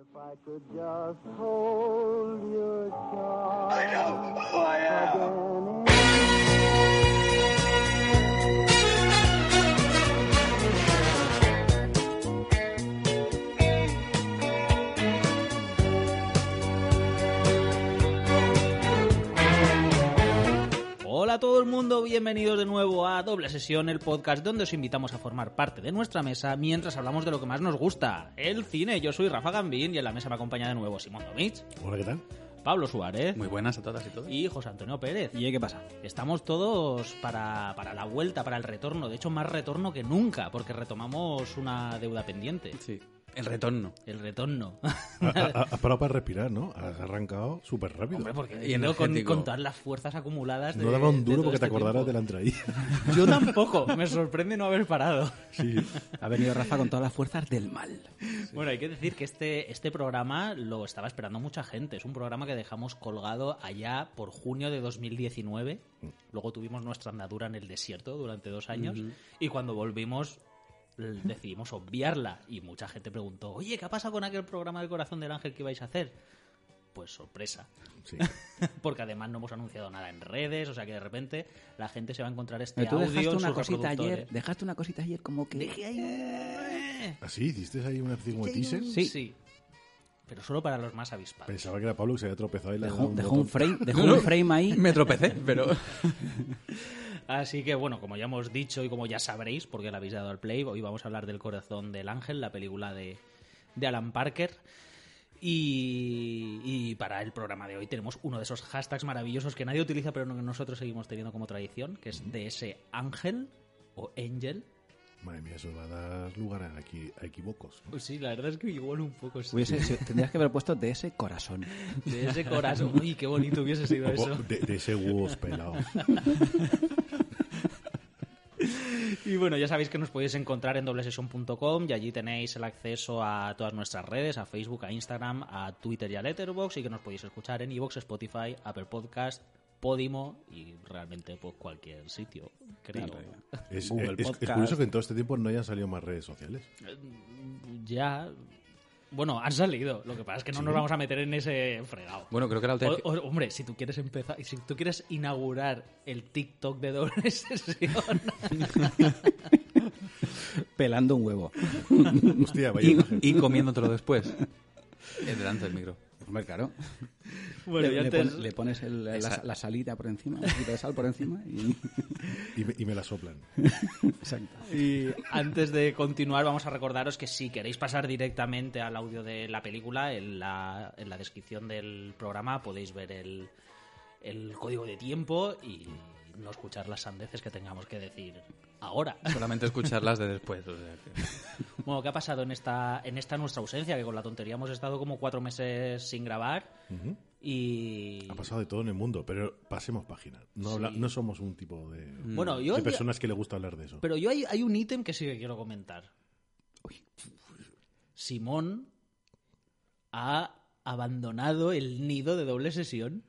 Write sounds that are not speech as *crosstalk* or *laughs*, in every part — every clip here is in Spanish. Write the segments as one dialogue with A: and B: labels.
A: If I could just hold your charm. I know who I am.
B: Hola a todo el mundo, bienvenidos de nuevo a Doble Sesión, el podcast donde os invitamos a formar parte de nuestra mesa mientras hablamos de lo que más nos gusta, el cine. Yo soy Rafa Gambín y en la mesa me acompaña de nuevo Simón Domich,
C: Hola, ¿qué tal?
B: Pablo Suárez
D: Muy buenas a todas y todos.
B: y José Antonio Pérez.
D: ¿Y qué pasa?
B: Estamos todos para, para la vuelta, para el retorno, de hecho más retorno que nunca, porque retomamos una deuda pendiente.
D: Sí. El retorno.
B: El retorno. *laughs*
C: Ha- ha- Has parado para respirar, ¿no? Has arrancado súper rápido.
B: Hombre, porque
D: Y
B: venido con, con todas las fuerzas acumuladas. de-
C: no daba un duro porque te
B: este
C: acordaras
B: tiempo.
C: de la entradilla. *laughs*
B: Yo tampoco, me sorprende no haber parado.
C: Sí.
D: Ha venido Rafa con todas las fuerzas del mal.
B: Bueno, hay que decir que este, este programa lo estaba esperando mucha gente. Es un programa que dejamos colgado allá por junio de 2019. Luego tuvimos nuestra andadura en el desierto durante dos años. Y cuando volvimos decidimos obviarla. Y mucha gente preguntó, oye, ¿qué ha pasado con aquel programa del corazón del ángel que vais a hacer? Pues sorpresa.
C: sí. *laughs*
B: Porque además no hemos anunciado nada en redes. O sea que de repente la gente se va a encontrar este
E: Pero tú
B: audio
E: dejaste
B: en
E: una
B: sus
E: cosita ayer, dejaste una cosita ayer como que...
B: Dejé ahí un-
C: ¿Así? ¿Hiciste ahí una especie como de teaser?
B: Sí. sí. Pero solo para los más avispados.
C: Pensaba que era Pablo que se había tropezado y le
E: Dejó,
C: un
E: dejó un frame, dejó *laughs* un frame ahí.
D: Me tropecé, pero. *laughs*
B: Así que bueno, como ya hemos dicho y como ya sabréis, porque le habéis dado al play, hoy vamos a hablar del Corazón del Ángel, la película de, de Alan Parker. Y, y para el programa de hoy tenemos uno de esos hashtags maravillosos que nadie utiliza, pero que nosotros seguimos teniendo como tradición, que es de ese ángel o angel.
C: Madre mía, eso va a dar lugar a, equi- a equívocos.
B: Pues sí, la verdad es que igual un poco sí.
E: Hubiese- tendrías que haber puesto de ese corazón.
B: De ese corazón. Uy, qué bonito hubiese sido *laughs* eso.
C: De, de ese huevos pelados. *laughs*
B: Y bueno, ya sabéis que nos podéis encontrar en doblesession.com y allí tenéis el acceso a todas nuestras redes, a Facebook, a Instagram, a Twitter y a Letterboxd y que nos podéis escuchar en iVoox, Spotify, Apple Podcast, Podimo y realmente por cualquier sitio, creo.
C: Es,
E: Google
C: es- curioso que en todo este tiempo no hayan salido más redes sociales.
B: Ya... Bueno, han salido. Lo que pasa es que no nos vamos a meter en ese fregado.
D: Bueno, creo que era el
B: O- o- hombre, si tú quieres empezar, si tú quieres inaugurar el TikTok de doble *laughs* sesión, *laughs*
E: Pelando un huevo.
C: Hostia, vaya
D: Y, y comiéndotelo después. Eh, Delante del micro.
E: Hombre, claro. *laughs*
B: bueno,
E: le,
B: y
E: le
B: antes-
E: pon- le pones el- la salita por encima, un poquito de sal por encima y... *laughs*
C: Y me, y me la soplan. *laughs*
E: Exacto.
B: Y antes de continuar, vamos a recordaros que si queréis pasar directamente al audio de la película, en la, en la descripción del programa podéis ver el, el código de tiempo y no escuchar las sandeces que tengamos que decir ahora.
D: Solamente escucharlas de después. o sea que- *laughs*
B: Bueno, ¿qué ha pasado en esta, en esta nuestra ausencia? Que con la tontería hemos estado como cuatro meses sin grabar y...
C: Ha pasado de todo en el mundo, pero pasemos página. No, habla- no somos un tipo de,
B: Bueno, yo...
C: de personas que le gusta hablar de eso.
B: Pero yo hay, hay un ítem que sí que quiero comentar. Simón ha abandonado el nido de doble sesión.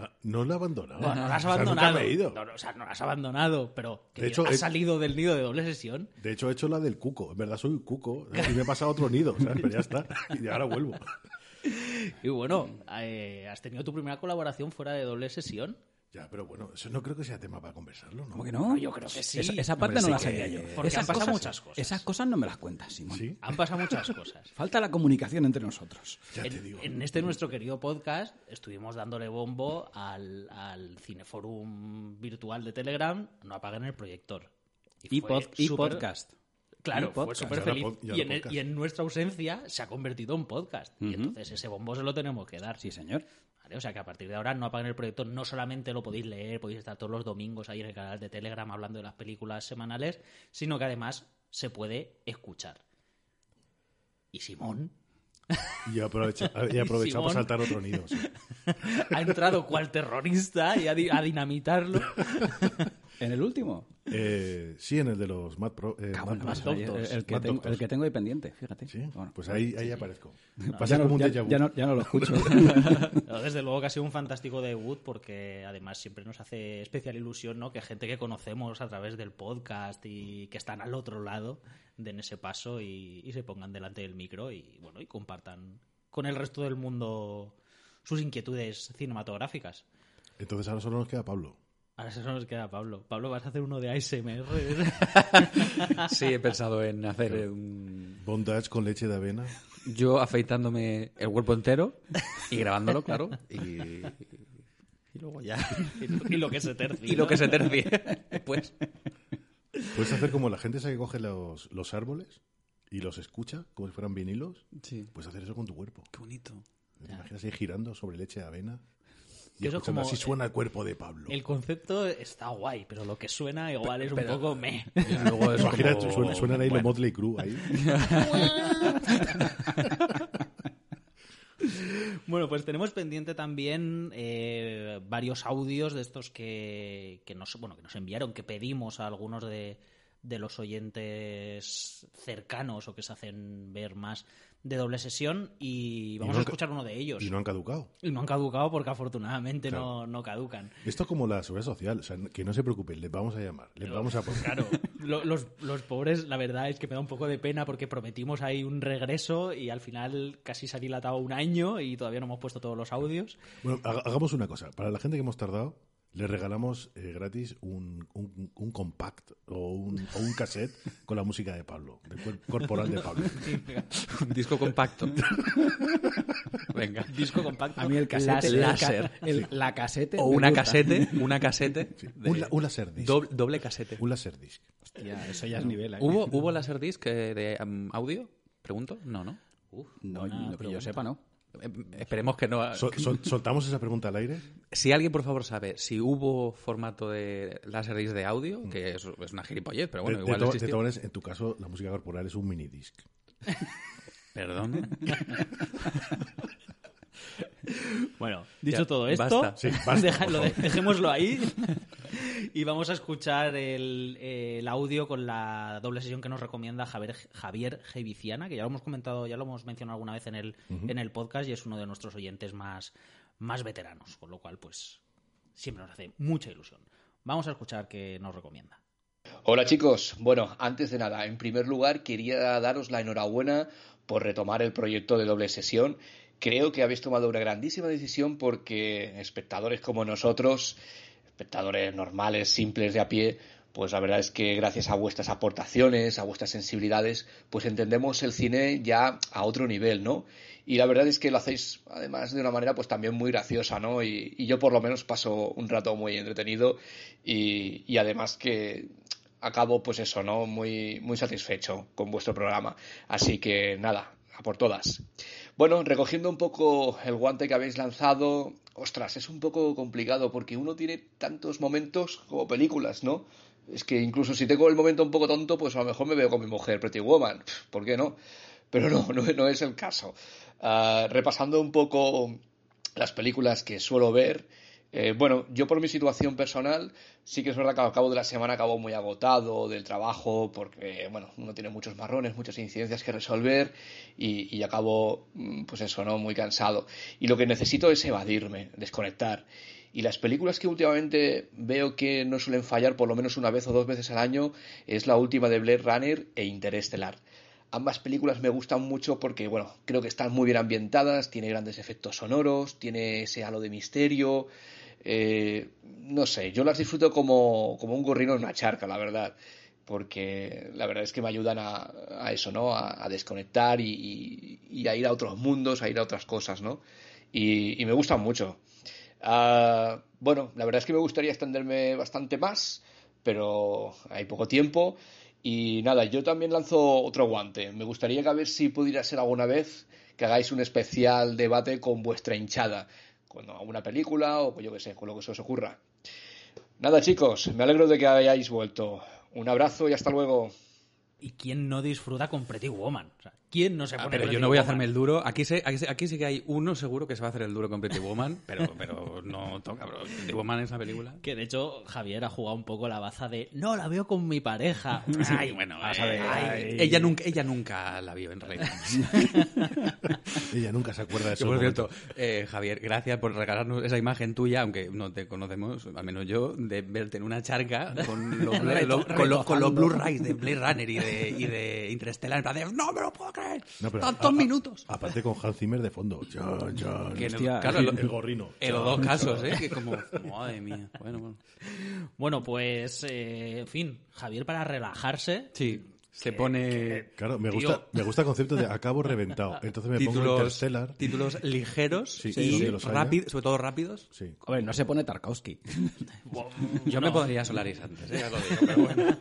C: Ah, no lo he abandonado.
B: No, no lo has
C: O sea, nunca
B: abandonado.
C: me he ido.
B: No, no, o sea, no lo has abandonado, pero que
C: De hecho,
B: has
C: es-
B: salido del nido de doble sesión.
C: De hecho, he hecho la del cuco. En verdad soy un cuco. Y me he pasado a otro nido, ¿sabes? Pero ya está. Y ahora vuelvo. *laughs*
B: Y bueno, eh, has tenido tu primera colaboración fuera de doble sesión.
C: Ya, pero bueno, eso no creo que sea tema para conversarlo, ¿no?
E: ¿Cómo que no?
B: Yo creo que sí.
E: Esa, esa parte
D: Hombre,
E: no
D: sí
E: la
D: que-
E: sabía yo.
B: porque
E: esas
B: han pasado muchas cosas.
E: Esas cosas no me las cuentas, Simón.
C: Sí,
B: Han pasado muchas cosas. *laughs*
E: Falta la comunicación entre nosotros.
C: ya te digo.
B: en este nuestro querido podcast estuvimos dándole bombo al, al cineforum virtual de Telegram, no apaguen el proyector.
E: Y, pod- podcast.
B: Claro,
E: Y
B: fue súper feliz.
C: pod-
B: Y en, y en nuestra ausencia se ha convertido en podcast. Y entonces ese bombo se lo tenemos que dar.
E: Sí, señor.
B: ¿Vale? O sea que a partir de ahora no apaguen el proyector. No solamente lo podéis leer, podéis estar todos los domingos ahí en el canal de Telegram hablando de las películas semanales, sino que además se puede escuchar. Y Simón
C: Y aprovecha, *laughs* y
B: Simón.
C: para saltar otro nido. sí. *laughs*
B: ha entrado cual terrorista y a, di- a dinamitarlo. *laughs*
E: ¿En el último?
C: Eh, sí, en el de los Mad Pro. eh, Mad
E: la
C: Pros.
E: masa, el, que
C: Mad
E: tengo, el que tengo ahí pendiente, fíjate.
C: Sí,
E: Bueno,
C: pues ahí, ahí aparezco.
E: ya,
C: Pasa
E: no,
C: como un
E: ya-
C: déjà vu.
E: ya no, ya no lo escucho. *laughs*
B: No, desde luego que ha sido un fantástico debut porque además siempre nos hace especial ilusión ¿no? que gente que conocemos a través del podcast y que están al otro lado den ese paso y, y se pongan delante del micro y bueno y compartan con el resto del mundo sus inquietudes cinematográficas.
C: Entonces ahora solo nos queda Pablo.
B: Ahora solo nos queda Pablo. Pablo, vas a hacer uno de ASMR. *laughs*
D: Sí, he pensado en hacer un...
C: Bondage con leche de avena.
D: Yo afeitándome el cuerpo entero y grabándolo, claro. Y, y luego ya. *laughs*
B: y lo que se tercie.
D: Y lo
B: ¿no?
D: que se tercie. *laughs* Pues.
C: Puedes hacer como la gente esa que coge los, los árboles y los escucha como si fueran vinilos.
D: Sí.
C: Puedes hacer eso con tu cuerpo.
D: Qué bonito.
C: ¿Te imaginas ahí girando sobre leche de avena? Y
B: eso como-
C: así suena el cuerpo de Pablo.
B: El concepto está guay, pero lo que suena igual es un
D: pero-
B: poco me.
D: Luego es
C: Imagina,
D: como-
C: suena- suenan ahí los Motley Crue ahí. *laughs*
B: Bueno, pues tenemos pendiente también eh, varios audios de estos que, que nos, bueno, que nos enviaron, que pedimos a algunos de, de los oyentes cercanos o que se hacen ver más de doble sesión y vamos
C: no
B: a escuchar uno de ellos.
C: Y no han caducado.
B: Y no han caducado porque afortunadamente
C: Claro.
B: no, no caducan.
C: Esto es como la seguridad social. O sea, que no se preocupen, les vamos a llamar, les vamos a poner.
B: Claro, *laughs* lo- los, los pobres, la verdad es que me da un poco de pena porque prometimos ahí un regreso y al final casi se ha dilatado un año y todavía no hemos puesto todos los audios.
C: Bueno, haga- hagamos una cosa. Para la gente que hemos tardado, les regalamos eh, gratis un, un, un compact o un, o un cassette con la música de Pablo, del corporal de Pablo. *laughs*
D: Un disco compacto. *laughs* Venga.
B: Disco compacto.
E: A mí el casete, el
D: Láser.
E: el- la casete.
D: O una
E: gusta.
D: casete. *laughs* Una casete. de-
C: Un, un laserdisc.
D: doble, doble casete.
C: Un laserdisc.
E: Hostia, eso ya es nivel. ¿eh?
D: ¿Hubo, ¿Hubo Laserdisc eh, de um, audio? Pregunto. No, ¿no?
E: No,
B: Buena
E: no, que yo sepa, no.
D: Esperemos que no.
C: Sol- sol- ¿Soltamos esa pregunta al aire?
D: Si alguien, por favor, sabe si hubo formato de Laserdisc de audio,
C: Mm.
D: que es, es una gilipollez, pero bueno,
C: de, de
D: igual
C: to- de en tu caso, la música corporal es un minidisc. *laughs*
D: Perdón. *laughs*
B: Bueno, dicho
D: Ya,
B: todo esto,
D: basta.
C: Sí, basta, *laughs*
B: dejémoslo ahí *laughs* y vamos a escuchar el, el audio con la doble sesión que nos recomienda Javier, Javier Geviciana, que ya lo hemos comentado, ya lo hemos mencionado alguna vez en el, en el podcast y es uno de nuestros oyentes más, más veteranos, con lo cual pues siempre nos hace mucha ilusión. Vamos a escuchar qué nos recomienda.
F: Hola chicos, bueno, antes de nada, en primer lugar quería daros la enhorabuena por retomar el proyecto de doble sesión. Creo que habéis tomado una grandísima decisión porque espectadores como nosotros, espectadores normales, simples de a pie, pues la verdad es que gracias a vuestras aportaciones, a vuestras sensibilidades, pues entendemos el cine ya a otro nivel, ¿no? Y la verdad es que lo hacéis además de una manera pues también muy graciosa, ¿no? Y, yo por lo menos paso un rato muy entretenido y, y además que acabo pues eso, ¿no? Muy, muy satisfecho con vuestro programa. Así que nada, a por todas. Bueno, recogiendo un poco el guante que habéis lanzado, ostras, es un poco complicado porque uno tiene tantos momentos como películas, ¿no? Es que incluso si tengo el momento un poco tonto, pues a lo mejor me veo con mi mujer, Pretty Woman. ¿Por qué no? Pero no, no, no es el caso. Ah, repasando un poco las películas que suelo ver, eh, bueno, yo por mi situación personal, sí que es verdad que al cabo de la semana acabo muy agotado del trabajo, porque, bueno, uno tiene muchos marrones, muchas incidencias que resolver y, acabo, mm, pues eso, ¿no? Muy cansado. Y lo que necesito es evadirme, desconectar. Y las películas que últimamente veo que no suelen fallar por lo menos una vez o dos veces al año es la última de Blade Runner e Interestelar. Ambas películas me gustan mucho porque, bueno, creo que están muy bien ambientadas, tiene grandes efectos sonoros, tiene ese halo de misterio. Eh, no sé, yo las disfruto como, como un gorrino en una charca, la verdad. Porque la verdad es que me ayudan a, a eso, ¿no? A, desconectar y, y- a ir a otros mundos, a ir a otras cosas, ¿no? Y, y me gustan mucho. Ah, bueno, la verdad es que me gustaría extenderme bastante más, pero hay poco tiempo. Y nada, yo también lanzo otro guante. Me gustaría que a ver si pudiera ser alguna vez que hagáis un especial debate con vuestra hinchada, con alguna película o yo que sé, con lo que se os ocurra. Nada chicos, me alegro de que hayáis vuelto. Un abrazo y hasta luego.
B: ¿Y quién no disfruta con Pretty Woman? O sea, ¿quién no se
D: Ah,
B: pone
D: pero yo
B: Pretty
D: no voy a hacerme el duro. Aquí, sé, aquí, sé- aquí sí que hay uno seguro que se va a hacer el duro con Pretty Woman, pero, pero no toca, bro. Pretty Woman es una película.
B: Que de hecho Javier ha jugado un poco la baza de no, la veo con mi pareja. *laughs* Ay,
D: bueno,
B: vamos
D: eh,
B: a ver.
D: ay,
B: Ay.
D: ella, nunca, ella nunca la vio en realidad. *laughs*
C: Ella nunca se acuerda de eso.
D: por cierto, eh, Javier, gracias por regalarnos esa imagen tuya, aunque no te conocemos, al menos yo, de verte en una charca con los. *laughs* Blu-rays de Blade Runner y de, de, y de Interstellar, en plan de, no me lo puedo creer,
C: No, pero
D: tantos
C: a- a-
D: minutos.
C: Aparte con Hans Zimmer de fondo. John, John.
D: Que en el-
E: Hostia,
D: claro,
C: el, el gorrino.
D: en los dos casos, ¿eh? Que como, madre mía. Bueno, bueno.
B: Bueno, pues, eh, en fin, Javier para relajarse.
D: Sí, se pone
C: Claro, me
B: Tío.
C: gusta, me gusta el concepto de acabo reventado. Entonces me pongo
D: títulos,
C: Interstellar.
D: títulos ligeros
C: Sí,
D: y rápidos, sobre todo rápidos.
C: Sí.
E: Hombre, no se pone Tarkovsky. *laughs*
D: Yo me pondría Solaris antes, ¿eh? Ya lo digo, *laughs* pero bueno.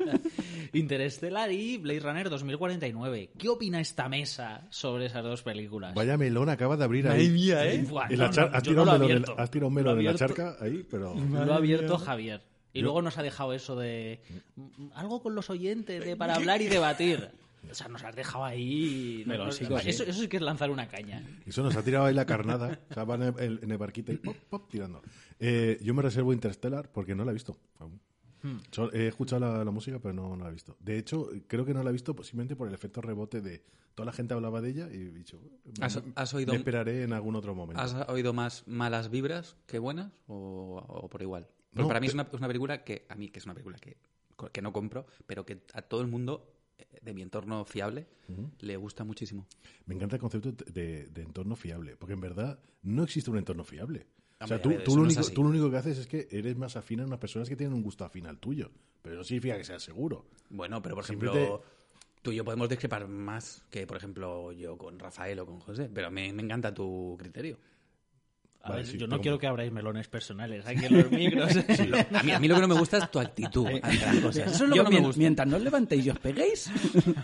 B: Interstellar y Blade Runner 2049. ¿Qué opina esta mesa sobre esas dos películas?
C: Vaya melón acaba de abrir ahí.
D: mía, ¿eh?
B: Buah, no, no,
C: has, tirado
B: no
C: un melón en-
B: abierto.
C: has tirado un
B: Lo
C: melón en la charca ahí, pero.
B: Lo ha abierto Javier. Y luego nos ha dejado eso de mm, algo con los oyentes de para *laughs* hablar y debatir. O sea, nos has dejado ahí. No,
E: sí.
B: eso, eso sí que es lanzar una caña.
C: Eso nos ha tirado ahí la carnada. O sea, van en el, en el barquito y pop, pop, tirando. Eh, yo me reservo Interstellar porque no la he visto aún.
B: Hmm.
C: He escuchado la, la música, pero no, no la he visto. De hecho, creo que no la he visto posiblemente por el efecto rebote de toda la gente hablaba de ella y he dicho, me-
D: ¿Has- oído-
C: me esperaré en algún otro momento.
D: ¿Has oído más malas vibras que buenas o, o por igual?
C: No,
D: para mí es una, es una película que, a mí que es una película que, que no compro, pero que a todo el mundo eh, de mi entorno fiable le gusta muchísimo.
C: Me encanta el concepto de, de entorno fiable, porque en verdad no existe un entorno fiable. O sea, tú,
D: ver,
C: tú lo
D: no
C: único, tú lo único que haces es que eres más afín a unas personas que tienen un gusto afín al tuyo. Pero no significa que sea seguro.
D: Bueno, pero por
C: Siempre
D: ejemplo, tú y yo podemos discrepar más que, por ejemplo, yo con Rafael o con José, pero me, me encanta tu criterio.
B: A
C: Vale,
B: ver,
C: sí,
B: yo
C: te
B: no quiero
C: compro.
B: que abráis melones personales aquí en los *laughs* micros.
D: A mí, a mí lo que no me gusta es tu actitud ante las cosas. Eso es lo
E: Yo,
D: que no me gusta.
E: Mientras no os levantéis y os peguéis,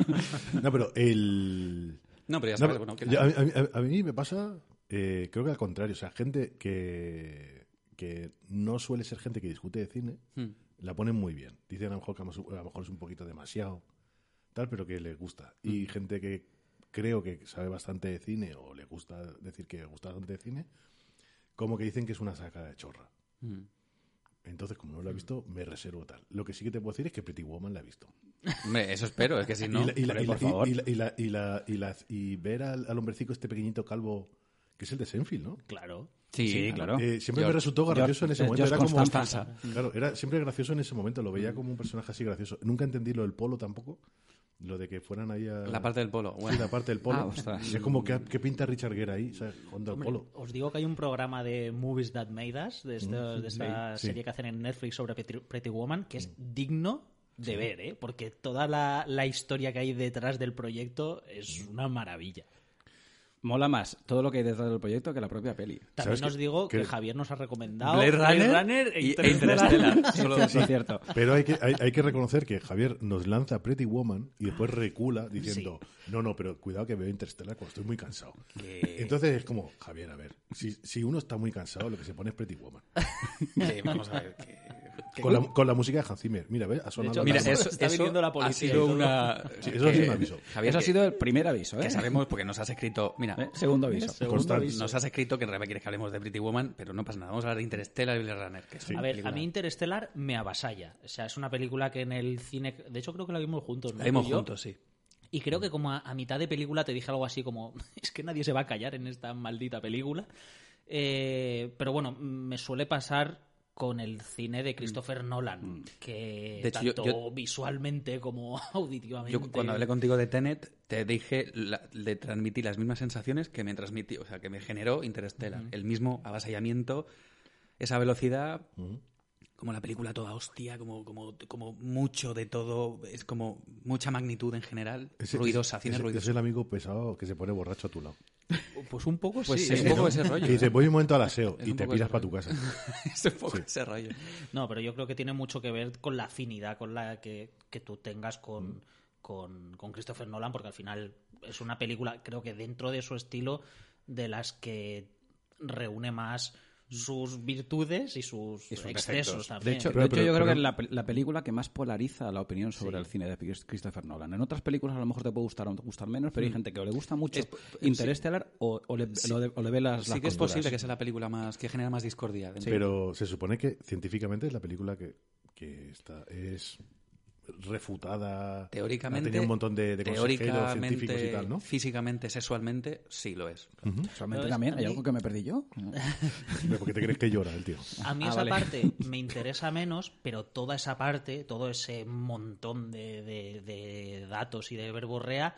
E: *laughs*
C: No, pero el...
D: No, pero ya
C: No,
D: sabes,
C: pero
D: bueno, que
C: yo- a, mí- a mí- a mí me pasa, eh, creo que al contrario. O sea, gente que, que no suele ser gente que discute de cine,
D: Hmm.
C: la ponen muy bien. Dicen a lo mejor que a lo mejor es un poquito demasiado, tal, pero que les gusta.
D: Hmm.
C: Y gente que creo que sabe bastante de cine o le gusta decir que gusta bastante de cine, como que dicen que es una sacada de chorra.
D: Mm.
C: Entonces, como no lo he visto, me reservo tal. Lo que sí que te puedo decir es que Pretty Woman la he visto.
D: Hombre, eso espero, es que si *laughs* no...
C: y, la- y la- y la-
E: favor.
C: y y ver al, al hombrecico este pequeñito calvo, que es el de Senfield, ¿no?
B: claro.
D: Sí,
E: Sí, claro.
C: Eh, siempre
D: George-
C: me resultó gracioso en ese
E: George-
C: momento. Era como,
E: Constanza.
C: claro, era siempre gracioso en ese momento. Lo veía como un personaje así gracioso. Nunca entendí lo del polo tampoco. Lo de que fueran ahí a...
D: La parte del polo.
C: Sí,
D: Bueno,
C: la parte del polo.
E: Ah,
C: es como que, que pinta Richard Gere ahí, ¿sabes? Jugando al
B: Hombre,
C: polo.
B: os digo que hay un programa de Movies That Made Us, de, esta, de esta
C: sí.
B: serie que hacen en Netflix sobre Pretty, Pretty Woman, que es digno de ver, ¿eh? porque toda la, la historia que hay detrás del proyecto es una maravilla.
E: Mola más todo lo que hay detrás del proyecto que la propia peli.
B: También
C: ¿Sabes
B: os digo que,
C: Que-
B: Javier nos ha recomendado
D: Blade Runner,
B: e
D: y- e
B: Interstellar. *laughs*
D: Solo-
E: Cierto, cierto.
C: Pero hay que, hay, hay que reconocer que Javier nos lanza Pretty Woman y después recula diciendo, no, no, pero cuidado que veo Interstellar cuando estoy muy cansado. Entonces es como, Javier, a ver, si, si uno está muy cansado, lo que se pone es Pretty Woman. *laughs*
D: vamos a ver. que-
C: Con la, con la música de Hans Zimmer. Mira, ¿ves? Ha sonado
B: hecho,
D: Mira, eso,
B: Está
D: eso
B: viniendo la policía
D: sido una...
C: Sí, eso ha sido un aviso.
D: Javier,
E: Eso ha sido el primer aviso, ¿eh?
D: Que sabemos porque nos has escrito... Mira,
E: ¿Eh? Segundo aviso.
B: Segundo
C: Constante.
B: aviso.
D: nos has escrito que en realidad quieres que hablemos de Pretty Woman, pero no pasa nada. Vamos a hablar de Interstellar y Blade Runner. Que
B: A ver, a mí Interstellar me avasalla. O sea, es una película que en el cine... De hecho, creo que la vimos juntos. ¿no?
D: La vimos juntos, sí.
B: Y creo que como a, a mitad de película te dije algo así como, *laughs* es que nadie se va a callar en esta maldita película. Eh, pero bueno, me suele pasar con el cine de Christopher Nolan, que
D: Mm. De hecho, yo-
B: tanto
D: yo-
B: visualmente como *laughs* auditivamente...
D: Yo cuando hablé contigo de Tenet, te dije la- de transmitir las mismas sensaciones que me transmití, o sea, que me generó Interstellar. El mismo avasallamiento, esa velocidad, como la película toda hostia, como, como, como mucho de todo, es como mucha magnitud en general,
C: Ese-
D: ruidosa, cine
C: ese-
D: ruidoso.
C: Es el amigo pesado que se pone borracho a tu lado.
B: Pues un poco
D: Pues
B: sí.
D: es un poco ese rollo.
C: Que dice,
D: ¿eh?
C: voy un momento al aseo
D: Es
C: y te piras para tu casa. *laughs*
D: es un poco ese rollo.
B: No, pero yo creo que tiene mucho que ver con la afinidad con la que, que tú tengas con, con, con Christopher Nolan, porque al final es una película, creo que dentro de su estilo, de las que reúne más sus virtudes y sus,
D: Y sus
B: excesos
D: defectos.
B: también.
E: De hecho,
C: Pero-
E: de hecho,
C: pero-
E: yo creo
C: pero-
E: que es la, la película que más polariza la opinión sobre el cine de Chris- Christopher Nolan. En otras películas a lo mejor te puede gustar o gustar menos, pero hay gente que o le gusta mucho
D: Es-
E: Interstellar o, o le, lo de- o le ve las,
D: Sí
E: las
D: que es posible que sea la película más que genera más discordia.
C: Pero se supone que científicamente es la película que, que está, es refutada.
D: Teóricamente,
C: Tenía un montón de, de científicos y tal, ¿no?
D: físicamente, sexualmente, sí lo es.
E: También,
B: a
E: ¿hay
B: mí-
E: algo que me perdí yo? *laughs*
C: ¿Por qué te crees que llora el tío?
B: A mí
E: Ah,
B: esa
E: vale.
B: parte *laughs* me interesa menos, pero toda esa parte, todo ese montón de, de- de datos y de verborrea,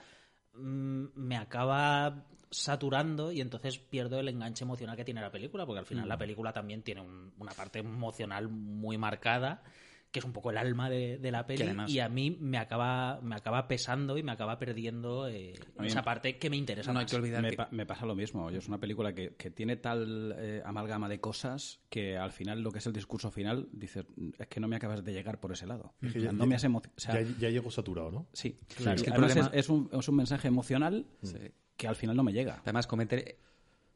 B: mm, me acaba saturando y entonces pierdo el enganche emocional que tiene la película, porque al final
E: Mm.
B: la película también tiene un- una parte emocional muy marcada que es un poco el alma de, de la peli
D: además-
B: y a mí me acaba me acaba pesando y me acaba perdiendo eh, esa parte que me interesa
D: No hay que olvidar
E: Me,
D: que
E: pa- me pasa lo mismo. Es una película que, que tiene tal eh, amalgama de cosas que al final lo que es el discurso final, dices, es que no me acabas de llegar por ese lado.
C: Es que ya-
E: no me has o sea,
C: ya, ya llego saturado, ¿no?
E: Sí,
D: Claro.
E: Es que
D: El
E: además
D: problema-
E: es, es un, es un mensaje emocional
D: Sí.
E: que al final no me llega.
D: Además, cometer,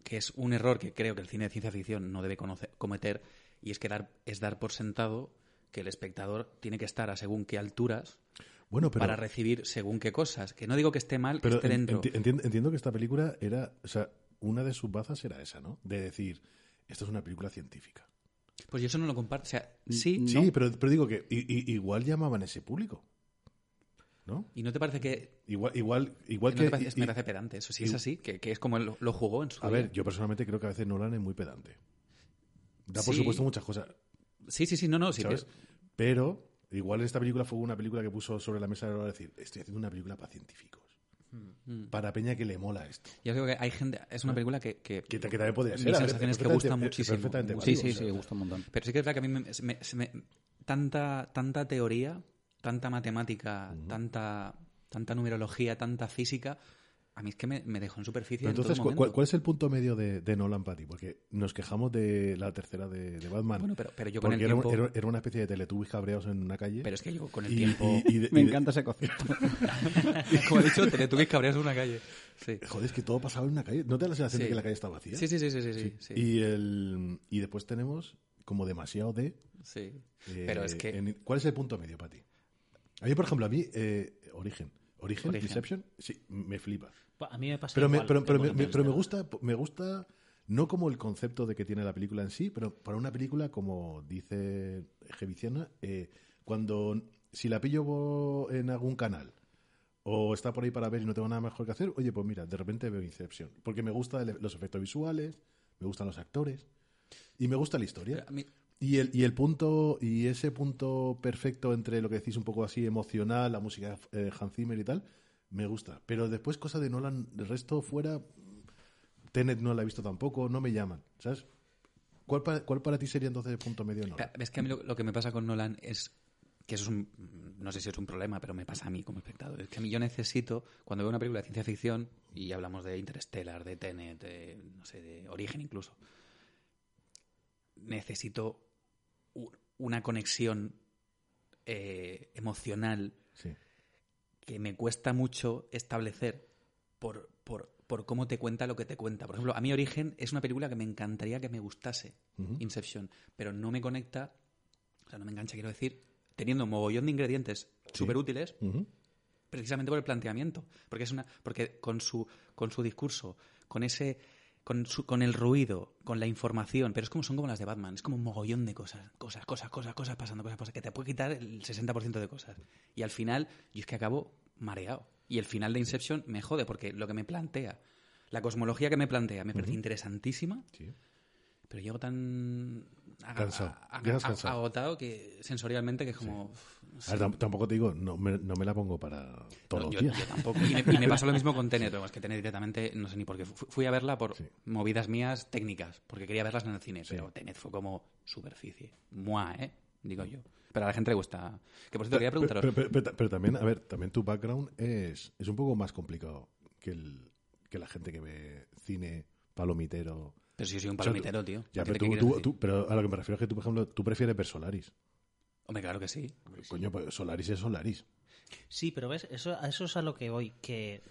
D: que es un error que creo que el cine de ciencia ficción no debe conocer- cometer, y es que dar, es dar por sentado que el espectador tiene que estar a según qué alturas
C: Bueno, pero,
D: para recibir según qué cosas. Que no digo que esté mal, que
C: pero
D: esté
C: en-
D: dentro.
C: enti- entiendo, entiendo que esta película era, o sea, una de sus bazas era esa, ¿no? De decir, esto es una película científica.
D: Pues yo eso no lo comparto. O sea, sí,
C: Sí, pero, pero digo que igual llamaban a ese público, ¿no?
D: ¿Y no te parece que
C: Igual, igual, igual
D: no
C: que...
D: te parece-
C: y-
D: me parece pedante eso? Si es así, que, que es como lo, lo jugó en su
C: a ver, yo personalmente creo que a veces Nolan es muy pedante. Da por
D: Sí.
C: supuesto muchas cosas,
D: Sí, sí, sí, no, no. Sí,
C: ¿sabes?
D: pero-
C: igual esta película fue una película que puso sobre la mesa de decir, estoy haciendo una película para científicos.
D: Mm.
C: Para Peña que le mola esto.
D: Yo creo que hay gente. Es una película que. que-
C: Que, que también podría
D: Mi
C: ser. ver,
D: sensación es que gusta muchísimo.
C: perfectamente
D: Sí,
E: Sí, sí,
C: o sea,
E: sí, gusta un montón.
D: Pero sí que es verdad que a mí me, me- tanta, tanta teoría, tanta matemática, tanta, tanta numerología, tanta física, a mí es que me, me dejó en superficie.
C: Pero
D: en todo
C: entonces, ¿cu-
D: momento.
C: ¿cuál, cuál es el punto medio de, de Nolan para ti? Porque nos quejamos de la tercera de, de Batman.
D: Bueno, pero, pero yo con
C: porque
D: el tiempo.
C: era- era una especie de teletubbies cabreados en una calle.
D: Pero es que yo con el
C: Y-
D: tiempo.
C: y- y de-
E: Me
C: y de-
E: encanta ese concepto. *laughs*
D: como he dicho, te tuviste cabreas en una calle. Sí.
C: Joder, es que todo pasaba en una calle. ¿No te da la sensación
D: Sí.
C: de que la calle está vacía?
D: Sí, sí, sí, sí, sí, sí, sí.
C: Y, el, y después tenemos como demasiado de...
D: Sí.
C: eh,
D: Pero es que.
C: en- ¿Cuál es el punto medio para ti? A mí, por ejemplo, a mí, eh, Origen. Origen,
D: Origen.
C: Inception, sí, me flipa.
B: A mí me pasa
C: Pero me,
B: igual
C: pero,
B: que
C: pero
B: con
C: me, me- pero me gusta, me gusta no como el concepto de que tiene la película en sí, pero para una película, como dice Geviciana, eh, cuando si la pillo en algún canal o está por ahí para ver y no tengo nada mejor que hacer, oye, pues mira, de repente veo Inception. Porque me gustan los efectos visuales, me gustan los actores y me gusta la historia.
D: Pero a mí-
C: Y el, y el punto, y ese punto perfecto entre lo que decís un poco así emocional, la música eh, Hans Zimmer y tal, me gusta. Pero después, cosa de Nolan, el resto fuera, Tenet no la he visto tampoco, no me llaman, ¿sabes? ¿Cuál para, cuál para ti sería entonces el punto medio Nolan?
D: Es que a mí lo, lo que me pasa con Nolan es que eso es un, no sé si es un problema, pero me pasa a mí como espectador. Es que a mí yo necesito, cuando veo una película de ciencia ficción, y hablamos de Interstellar, de Tenet, de, no sé, de Origen incluso, necesito una conexión eh, emocional
C: Sí.
D: que me cuesta mucho establecer por, por, por cómo te cuenta lo que te cuenta. Por ejemplo, a mí Origen es una película que me encantaría que me gustase. Inception, pero no me conecta, o sea, no me engancha, quiero decir, teniendo un mogollón de ingredientes súper útiles, precisamente por el planteamiento, porque es una, porque con su, con su discurso, con ese, con, su, con el ruido, con la información, pero es como son como las de Batman, es como un mogollón de cosas, cosas, cosas, cosas, cosas pasando, cosas, cosas, que te puede quitar el 60% de cosas. Y al final, yo es que acabo mareado. Y el final de Inception me jode, porque lo que me plantea, la cosmología que me plantea, me parece interesantísima,
C: Sí.
D: pero llego tan
C: Cansado.
D: agotado que sensorialmente que es como no
C: A ver, tam- tampoco te digo, no me, no me la pongo para todos
D: No,
C: los
D: yo,
C: días.
D: yo tampoco. Y me, y me pasó lo mismo con Tenet, pero es que Tenet directamente, no sé ni por qué. Fu- Fui a verla por
C: Sí.
D: movidas mías técnicas, porque quería verlas en el cine,
C: Sí.
D: pero Tenet fue como superficie. Mua, ¿eh? Digo yo. Pero a la gente le gusta. Que por cierto, quería
C: Pero,
D: preguntaros.
C: pero- pero- pero también, a ver, también tu background es, es un poco más complicado que, el, que la gente que ve cine palomitero.
D: Pero si yo soy un
C: O sea,
D: palomintero, tío.
C: Ya,
D: ¿Qué-
C: pero,
D: qué
C: tú,
D: quieres
C: tú-
D: decir?
C: tú- pero a lo que me refiero es que tú, por ejemplo, tú prefieres ver Solaris.
D: Hombre, claro que sí.
C: Coño, pues Solaris es Solaris.
B: Sí, pero ves, eso, a eso es a lo que voy, que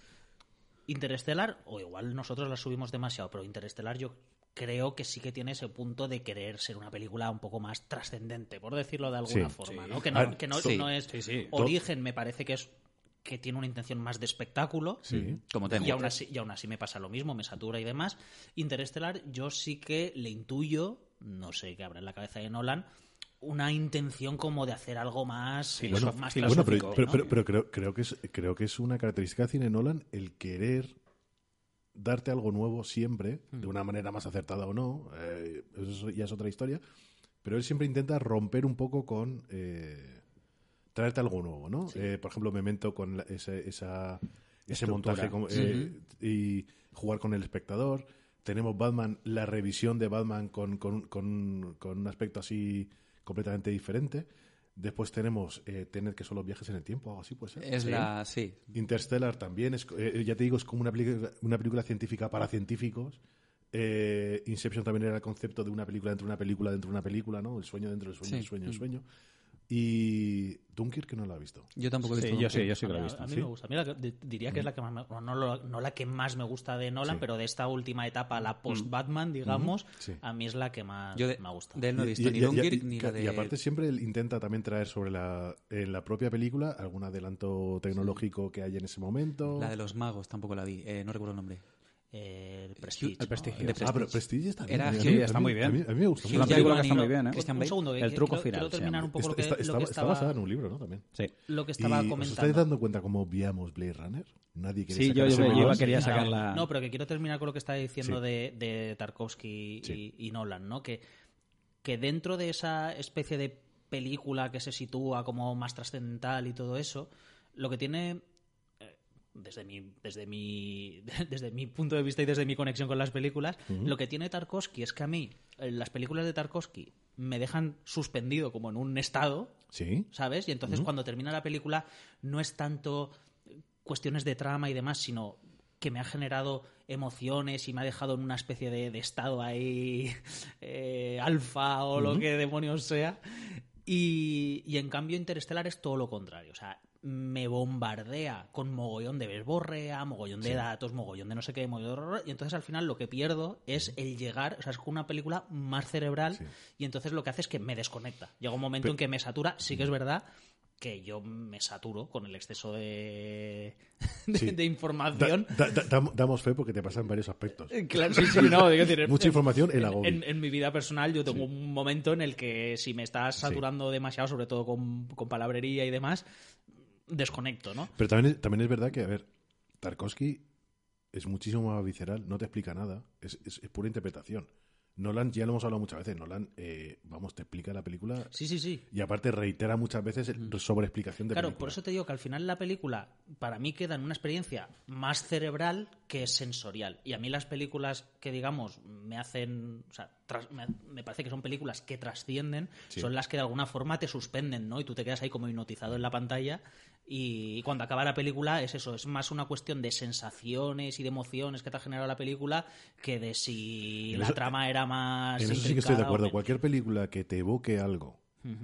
B: Interestelar, o igual nosotros la subimos demasiado, pero Interestelar yo creo que sí que tiene ese punto de querer ser una película un poco más trascendente, por decirlo de alguna
C: Sí,
B: forma,
E: sí.
B: ¿no? Que no,
C: ver,
B: que no,
D: sí,
B: no es
E: sí, sí.
B: origen, me parece que es que tiene una intención más de espectáculo.
C: Sí.
D: Como Tenet.
B: Y aún, así, y aún así me pasa lo mismo, me satura y demás. Interestelar, yo sí que le intuyo, no sé qué habrá en la cabeza de Nolan, una intención como de hacer algo más,
E: Sí, bueno,
B: más
E: sí,
C: Bueno, pero,
B: filosófico,
C: pero,
B: ¿no?
C: pero- pero creo, creo que es, creo que es una característica de cine Nolan el querer darte algo nuevo siempre,
B: Mm.
C: de una manera más acertada o no, eh, eso ya es otra historia, pero él siempre intenta romper un poco con eh, traerte algo nuevo, ¿no? Eh, por ejemplo, Memento con la- ese, esa, ese montaje con- eh, y jugar con el espectador. Tenemos Batman, la revisión de Batman con, con- con- con un aspecto así completamente diferente. Después tenemos eh, Tener que son los viajes en el tiempo, algo así puede ser.
D: Es la. Sí.
C: Interstellar también, es, eh, ya te digo, es como una película, una película científica para científicos. Eh, Inception también era el concepto de una película dentro de una película dentro de una película, ¿no? El sueño dentro del sueño,
D: Sí.
C: el sueño, el sueño. Y Dunkirk no lo ha visto.
D: Yo tampoco he
E: Sí,
D: visto.
E: yo sí, yo sí
B: A
E: que lo he
B: mí-
E: visto.
B: A mí
C: ¿sí?
B: me gusta. Mira, que- diría que es la que más me, no, lo- no la que más me gusta de Nolan,
C: Sí.
B: pero de esta última etapa, la post-Batman, digamos,
C: Sí.
B: a mí es la que más
D: Yo de,
B: me gusta.
D: de él no he
C: Y-
D: visto
C: y-
D: ni
C: y-
D: Dunkirk
C: y-
D: ni la de.
C: y aparte siempre él intenta también traer sobre la, en la propia película algún adelanto tecnológico que hay en ese momento.
D: La de los magos tampoco la vi. eh, no recuerdo el nombre.
B: El Prestige.
E: El Prestigio.
D: De
C: Ah, pero
D: Prestige.
C: Prestige está bien.
D: Era- sí,
C: mí-
E: está muy bien.
C: A mí, a mí me
E: Una
C: mucho.
E: película que
D: y
E: está
D: no-
E: muy bien, ¿eh?
B: Un segundo,
E: El truco
B: quiero-
E: final
B: Quiero
E: se
B: terminar
E: llama.
B: un poco lo que,
C: está-
B: lo que
C: está
B: estaba,
C: basada en un libro, ¿no? También.
E: Sí.
B: lo que
C: Y
B: estaba
C: ¿Os estáis
B: comentando.
C: dando cuenta cómo obviamos Blade Runner? Nadie quiere
E: Sí,
C: sacar
E: yo, quería
B: No,
E: sacar la...
B: No, pero que quiero terminar con lo que está diciendo
C: Sí.
B: de, de Tarkovsky
C: Sí.
B: y, y Nolan, ¿no? Que, que dentro de esa especie de película que se sitúa como más trascendental y todo eso, lo que tiene desde mi desde mi *laughs* desde mi punto de vista y desde mi conexión con las películas, lo que tiene Tarkovsky es que a mí eh, las películas de Tarkovsky me dejan suspendido como en un estado
C: Sí.
B: ¿sabes? Y entonces cuando termina la película no es tanto cuestiones de trama y demás, sino que me ha generado emociones y me ha dejado en una especie de, de estado ahí *laughs* eh, alfa o lo que demonios sea. Y, y en cambio Interstellar es todo lo contrario. O sea, me bombardea con mogollón de verborrea, mogollón de datos, mogollón de no sé qué, mogollón de... Y entonces al final lo que pierdo es el llegar, o sea, es una película más cerebral
C: Sí.
B: y entonces lo que hace es que me desconecta. Llega un momento en que me satura, sí que es verdad que yo me saturo con el exceso de, *laughs* de,
C: Sí.
B: de
C: Da-
B: información.
C: da- da- dam- damos fe porque te pasan varios aspectos.
B: Eh, Claro, sí, sí, no, digo, decir, *laughs*
C: Mucha
B: en-
C: información,
B: en,
C: agobio.
B: en- en mi vida personal yo tengo un momento en el que si me estás saturando demasiado, sobre todo con, con palabrería y demás, desconecto, ¿no?
C: Pero también es, también es verdad que, a ver, Tarkovsky es muchísimo más visceral, no te explica nada, es, es- es pura interpretación. Nolan, ya lo hemos hablado muchas veces, Nolan, eh, vamos, te explica la película
B: Sí, sí, sí.
C: y aparte reitera muchas veces el sobre explicación de
B: Claro,
C: película.
B: por eso te digo que al final la película para mí queda en una experiencia más cerebral que sensorial. Y a mí las películas que, digamos, me hacen. O sea, tras- me, me parece que son películas que trascienden,
C: Sí.
B: son las que de alguna forma te suspenden, ¿no? Y tú te quedas ahí como hipnotizado en la pantalla. Y cuando acaba la película es eso, es más una cuestión de sensaciones y de emociones que te ha generado la película que de si
C: En
B: la
C: eso-
B: trama era más.
C: En eso sí que estoy de acuerdo. Cualquier película que te evoque algo,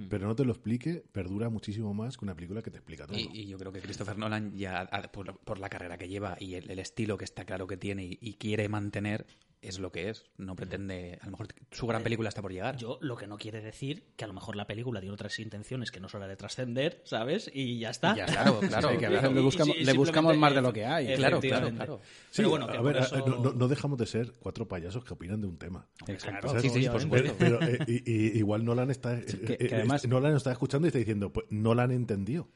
C: pero no te lo explique, perdura muchísimo más que una película que te explica todo.
D: Y, y yo creo que Christopher Nolan, ya por, por la carrera que lleva y el, el estilo que está claro que tiene y, y quiere mantener, es lo que es. No pretende. A lo mejor su gran película está por llegar.
B: Yo, lo que no quiere decir que a lo mejor la película tiene otras intenciones que no son la de trascender, ¿sabes? Y ya está.
D: Ya, claro, *laughs* claro.
E: Sí, que a
D: Y-
E: veces le buscamos, le más de lo que hay.
D: Claro, claro, claro.
C: Sí,
B: Pero bueno, que
C: a ver,
B: eso-
C: no, dejamos de ser cuatro payasos que opinan de un tema.
E: Exacto.
C: ¿Sabes?
D: Sí, sí, por
C: Pero-
D: supuesto.
C: Pero, eh, y- y- igual Nolan está,
E: que-
C: eh,
E: que además-
C: eh, Nolan está escuchando y está diciendo, pues no la han entendido.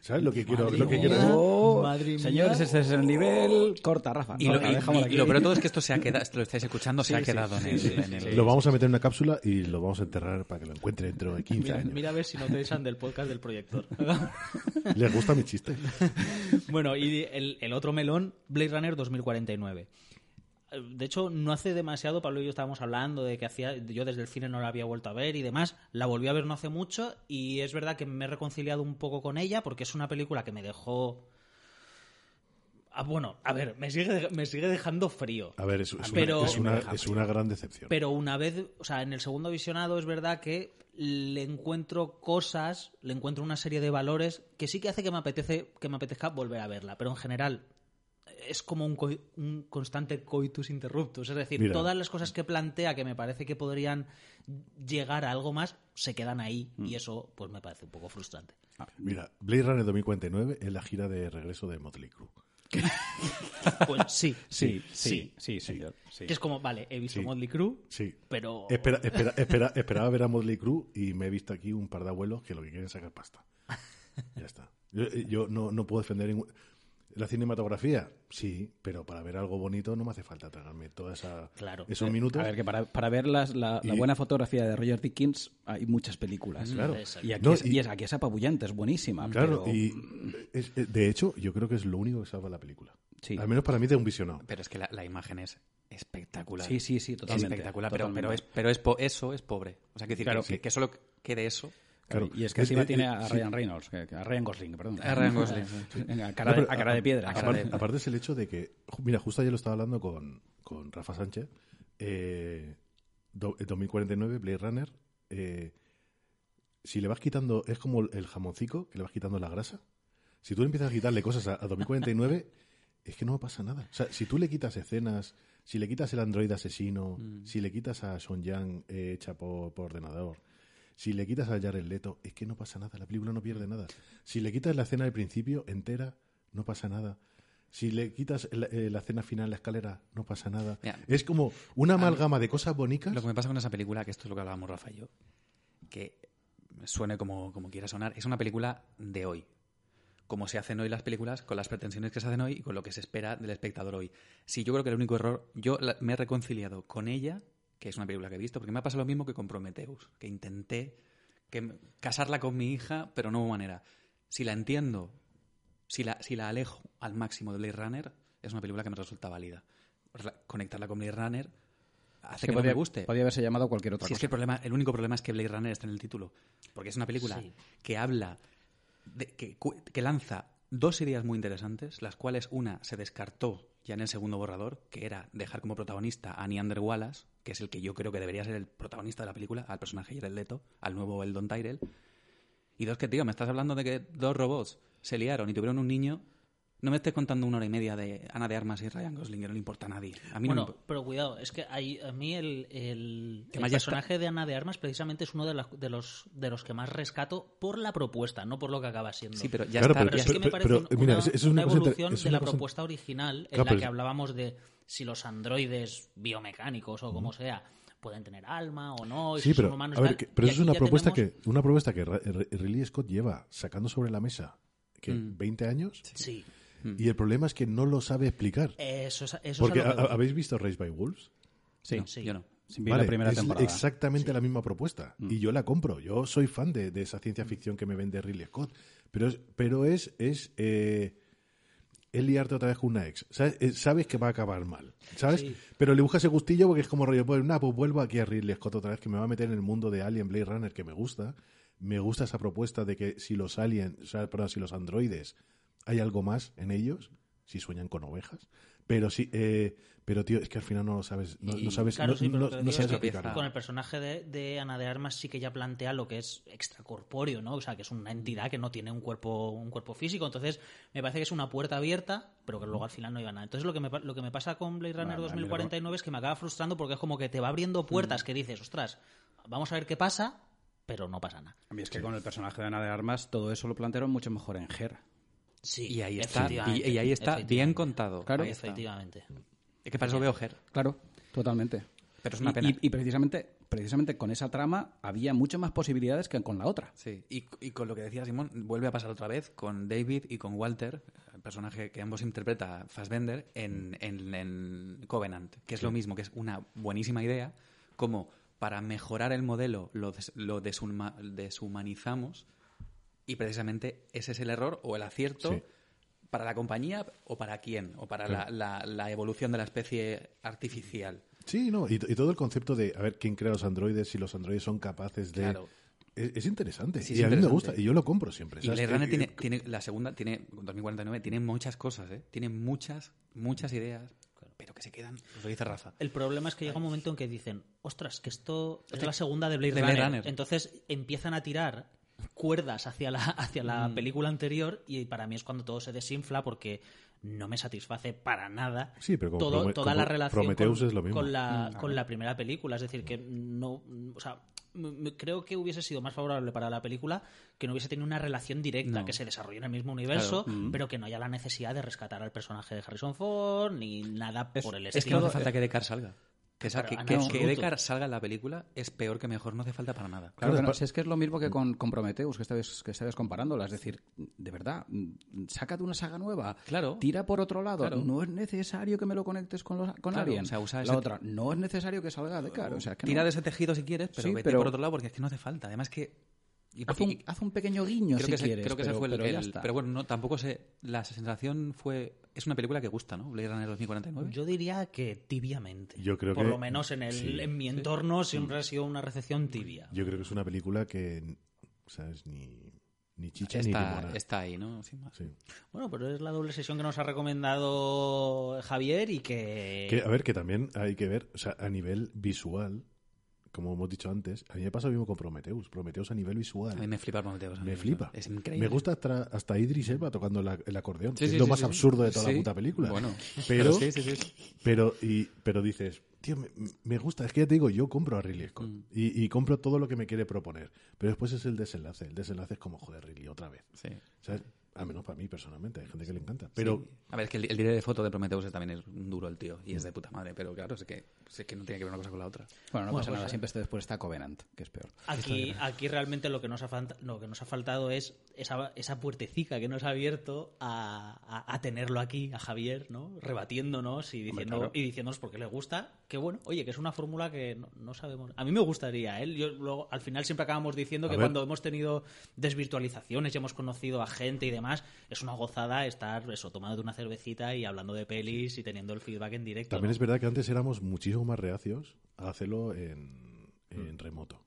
C: ¿Sabes lo que quiero, lo que quiero?
E: Oh,
B: Madre
E: señores, ese es el nivel. Corta, Rafa.
D: Y lo,
E: Corta,
D: y-
E: déjamelo
D: y-
E: aquí.
D: y lo peor de todo es que esto se ha quedado, esto lo estáis escuchando, se
E: Sí,
D: ha quedado
E: sí,
D: en el.
E: sí,
D: en
E: sí,
D: el-
E: sí.
C: Lo vamos a meter en una cápsula y lo vamos a enterrar para que lo encuentre dentro de 15
B: Mira,
C: años.
B: mira a ver si no te echan del podcast del proyector.
C: ¿Les gusta mi chiste? *laughs*
B: bueno, y el, el otro melón, Blade Runner 2049. De hecho, no hace demasiado, Pablo y yo estábamos hablando de que hacía, yo desde el cine no la había vuelto a ver y demás. La volví a ver no hace mucho y es verdad que me he reconciliado un poco con ella porque es una película que me dejó... Ah, bueno, a ver, me sigue, me sigue dejando frío.
C: A ver, es, es
B: Pero-
C: una, es, una, es una gran decepción.
B: Pero una vez, o sea, en el segundo visionado es verdad que le encuentro cosas, le encuentro una serie de valores que sí que hace que me apetece, que me apetezca volver a verla. Pero en general es como un, coi- un constante coitus interruptus. Es decir,
C: Mira.
B: todas las cosas que plantea que me parece que podrían llegar a algo más se quedan ahí y eso pues me parece un poco frustrante.
C: Mira, Blade Runner 2049 es la gira de regreso de Motley Crue. *laughs*
B: Pues sí,
E: Sí, sí, sí, señor. sí.
B: Que es como, vale, he visto
C: Sí.
B: Motley Crue,
C: Sí.
B: pero...
C: Espera, espera, espera, esperaba ver a Motley Crue y me he visto aquí un par de abuelos que lo que quieren es sacar pasta. *laughs* Ya está. Yo, yo no, no puedo defender ningún... La cinematografía, sí, pero para ver algo bonito no me hace falta tragarme toda esa,
B: Claro.
C: esos minutos.
E: A ver, que para, para ver las- la, buena fotografía de Roger Dickens hay muchas películas.
C: Claro.
B: Exacto.
E: Y aquí,
C: No,
E: es,
C: y-
E: y es- aquí es apabullante, es buenísima.
C: Claro,
E: pero-
C: y es- es- de hecho, yo creo que es lo único que salva la película.
E: Sí.
C: Al menos para mí de un visionado.
D: Pero es que la, la imagen es espectacular.
E: Sí, sí, sí, totalmente.
D: Espectacular, pero,
E: totalmente.
D: pero, es, pero es po- eso es pobre. O sea, que decir
E: Claro.
D: que, que solo quede eso.
C: Claro.
E: Y es que
C: Eh,
E: encima
C: eh,
E: tiene
C: eh,
E: a
C: sí.
E: Ryan Reynolds, a Ryan Gosling, perdón.
D: A Ryan Gosling. *laughs*
E: A cara,
C: No,
E: de,
C: pero
E: a cara de piedra.
C: Aparte,
D: de-
C: aparte es el hecho de que, mira, justo ayer lo estaba hablando con, con Rafa Sánchez, eh, do- 2049, Blade Runner, eh, si le vas quitando, es como el jamoncico, que le vas quitando la grasa. Si tú empiezas a quitarle cosas a, a 2049, *laughs* es que no pasa nada. O sea, si tú le quitas escenas, si le quitas el androide asesino, si le quitas a Son Yang eh, hecha por, por ordenador, si le quitas a Jared Leto, es que no pasa nada, la película no pierde nada. Si le quitas la escena del principio entera, no pasa nada. Si le quitas la, eh, la escena final, la escalera, no pasa nada.
D: Mira,
C: es como una amalgama de cosas bonitas.
D: Lo que me pasa con esa película, que esto es lo que hablábamos Rafa y yo, que suene como, como quiera sonar, es una película de hoy. Como se hacen hoy las películas, con las pretensiones que se hacen hoy y con lo que se espera del espectador hoy. Sí, yo creo que el único error, yo la- me he reconciliado con ella, que es una película que he visto, porque me ha pasado lo mismo que con Prometheus, que intenté que, casarla con mi hija, pero no hubo manera. Si la entiendo, si la, si la alejo al máximo de Blade Runner, es una película que me resulta válida. Conectarla con Blade Runner hace
E: Es
D: que,
E: que
D: no me guste.
E: podía haberse llamado cualquier otra
D: Si es que
E: cosa.
D: el, problema, el único problema es que Blade Runner está en el título. Porque es una película
B: Sí.
D: que habla, de- que, que lanza dos ideas muy interesantes, las cuales una se descartó ya en el segundo borrador, que era dejar como protagonista a Neander Wallace, que es el que yo creo que debería ser el protagonista de la película, al personaje Jared Leto, al nuevo Eldon Tyrell. Y dos, que tío, me estás hablando de que dos robots se liaron y tuvieron un niño. No me estés contando una hora y media de Ana de Armas y Ryan Gosling, que no le importa a nadie. A mí no
B: bueno,
D: me impo-
B: pero cuidado, es que hay, a mí el, el,
D: Que
B: el personaje de Ana de Armas precisamente es uno de, las- de los, de los que más rescato por la propuesta, no por lo que acaba siendo.
D: Sí, pero ya
C: Claro,
D: está.
B: Pero es que
C: pero-
B: me parece
C: pero,
B: un-
C: mira,
B: una,
C: es- una
B: evolución
C: es
B: de la
C: cosa-
B: propuesta original en
C: Claro,
B: la que hablábamos de si los androides biomecánicos o como sea pueden tener alma o no, y
C: Sí,
B: si
C: pero,
B: son humanos
C: a ver, que- pero eso es una propuesta,
B: tenemos-
C: que, una propuesta que Ridley Scott lleva sacando sobre la mesa que
D: Mm.
C: 20 años
B: Sí,
C: y el problema es que no lo sabe explicar.
B: eso es, eso
C: Porque
B: es a lo que
C: ¿ha-
B: voy.
C: ¿habéis visto Race by Wolves?
E: Sí,
D: No,
B: Sí.
D: yo no.
C: Vale,
E: la primera
C: es
E: temporada.
C: exactamente la misma propuesta.
B: Mm.
C: Y yo la compro. Yo soy fan de, de esa ciencia ficción que me vende Ridley Scott. Pero es, pero es, es eh, es liarte otra vez con una ex. ¿Sabes? Eh, sabes que va a acabar mal. ¿Sabes?
B: Sí.
C: Pero le busca ese gustillo porque es como rollo, pues, nada, pues vuelvo aquí a Ridley Scott otra vez que me va a meter en el mundo de Alien Blade Runner que me gusta. Me gusta esa propuesta de que si los aliens, o sea, perdón, si los androides hay algo más en ellos, si sueñan con ovejas. Pero sí, eh, pero tío, es que al final no lo sabes, no, no sabes,
B: Claro,
C: no,
B: sí,
C: no- no sabes
B: con el personaje de, de Ana de Armas sí que ya plantea lo que es extracorpóreo, ¿no? O sea, que es una entidad que no tiene un cuerpo, un cuerpo físico. Entonces, me parece que es una puerta abierta, pero que luego al final no iba a nada. Entonces, lo que me, lo que me pasa con Blade Runner
E: Vale, a mí lo que-
B: 2049 es que me acaba frustrando porque es como que te va abriendo
C: Mm.
B: puertas que dices, ostras, vamos a ver qué pasa, pero no pasa nada.
E: A mí es que con el personaje de Ana de Armas todo eso lo plantearon mucho mejor en Her.
B: Sí,
D: Y ahí está, y, ahí está bien contado.
E: Claro.
D: Ahí está.
B: Efectivamente.
D: Es que para eso veo Her.
E: Claro, totalmente.
D: Pero es una
E: Y-
D: pena.
E: Y, y precisamente, precisamente con esa trama había muchas más posibilidades que con la otra.
D: Sí, y, y con lo que decía Simón, vuelve a pasar otra vez con David y con Walter, el personaje que ambos interpreta Fassbender en, en, en Covenant, que es lo mismo, que es una buenísima idea, como para mejorar el modelo lo, des- lo deshuma- deshumanizamos y precisamente ese es el error o el acierto
C: Sí.
D: para la compañía o para quién, o para la, la- la evolución de la especie artificial.
C: Sí, no, y, y todo el concepto de a ver quién crea los androides, si los androides son capaces de.
D: Claro.
C: Es, es interesante.
D: Sí,
C: y a mí me gusta, y yo lo compro siempre.
D: Blade Runner tiene, tiene la segunda, tiene 2049, tiene muchas cosas, ¿eh? Tiene muchas, muchas ideas, pero que se quedan, lo dice Rafa.
B: El problema es que llega un momento en que dicen, ostras, que esto es la segunda de Blade,
D: de Blade
B: Runner.
D: Runner.
B: Entonces empiezan a tirar cuerdas hacia la, *laughs* hacia la
D: Mm.
B: película anterior y para mí es cuando todo se desinfla porque no me satisface para nada
C: Sí, pero como
B: todo-
C: Prome-
B: toda la relación con,
C: es lo mismo.
B: con la, con la primera película. Es decir, que no... O sea, creo que hubiese sido más favorable para la película que no hubiese tenido una relación directa,
D: No.
B: que se desarrolle en el mismo universo,
E: Mm.
B: pero que no haya la necesidad de rescatar al personaje de Harrison Ford ni nada por el
D: Es que
B: estilo.
D: no hace falta que Deckard salga. Que,
B: Claro,
D: que, que-. Deckard salga en la película es peor que mejor, no hace falta para nada.
E: Claro,
C: Claro,
E: que no,
C: pa-
E: si es que es lo mismo que con, con Prometheus, que estabas, que estabas comparándola. Es decir, de verdad, sácate una saga nueva.
D: Claro.
E: Tira por otro lado.
D: Claro.
E: No es necesario que me lo conectes con, los, con
D: Claro,
E: Alien.
D: o sea, usa
E: la otra, no es necesario que salga de cara. O sea, que
D: Tira
E: no.
D: de ese tejido si quieres, pero
E: Sí,
D: vete
E: pero-
D: por otro lado porque es que no hace falta. Además que... y-
E: Haz
D: y-
E: un, haz un pequeño guiño
D: creo
E: si
D: que, se-
E: quieres.
D: creo que
E: pero,
D: ese fue el,
E: pero
D: el-. Pero bueno, no, tampoco sé... La sensación fue... Es una película que gusta, ¿no? Blade Runner 2049.
B: Yo diría que tibiamente.
C: Yo creo
B: Por
C: que-
B: lo menos en, el,
C: sí.
B: en mi entorno siempre ha sido una recepción tibia.
C: Yo creo que es una película que, ¿sabes? Ni, ni chicha ni
D: está,
C: limonada.
D: está ahí, ¿no? Sin más.
C: Sí.
B: Bueno, pero es la doble sesión que nos ha recomendado Javier y que...
C: Que, a ver, que también hay que ver, o sea, a nivel visual, como hemos dicho antes, a mí me pasa lo mismo con Prometheus. Prometheus a nivel visual.
D: A mí me flipa Prometheus.
C: Me flipa.
D: Es increíble.
C: Me gusta hasta, hasta Idris Elba tocando la- el acordeón.
D: Sí,
C: que
D: sí,
C: es lo
D: sí,
C: más absurdo de toda la puta película.
D: Bueno,
C: pero,
D: sí, sí, sí.
C: pero, y, pero dices, tío, me, me gusta. Es que ya te digo, yo compro a Ridley Scott.
D: Mm.
C: Y, y compro todo lo que me quiere proponer. Pero después es el desenlace. El desenlace es como, joder, Ridley, otra vez.
D: Sí.
C: ¿Sabes? Al menos para mí personalmente. Hay gente que le encanta. Pero
D: Sí. A ver, es que el, el director de foto de Prometheus también es duro el tío y es de puta madre, pero claro, sé que, sé que no tiene que ver una cosa con la otra.
E: Bueno, no
B: Bueno,
E: pasa
B: pues,
E: nada.
B: eh.
E: Siempre está- después está Covenant, que es peor.
B: Aquí, aquí realmente lo que nos ha, falta- lo que nos ha faltado es esa, esa puertecica que nos ha abierto a, a- a tenerlo aquí, a Javier, ¿no? Rebatiéndonos y, diciendo,
E: claro.
B: y diciéndonos por qué le gusta. Que bueno, oye, que es una fórmula que no, no sabemos. A mí me gustaría, ¿eh? Yo, luego, al final siempre acabamos diciendo
C: A
B: que
C: ver.
B: cuando hemos tenido desvirtualizaciones y hemos conocido a gente y demás, es una gozada estar eso, tomando una cervecita y hablando de pelis y teniendo el feedback en directo.
C: también
B: ¿no?
C: es verdad que antes éramos muchísimo más reacios a hacerlo en, en remoto.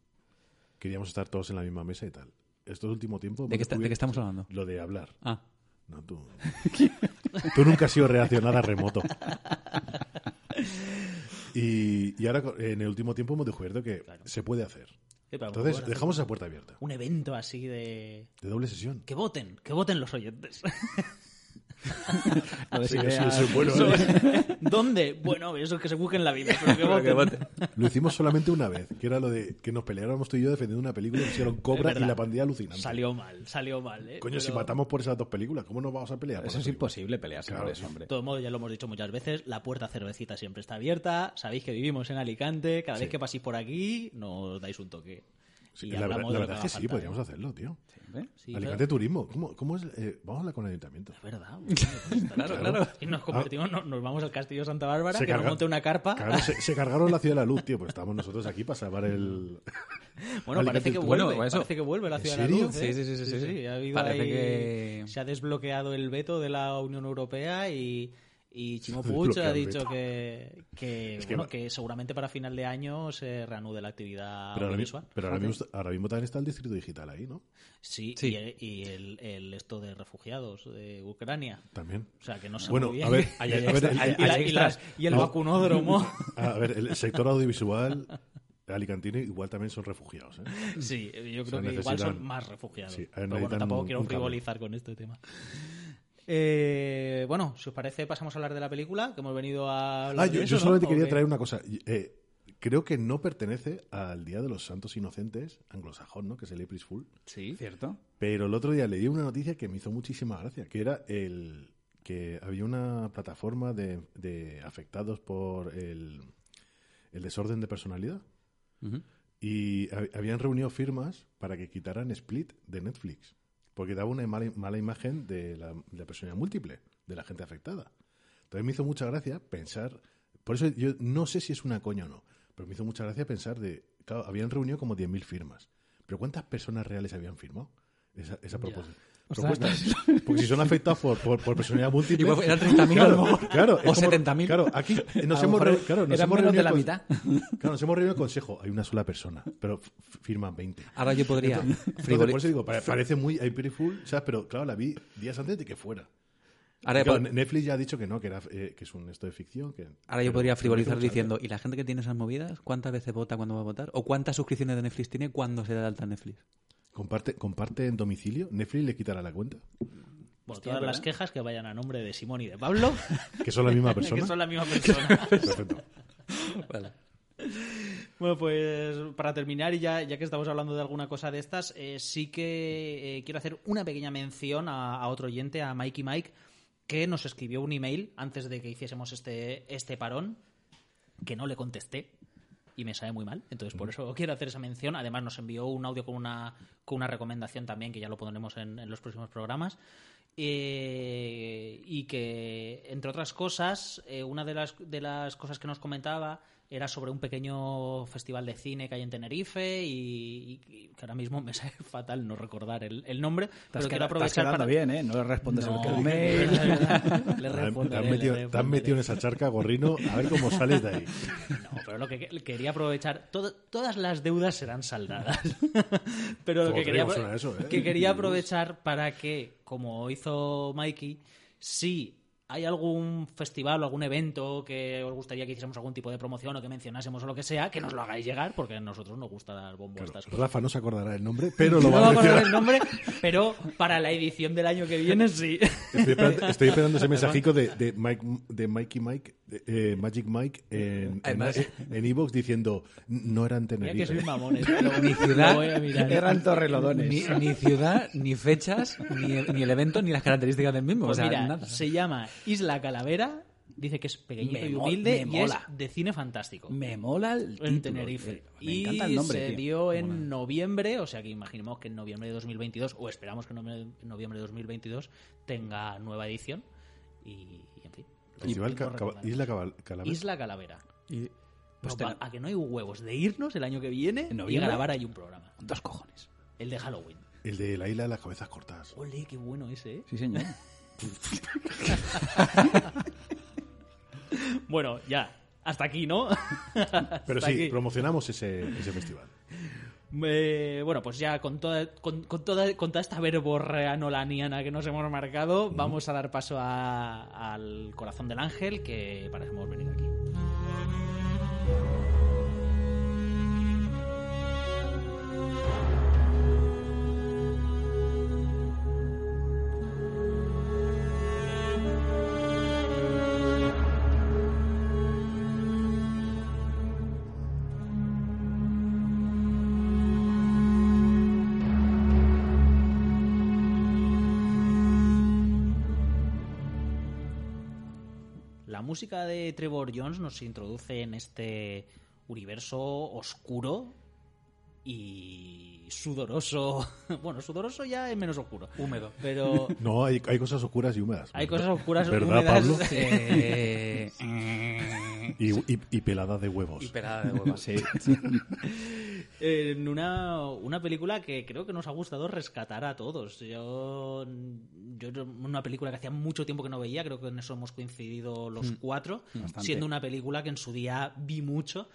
C: Queríamos estar todos en la misma mesa y tal. Estos últimos tiempos...
D: ¿De qué, está- de qué estamos hablando?
C: Lo de hablar.
D: Ah,
C: No, tú. *laughs* tú nunca has sido reaccionada remoto. Y, y ahora en el último tiempo hemos descubierto que se puede hacer.
B: Sí,
C: Entonces
B: bueno,
C: dejamos esa puerta abierta.
B: Un evento así de...
C: De doble sesión.
B: Que voten, que voten los oyentes. *laughs*
C: Sí, eso- eso es bueno, ¿eh? *laughs*
B: ¿Dónde? Bueno, eso es que se busquen la vida, pero que voten.
C: Lo hicimos solamente una vez, que era lo de que nos peleáramos tú y yo defendiendo una película que pusieron Cobra y la pandilla alucinante.
B: Salió mal, salió mal. ¿eh?
C: Coño, si matamos por esas dos películas, ¿cómo nos vamos a pelear? por
E: Eso es
C: película?
E: imposible pelearse
C: Claro,
E: por eso, hombre.
B: De todos modos, ya lo hemos dicho muchas veces, la puerta cervecita siempre está abierta. Sabéis que vivimos en Alicante. Cada vez que paséis por aquí, nos dais un toque.
C: Sí,
B: Y
C: la, verdad-
B: hablamos
C: la verdad
B: que
C: es que sí, podríamos hacerlo, tío.
B: Sí,
C: Alicante
B: claro.
C: Turismo. ¿Cómo, cómo es? Eh, vamos a hablar con el ayuntamiento.
B: Es verdad. *laughs*
D: claro, claro.
B: Y nos convertimos, no- nos vamos al Castillo de Santa Bárbara,
C: Se
B: que nos monte una carpa.
C: Claro, se, se cargaron la ciudad de la luz, tío. Pues estamos *laughs* nosotros aquí para salvar el. *laughs*
B: Bueno, parece que vuelve,
D: Bueno, eso.
B: parece que vuelve la
C: ¿En
B: ciudad de la luz. ¿eh?
D: Sí, sí, sí, sí, sí.
B: ha habido
D: Parece
B: ahí-
D: que-
B: se ha desbloqueado el veto de la Unión Europea y, y Chimo *laughs*
C: Se
B: Puig ha dicho que, que,
C: Es que
B: bueno,
C: va-
B: que seguramente para final de año se reanude la actividad
C: Pero, ahora,
B: audiovisual.
C: pero ahora, mismo, ahora mismo también está el distrito digital ahí, ¿no?
B: Sí,
D: Sí.
B: y, el, y el- el esto de refugiados de Ucrania.
C: También.
B: O sea, que no sé
C: Bueno,
B: muy bien.
C: a ver, *laughs*
B: Hay-
C: a ver, el-
B: hay- y, la-
D: hay
B: y la-
D: extras.
B: y el
C: No.
B: vacunódromo. *laughs*
C: A ver, el sector audiovisual alicantino igual también son refugiados, ¿eh?
B: Sí, yo creo
C: sea,
B: que igual son más refugiados.
C: sí,
B: Pero bueno,
C: necesitan
B: tampoco quiero frivolizar con este tema. Eh, bueno, si os parece, pasamos a hablar de la película, que hemos venido a
C: Ah, yo,
B: eso,
C: yo solamente
B: ¿O
C: quería traer una cosa. Eh, creo que no pertenece al Día de los Santos Inocentes anglosajón, ¿no? Que es el April Fool.
B: Sí.
E: ¿Cierto?
C: Pero el otro día leí una noticia que me hizo muchísima gracia, que era el que había una plataforma de, de afectados por el, el desorden de personalidad y hab- habían reunido firmas para que quitaran Split de Netflix, porque daba una mala, mala imagen de la, de la personalidad múltiple, de la gente afectada. Entonces me hizo mucha gracia pensar, por eso yo no sé si es una coña o no, pero me hizo mucha gracia pensar de, claro, habían reunido como 10.000 firmas, pero ¿cuántas personas reales habían firmado esa, esa proposición? Propuesta. *laughs* Porque si son afectados por, por, por personalidad múltiple.
D: Igual eran 30.000 a lo
C: claro, claro,
D: O
C: como-
D: 70.000.
C: Claro, aquí nos hemos, claro, nos hemos
E: de
C: reunido
E: la
C: con-
E: mitad. *laughs*
C: Claro, nos hemos reunido en consejo. Hay una sola persona, pero firman 20.
D: Ahora yo podría
C: Entonces, *laughs* por eso digo, pare- parece muy April Fool, ¿sabes? Pero claro, la vi días antes de que fuera.
D: Ahora,
C: Claro, Netflix ya ha dicho que no, que, era, eh, que es un esto de ficción. Que,
D: ahora yo podría frivolizar diciendo, ¿y la gente que tiene esas movidas, cuántas veces vota cuando va a votar? ¿O cuántas suscripciones de Netflix tiene cuando se da de alta Netflix?
C: Comparte, comparte en domicilio. Netflix le quitará la cuenta.
B: Bueno,
E: Hostia,
B: todas las quejas que vayan a nombre de Simón y de Pablo, *laughs*
C: Que son la misma *laughs* persona.
B: que son la misma persona. *laughs*
C: Perfecto.
D: Vale.
B: Bueno, pues para terminar, y ya, ya que estamos hablando de alguna cosa de estas, eh, sí que eh, quiero hacer una pequeña mención a, a otro oyente, a Mikey Mike, que nos escribió un email antes de que hiciésemos este, este parón, que no le contesté y me sabe muy mal. Entonces, por eso quiero hacer esa mención. Además, nos envió un audio con una, con una recomendación también, que ya lo pondremos en, en los próximos programas. Eh, y que, entre otras cosas, eh, una de las, de las cosas que nos comentaba era sobre un pequeño festival de cine que hay en Tenerife y, y que ahora mismo me *laughs* sale fatal no recordar el, el nombre, pero quiero aprovechar para...
E: bien, ¿eh? No le respondes
B: No,
E: el mail.
B: le *laughs*
C: Te has- te
B: responderé, le
C: te has metido en esa charca, gorrino, a ver cómo sales de ahí. *laughs*
B: No, pero lo que que- quería aprovechar, todo- todas las deudas serán saldadas. pero lo que quería,
C: eso, ¿eh?
B: que quería aprovechar para que, como hizo Mikey, si hay algún festival o algún evento que os gustaría que hiciéramos algún tipo de promoción o que mencionásemos o lo que sea, que nos lo hagáis llegar, porque a nosotros nos gusta dar bombo a estas cosas.
C: Rafa no se acordará el nombre, *laughs* pero lo
B: No
C: va a mencionar.
B: del nombre, pero para la edición del año que viene sí.
C: Estoy esperando, estoy esperando ese mensajico de, de, Mike, de Mikey Mike, eh, Magic Mike en en
D: Además-
C: en Evox diciendo no eran
B: Mira que
C: Tenerife.
B: soy mamón. *laughs* esto lo-
D: Mi ciudad.
E: Eran torrelodones.
D: Ni, ni ciudad, ni fechas, ni, ni el evento, ni las características del mismo.
B: Pues
D: o sea,
B: mira,
D: nada.
B: se llama Isla Calavera, dice que es pequeñito
E: Me
B: y humilde
E: me
B: y es
E: mola.
B: de cine fantástico.
E: Me mola el título.
B: en Tenerife.
E: Eh, Me
B: y
E: encanta el nombre,
B: se
E: tío.
B: dio en
E: Mola.
B: noviembre, o sea que imaginemos que en noviembre de 2022, o esperamos que en noviembre- de 2022 tenga nueva edición. Y,
C: Festival Ca-. Isla Cabal- Calavera.
B: Isla Calavera.
E: Y- pues
B: No, a que no hay huevos de irnos el año que viene
E: ¿En
B: y
E: noviembre?
B: grabar ahí un programa.
E: Dos cojones.
B: El de Halloween.
C: El de la isla de las cabezas cortadas.
B: Ole, qué bueno ese, ¿eh?
E: Sí, señor. *laughs*
B: Bueno, ya. Hasta aquí, ¿no? *laughs*
C: Pero sí,
B: aquí.
C: promocionamos ese, ese festival.
B: Eh, bueno, pues ya con toda, con, con toda, con toda esta verborrea nolaniana que nos hemos marcado, vamos a dar paso a- al corazón del ángel, que para eso hemos venido aquí. Música de Trevor Jones nos introduce en este universo oscuro y sudoroso. *laughs* Bueno, sudoroso ya es menos oscuro.
D: Húmedo.
B: Pero *laughs*
C: No, hay, hay cosas oscuras y húmedas.
B: hay cosas oscuras
C: ¿Verdad,
B: húmedas.
C: Pablo? *laughs*
D: Eh,
C: Y, y, y pelada de huevos.
D: y pelada de huevos.
E: Sí.
B: En una, una película que creo que nos ha gustado rescatar a todos. Yo, yo una película que hacía mucho tiempo que no veía, creo que en eso hemos coincidido los cuatro,
E: Bastante.
B: siendo una película que en su día vi mucho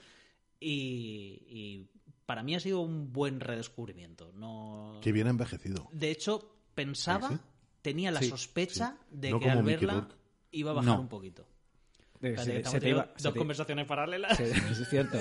B: y, y para mí ha sido un buen redescubrimiento. No...
C: Que bien ha envejecido.
B: De hecho, pensaba,
C: ¿Ah, sí?
B: tenía la
C: Sí,
B: sospecha de
C: No
B: que al verla
C: Rourke.
B: iba a bajar
D: No.
B: un poquito.
E: Se- se te iba- se
B: dos
E: te-
B: conversaciones paralelas.
E: se- Es cierto.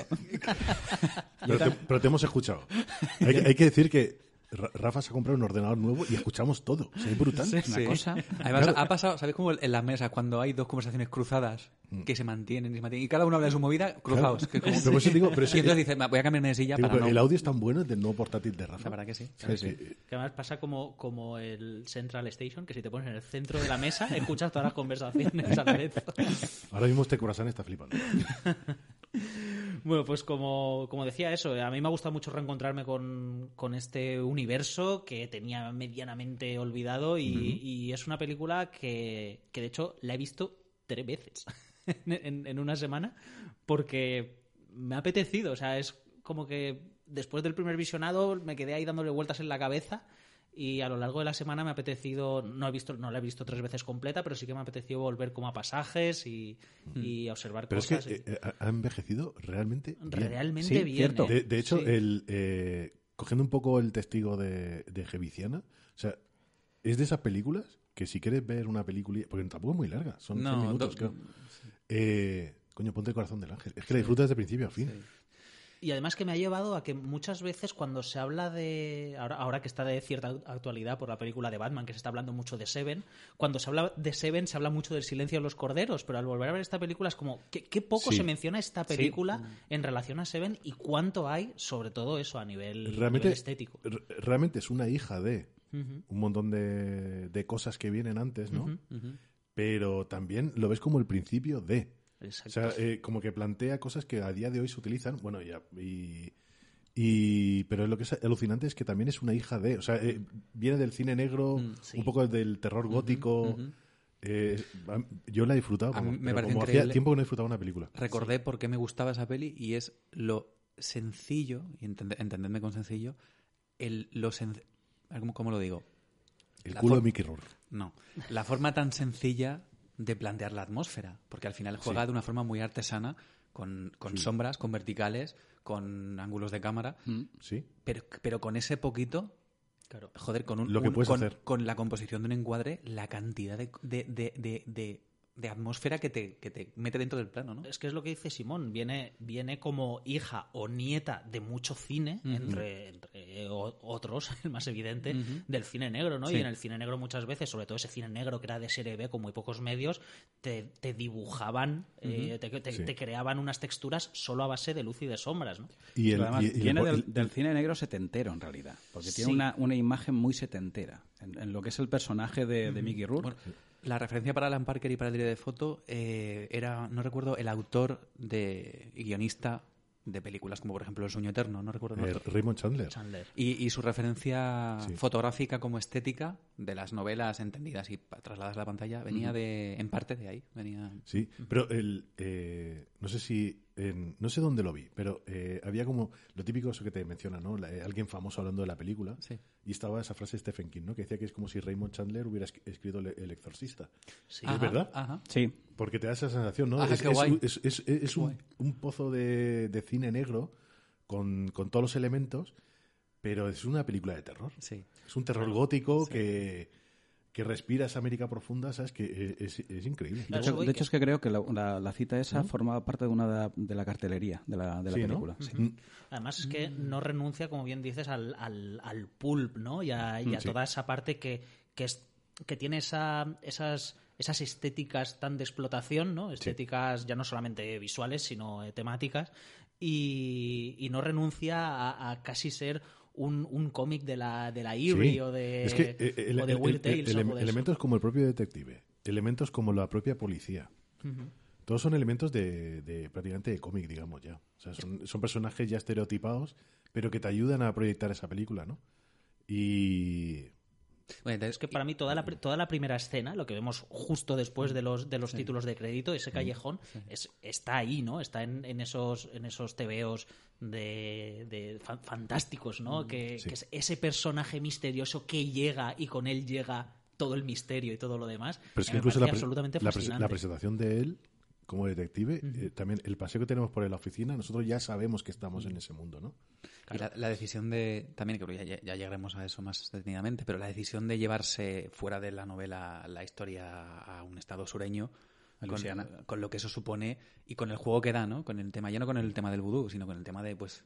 C: Pero te, pero te hemos escuchado. *laughs* Hay, que- hay que decir que Rafa se ha comprado un ordenador nuevo y escuchamos todo. O sea, es brutal.
E: Una cosa.
D: Además, ha pasado, ¿sabes cómo en las mesas cuando hay dos conversaciones cruzadas que se mantienen y se mantienen y cada uno habla de su movida cruzados?
C: Claro.
D: que como-
C: Pero por eso digo, pero eso-
D: y entonces dice, voy a cambiarme de silla
C: Digo,
D: para
C: pero
D: no...
C: El audio es tan bueno del nuevo portátil de Rafa.
D: La verdad que sí.
C: Sí, sí.
B: Que además pasa como, como el Central Station, que si te pones en el centro de la mesa, *laughs* escuchas todas las conversaciones a la vez.
C: Ahora mismo este corazón está flipando. *laughs*
B: Bueno, pues como, como decía eso, a mí me ha gustado mucho reencontrarme con, con este universo que tenía medianamente olvidado y, y es una película que, que de hecho la he visto tres veces *laughs* en, en- en una semana porque me ha apetecido, o sea, es como que después del primer visionado me quedé ahí dándole vueltas en la cabeza y a lo largo de la semana me ha apetecido, no he visto, no la he visto tres veces completa, pero sí que me ha apetecido volver como a pasajes y, y a observar
C: Pero es que
B: cosas. y-
C: eh, eh, ha envejecido realmente bien.
B: Realmente
E: Sí,
B: bien.
E: cierto.
B: ¿eh?
C: De, de hecho,
B: Sí.
C: el, eh, cogiendo un poco el testigo de, de Geviciana, o sea, es de esas películas que si quieres ver una película, porque tampoco es muy larga, son
D: No,
C: 100 minutos,
D: do-
C: creo. Eh, coño, ponte el corazón del ángel. Es que la disfrutas de principio a fin.
B: Y además que me ha llevado a que muchas veces cuando se habla de. Ahora, ahora que está de cierta actualidad por la película de Batman, que se está hablando mucho de Seven, cuando se habla de Seven se habla mucho del silencio de los corderos, pero al volver a ver esta película es como. ¿Qué, qué poco
C: Sí.
B: se menciona esta película en relación a Seven y cuánto hay sobre todo eso a nivel,
C: Realmente,
B: nivel estético?
C: re- realmente es una hija de un montón de, de cosas que vienen antes, ¿no? Pero también lo ves como el principio de.
B: Exacto.
C: O sea, eh, como que plantea cosas que a día de hoy se utilizan. Bueno, ya. Y, y- pero lo que es alucinante es que también es una hija de. O sea, eh, viene del cine negro,
B: Mm, sí.
C: un poco del terror gótico. Eh, yo la he disfrutado. Como,
D: mí me
C: pero
D: parece
C: como hacía tiempo que no disfrutaba una película.
D: Recordé por qué me gustaba esa peli y es lo sencillo, y entende- entendedme con sencillo, el, lo sen- ¿cómo, cómo lo digo?
C: El
D: La
C: culo de Mickey Rourke.
D: No, la forma tan sencilla de plantear la atmósfera, porque al final juega de una forma muy artesana, con, con sombras, con verticales, con ángulos de cámara,
C: Sí.
D: pero, pero con ese poquito,
B: Claro.
D: joder, con, un,
C: Lo que
D: un-
C: puedes
D: con, con la composición de un encuadre, la cantidad de, de, de, de- de- atmósfera que te, que te mete dentro del plano, ¿no?
B: Es que es lo que dice Simón, viene, viene como hija o nieta de mucho cine, entre, entre otros, *laughs* el más evidente, del cine negro, ¿no?
D: Sí.
B: Y en el cine negro muchas veces, sobre todo ese cine negro que era de serie B con muy pocos medios, te, te dibujaban, eh, te, te-
C: Sí.
B: te creaban unas texturas solo a base de luz y de sombras, ¿no?
C: Y el,
E: además,
C: y- y el-
E: viene del,
C: el-
E: del cine negro setentero, en realidad. Porque tiene una, una imagen muy setentera. En, en lo que es el personaje de, de Mickey Rourke.
D: Bueno, la referencia para Alan Parker y para el diario de foto eh, era, no recuerdo, el autor de, y guionista de películas como por ejemplo El sueño eterno, no recuerdo.
C: eh. Raymond Chandler.
B: Chandler.
D: Y, y su referencia
C: Sí.
D: fotográfica como estética de las novelas entendidas y trasladadas a la pantalla venía de, en parte de ahí. Venía...
C: Sí, pero el, eh, no sé si, en- no sé dónde lo vi, pero eh, había como lo típico eso que te menciona, ¿no? La- eh, alguien famoso hablando de la película
D: Sí.
C: y estaba esa frase de Stephen King, ¿no? Que decía que es como si Raymond Chandler hubiera es- escrito Le- El Exorcista.
B: Sí.
C: ¿Es verdad?
D: Ajá.
E: Sí.
C: Porque te da esa sensación, ¿no?
D: Ah,
C: es
D: qué
C: es
D: guay.
C: un- es- es- es un,
D: guay.
C: un pozo de, de cine negro con, con todos los elementos, pero es una película de terror.
D: Sí.
C: Es un terror gótico que, que respira esa América profunda, ¿sabes? Que es, es increíble.
E: De hecho, de es que creo que la, la- la cita esa formaba parte de una de, de la cartelería de la, de la
C: Sí, ¿no?
E: película. sí.
C: Mm.
B: Además es que no renuncia, como bien dices, al, al, al pulp, ¿no? Y a, y a
C: Sí.
B: toda esa parte que, que, es, que tiene esa, esas, esas estéticas tan de explotación, ¿no? Estéticas ya no solamente visuales, sino eh, temáticas. Y, y no renuncia a, a casi ser un, un cómic de la, de la Eerie
C: Sí.
B: o de,
C: Es que, eh, el-
B: o de
C: el-
B: Weird
C: el-
B: Tales.
C: el-
B: algo de eso.
C: elementos como el propio detective, elementos como la propia policía. Todos son elementos de, de prácticamente de cómic, digamos ya. O sea, son, son personajes ya estereotipados, pero que te ayudan a proyectar esa película, ¿no? Y
D: Bueno, entonces,
B: Es que para mí toda la, toda la primera escena, lo que vemos justo después de los, de los títulos de crédito, ese callejón, es, está ahí, ¿no? Está en, en esos, en esos tebeos de, de fa- fantásticos, ¿no? Que,
C: Sí.
B: que es ese personaje misterioso que llega y con él llega todo el misterio y todo lo demás.
C: Pero es que incluso pre- la presentación de él como detective, eh, también el paseo que tenemos por la oficina, nosotros ya sabemos que estamos en ese mundo, ¿no?
D: Y la, la decisión de, también creo que ya, ya llegaremos a eso más detenidamente, pero la decisión de llevarse fuera de la novela la historia a un estado sureño, con, lo que eso supone y con el juego que da, ¿no? Con el tema, ya no con el tema del vudú, sino con el tema de, pues,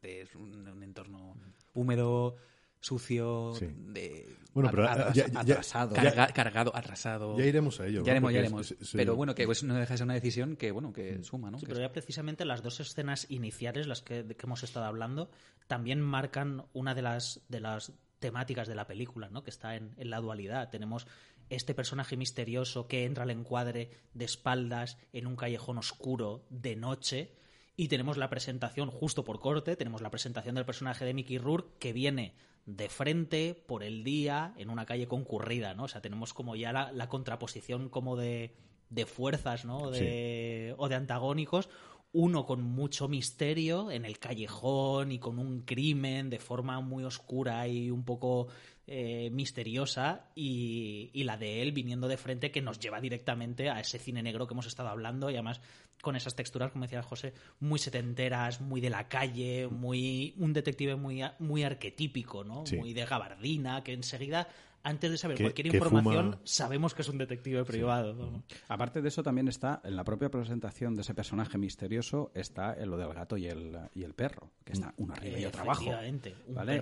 D: de un, un entorno húmedo, sucio,
C: Sí.
D: de
C: Bueno, pero,
D: atras-
C: ya- ya-
D: atrasado,
C: ya-
D: carga- cargado, atrasado.
C: Ya iremos a ello.
D: Ya
C: ¿no?
D: iremos, ya iremos.
C: es- es-
D: pero bueno, que pues, no deja de ser una decisión que, bueno, que suma, ¿no?
B: Sí,
D: Que
B: pero
D: es-
B: ya precisamente las dos escenas iniciales, las que, de que hemos estado hablando, también marcan una de las, de las temáticas de la película, ¿no? Que está en, en la dualidad. Tenemos este personaje misterioso que entra al encuadre de espaldas en un callejón oscuro de noche. Y tenemos la presentación, justo por corte, tenemos la presentación del personaje de Mickey Rourke que viene de frente por el día en una calle concurrida, ¿no? O sea, tenemos como ya la, la contraposición como de, de fuerzas, ¿no? De, O de antagónicos. Uno con mucho misterio en el callejón y con un crimen de forma muy oscura y un poco eh, misteriosa y, y la de él viniendo de frente que nos lleva directamente a ese cine negro que hemos estado hablando y además con esas texturas, como decía José, muy setenteras, muy de la calle, muy un detective muy, muy arquetípico, ¿no?
C: Sí.
B: Muy de gabardina, que enseguida antes de saber
C: Que-
B: cualquier
C: que
B: información,
C: fuma.
B: sabemos que es un detective privado.
E: Aparte de eso, también está en la propia presentación de ese personaje misterioso, está en lo del gato y el, y el perro, que está uno arriba y otro abajo.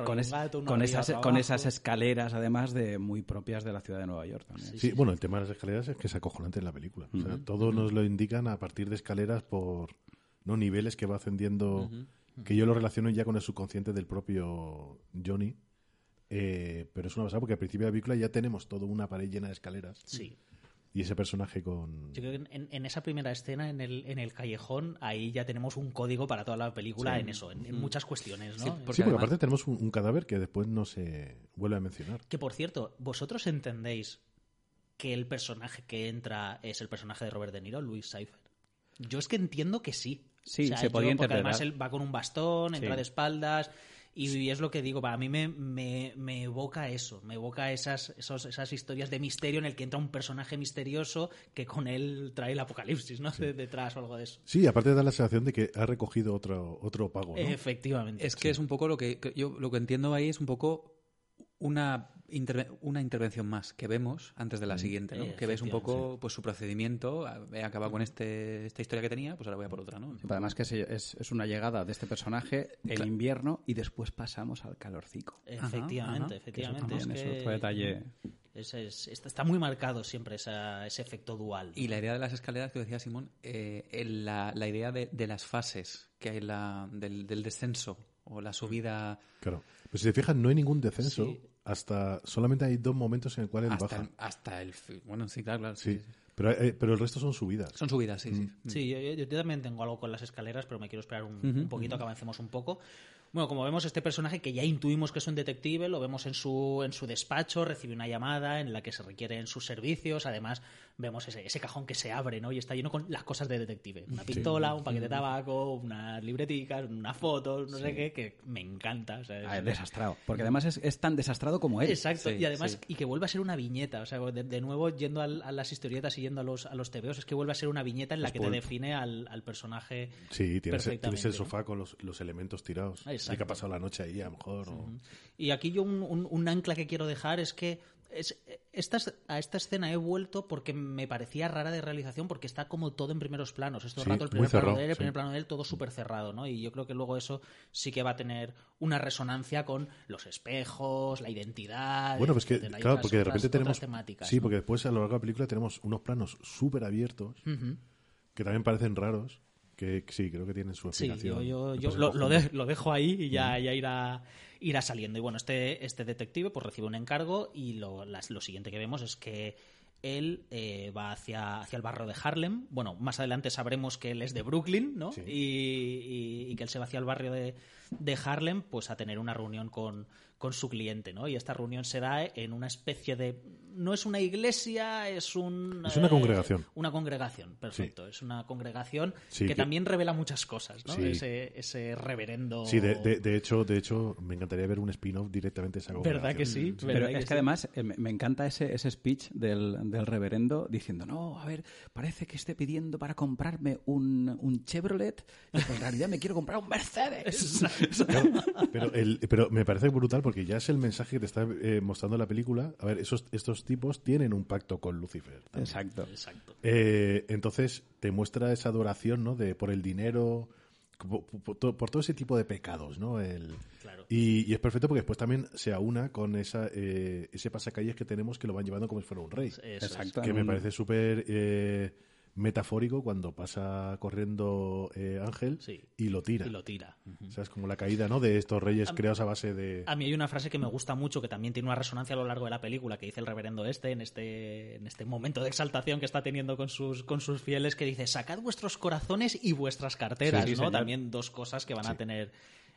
E: Con, es-
B: gato,
E: esas, con esas escaleras, además, de muy propias de la ciudad de Nueva York también.
C: Sí, bueno, el tema de las escaleras es que es acojonante en la película. O sea, todo nos lo indican a partir de escaleras por no niveles que va ascendiendo, que yo lo relaciono ya con el subconsciente del propio Johnny. Eh, pero es una pasada porque al principio de la película ya tenemos toda una pared llena de escaleras
B: Sí.
C: y ese personaje con...
B: Yo creo que en, en esa primera escena, en el, en el callejón, ahí ya tenemos un código para toda la película en eso, en, en muchas cuestiones, ¿no?
D: Sí,
C: Sí,
D: porque además-
C: aparte tenemos un, un cadáver que después no se vuelve a mencionar.
B: Que por cierto, ¿vosotros entendéis que el personaje que entra es el personaje de Robert De Niro, Louis Cypher? Yo es que entiendo que sí.
E: Sí, se
B: yo-
E: podría
B: porque además él va con un bastón, entra
E: Sí.
B: de espaldas. Y es lo que digo, para mí me, me, me evoca eso, me evoca esas, esos, esas historias de misterio en el que entra un personaje misterioso que con él trae el apocalipsis, ¿no? De- detrás o algo de eso.
C: Sí, aparte da la sensación de que ha recogido otro, otro pago, ¿no?
B: Efectivamente.
D: Es que es un poco lo que, que yo lo que entiendo ahí es un poco una interve- una intervención más que vemos antes de la siguiente, ¿no?
B: Eh,
D: Que ves un poco pues su procedimiento, he acabado con este esta historia que tenía, pues ahora voy a por otra, ¿no?
E: Además que es, es, es una llegada de este personaje en
D: Claro.
E: invierno y después pasamos al calorcico.
B: Efectivamente,
D: ajá.
E: Que eso
B: efectivamente. es
E: es
B: que-
E: otro detalle.
B: es- es- está, está muy marcado siempre esa- ese efecto dual.
D: Y la idea de las escaleras que decía Simón, eh, el- la, la idea de, de las fases que hay la, del, del descenso o la subida
C: Claro. Pero si te fijas, no hay ningún descenso.
B: Sí.
C: Hasta solamente hay dos momentos en el cual él
D: hasta
C: baja.
D: el, hasta el bueno sí claro, claro sí,
C: Sí.
D: sí, sí.
C: Pero, eh, pero el resto son subidas.
D: son subidas sí sí
B: Sí, yo, yo- yo también tengo algo con las escaleras, pero me quiero esperar un, un poquito a que avancemos un poco. Bueno, como vemos, este personaje que ya intuimos que es un detective, lo vemos en su, en su despacho, recibe una llamada en la que se requieren sus servicios. Además, vemos ese, ese cajón que se abre, ¿no? Y está lleno con las cosas de detective. Una pistola, un paquete de tabaco, unas libreticas, unas fotos, no sé qué, que me encanta. o sea, es-
E: Ah, es desastrado. Porque además es, es tan desastrado como él.
B: Exacto,
D: Sí,
B: y además,
D: sí.
B: y que vuelva a ser una viñeta, o sea, de, de nuevo yendo a las historietas y yendo a los, a los TVOs, es que vuelve a ser una viñeta en la que te define al, al personaje
C: Sí, tienes, tienes el
B: ¿no?
C: sofá con los, los elementos tirados. Y
B: exacto.
C: que ha pasado la noche ahí, a lo mejor. o-
B: Y aquí yo un, un- un ancla que quiero dejar es que es, esta, a esta escena he vuelto porque me parecía rara de realización porque está como todo en primeros planos. Esto
C: Sí,
B: rato el primer plano de él, el
C: sí.
B: primer plano de él, todo súper cerrado, ¿no? Y yo creo que luego eso sí que va a tener una resonancia con los espejos, la identidad.
C: Bueno, pues que, claro,
B: otras-
C: porque de repente
B: otras
C: tenemos.
B: temáticas,
C: sí,
B: ¿no?
C: porque después a lo largo de la película tenemos unos planos súper abiertos que también parecen raros. Que sí, creo que tienen su
B: Sí,
C: explicación.
B: yo, yo, lo,
C: se
B: lo
C: cogen.
B: de- lo dejo ahí y ya, ya irá, irá saliendo. Y bueno, este, este detective pues recibe un encargo y lo, las- lo siguiente que vemos es que él eh, va hacia, hacia el barrio de Harlem. Bueno, más adelante sabremos que él es de Brooklyn, ¿no?
C: Sí.
B: Y, y- y que él se va hacia el barrio de, de Harlem pues a tener una reunión con, con su cliente, ¿no? Y esta reunión se da en una especie de... No es una iglesia, es un...
C: Es una
B: eh,
C: congregación.
B: Una congregación, perfecto. Es una congregación
C: Sí,
B: que,
C: que-
B: también revela muchas cosas, ¿no?
C: Sí.
B: Ese, ese reverendo...
C: Sí, de, de- de hecho, de hecho, me encantaría ver un spin-off directamente de esa
B: ¿Verdad que sí?
C: congregación.
E: Pero
B: ¿Verdad
E: es que
B: sí?
E: además eh, me, me encanta ese, ese speech del, del reverendo diciendo, no, a ver, parece que esté pidiendo para comprarme un, un Chevrolet, y en realidad me quiero comprar un Mercedes. *laughs* *laughs*
C: Claro, pero, el- pero me parece brutal porque ya es el mensaje que te está eh, mostrando la película. A ver, esos, estos tipos tienen un pacto con Lucifer. también.
E: Exacto.
B: Exacto.
C: Eh, entonces te muestra esa adoración, ¿no? De por el dinero, por, por todo- por todo ese tipo de pecados, ¿no? El,
B: Claro.
C: y, y es perfecto porque después también se aúna con esa, eh, ese pasacalles que tenemos que lo van llevando como si fuera un rey.
B: Eso.
E: Exacto.
C: que me parece súper eh, metafórico cuando pasa corriendo eh, Ángel
B: Sí.
C: y lo tira.
B: Y lo tira.
C: O sea, es como la caída, ¿no? De estos reyes creados a base de...
B: A mí hay una frase que me gusta mucho, que también tiene una resonancia a lo largo de la película, que dice el reverendo este, en este, en este momento de exaltación que está teniendo con sus, con sus fieles, que dice, sacad vuestros corazones y vuestras carteras,
E: Sí, sí,
B: ¿no?
E: señor.
B: También dos cosas que van a tener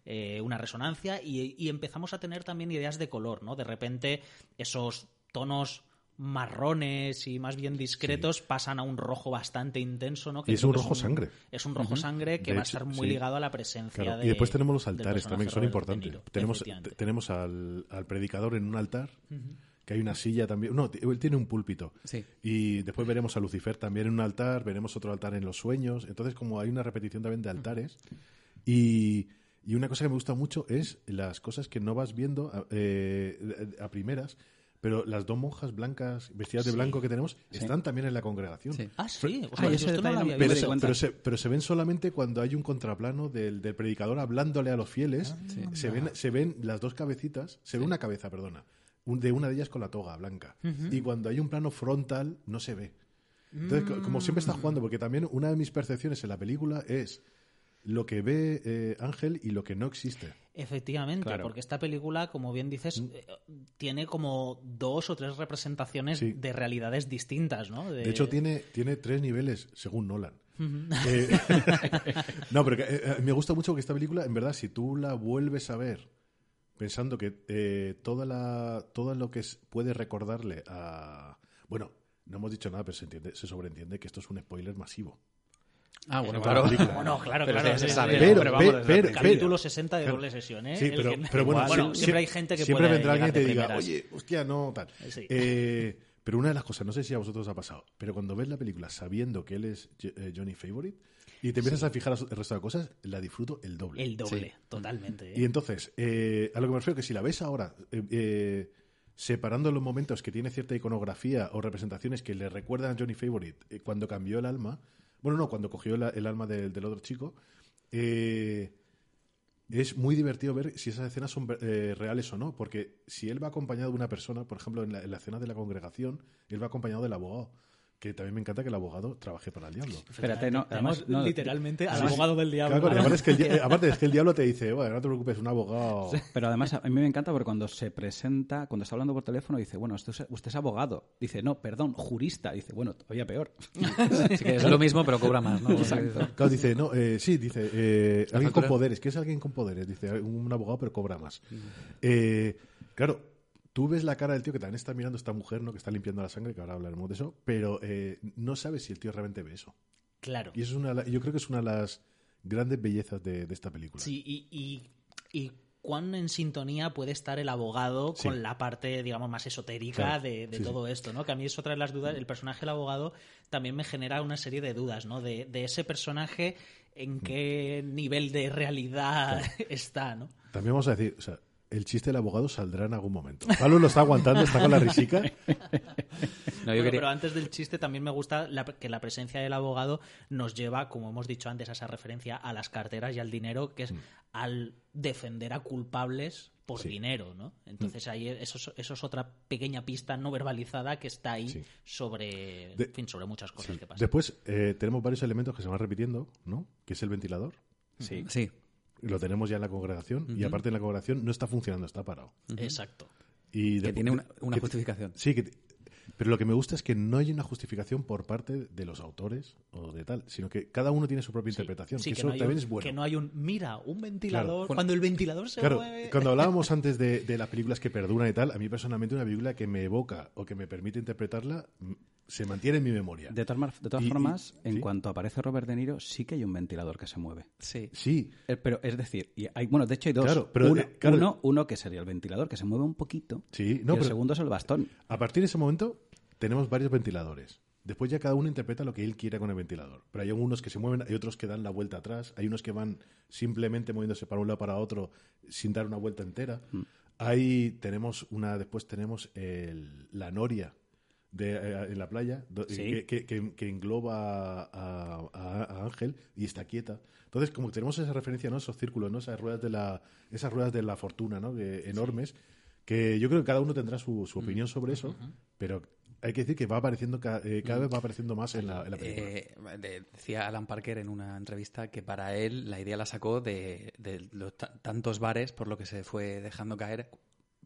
B: eh, una resonancia y, y empezamos a tener también ideas de color, ¿no? De repente esos tonos marrones y más bien discretos pasan a un rojo bastante intenso, ¿no?
C: Y es un rojo sangre.
B: Es un rojo sangre que
C: De
B: va a estar muy
C: sí.
B: ligado a la presencia
C: Claro,
B: de
C: y después tenemos los altares también, que son importantes.
B: Niro,
C: tenemos tenemos al, al predicador en un altar, que hay una silla también. No, él tiene un púlpito.
D: Sí.
C: Y después veremos a Lucifer también en un altar, veremos otro altar en los sueños. Entonces, como hay una repetición también de altares. Y, y una cosa que me gusta mucho es las cosas que no vas viendo a, eh, a primeras, pero las dos monjas blancas, vestidas de blanco que tenemos, están también en la congregación.
D: Sí.
B: Ah, sí. O
E: Ah,
B: sea,
E: y
B: yo
E: ese
B: esto no
E: detalle
B: lo
E: no-
B: había
E: me
C: Pero
B: visto.
C: se,
E: cuenta.
C: pero, se, pero se ven solamente cuando hay un contraplano del, del predicador hablándole a los fieles. Se, ven, se ven las dos cabecitas, se ve una cabeza, perdona, un- de una de ellas con la toga blanca. Y cuando hay un plano frontal, no se ve. Entonces, co- como siempre está jugando, porque también una de mis percepciones en la película es lo que ve eh, Ángel y lo que no existe.
B: Efectivamente,
E: Claro.
B: porque esta película, como bien dices, eh, tiene como dos o tres representaciones
C: Sí.
B: de realidades distintas, ¿no?
C: De hecho, tiene, tiene tres niveles, según Nolan. Eh, *laughs* *laughs* no, pero que, eh, eh, me gusta mucho que esta película, en verdad, si tú la vuelves a ver pensando que eh, toda la, todo lo que es- puede recordarle a... Bueno, no hemos dicho nada, pero se, entiende, se sobreentiende que esto es un spoiler masivo.
D: Ah, bueno, claro.
B: Bueno, claro,
D: Pero
B: claro. pero
C: Pero-
B: vamos,
C: pero-
B: capítulo
C: pero-
B: 60 de doble sesión, ¿eh?
C: Sí, pero,
B: que-
C: pero bueno,
B: Bueno,
C: sie-
B: siempre hay gente que
C: siempre
B: puede
C: vendrá alguien
B: de
C: te diga,
B: primeras.
C: oye, hostia, no, tal.
B: Sí.
C: Eh, pero una de las cosas, no sé si a vosotros os ha pasado, pero cuando ves la película sabiendo que él es eh, Johnny Favorite y te empiezas a fijar el resto de cosas, la disfruto el doble.
B: El doble,
D: Sí.
B: totalmente. ¿eh?
C: Y entonces, eh, a lo que me refiero que si la ves ahora, eh, eh, separando los momentos que tiene cierta iconografía o representaciones que le recuerdan a Johnny Favorite eh, cuando cambió el alma, bueno, no, cuando cogió el alma del, del otro chico, eh, es muy divertido ver si esas escenas son eh, reales o no, porque si él va acompañado de una persona, por ejemplo, en la, en la escena de la congregación, él va acompañado del abogado, que también me encanta que el abogado trabaje para el diablo.
E: Espérate, no, además, no,
B: literalmente al abogado del diablo.
C: Claro, y aparte, es que el, di- *laughs* eh, aparte es que el diablo te dice, bueno, no te preocupes, un abogado...
E: Pero además a mí me encanta porque cuando se presenta, cuando está hablando por teléfono, dice, bueno, usted es, usted es abogado. Dice, no, perdón, jurista. Dice, bueno, todavía peor. *laughs*
D: Así que *laughs* es lo mismo, pero cobra más, ¿no?
C: Claro, dice, no, eh, sí, dice, eh, alguien con poderes. ¿Qué es alguien con poderes? Dice, un abogado, pero cobra más. Eh, claro, tú ves la cara del tío que también está mirando a esta mujer, ¿no? Que está limpiando la sangre, que ahora hablaremos de eso, pero eh, no sabes si el tío realmente ve eso.
B: Claro.
C: Y eso es una, yo creo que es una de las grandes bellezas de, de esta película.
B: Sí, y, y, y cuán en sintonía puede estar el abogado
C: Sí.
B: con la parte, digamos, más esotérica
C: Claro.
B: de, de
C: Sí, sí.
B: todo esto, ¿no? Que a mí es otra de las dudas. El personaje del abogado también me genera una serie de dudas, ¿no? De, de ese personaje, en
C: Mm.
B: qué nivel de realidad *laughs* está, ¿no?
C: También vamos a decir, o sea, el chiste del abogado saldrá en algún momento. Pablo lo está aguantando, está con la risica. *laughs*
D: No, yo quería-
B: Pero antes del chiste también me gusta la- que la presencia del abogado nos lleva, como hemos dicho antes, a esa referencia a las carteras y al dinero, que es al defender a culpables por
C: Mm. Sí. Mm.
B: dinero, ¿no? Entonces ahí eso, es- eso es otra pequeña pista no verbalizada que está ahí
C: Sí.
B: sobre,
C: De-
B: en fin, sobre muchas cosas que pasan.
C: Después eh, tenemos varios elementos que se van repitiendo, ¿no? Que es el ventilador.
E: Sí.
D: Sí.
C: Lo tenemos ya en la congregación y aparte en la congregación no está funcionando, está parado.
B: Exacto.
C: Y
D: Que tiene una, una
C: que-
D: justificación.
C: Sí, que, pero lo que me gusta es que no hay una justificación por parte de los autores o de tal, sino que cada uno tiene su propia interpretación.
B: Sí,
C: que,
B: que,
C: eso
B: no
C: también
B: un,
C: es bueno.
B: que no hay un, mira, un ventilador,
C: Claro.
B: cuando el ventilador se
C: Claro,
B: mueve...
C: cuando *laughs* hablábamos antes de, de las películas que perduran y tal, a mí personalmente una película que me evoca o que me permite interpretarla se mantiene en mi memoria.
E: De todas, de todas
C: Y- y-
E: formas, en
C: ¿sí?
E: cuanto aparece Robert De Niro, sí que hay un ventilador que se mueve.
D: Sí.
C: Sí,
E: Eh, Pero es decir, y hay, bueno, de hecho hay dos.
C: Claro, pero,
E: uno,
C: eh, claro.
E: uno, uno que sería el ventilador, que se mueve un poquito.
C: Sí, no,
E: y el
C: pero-
E: segundo es el bastón.
C: A partir de ese momento tenemos varios ventiladores. Después ya cada uno interpreta lo que él quiera con el ventilador. Pero hay algunos que se mueven, hay otros que dan la vuelta atrás, hay unos que van simplemente moviéndose para un lado para otro sin dar una vuelta entera. Ahí tenemos una, después tenemos el- la noria de, eh, en la playa do-
E: Sí.
C: que, que- que- engloba a, a- a Ángel y está quieta. Entonces, como tenemos esa referencia, ¿no? Esos círculos, ¿no? Esas ruedas de la, esas ruedas de la fortuna, ¿no? Que- enormes. Que yo creo que cada uno tendrá su, su opinión sobre eso, pero hay que decir que va apareciendo ca- eh, cada vez va apareciendo más en la, en la película.
D: Eh, de- decía Alan Parker en una entrevista que para él la idea la sacó de, de los ta- tantos bares por lo que se fue dejando caer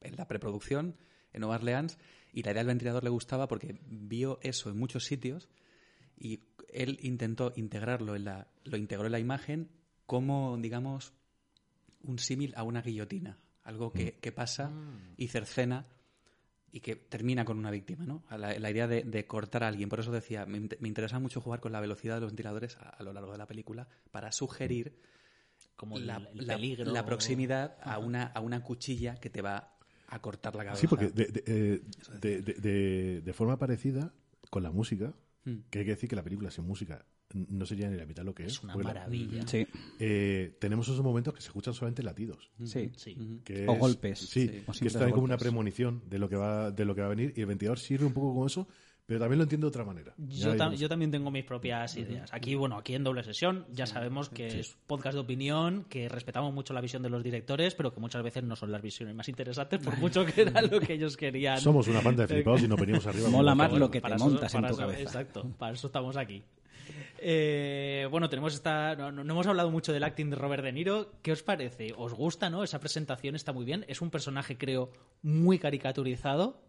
D: en la preproducción en Nueva Orleans y la idea del ventilador le gustaba porque vio eso en muchos sitios y él intentó integrarlo en la lo integró en la imagen como digamos un símil a una guillotina algo que, que pasa y cercena y que termina con una víctima, ¿no? La, la idea de, de cortar a alguien. Por eso decía, me, me interesa mucho jugar con la velocidad de los ventiladores a, a lo largo de la película para sugerir
B: como el,
D: la,
B: el
D: la-
B: peligro.
D: la proximidad a una, a una cuchilla que te va a cortar la cabeza.
C: Sí, porque de, de- eh, de- de- de- de forma parecida con la música,
D: Mm.
C: que hay que decir que la película sin música no sería ni la mitad lo que es.
B: Es una
C: porque la-
B: maravilla.
E: Sí,
C: eh, tenemos esos momentos que se escuchan solamente latidos.
E: sí.
B: Sí.
C: que
E: O
C: es-
E: golpes.
C: Sí,
E: Sí. O
C: que está ahí como una premonición de lo que va de lo que va a venir y el ventilador sirve un poco con eso, pero también lo entiendo de otra manera.
B: Yo, tam- yo también tengo mis propias ideas. Aquí, bueno, aquí en doble sesión ya sabemos que es podcast de opinión, que respetamos mucho la visión de los directores, pero que muchas veces no son las visiones más interesantes, por *laughs* mucho que era lo que ellos querían.
C: Somos una banda de *laughs* flipados y nos venimos arriba.
E: Mola más lo que te
B: Para eso-
E: montas en tu
B: eso-
E: cabeza.
B: Exacto, para eso estamos aquí. Eh, bueno, tenemos esta. No hemos hablado mucho del acting de Robert De Niro. ¿Qué os parece? ¿Os gusta, no? Esa presentación está muy bien. Es un personaje, creo, muy caricaturizado,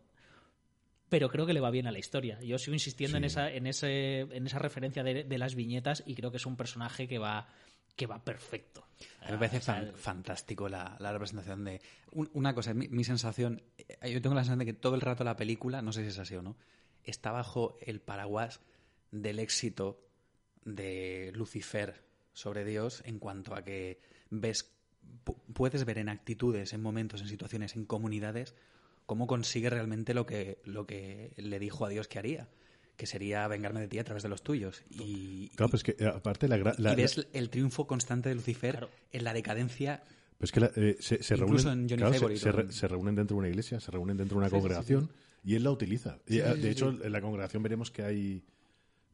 B: pero creo que le va bien a la historia. Yo sigo insistiendo en esa, en ese, en esa referencia de, de las viñetas y creo que es un personaje que va, que va perfecto.
D: A mí me parece
B: O sea,
D: fan- fantástico la, la representación de... un- una cosa, mi, mi sensación... eh, Yo tengo la sensación de que todo el rato la película, no sé si es así o no, está bajo el paraguas del éxito de Lucifer sobre Dios en cuanto a que ves pu- puedes ver en actitudes, en momentos, en situaciones, en comunidades cómo consigue realmente lo que, lo que le dijo a Dios que haría, que sería vengarme de ti a través de los tuyos. Y,
C: Claro, pues que eh, aparte la, la-
D: y ves
C: la-
D: el triunfo constante de Lucifer
B: Claro.
D: en la decadencia
C: pues que la- eh, se, reúnen,
D: en Johnny
C: claro, se-
D: Favorite,
C: se, re-
D: ¿no?
C: se reúnen dentro de una iglesia, se reúnen dentro de una congregación y él la utiliza. Y, eh, de hecho, en la congregación veremos que hay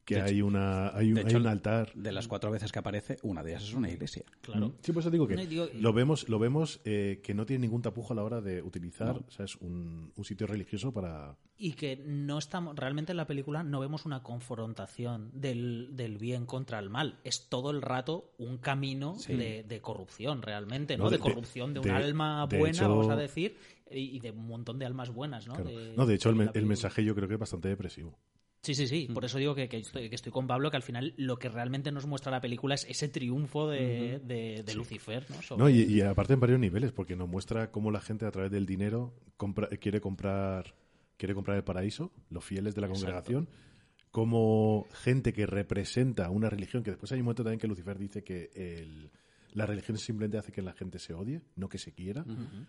C: que hay una hay un, hay altar.
E: De las cuatro veces que aparece, una de ellas es una iglesia.
B: Claro.
C: Sí, por eso digo que
B: No, digo-
C: lo vemos, lo vemos eh, que no tiene ningún tapujo a la hora de utilizar ¿sabes? Un, un sitio religioso para.
B: y que no estamos realmente en la película no vemos una confrontación del, del bien contra el mal es todo el rato un camino de, de corrupción realmente no,
C: No,
B: de,
C: de-
B: corrupción de,
C: de-
B: un alma buena
C: hecho-
B: vamos a decir y, de un montón de almas buenas no
C: claro.
B: de,
C: no, de hecho, el, mensaje yo creo que es bastante depresivo.
B: Sí sí sí por eso digo que, que estoy, que estoy con Pablo que al final lo que realmente nos muestra la película es ese triunfo de, de- de Lucifer no, Sobre-
C: No, y, y aparte en varios niveles, porque nos muestra cómo la gente a través del dinero compra- quiere comprar quiere comprar el paraíso, los fieles de la congregación, como gente que representa una religión, que después hay un momento también que Lucifer dice que el- la religión simplemente hace que la gente se odie, no que se quiera,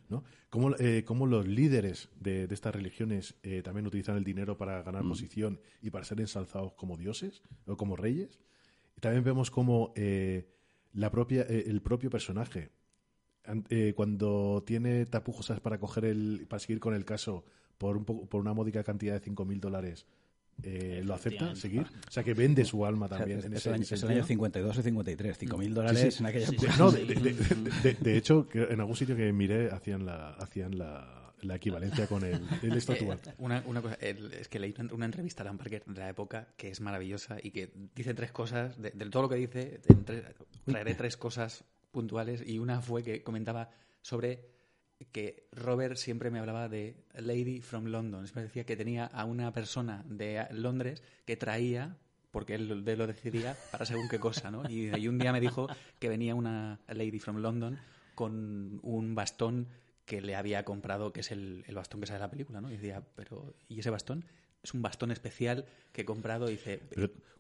C: ¿no? Como, eh, cómo los líderes de, de estas religiones eh, también utilizan el dinero para ganar posición y para ser ensalzados como dioses o como reyes. Y también vemos cómo eh, la propia, eh, el propio personaje an- eh, cuando tiene tapujos para coger el para seguir con el caso por un poco, por una módica cantidad de 5.000 dólares eh, lo acepta seguir o sea que vende su alma también
E: es,
C: en
E: es
C: ese
E: el año, es el año 52 y 53, 5.000
C: Sí,
E: dólares
C: sí.
E: en aquella
B: Sí,
E: época.
B: sí,
C: no,
B: sí.
C: de, de- de- de hecho en algún sitio que miré hacían la hacían la, la equivalencia con el, el estatual *laughs*
D: Eh, una, una cosa, el- es que leí una, una entrevista a Dan Parker de la época que es maravillosa y que dice tres cosas, de, de todo lo que dice, tres- traeré tres cosas puntuales y una fue que comentaba sobre que Robert siempre me hablaba de Lady from London. Es decía que tenía a una persona de Londres que traía, porque él de- lo decidía, para según qué cosa, ¿no? Y, y un día me dijo que venía una Lady from London con un bastón que le había comprado, que es el, el bastón que sale en la película, ¿no? Y decía, pero ¿y ese bastón? Es un bastón especial que he comprado. Y dice,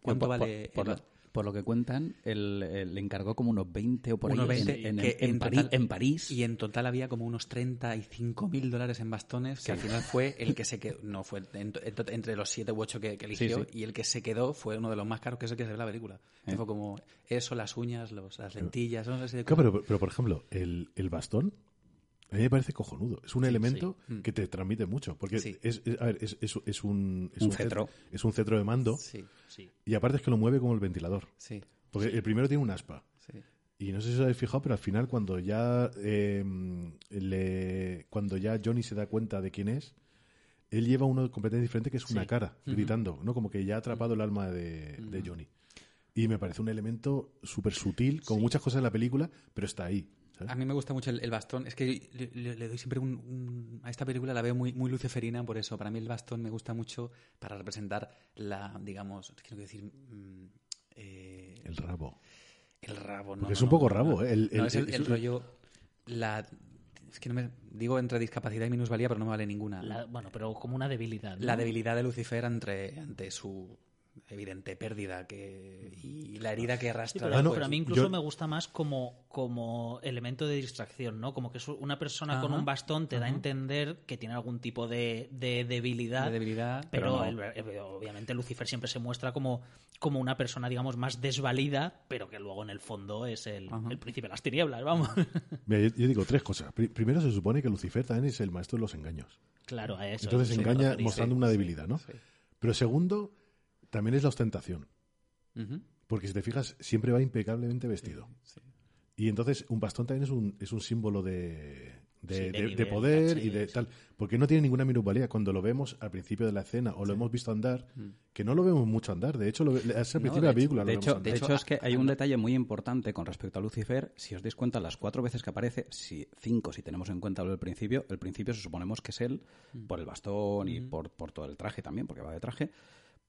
D: ¿cuánto
E: por,
D: vale?
E: por,
D: el
E: por lo que cuentan, él, eh, le encargó como unos 20 o por
D: Unos
E: ahí
D: 20,
E: en, en,
D: que
E: en
D: en
E: París,
D: total-
E: en París.
D: Y en total había como unos 35 mil dólares en bastones, que al final fue el que se quedó, no fue en- en- entre los 7 u 8 que, que eligió,
E: Sí, sí.
D: y el que se quedó fue uno de los más caros, que es el que se ve en la película.
E: Eh.
D: Fue como eso, las uñas, los, las lentillas, no sé de
C: Claro,
D: cosas.
C: pero, pero, por ejemplo, el, el bastón a mí me parece cojonudo. Es un elemento
D: sí. Mm.
C: que te transmite mucho. Porque
D: Sí.
C: es, es- a ver, es, es- es un,
E: Un cetro.
C: Es un cetro de mando.
D: Sí.
C: Y aparte es que lo mueve como el ventilador.
D: sí,
C: Porque el primero tiene un aspa. Y no sé si os habéis fijado, pero al final cuando ya eh, le, cuando ya Johnny se da cuenta de quién es, él lleva uno completamente diferente que es una cara, gritando, ¿no? Como que ya ha atrapado el alma de, de Johnny. Y me parece un elemento súper sutil, con muchas cosas en la película, pero está ahí. ¿Sabes?
D: A mí me gusta mucho el, el bastón. Es que le, le- le doy siempre un, un- A esta película la veo muy, muy luciferina por eso. Para mí el bastón me gusta mucho para representar la, digamos, quiero decir... mm, eh,
C: El rabo.
D: El rabo, no.
C: Porque
D: no,
C: es un poco
D: no,
C: rabo,
D: no.
C: ¿eh? El-
D: No,
C: el-
D: es el,
C: es
D: el
C: un-
D: rollo. La. Es que no me. Digo entre discapacidad y minusvalía, pero no me vale ninguna.
B: La- bueno pero como una debilidad ¿no?
D: La debilidad de Lucifer ante, ante su. Evidente pérdida que y la herida que
B: Sí,
D: arrastra.
B: pero, a mí incluso
C: yo-
B: me gusta más como, como elemento de distracción, ¿no? Como que es una persona con un bastón te da a entender que tiene algún tipo de, de debilidad.
D: De debilidad,
B: pero,
D: pero no.
B: el- obviamente Lucifer siempre se muestra como, como una persona, digamos, más desvalida, pero que luego en el fondo es el, el príncipe de las tinieblas, vamos. *laughs*
C: Mira, yo, yo digo tres cosas. Pri- primero, se supone que Lucifer también es el maestro de los engaños.
B: claro, a eso.
C: Entonces
B: me
C: engaña mostrando una debilidad, ¿no?
D: Sí.
C: Pero segundo, también es la ostentación. Porque si te fijas, siempre va impecablemente vestido.
D: Sí.
C: Y entonces un bastón también es un, es un símbolo de, de,
B: Sí, de
C: de- de
B: nivel,
C: poder y de tal. Porque no tiene ninguna minusvalía cuando lo vemos al principio de la escena o lo hemos visto andar, que no lo vemos mucho andar. De hecho, lo, es al principio de,
D: de
C: la película.
E: De hecho, de hecho, es que hay un detalle muy importante con respecto a Lucifer. Si os dais cuenta, las cuatro veces que aparece, si cinco, si tenemos en cuenta lo del principio, el principio se suponemos que es él por el bastón y por, por todo el traje también, porque va de traje.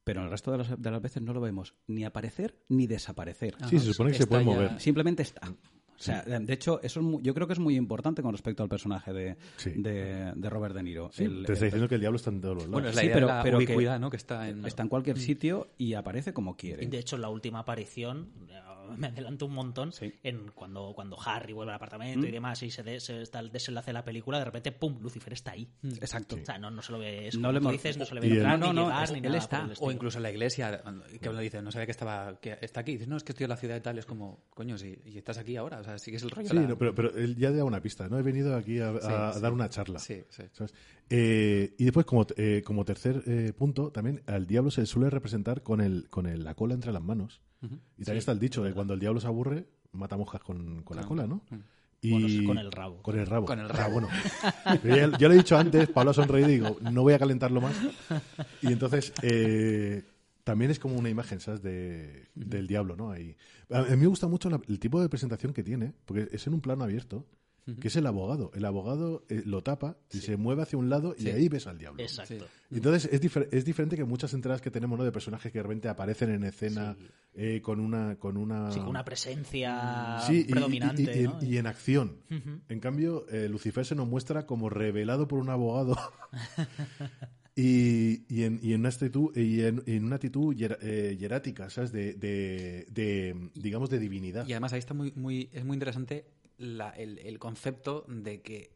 E: Pero en el resto de las, de las veces no lo vemos ni aparecer ni desaparecer.
C: Sí, se supone que se puede
D: ya-
C: mover.
E: Simplemente está. O sea, de hecho, eso es mu- yo creo que es muy importante con respecto al personaje de,
C: Sí.
E: de, de Robert De Niro.
C: Sí,
E: El-
C: te está
E: el-
C: diciendo que el diablo está en todos los lados.
D: Bueno, es la
E: Sí,
D: idea
E: pero-
D: de la
E: pero que-
D: ubicuidad, ¿no? Que está en...
E: está en cualquier sitio y aparece como quiere.
B: De hecho, en la última aparición, eh, *laughs* me adelanto un montón,
E: Sí.
B: en cuando, cuando Harry vuelve al apartamento y demás y se, de- se está el desenlace de la película, de repente, ¡pum!, Lucifer está ahí.
E: Exacto.
B: O sea, no, no se lo ve, es
E: No
B: como
E: le
B: tú dices, no se le ve entrar,
E: No,
B: ni
E: no,
B: llegar,
E: es-
B: ni
E: él
B: nada
E: está.
D: O incluso en la iglesia, que uno dice, no sabía que estaba que está aquí. Dices, no, es que estoy en la ciudad y tal. Es como, coño, si y estás aquí ahora. O sea, sí que es el rollo.
C: Sí,
D: de la-
C: no, pero, pero él ya da una pista, ¿no? He venido aquí a, a-
D: Sí,
C: a
D: sí.
C: dar una charla.
D: Sí, sí.
C: ¿sabes? Eh, y después, como, eh, como tercer eh, punto, también al diablo se le suele representar con, el, con el- la cola entre las manos. Y también está el dicho de cuando el diablo se aburre, mata moscas con, con la cola, ¿no? Y
B: Bueno, con el rabo.
C: Con el rabo.
D: Con el
C: Ah,
D: rabo.
C: bueno. *laughs* Pero ya, ya lo he dicho antes, Pablo ha sonreído y digo, no voy a calentarlo más. Y entonces, eh, también es como una imagen, ¿sabes? De, del diablo, ¿no? Ahí. A, a mí me gusta mucho la- el tipo de presentación que tiene, porque es en un plano abierto, que es el abogado. El abogado eh, lo tapa y se mueve hacia un lado y
D: Sí.
C: ahí ves al diablo.
B: Exacto.
C: Entonces es, difer- es diferente que muchas entradas que tenemos, ¿no? De personajes que de repente aparecen en escena eh, con una con una
B: Sí, con una presencia predominante,
C: y, y- y
B: ¿no?
C: en, y en acción. En cambio, eh, Lucifer se nos muestra como revelado por un abogado *laughs* y, y en, y en una actitud, y en, en una actitud hier- eh, hierática, ¿sabes? De, de, de, digamos, de divinidad.
D: Y además ahí está muy, muy, es muy interesante la- el, el concepto de que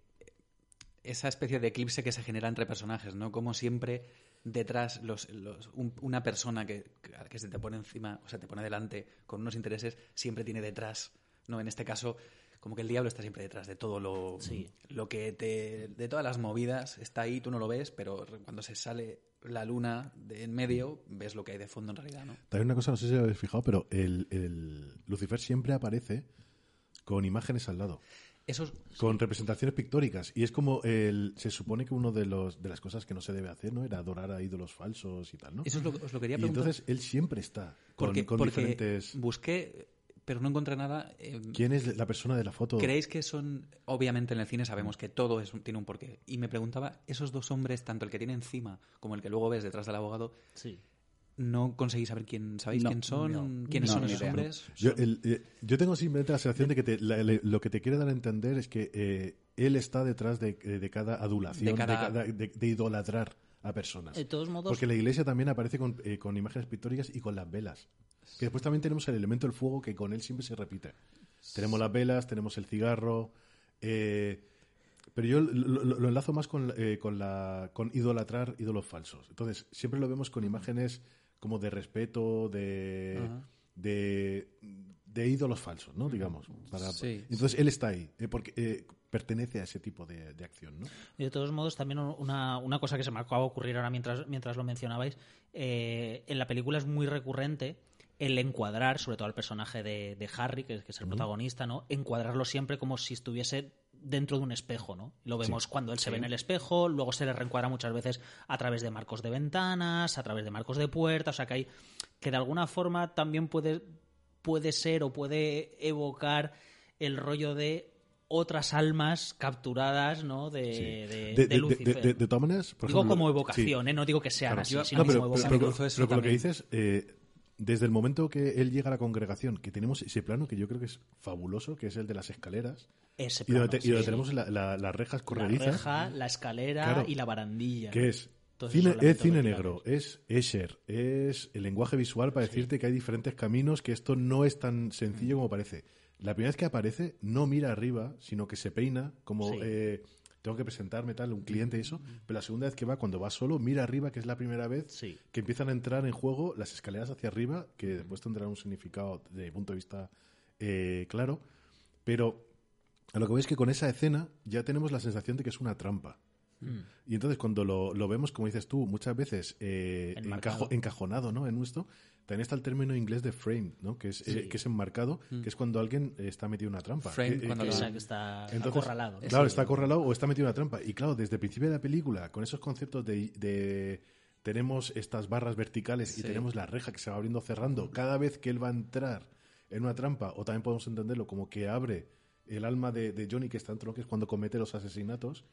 D: esa especie de eclipse que se genera entre personajes, ¿no? Como siempre detrás los, los- un- una persona que, que se te pone encima, o sea, te pone delante con unos intereses, siempre tiene detrás, ¿no? En este caso, como que el diablo está siempre detrás de todo lo,
B: Sí.
D: lo que te... de todas las movidas, está ahí, tú no lo ves, pero cuando se sale la luna de en medio, ves lo que hay de fondo en realidad, ¿no?
C: También una cosa, no sé si habéis fijado, pero el, el Lucifer siempre aparece con imágenes al lado. Con representaciones pictóricas y es como el se supone que uno de los de las cosas que no se debe hacer no era adorar a ídolos falsos y tal no
D: Eso es lo que- os lo quería
C: y
D: preguntar.
C: entonces él siempre está con,
D: Porque,
C: con
D: porque
C: diferentes
D: busqué, pero no encontré nada. eh,
C: quién es la persona de la foto
D: ¿Creéis que son, obviamente en el cine sabemos que todo es, un- tiene un porqué? Y me preguntaba, esos dos hombres, tanto el que tiene encima como el que luego ves detrás del abogado,
B: Sí.
D: ¿No conseguís saber quién, sabéis
E: No,
D: quién son?
E: no,
D: ¿Quiénes
E: no,
D: son esos
E: idea.
D: hombres?
C: yo,
D: Son-
C: el- eh, yo tengo simplemente la sensación de que te- la- le- lo que te quiere dar a entender es que eh, él está detrás de, eh, de cada adulación
D: De
C: de,
D: cada-
C: de- de idolatrar a personas
B: De todos modos,
C: Porque la iglesia también aparece con, eh, con imágenes pictóricas y con las velas. Que después también tenemos el elemento del fuego que con él siempre se repite. Tenemos las velas, tenemos el cigarro. eh, pero yo lo, lo- lo enlazo más con, eh, con, la, con idolatrar ídolos falsos. Entonces, siempre lo vemos con imágenes como de respeto, de,
D: Ajá.
C: de, de ídolos falsos, ¿no? Digamos. Para-
D: Sí.
C: Entonces, él está ahí, eh, porque eh, pertenece a ese tipo de, de acción, ¿no?
B: Y de todos modos, también una, una cosa que se me acaba de ocurrir ahora mientras, mientras lo mencionabais, eh, en la película es muy recurrente el encuadrar, sobre todo al personaje de, de Harry, que, es- que es el protagonista, ¿no? Encuadrarlo siempre como si estuviese dentro de un espejo, ¿no? Lo vemos cuando él se ve en el espejo, luego se le reencuadra muchas veces a través de marcos de ventanas, a través de marcos de puertas, o sea que hay que de alguna forma también puede, puede ser o puede evocar el rollo de otras almas capturadas, ¿no? De,
C: Sí.
B: de,
C: De,
B: de
C: de- de-
B: Lucifer.
C: de- de todas maneras, por
B: Digo
C: ejemplo,
B: como
C: sí.
B: evocación, ¿eh? No digo que sean
C: Claro.
B: así,
D: Yo-
B: sino
C: No, pero,
B: como
C: pero- pero-
B: evocación.
C: pero lo que dices, eh, desde el momento que él llega a la congregación, que tenemos ese plano que yo creo que es fabuloso, que es el de las escaleras,
B: Ese
C: y donde, y tenemos la- la- las rejas
B: la
C: corredizas,
B: reja, la escalera
C: Claro.
B: y la barandilla.
C: que es Cine, es cine negro, es Escher, es el lenguaje visual para decirte que hay diferentes caminos, que esto no es tan sencillo como parece. La primera vez que aparece, no mira arriba, sino que se peina, como
B: Sí.
C: eh, tengo que presentarme tal, un cliente y eso. Pero la segunda vez que va, cuando va solo, mira arriba, que es la primera vez
B: Sí.
C: que empiezan a entrar en juego las escaleras hacia arriba, que después tendrán un significado mi punto de vista eh, claro. Pero a lo que veis es que con esa escena ya tenemos la sensación de que es una trampa.
B: Mm.
C: Y entonces cuando lo, lo vemos, como dices tú, muchas veces eh, encajo- encajonado ¿no? en esto, también está el término inglés de frame, ¿no? que, es, eh, que es enmarcado, que es cuando alguien está metido en una trampa.
D: Frame,
C: Eh, eh,
D: cuando
C: que-
D: lo-
B: O sea, que está
C: entonces,
B: acorralado.
C: Claro, está acorralado o está metido en una trampa. Y claro, desde el principio de la película, con esos conceptos de, de- tenemos estas barras verticales y tenemos la reja que se va abriendo cerrando, cada vez que él va a entrar en una trampa, o también podemos entenderlo como que abre el alma de, de Johnny que está dentro, que es cuando comete los asesinatos.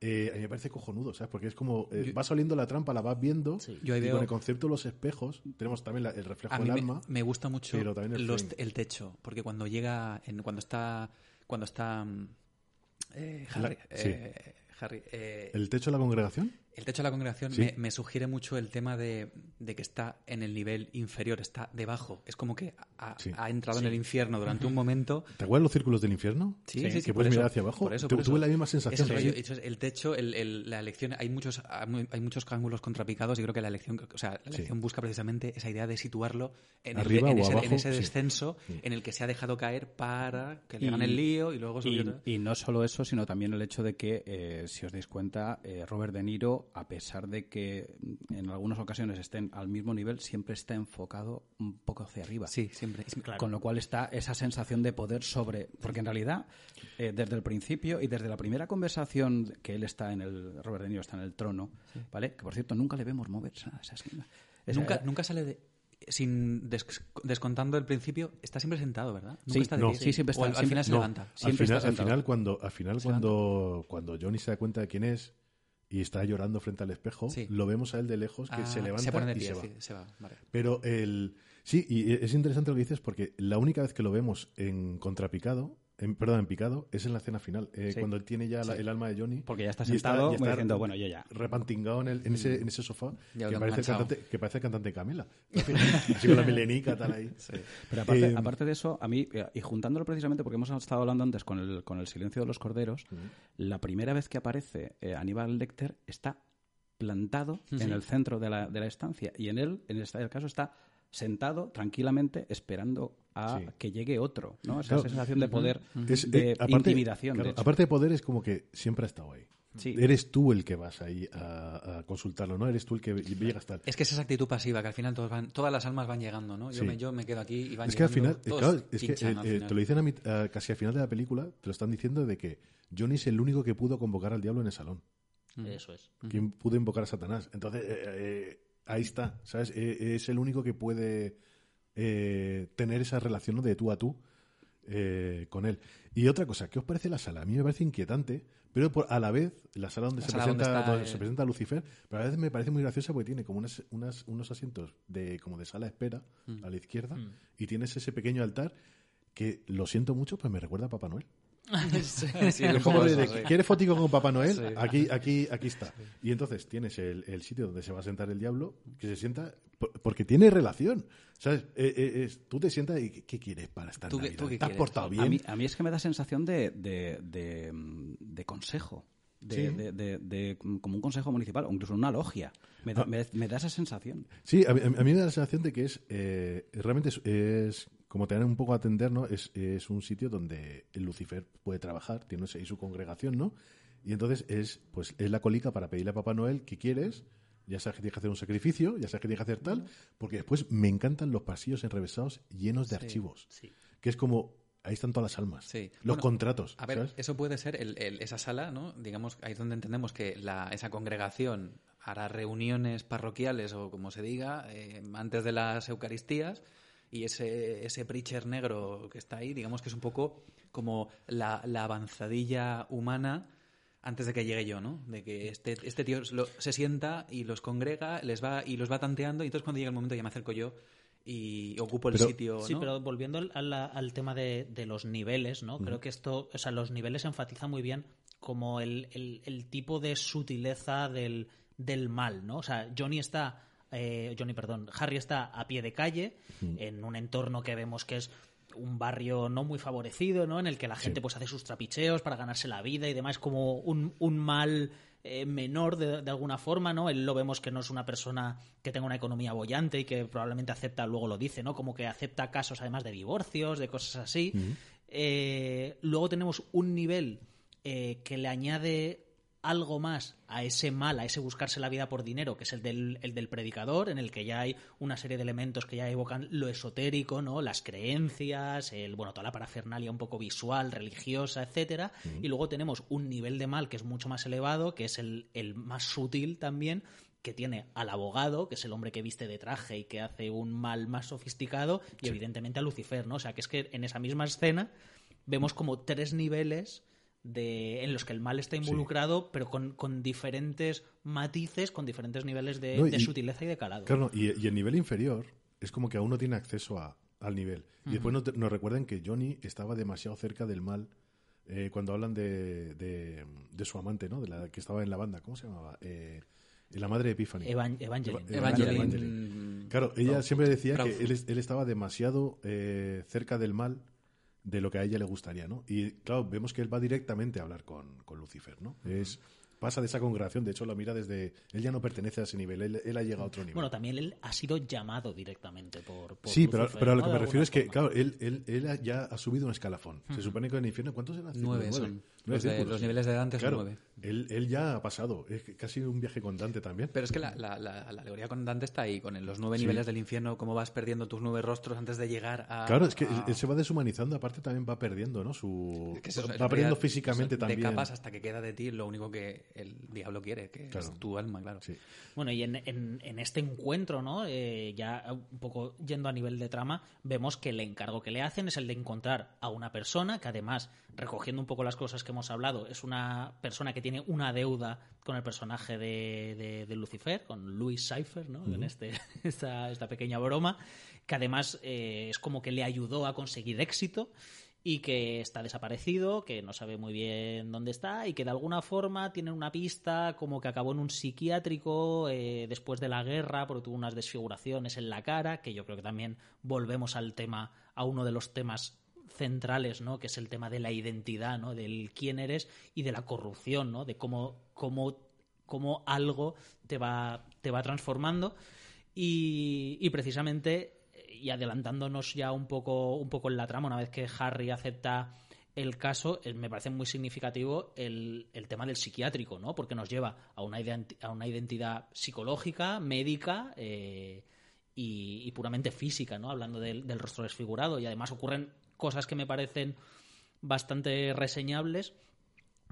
C: eh, a mí me parece cojonudo, ¿sabes? Porque es como, eh,
D: Yo-
C: vas oliendo la trampa, la vas viendo,
B: Sí.
D: Yo ahí
C: y
D: veo-
C: con el concepto de los espejos, tenemos también la- el reflejo
D: A mí
C: del alma.
D: me gusta mucho
C: pero también el
D: los- el techo, porque cuando llega, en, cuando está, cuando está mm, eh, Harry,
C: La- sí.
D: eh, Harry, eh,
C: ¿El techo de la congregación?
D: El techo de la congregación
C: Sí.
D: me, me sugiere mucho el tema de, de que está en el nivel inferior, está debajo. Es como que ha,
C: Sí.
D: ha entrado en el infierno durante un momento.
C: ¿Te acuerdas los círculos del infierno?
D: Sí,
C: Que
D: sí, sí,
C: puedes
D: eso,
C: mirar hacia abajo.
D: por eso,
C: Tu-
D: por
C: tuve
D: eso.
C: la misma sensación.
D: es el techo, el, el- la elección, hay muchos, hay muchos ángulos contrapicados y creo que la elección, o sea, la
C: Sí.
D: elección busca precisamente esa idea de situarlo en, el- en
C: o
D: ese, en ese descenso
C: Sí.
D: en el que se ha dejado caer para que le hagan el lío y luego
E: Y, y no solo eso, sino también el hecho de que, eh, si os dais cuenta, eh, Robert De Niro, a pesar de que mm, en algunas ocasiones estén al mismo nivel, siempre está enfocado un poco hacia arriba.
D: Sí, siempre.
B: Claro.
E: Con lo cual está esa sensación de poder sobre. Porque en realidad, eh, desde el principio y desde la primera conversación que él está en el. Robert De Niro está en el trono, ¿vale? Que por cierto, nunca le vemos moverse a esa esquina. Esa-
D: Nunca, nunca sale de. Sin des- descontando el principio, está siempre sentado, ¿verdad? Nunca
E: Sí,
D: está de
C: no.
D: pie.
E: Sí, siempre
D: O al,
E: está-
D: al final se
C: No,
D: levanta.
C: al final,
E: está
C: al
E: sentado.
C: final cuando, al final cuando, cuando Johnny se da cuenta de quién es y está llorando frente al espejo,
D: Sí.
C: lo vemos a él de lejos que
D: Ah,
C: se levanta
D: pone de
C: y se va.
D: sí, se va. Vale.
C: Pero el sí, y es interesante lo que dices porque la única vez que lo vemos en contrapicado, en, perdón, en picado, es en la escena final, eh,
E: Sí.
C: cuando él tiene ya la- el alma de Johnny.
E: Porque ya está
C: y
E: sentado
C: y está
E: diciendo, bueno, yo ya.
C: repantingado en, el- en ese, en ese sofá
D: Ya
C: que parece, el cantante, que parece el cantante Camila. *laughs* Así con la melenica tal ahí.
E: Pero aparte,
C: Eh,
E: aparte de eso, a mí, eh, y juntándolo precisamente porque hemos estado hablando antes con el, con el silencio de los corderos, la primera vez que aparece eh, Aníbal Lecter está plantado en el centro de la, de la estancia y en él, en este caso, está sentado tranquilamente esperando a
C: Sí.
E: que llegue otro, ¿no? Esa
C: Claro.
E: sensación de poder,
C: Es-
E: de
C: eh, aparte,
E: intimidación.
C: claro,
E: de hecho.
C: aparte de poder, es como que siempre ha estado ahí.
E: Sí.
C: Eres tú el que vas ahí a, a consultarlo, ¿no? Eres tú el que llega hasta
D: Es que es esa actitud pasiva, que al final todos van, todas las almas van llegando, ¿no? Yo,
C: Sí.
D: me, yo me quedo aquí y van
C: Es que al
D: llegando,
C: final, eh, claro, es que eh,
D: al
C: eh,
D: final.
C: te lo dicen a a- casi al final de la película, te lo están diciendo de que Johnny es el único que pudo convocar al diablo en el salón.
B: Eso es.
C: Quien pudo invocar a Satanás. Entonces, eh, eh, ahí está, ¿sabes? Eh, es el único que puede eh, tener esa relación ¿no? de tú a tú eh, con él. Y otra cosa, ¿qué os parece la sala? A mí me parece inquietante, pero por- a la vez, la sala donde,
D: La
C: se,
D: sala donde
C: presenta,
D: está,
C: donde
D: eh,
C: se presenta Lucifer, pero a vez me parece muy graciosa porque tiene como unas, unas- unos asientos de, como de sala de espera
D: Mm.
C: a la izquierda y tienes ese pequeño altar que, lo siento mucho, pues me recuerda a Papá Noel. *laughs*
D: Sí,
C: de, de. ¿quieres fotico con Papá Noel? Aquí, aquí, aquí está. Y entonces tienes el, el sitio donde se va a sentar el diablo, que se sienta, por- porque tiene relación. ¿Sabes? Eh, eh, es- tú te sientas y ¿qué, quieres para esta
D: ¿Tú qué-
C: Navidad?
D: tú qué
C: ¿Te has
D: quieres?
C: portado bien?
E: A mí, a mí es que me da sensación de, de, de, de consejo. De,
C: Sí.
E: de- de- de- como un consejo municipal o incluso una logia. Me da,
C: Ah.
E: me- me da esa sensación.
C: Sí, a mí, a mí me da la sensación de que es eh, realmente es, es como tener un poco a atender, ¿no? Es, es un sitio donde el Lucifer puede trabajar, tiene ahí su congregación, ¿no? Y entonces es pues es la colica para pedirle a Papá Noel qué quieres, ya sabes que tienes que hacer un sacrificio, ya sabes que tienes que hacer tal, porque después me encantan los pasillos enrevesados llenos de archivos,
D: sí.
C: que es como ahí están todas las almas,
D: Sí.
C: los
D: Bueno,
C: contratos,
D: A ver,
C: ¿sabes?
D: eso puede ser el- el- esa sala, ¿no? Digamos, ahí es donde entendemos que la, esa congregación hará reuniones parroquiales o como se diga, eh, antes de las Eucaristías. Y ese, ese preacher negro que está ahí, digamos que es un poco como la, la avanzadilla humana antes de que llegue yo, ¿no? De que este, este tío lo- se sienta y los congrega, les va y los va tanteando, y entonces cuando llega el momento ya me acerco yo y ocupo el
C: Pero-
D: sitio,
B: Sí, pero volviendo al, al- al tema de, de los niveles, ¿no? Creo que esto, o sea, los niveles enfatiza muy bien como el, el- el tipo de sutileza del, del mal, ¿no? O sea, Johnny está eh, Johnny, perdón, Harry está a pie de calle,
C: Mm.
B: en un entorno que vemos que es un barrio no muy favorecido, ¿no? En el que la gente pues hace sus trapicheos para ganarse la vida y demás, como un, un mal eh, menor de, de alguna forma, ¿no? Él lo vemos que no es una persona que tenga una economía bollante y que probablemente acepta, luego lo dice, ¿no? Como que acepta casos además de divorcios, de cosas así. Eh, luego tenemos un nivel eh, que le añade algo más a ese mal, a ese buscarse la vida por dinero, que es el del, el del predicador, en el que ya hay una serie de elementos que ya evocan lo esotérico, ¿no? Las creencias, el, bueno, toda la parafernalia un poco visual, religiosa, etcétera. Y luego tenemos un nivel de mal que es mucho más elevado, que es el, el más sutil también, que tiene al abogado, que es el hombre que viste de traje y que hace un mal más sofisticado, y evidentemente a Lucifer, ¿no? O sea, que es que en esa misma escena vemos como tres niveles de, en los que el mal está involucrado, pero con, con diferentes matices, con diferentes niveles de,
C: No, y-
B: de sutileza y de calado.
C: Claro, y, y el nivel inferior es como que aún no tiene acceso a- al nivel. Y después nos, nos recuerdan que Johnny estaba demasiado cerca del mal eh, cuando hablan de, de, de su amante, ¿no? De la que estaba en la banda. ¿Cómo se llamaba? Eh, la madre de Epiphany.
B: Evan- Evangeline.
C: Eva-
D: Evangeline.
C: Evangeline. Claro, ella siempre decía que él, él estaba demasiado eh, cerca del mal de lo que a ella le gustaría, ¿no? Y claro, vemos que él va directamente a hablar con, con Lucifer, ¿no? Es pasa de esa congregación, de hecho lo mira desde... Él ya no pertenece a ese nivel, él, él ha llegado a otro nivel.
B: Bueno, también él ha sido llamado directamente por. por
C: sí, pero,
B: Lucifer,
C: pero a lo
B: ¿no?
C: que me refiero es que, claro, él, él, él ya ha subido un escalafón. Se supone que en el infierno, ¿cuántos eran?
D: Nueve son.
C: Nueve
D: Los de- los niveles de Dante son
C: Claro,
D: nueve.
C: Él, él ya ha pasado. Es casi un viaje con Dante también.
D: Pero es que la, la, la, la alegoría con Dante está ahí, con los nueve niveles del infierno, cómo vas perdiendo tus nueve rostros antes de llegar a...
C: Claro, es que
D: a-
C: él se va deshumanizando, aparte también va perdiendo, ¿no? Su...
D: que eso es-
C: va
D: en
C: perdiendo físicamente también.
D: De capas hasta que queda de ti lo único que el diablo quiere, que
C: Claro.
D: es tu alma, claro.
C: Sí.
B: Bueno, y en, en- en este encuentro, ¿no? Eh, ya un poco yendo a nivel de trama, vemos que el encargo que le hacen es el de encontrar a una persona que además, recogiendo un poco las cosas que hemos hablado, es una persona que tiene una deuda con el personaje de, de- de Lucifer, con Louis Cypher, ¿no? En este, *laughs* esta, esta pequeña broma, que además eh, es como que le ayudó a conseguir éxito y que está desaparecido, que no sabe muy bien dónde está y que de alguna forma tiene una pista como que acabó en un psiquiátrico eh, después de la guerra porque tuvo unas desfiguraciones en la cara, que yo creo que también volvemos al tema, a uno de los temas centrales, ¿no? Que es el tema de la identidad, ¿no? Del quién eres y de la corrupción, ¿no? De cómo, cómo, cómo algo te va, te va transformando. Y, y precisamente, y adelantándonos ya un poco, un poco en la trama, una vez que Harry acepta el caso, me parece muy significativo el, el tema del psiquiátrico, ¿no? Porque nos lleva a una, a una identidad psicológica, médica eh, y, puramente física, ¿no? Hablando del rostro desfigurado. Y además ocurren cosas que me parecen bastante reseñables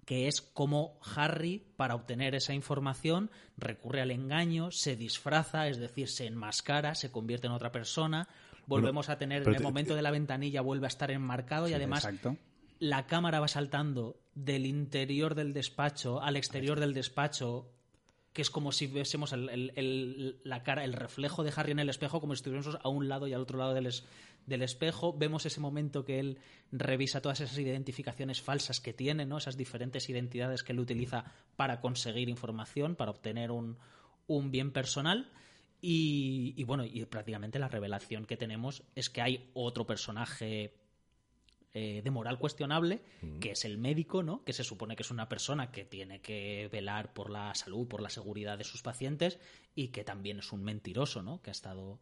B: que es cómo Harry, para obtener esa información, recurre al engaño, se disfraza, es decir, se enmascara, se convierte en otra persona. Volvemos a tener, en el momento de la ventanilla, vuelve a estar enmarcado y además
E: Exacto.
B: la cámara va saltando del interior del despacho al exterior del despacho, que es como si viésemos el, el- el- la cara, el reflejo de Harry en el espejo, como si estuviéramos a un lado y al otro lado del, es- del espejo. Vemos ese momento que él revisa todas esas identificaciones falsas que tiene, ¿no? esas diferentes identidades que él utiliza para conseguir información, para obtener un, un bien personal. Y, y bueno, y prácticamente la revelación que tenemos es que hay otro personaje eh, de moral cuestionable, que es el médico, ¿no? Que se supone que es una persona que tiene que velar por la salud, por la seguridad de sus pacientes y que también es un mentiroso, ¿no? Que ha estado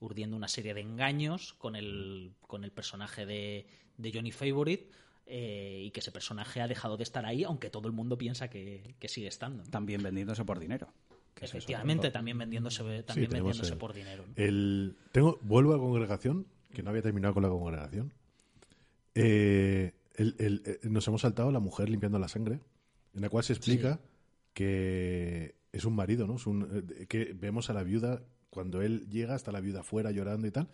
B: urdiendo una serie de engaños con el, con el personaje de, de Johnny Favorite eh, y que ese personaje ha dejado de estar ahí, aunque todo el mundo piensa que, que sigue estando. ¿no?
E: También vendiéndose por dinero. que eso es
B: Efectivamente, también vendiéndose, también vendiéndose
C: el-
B: por dinero. ¿no?
C: El, tengo, vuelvo a la congregación, que no había terminado con la congregación. Eh, el- el- eh, nos hemos saltado la mujer limpiando la sangre, en la cual se explica que es un marido, ¿no? Es un, eh, que vemos a la viuda cuando él llega hasta la viuda afuera llorando y tal,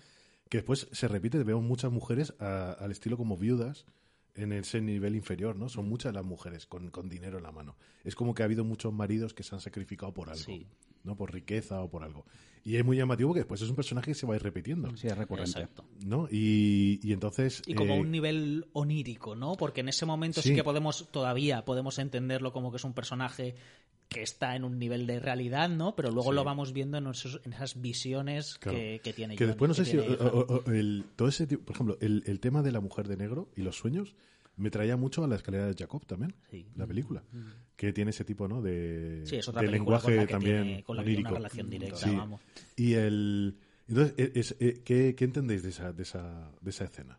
C: que después se repite, vemos muchas mujeres a- al estilo como viudas en ese nivel inferior, ¿no? Son muchas las mujeres con, con dinero en la mano. Es como que ha habido muchos maridos que se han sacrificado por algo,
B: Sí.
C: ¿no? Por riqueza o por algo. Y es muy llamativo que después es un personaje que se va a ir repitiendo,
E: Sí, es recurrente.
B: Exacto.
C: ¿no? Y, y entonces...
B: Y como
C: eh,
B: un nivel onírico, ¿no? Porque en ese momento sí,
C: sí.
B: que podemos, todavía podemos entenderlo como que es un personaje que está en un nivel de realidad, ¿no? Pero luego lo vamos viendo en, esos- en esas visiones
C: Claro.
B: que, que tiene
C: Que
B: John-
C: después no sé si. o- o- el- todo ese tipo- por ejemplo, el, el tema de la mujer de negro y los sueños me traía mucho a la escalera de Jacob también,
B: Sí.
C: la película. Que tiene ese tipo, ¿no? De,
B: Sí, es otra
C: de lenguaje
B: con
C: también
B: tiene- con la que tiene una relación directa,
C: Sí.
B: vamos.
C: Y el. Entonces, e- eh, ¿qué, qué entendéis de esa, de, esa, de esa escena?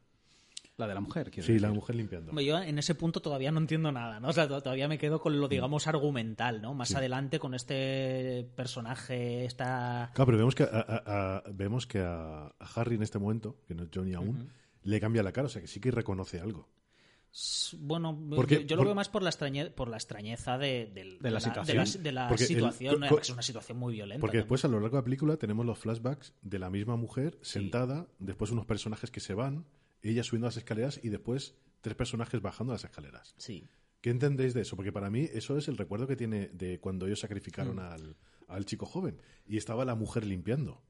E: La de la mujer, quiero
C: Sí,
E: decir.
C: la mujer limpiando.
B: Yo en ese punto todavía no entiendo nada, ¿no? O sea, to- todavía me quedo con lo, digamos, argumental, ¿no? Más adelante con este personaje, esta...
C: Claro, pero vemos que, a, a- a- vemos que a, a Harry en este momento, que no es Johnny aún, le cambia la cara, o sea que sí que reconoce algo.
B: Bueno,
C: Porque-
B: yo, yo lo
C: por-
B: veo más por la, extrañe- por la extrañeza de,
E: De la situación.
B: de la, de la
C: Porque el-
B: situación.
C: co-
B: ¿no?
C: co-
B: es una situación muy violenta.
C: Porque
B: también.
C: después a lo largo de la película tenemos los flashbacks de la misma mujer sentada, después unos personajes que se van, ella subiendo las escaleras y después tres personajes bajando las escaleras.
B: Sí.
C: ¿Qué entendéis de eso? Porque para mí eso es el recuerdo que tiene de cuando ellos sacrificaron al, al chico joven y estaba la mujer limpiando.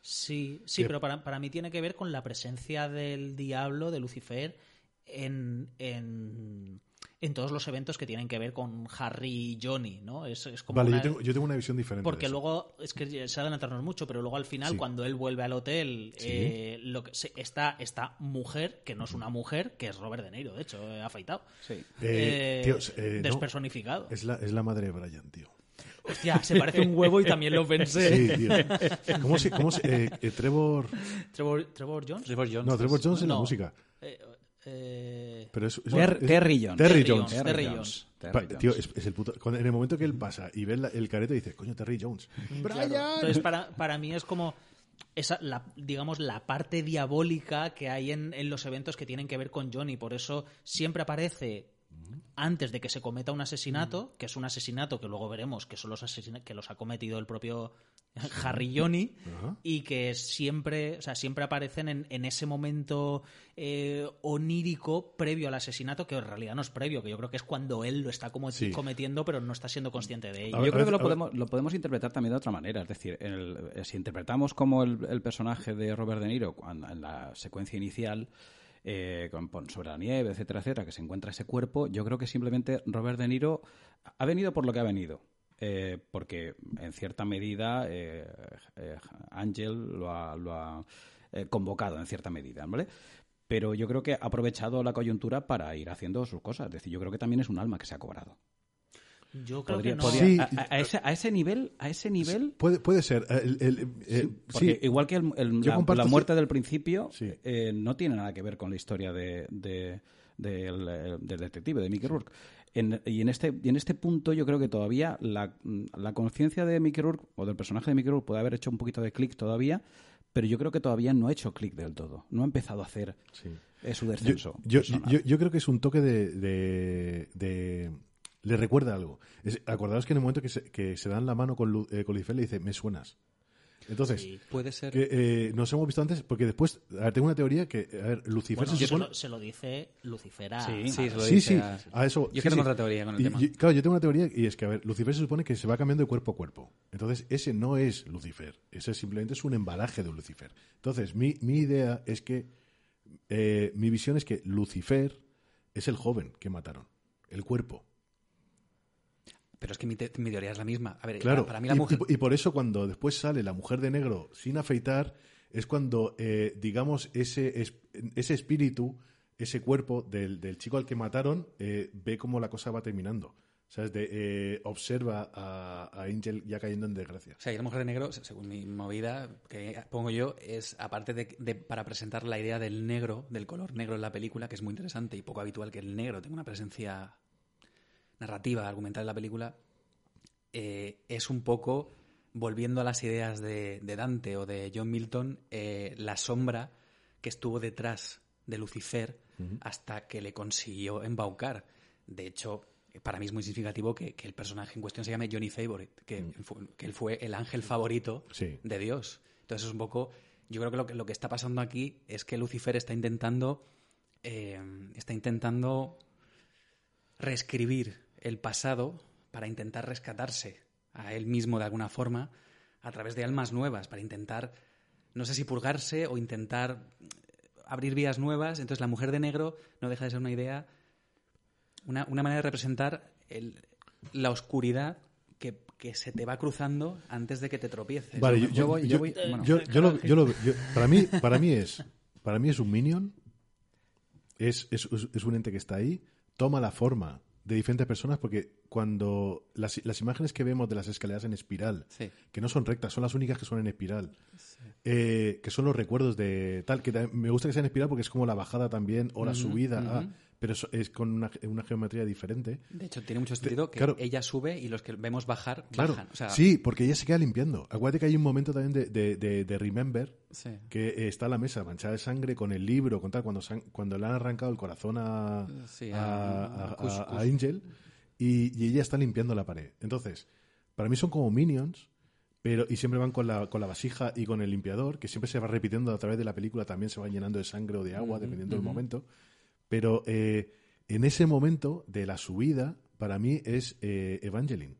B: Sí, sí, pero para, para mí tiene que ver con la presencia del diablo, de Lucifer, en, en, en todos los eventos que tienen que ver con Harry y Johnny, ¿no? Es, es como
C: Vale,
B: una-
C: yo tengo, yo tengo una visión diferente.
B: Porque
C: de eso.
B: luego, es que se adelantarnos mucho, pero luego al final,
C: Sí.
B: cuando él vuelve al hotel,
C: Sí.
B: eh, lo que, se- está esta mujer, que no es una mujer, que es Robert De Niro, de hecho, eh, afeitado.
E: Sí.
C: Eh,
B: Eh,
C: tíos, eh, no,
B: despersonificado.
C: es, la, es la madre de Brian, tío.
B: Hostia, se parece un huevo y también lo pensé.
C: Sí, tío. ¿Cómo se, cómo se- eh, eh, Trevor...
B: Trevor, Trevor Jones.
D: Trevor Jones.
C: No, Trevor Jones en la
B: No.
C: música.
B: Eh, eh,
C: Pero es, es-
E: Ter-
C: es-
E: Terry Jones.
C: Terry
B: Terry
C: Jones.
B: Terry Jones.
E: Terry
C: Pa-
E: Jones.
C: Tío, es, es el puto. cuando- en el momento que él pasa y ve la- el carete, dice, coño, Terry Jones.
B: Claro. Entonces, para, para mí es como esa, la, digamos, la parte diabólica que hay en, en los eventos que tienen que ver con Johnny. Por eso siempre aparece antes de que se cometa un asesinato, que es un asesinato que luego veremos que son los asesina- que los ha cometido el propio *laughs* Harry Johnny,
C: Ajá.
B: y que siempre, o sea, siempre aparecen en, en ese momento eh, onírico previo al asesinato, que en realidad no es previo, que yo creo que es cuando él lo está como
C: Sí.
B: cometiendo, pero no está siendo consciente de ello.
C: Ver,
E: Yo creo que lo podemos, lo podemos interpretar también de otra manera. Es decir, en el- eh, si interpretamos como el, el personaje de Robert De Niro cuando- en la secuencia inicial, eh, con, con- sobre la nieve, etcétera, etcétera, que se encuentra ese cuerpo, yo creo que simplemente Robert De Niro ha venido por lo que ha venido. Eh, porque en cierta medida eh, eh, Ángel lo ha, lo ha, eh, convocado en cierta medida, ¿vale? Pero yo creo que ha aprovechado la coyuntura para ir haciendo sus cosas. Es decir, yo creo que también es un alma que se ha cobrado.
B: Yo creo
E: Podría-
B: que no.
E: podría-
C: Sí.
E: a, ese, a ese nivel, a ese nivel,
C: Puede, puede ser. eh, el- el- eh,
E: sí, porque
C: sí.
E: igual que el- el-
C: Yo
E: la,
C: comparto
E: la muerte del principio
C: Sí.
E: eh, no tiene nada que ver con la historia de, de- del, del detective, de Mickey Rourke. En- y, en este, y en este punto yo creo que todavía la, la conciencia de Mickey Rourke o del personaje de Mickey Rourke puede haber hecho un poquito de clic todavía, pero yo creo que todavía no ha hecho clic del todo. No ha empezado a hacer
C: Sí.
E: su descenso.
C: yo, yo- yo creo que es un toque de. de- de- le recuerda algo. Es- acordaos que en el momento que se, que se dan la mano con, Lu- eh, con Lucifer le dice, me suenas. Entonces,
B: Sí.
D: Puede ser.
C: que, eh, nos hemos visto antes, porque después, a ver, tengo una teoría que, a ver, Lucifer
B: Bueno,
C: se
B: se,
C: supone...
B: lo, se lo dice Lucifer a-
E: Sí,
D: Sí, se lo
C: Sí,
D: dice
C: sí,
D: a-
C: a eso.
D: Yo
C: sí,
D: es que tengo
C: sí.
D: otra teoría con el
C: Y-
D: tema.
C: y- claro, yo tengo una teoría y es que, a ver, Lucifer se supone que se va cambiando de cuerpo a cuerpo. Entonces, ese no es Lucifer. Ese simplemente es un embalaje de Lucifer. Entonces, mi, mi idea es que, eh, mi visión es que Lucifer es el joven que mataron, el cuerpo.
D: Pero es que mi, te- mi teoría es la misma. A ver,
C: Claro.
D: para mí la
C: y,
D: mujer.
C: y- y por eso cuando después sale la mujer de negro sin afeitar, es cuando, eh, digamos, ese, es- ese espíritu, ese cuerpo del, del chico al que mataron, eh, ve cómo la cosa va terminando. ¿Sabes? De, eh, observa a, a Angel ya cayendo en desgracia.
D: O sea, y la mujer de negro, según mi movida que pongo yo, es aparte de, de- para presentar la idea del negro, del color negro en la película, que es muy interesante y poco habitual que el negro tenga una presencia narrativa, argumental en la película, eh, es un poco, volviendo a las ideas de, de Dante o de John Milton, eh, la sombra que estuvo detrás de Lucifer hasta que le consiguió embaucar. De hecho, para mí es muy significativo que, que el personaje en cuestión se llame Johnny Favorite, que, que él fue el ángel favorito
C: Sí.
D: de Dios. Entonces es un poco, yo creo que lo, que lo que está pasando aquí es que Lucifer está intentando, eh, está intentando reescribir el pasado para intentar rescatarse a él mismo de alguna forma a través de almas nuevas, para intentar, no sé si purgarse o intentar abrir vías nuevas. Entonces la mujer de negro no deja de ser una idea, una, una manera de representar el- la oscuridad que, que se te va cruzando antes de que te tropieces.
C: Vale,
D: Yo-
C: yo,
D: yo voy- yo voy- bueno.
C: lo- yo lo- yo- para mí, para mí es, para mí es un minion, es- es un ente que está ahí, toma la forma de diferentes personas porque cuando las, las imágenes que vemos de las escaleras en espiral,
D: Sí.
C: que no son rectas, son las únicas que son en espiral, eh, que son los recuerdos de tal, que me gusta que sea en espiral porque es como la bajada también o la subida, ah, pero es, con una, una geometría diferente.
D: De hecho, tiene mucho sentido que
C: claro.
D: ella sube y los que vemos bajar,
C: Claro,
D: bajan. O sea,
C: sí, porque ella se queda limpiando. Acuérdate que hay un momento también de, de, de- de Remember
D: sí.
C: que eh, está la mesa manchada de sangre con el libro, con tal, cuando, cuando le han arrancado el corazón a,
D: Sí,
C: a,
D: a-
C: a-
D: a Kush,
C: a- a
D: Kush.
C: Angel y, y ella está limpiando la pared. Entonces, para mí son como minions, pero y siempre van con la, con la vasija y con el limpiador, que siempre se va repitiendo a través de la película, también se va llenando de sangre o de agua, dependiendo del momento. Pero eh, en ese momento de la subida, para mí es eh, Evangeline.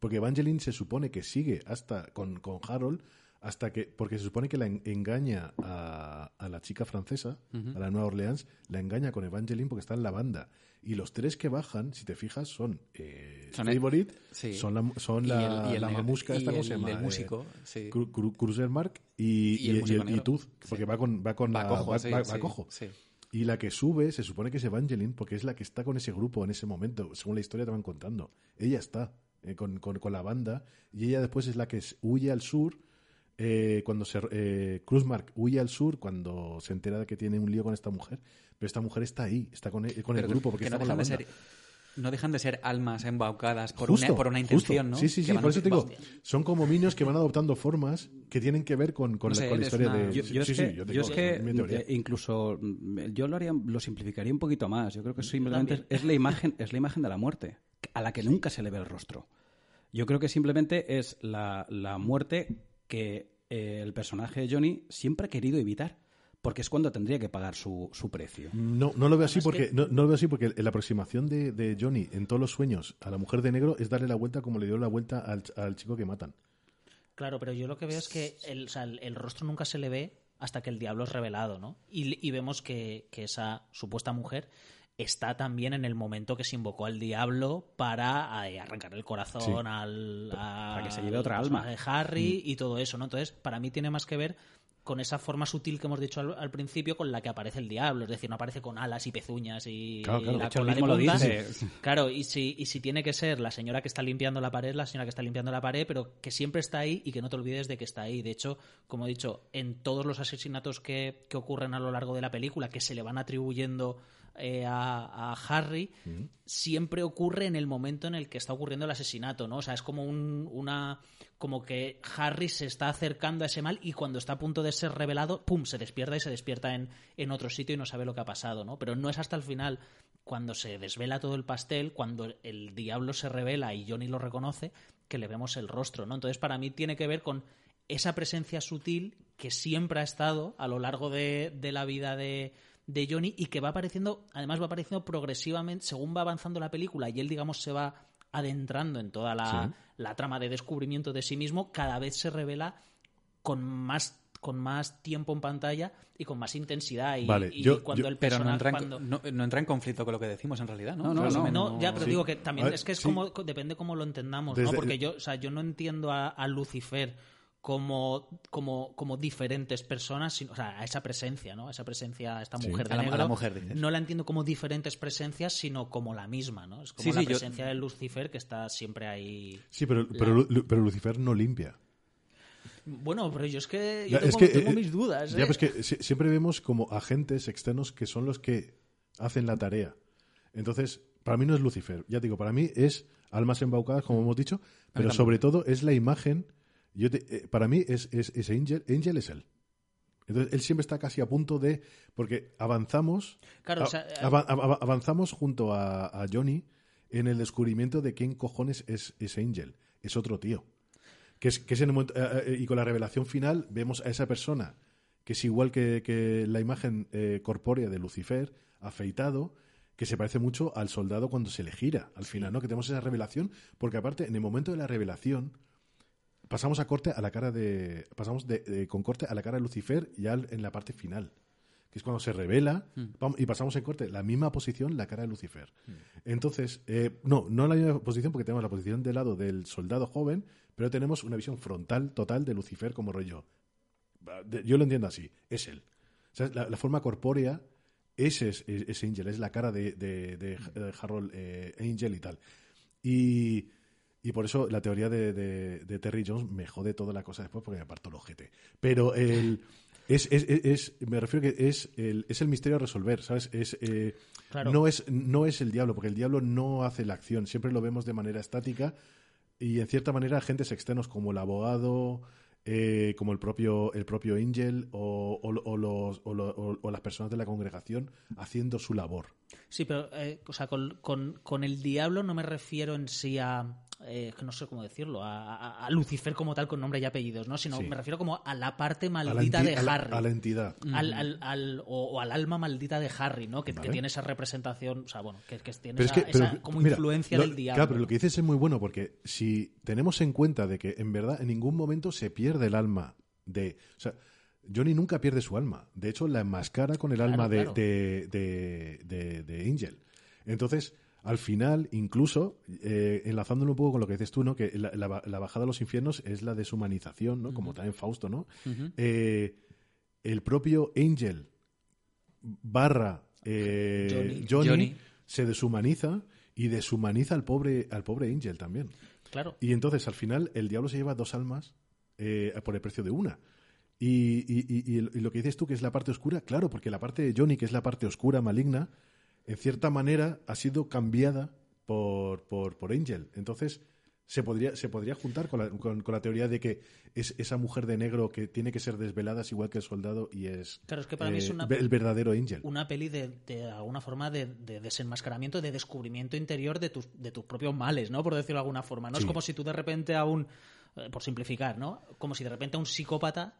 C: Porque Evangeline se supone que sigue hasta con, con Harold, hasta que, porque se supone que la en- engaña a, a la chica francesa, a la Nueva Orleans, la engaña con Evangeline porque está en la banda. Y los tres que bajan, si te fijas, son, eh,
D: Son
C: Favorite,
D: sí.
C: son la, son
D: Y
C: la,
D: el- y el
C: la mamusca esta,
D: y
C: ¿cómo
D: el
C: se llama? Eh,
D: músico, sí.
C: Cru- Cru- Cruisermark y,
D: Y el
C: y, y- y. Tooth, porque va con, va con
D: Va
C: la-
D: cojo, sí,
C: va-
D: sí,
C: va cojo. Y la que sube se supone que es Evangeline porque es la que está con ese grupo en ese momento, según la historia te van contando. Ella está eh, con, con- con la banda y ella después es la que huye al sur. eh, cuando se eh, Cruzmark huye al sur cuando se entera de que tiene un lío con esta mujer, pero esta mujer está ahí, está con, el- con el grupo porque
D: que
C: está
D: no
C: con la banda.
D: ser no dejan de ser almas embaucadas por,
C: Justo,
D: una, por una
C: justo.
D: intención, ¿no?
C: Sí, sí, sí, por eso te digo, son como niños que van adoptando formas que tienen que ver con, con
D: No
C: la, con historia
D: una-
C: de...
E: Yo, yo
C: sí,
E: es
C: sí,
E: que,
C: yo
E: yo
C: tengo-
E: es que,
C: es mi teoría.
E: incluso mm, yo lo haría, lo simplificaría un poquito más. Yo creo que simplemente es, es la imagen, es la imagen de la muerte, a la que nunca se le ve el rostro. Yo creo que simplemente es la, la muerte que eh, el personaje de Johnny siempre ha querido evitar, porque es cuando tendría que pagar su, su precio.
C: No, no lo veo así porque
B: que-
C: no, no lo veo así porque la aproximación de, de Johnny en todos los sueños a la mujer de negro es darle la vuelta como le dio la vuelta al, al chico que matan.
B: Claro, pero yo lo que veo es que el, o sea, el- el rostro nunca se le ve hasta que el diablo es revelado, ¿no? Y, y vemos que, que esa supuesta mujer está también en el momento que se invocó al diablo para eh, arrancar el corazón
C: Sí.
B: al a-
E: Para que se lleve otra
B: al
E: alma.
B: de Harry y todo eso, ¿no? Entonces, para mí tiene más que ver con esa forma sutil que hemos dicho al, al principio con la que aparece el diablo, es decir, no aparece con alas y pezuñas y
C: Claro, claro.
B: la cola de
E: mismo lo
B: punta.
E: dice.
B: Claro, y si, y si tiene que ser la señora que está limpiando la pared, la señora que está limpiando la pared, pero que siempre está ahí y que no te olvides de que está ahí. De hecho, como he dicho, en todos los asesinatos que, que ocurren a lo largo de la película, que se le van atribuyendo eh, a, a Harry, siempre ocurre en el momento en el que está ocurriendo el asesinato, ¿no? O sea, es como un, una como que Harry se está acercando a ese mal y cuando está a punto de ser revelado, pum, se despierta y se despierta en, en otro sitio y no sabe lo que ha pasado, ¿no? Pero no es hasta el final, cuando se desvela todo el pastel, cuando el diablo se revela y Johnny lo reconoce, que le vemos el rostro, ¿no? Entonces, para mí tiene que ver con esa presencia sutil que siempre ha estado a lo largo de, de la vida de, de Johnny y que va apareciendo, además va apareciendo progresivamente según va avanzando la película y él, digamos, se va adentrando en toda la, la trama de descubrimiento de sí mismo, cada vez se revela con más con más tiempo en pantalla y con más intensidad y,
C: Vale,
B: y
C: yo-
B: cuando
C: yo-
B: el
D: Pero no
B: personaje
D: entra, en,
B: cuando-
D: no, no entra en conflicto con lo que decimos en realidad, ¿no?
E: No, no, no.
B: ya, pero
C: Sí.
B: digo que también
C: ver,
B: es que es
C: sí.
B: como depende cómo lo entendamos,
C: Desde-
B: ¿no? Porque yo, o sea, yo no entiendo a, a Lucifer como, como, como diferentes personas, sino, o sea, a esa presencia, ¿no? A esa presencia, a esta
C: Sí.
B: mujer de
D: A la- a
B: negro.
D: la mujer,
B: no la entiendo como diferentes presencias, sino como la misma, ¿no? Es como
D: Sí,
B: la
D: sí, yo-
B: presencia de Lucifer que está siempre ahí.
C: Sí, pero, pero, pero Lucifer no limpia.
B: Bueno, pero yo es que
C: Ya,
B: yo tengo,
C: es que,
B: tengo
C: eh,
B: mis dudas.
C: Ya,
B: ¿eh?
C: pues que si- siempre vemos como agentes externos que son los que hacen la tarea. Entonces, para mí no es Lucifer. Ya te digo, para mí es almas embaucadas, como hemos dicho, pero sobre todo es la imagen. Yo te- eh, para mí es, es, es Angel. Angel es él. Entonces, él siempre está casi a punto de. Porque avanzamos.
B: Claro, o
C: a-
B: sea, eh,
C: ava- ava- avanzamos junto a, a Johnny en el descubrimiento de quién cojones es, es Angel. Es otro tío. Que es, que es en el momento- eh, y con la revelación final vemos a esa persona que es igual que, que la imagen eh, corpórea de Lucifer, afeitado, que se parece mucho al soldado cuando se le gira al final, ¿no? Que tenemos esa revelación, porque aparte, en el momento de la revelación, pasamos a corte a la cara de. Pasamos de, de- con corte a la cara de Lucifer ya en la parte final. que es cuando se revela, vamos, y pasamos en corte, la misma posición, la cara de Lucifer. Entonces, eh, no, no la misma posición porque tenemos la posición del lado del soldado joven, pero tenemos una visión frontal total de Lucifer como rollo. Yo lo entiendo así, es él. O sea, la, la forma corpórea, ese es, es- es Angel, es la cara de, de- de- de Harold eh, Angel y tal. Y, y por eso la teoría de, de- de Terry Jones me jode toda la cosa después porque me aparto el ojete. Pero el, es, es, es- me refiero que es el, es el misterio a resolver, ¿sabes? Es, eh,
B: Claro.
C: no, es, no es el diablo, porque el diablo no hace la acción, siempre lo vemos de manera estática y en cierta manera agentes externos como el abogado, eh, como el propio, el propio Angel o, o- o los, o, lo- o- o las personas de la congregación haciendo su labor.
B: Sí, pero eh, o sea, con, con- con el diablo no me refiero en sí a. eh, no sé cómo decirlo, a, a- a Lucifer como tal con nombre y apellidos, ¿no? Sino
C: Sí.
B: me refiero como a la parte
C: A la,
B: maldita de Harry.
C: a la entidad.
B: al, al- al- o, o al alma maldita de Harry, ¿no? Que, que tiene esa representación, o sea, bueno, que, que tiene
C: es
B: esa,
C: que, pero,
B: esa como
C: mira,
B: influencia
C: lo-
B: del diablo.
C: Claro, pero lo que dices es muy bueno porque si tenemos en cuenta de que en verdad en ningún momento se pierde el alma de. O sea, Johnny nunca pierde su alma. De hecho, la enmascara con el
B: Claro,
C: alma de,
B: claro.
C: de, de- de- de Angel. Entonces, al final, incluso, eh, enlazándolo un poco con lo que dices tú, ¿no? Que la, la- la bajada a los infiernos es la deshumanización, ¿no? Como también Fausto, ¿no? Eh, el propio Angel barra eh,
B: Johnny.
C: Johnny,
D: Johnny.
C: se deshumaniza y deshumaniza al pobre, al pobre Angel también.
B: Claro.
C: Y entonces, al final, el diablo se lleva dos almas eh, por el precio de una. Y, y- y- y lo que dices tú, que es la parte oscura, claro, porque la parte de Johnny, que es la parte oscura, maligna, en cierta manera ha sido cambiada por, por, por Angel. Entonces, se podría, se podría juntar con la, con, con la teoría de que es esa mujer de negro que tiene que ser desvelada, es igual que el soldado, y es,
B: Claro, es que para mí es
C: eh,
B: una-
C: el verdadero Angel.
B: Una peli de, de alguna forma de, de desenmascaramiento, de descubrimiento interior de tus, de tus propios males, ¿no? Por decirlo de alguna forma. No es como si tú de repente a un, eh, por simplificar, ¿no? Como si de repente a un psicópata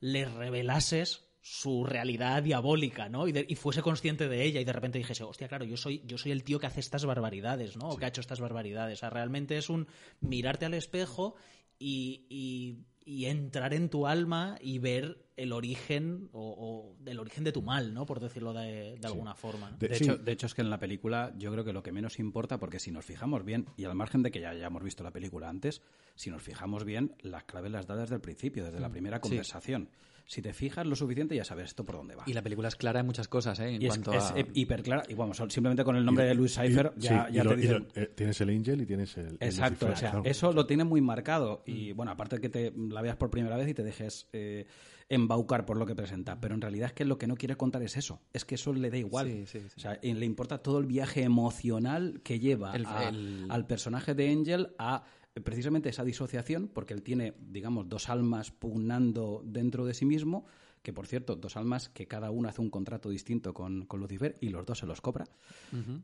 B: le revelases su realidad diabólica, ¿no? Y, de- y fuese consciente de ella y de repente dijese, hostia, claro, yo soy, yo soy el tío que hace estas barbaridades, ¿no? O que ha hecho estas barbaridades. O sea, realmente es un mirarte al espejo y, y- y entrar en tu alma y ver el origen o, o del origen de tu mal, ¿no? Por decirlo de, de alguna forma. ¿no?
C: De-
E: De,
C: sí.
E: hecho, de hecho, es que en la película yo creo que lo que menos importa, porque si nos fijamos bien, y al margen de que ya hayamos visto la película antes, si nos fijamos bien, las claves las da desde el principio, desde la primera conversación. Si te fijas lo suficiente, ya sabes esto por dónde va.
D: Y la película es clara en muchas cosas, ¿eh? En
E: Y
D: cuanto
E: es
D: a...
E: hiper clara. Y vamos, simplemente con el nombre de Louis Cypher
C: Y-
E: ya,
C: sí,
E: ya
C: y lo-
E: te
C: y
E: dicen.
C: lo- eh, tienes el Angel y tienes el. el
E: Exacto,
C: Lucifer,
E: o sea,
C: claro.
E: eso lo tiene muy marcado y bueno, aparte de que te la veas por primera vez y te dejes eh, embaucar por lo que presenta, pero en realidad es que lo que no quiere contar es eso, es que eso le da igual,
D: Sí, sí, sí.
E: o sea, y le importa todo el viaje emocional que lleva
D: El-
E: a-
D: el-
E: al personaje de Angel a eh, precisamente esa disociación, porque él tiene, digamos, dos almas pugnando dentro de sí mismo, que por cierto, dos almas que cada una hace un contrato distinto con, con Lucifer y los dos se los cobra,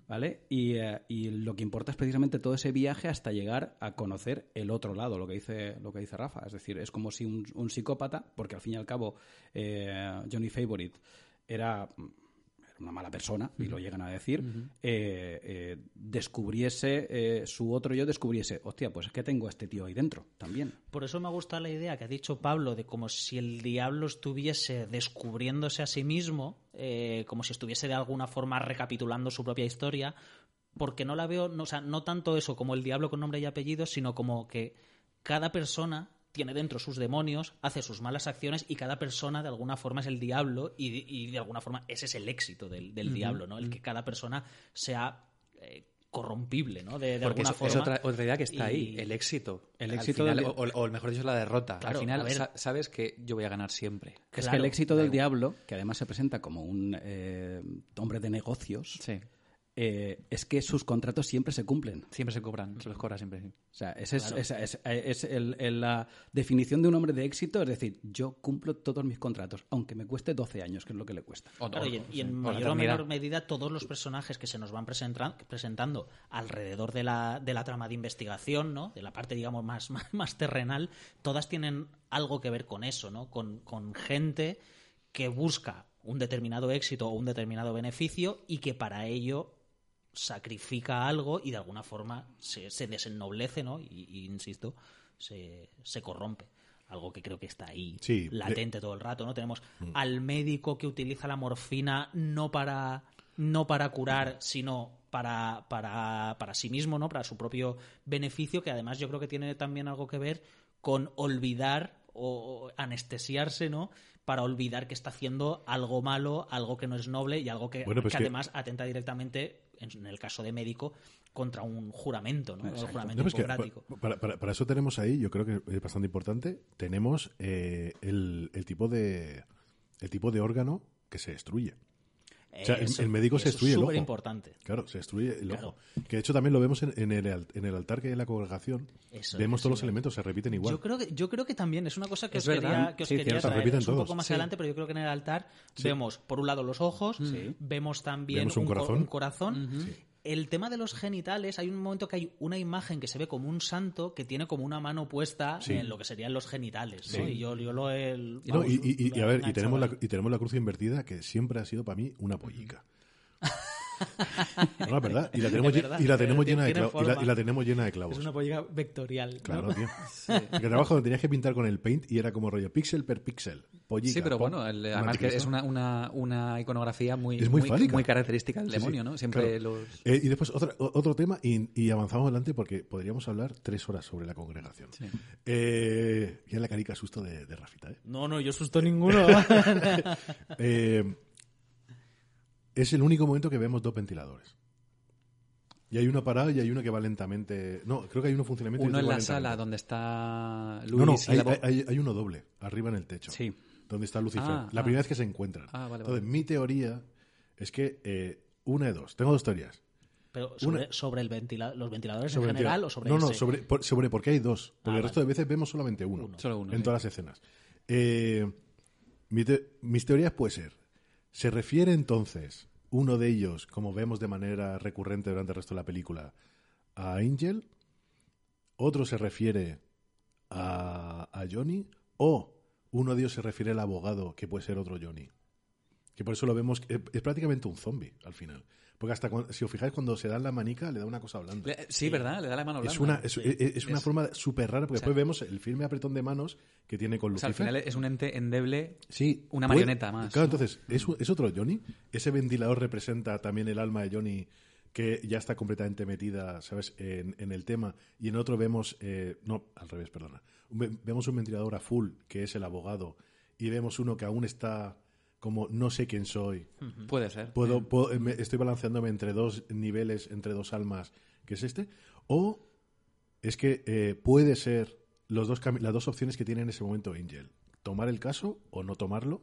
E: ¿vale? Y, eh, y lo que importa es precisamente todo ese viaje hasta llegar a conocer el otro lado, lo que dice, lo que dice Rafa. Es decir, es como si un, un psicópata, porque al fin y al cabo eh, Johnny Favorite era una mala persona, y lo llegan a decir, eh, eh, descubriese, eh, su otro yo descubriese, hostia, pues es que tengo a este tío ahí dentro también.
B: Por eso me gusta la idea que ha dicho Pablo de como si el diablo estuviese descubriéndose a sí mismo, como si estuviese de alguna forma recapitulando su propia historia, porque no la veo, no, o sea, no tanto eso como el diablo con nombre y apellido, sino como que cada persona tiene dentro sus demonios, hace sus malas acciones y cada persona de alguna forma es el diablo y, y de alguna forma ese es el éxito del, del diablo, ¿no? El que cada persona sea eh, corrompible, ¿no? De, de
D: Porque
B: alguna
D: es,
B: forma.
D: es otra, otra idea que está
B: Y-
D: ahí, el éxito.
E: El éxito
D: final,
E: del-
D: o, o- mejor dicho, la derrota.
B: Claro,
D: Al final
B: a ver.
D: sa- sabes que yo voy a ganar siempre.
E: Es que
B: Claro,
E: el éxito del diablo, que además se presenta como un eh, hombre de negocios,
D: Sí.
E: Eh, es que sus contratos siempre se cumplen.
D: Siempre se cobran, se los cobra siempre. sí.
E: O sea, esa es, esa es- es el- el- la definición de un hombre de éxito, es decir, yo cumplo todos mis contratos, aunque me cueste 12 años, que es lo que le cuesta.
D: O-
B: Claro,
D: o-
B: y en, y en
D: sí, o la
B: mayor o menor medida todos los personajes que se nos van presentando alrededor de la, de la trama de investigación, ¿no? de la parte, digamos, más, *laughs* más, más terrenal, todas tienen algo que ver con eso, ¿no? con, con gente que busca un determinado éxito o un determinado beneficio y que para ello sacrifica algo y de alguna forma se, se desennoblece, ¿no? Y, y, insisto, se, se corrompe. algo que creo que está ahí
C: Sí,
B: latente todo el rato, ¿no? Tenemos al médico que utiliza la morfina no para no para curar, sino para, para, para sí mismo, ¿no? Para su propio beneficio, que además yo creo que tiene también algo que ver con olvidar o anestesiarse, ¿no? Para olvidar que está haciendo algo malo, algo que no es noble y algo que,
C: Bueno, pues
B: que
C: que-
B: además atenta directamente, en el caso de médico, contra un juramento, ¿no? El juramento
C: No, que para- para eso tenemos ahí, yo creo que es bastante importante, tenemos eh, el, el tipo de el tipo de órgano que se destruye. O sea, el-
B: Eso-
C: el médico se destruye
B: es
C: el
B: súper
C: ojo.
B: importante.
C: Claro, se destruye el
B: Claro.
C: ojo. Que de hecho también lo vemos en, en el, en el altar que hay en la congregación.
B: Eso,
C: vemos
B: eso
C: todos los elementos, se repiten igual.
B: Yo creo que yo creo que también es una cosa que
D: Es
B: os
D: verdad.
B: quería, que os
E: Sí,
B: quería
E: cierto.
B: traer.
C: Repiten
B: Es un
C: todos.
B: poco más
D: Sí.
B: adelante, pero yo creo que en el altar vemos por un lado los ojos, vemos también
C: Vemos un
B: co-
C: corazón.
B: un corazón. El tema de los genitales, hay un momento que hay una imagen que se ve como un santo que tiene como una mano puesta
C: Sí.
B: en lo que serían los genitales. ¿no? Y yo, yo lo he.
C: No, y, y- y- y a ver, y tenemos, la, y tenemos la cruz invertida, que siempre ha sido para mí una pollica. *laughs* No, la verdad. Y la *laughs* tenemos,
B: Es verdad,
C: y la tenemos llena de clavos. Y la,
B: forma.
C: y la tenemos llena de clavos.
B: Es una polliga vectorial. ¿no?
C: Claro, tío. *laughs* Que trabajo donde tenías que pintar con el paint y era como rollo píxel per. Pollica.
D: Sí, pero
C: pom.
D: bueno, el- además que es una, una, una iconografía muy,
C: Es muy fálica.
D: característica del
C: Sí, sí,
D: demonio, ¿no? Siempre
C: claro.
D: los...
C: Eh, y después otra- o- otro tema y, y avanzamos adelante porque podríamos hablar tres horas sobre la congregación.
D: Sí.
C: Eh, ya la carica susto de, de Rafita. ¿eh?
B: No, no, yo susto ninguno. *laughs*
C: Eh, es el único momento que vemos dos ventiladores. Y hay uno parado y hay uno que va lentamente. No, creo que hay uno en funcionamiento. y
D: Uno
C: otro
D: en la sala donde está Luis
C: No, no,
D: y
C: hay,
D: la vo-
C: hay- hay- hay uno doble, arriba en el techo.
D: Sí.
C: Donde está Lucifer.
D: Ah,
C: la
D: ah.
C: primera vez que se encuentran.
D: Ah, vale,
C: Entonces,
D: vale.
C: mi teoría es que eh, una de dos. Tengo dos teorías.
B: Pero sobre,
C: Una-
B: sobre el ventila- los ventiladores
C: Sobre
B: en general o sobre
C: No, no,
B: ese?
C: sobre, por, sobre por qué hay dos. Porque
B: Ah,
C: el resto de veces vemos solamente uno.
B: Uno.
D: Solo uno,
C: En
D: sí.
C: todas las escenas. Eh, mi te- mis teorías puede ser. ¿Se refiere entonces uno de ellos, como vemos de manera recurrente durante el resto de la película, a Angel? ¿Otro se refiere a, a Johnny? ¿O uno de ellos se refiere al abogado, que puede ser otro Johnny? Que por eso lo vemos, es, es prácticamente un zombie al final. Porque hasta cuando- si os fijáis, cuando se da la manica, le da una cosa blanda.
D: Le- Sí, ¿verdad? Le da la mano
C: Es
D: blanda.
C: una, es, es- es una
D: Es-
C: forma súper rara, porque
D: O sea-
C: después vemos el firme apretón de manos que tiene con
D: O sea, al
C: Lucifer.
D: final es un ente endeble.
C: Sí,
D: una
C: puede-
D: marioneta más,
C: Claro,
D: ¿no?
C: entonces, ¿es, es otro Johnny? Ese ventilador representa también el alma de Johnny que ya está completamente metida, ¿sabes?, en, en el tema. Y en otro vemos, eh, no, al revés, perdona. Ve- Vemos un ventilador a full, que es el abogado, y vemos uno que aún está como no sé quién soy.
D: Puede ser.
C: Puedo, puedo- me- estoy balanceándome entre dos niveles, entre dos almas, que es este. O es que eh, puede ser los dos las dos opciones que tiene en ese momento Angel. Tomar el caso o no tomarlo.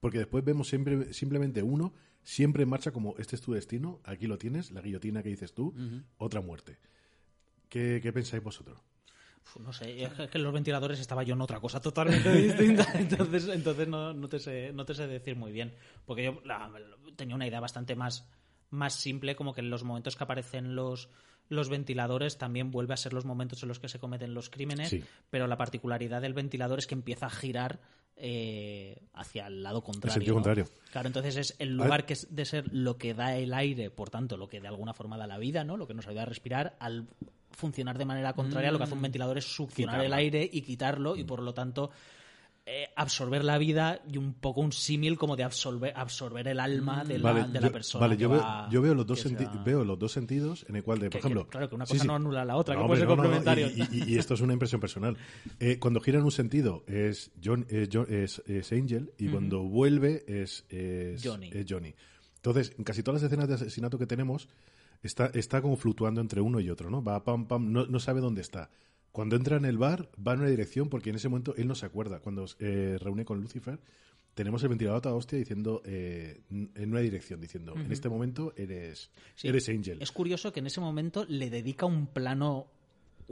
C: Porque después vemos siempre, simplemente uno, siempre en marcha como este es tu destino, aquí lo tienes, la guillotina que dices tú, otra muerte. ¿Qué, qué pensáis vosotros?
B: No sé, es que- los ventiladores estaba yo en otra cosa totalmente *laughs* distinta, entonces, entonces no, no te sé, no te sé decir muy bien, porque yo la- tenía una idea bastante más, más simple, como que en los momentos que aparecen los, los ventiladores también vuelve a ser los momentos en los que se cometen los crímenes,
C: Sí.
B: pero la particularidad del ventilador es que empieza a girar eh, hacia el lado contrario.
C: sentido
B: ¿no?
C: contrario.
B: Claro, entonces es el lugar que es de ser lo que da el aire, por tanto, lo que de alguna forma da la vida, ¿no? Lo que nos ayuda a respirar, al funcionar de manera contraria, lo que hace un ventilador es succionar el aire y quitarlo, y por lo tanto eh, absorber la vida y un poco un símil como de absorber, absorber el alma de la, de la
C: yo,
B: persona.
C: vale, yo, veo,
B: va-
C: yo veo los dos
B: sea-
C: veo los dos sentidos en el cual de, por
B: que- que-
C: ejemplo,
B: claro, que una cosa
C: sí.
B: no anula la otra, que
C: No,
B: puede ser
C: hombre, no,
B: complementario.
C: y, y- y esto es una impresión personal. Eh, cuando gira en un sentido es, John, es, John- es- es Angel y cuando vuelve es, es,
B: Johnny.
C: es Johnny. Entonces, en casi todas las escenas de asesinato que tenemos, está, está como fluctuando entre uno y otro, ¿no? Va pam, pam, no, no sabe dónde está. Cuando entra en el bar, va en una dirección porque en ese momento él no se acuerda. Cuando eh, reúne con Lucifer, tenemos el ventilador a toda hostia diciendo eh, en una dirección, diciendo, en este momento eres,
B: Sí.
C: eres Angel.
B: Es curioso que en ese momento le dedica un plano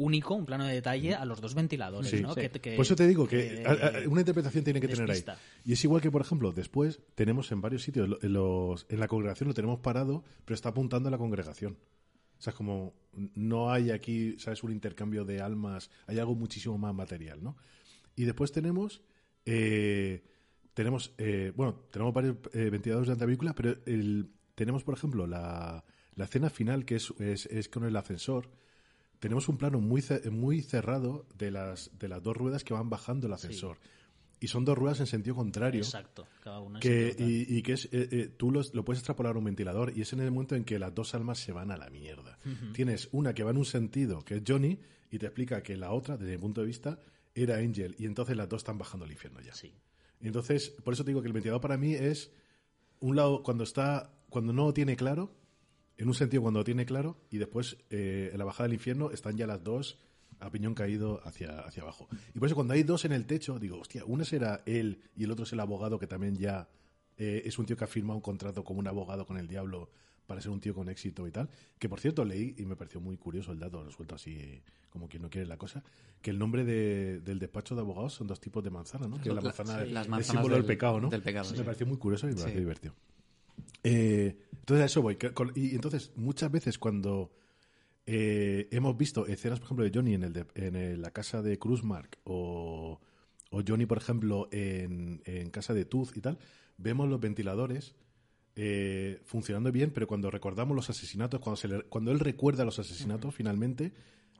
B: único, un plano de detalle a los dos ventiladores,
C: Sí.
B: ¿no?
D: Sí.
B: Que- que-
C: Por eso te digo que una interpretación tiene que tener ahí. Y es igual que, por ejemplo, después tenemos en varios sitios, en, los, en la congregación lo tenemos parado, pero está apuntando a la congregación. O sea, es como no hay aquí, ¿sabes? Un intercambio de almas, hay algo muchísimo más material, ¿no? Y después tenemos, eh, tenemos, eh, bueno, tenemos varios eh, ventiladores de la película, pero el, tenemos, por ejemplo, la, la escena final que es, es, es con el ascensor, tenemos un plano muy, ce- muy cerrado de las, de las dos ruedas que van bajando el ascensor. Y son dos ruedas en sentido contrario.
B: Exacto. Cada una en
C: Que, y, y que es, eh, eh, tú los- lo puedes extrapolar a un ventilador y es en el momento en que las dos almas se van a la mierda. Tienes una que va en un sentido, que es Johnny, y te explica que la otra, desde mi punto de vista, era Angel. Y entonces las dos están bajando al infierno ya.
B: Sí.
C: Y Entonces, por eso te digo que el ventilador para mí es un lado cuando está, cuando no lo tiene claro, en un sentido cuando lo tiene claro, y después eh, en la bajada del infierno están ya las dos a piñón caído hacia, hacia abajo. Y por eso cuando hay dos en el techo, digo, hostia, uno será él y el otro es el abogado que también ya eh, es un tío que ha firmado un contrato como un abogado con el diablo para ser un tío con éxito y tal. Que por cierto leí y me pareció muy curioso el dato, lo suelto así como quien no quiere la cosa, que el nombre de- del despacho de abogados son dos tipos de manzana, ¿no? Que es la
D: La-
C: manzana,
D: sí. Las
C: el
D: manzanas
C: símbolo del,
D: del-
C: pecado, ¿no?
D: del pecado,
C: Me
D: sí.
C: pareció muy curioso y me pareció
D: Sí.
C: divertido. Eh, entonces a eso voy. y entonces, muchas veces cuando eh, hemos visto escenas, por ejemplo, de Johnny en, el de- en el- la casa de Cruzmark o, o Johnny, por ejemplo, en, en casa de Tooth y tal, vemos los ventiladores eh, funcionando bien, pero cuando recordamos los asesinatos, cuando, se le- cuando él recuerda los asesinatos, finalmente,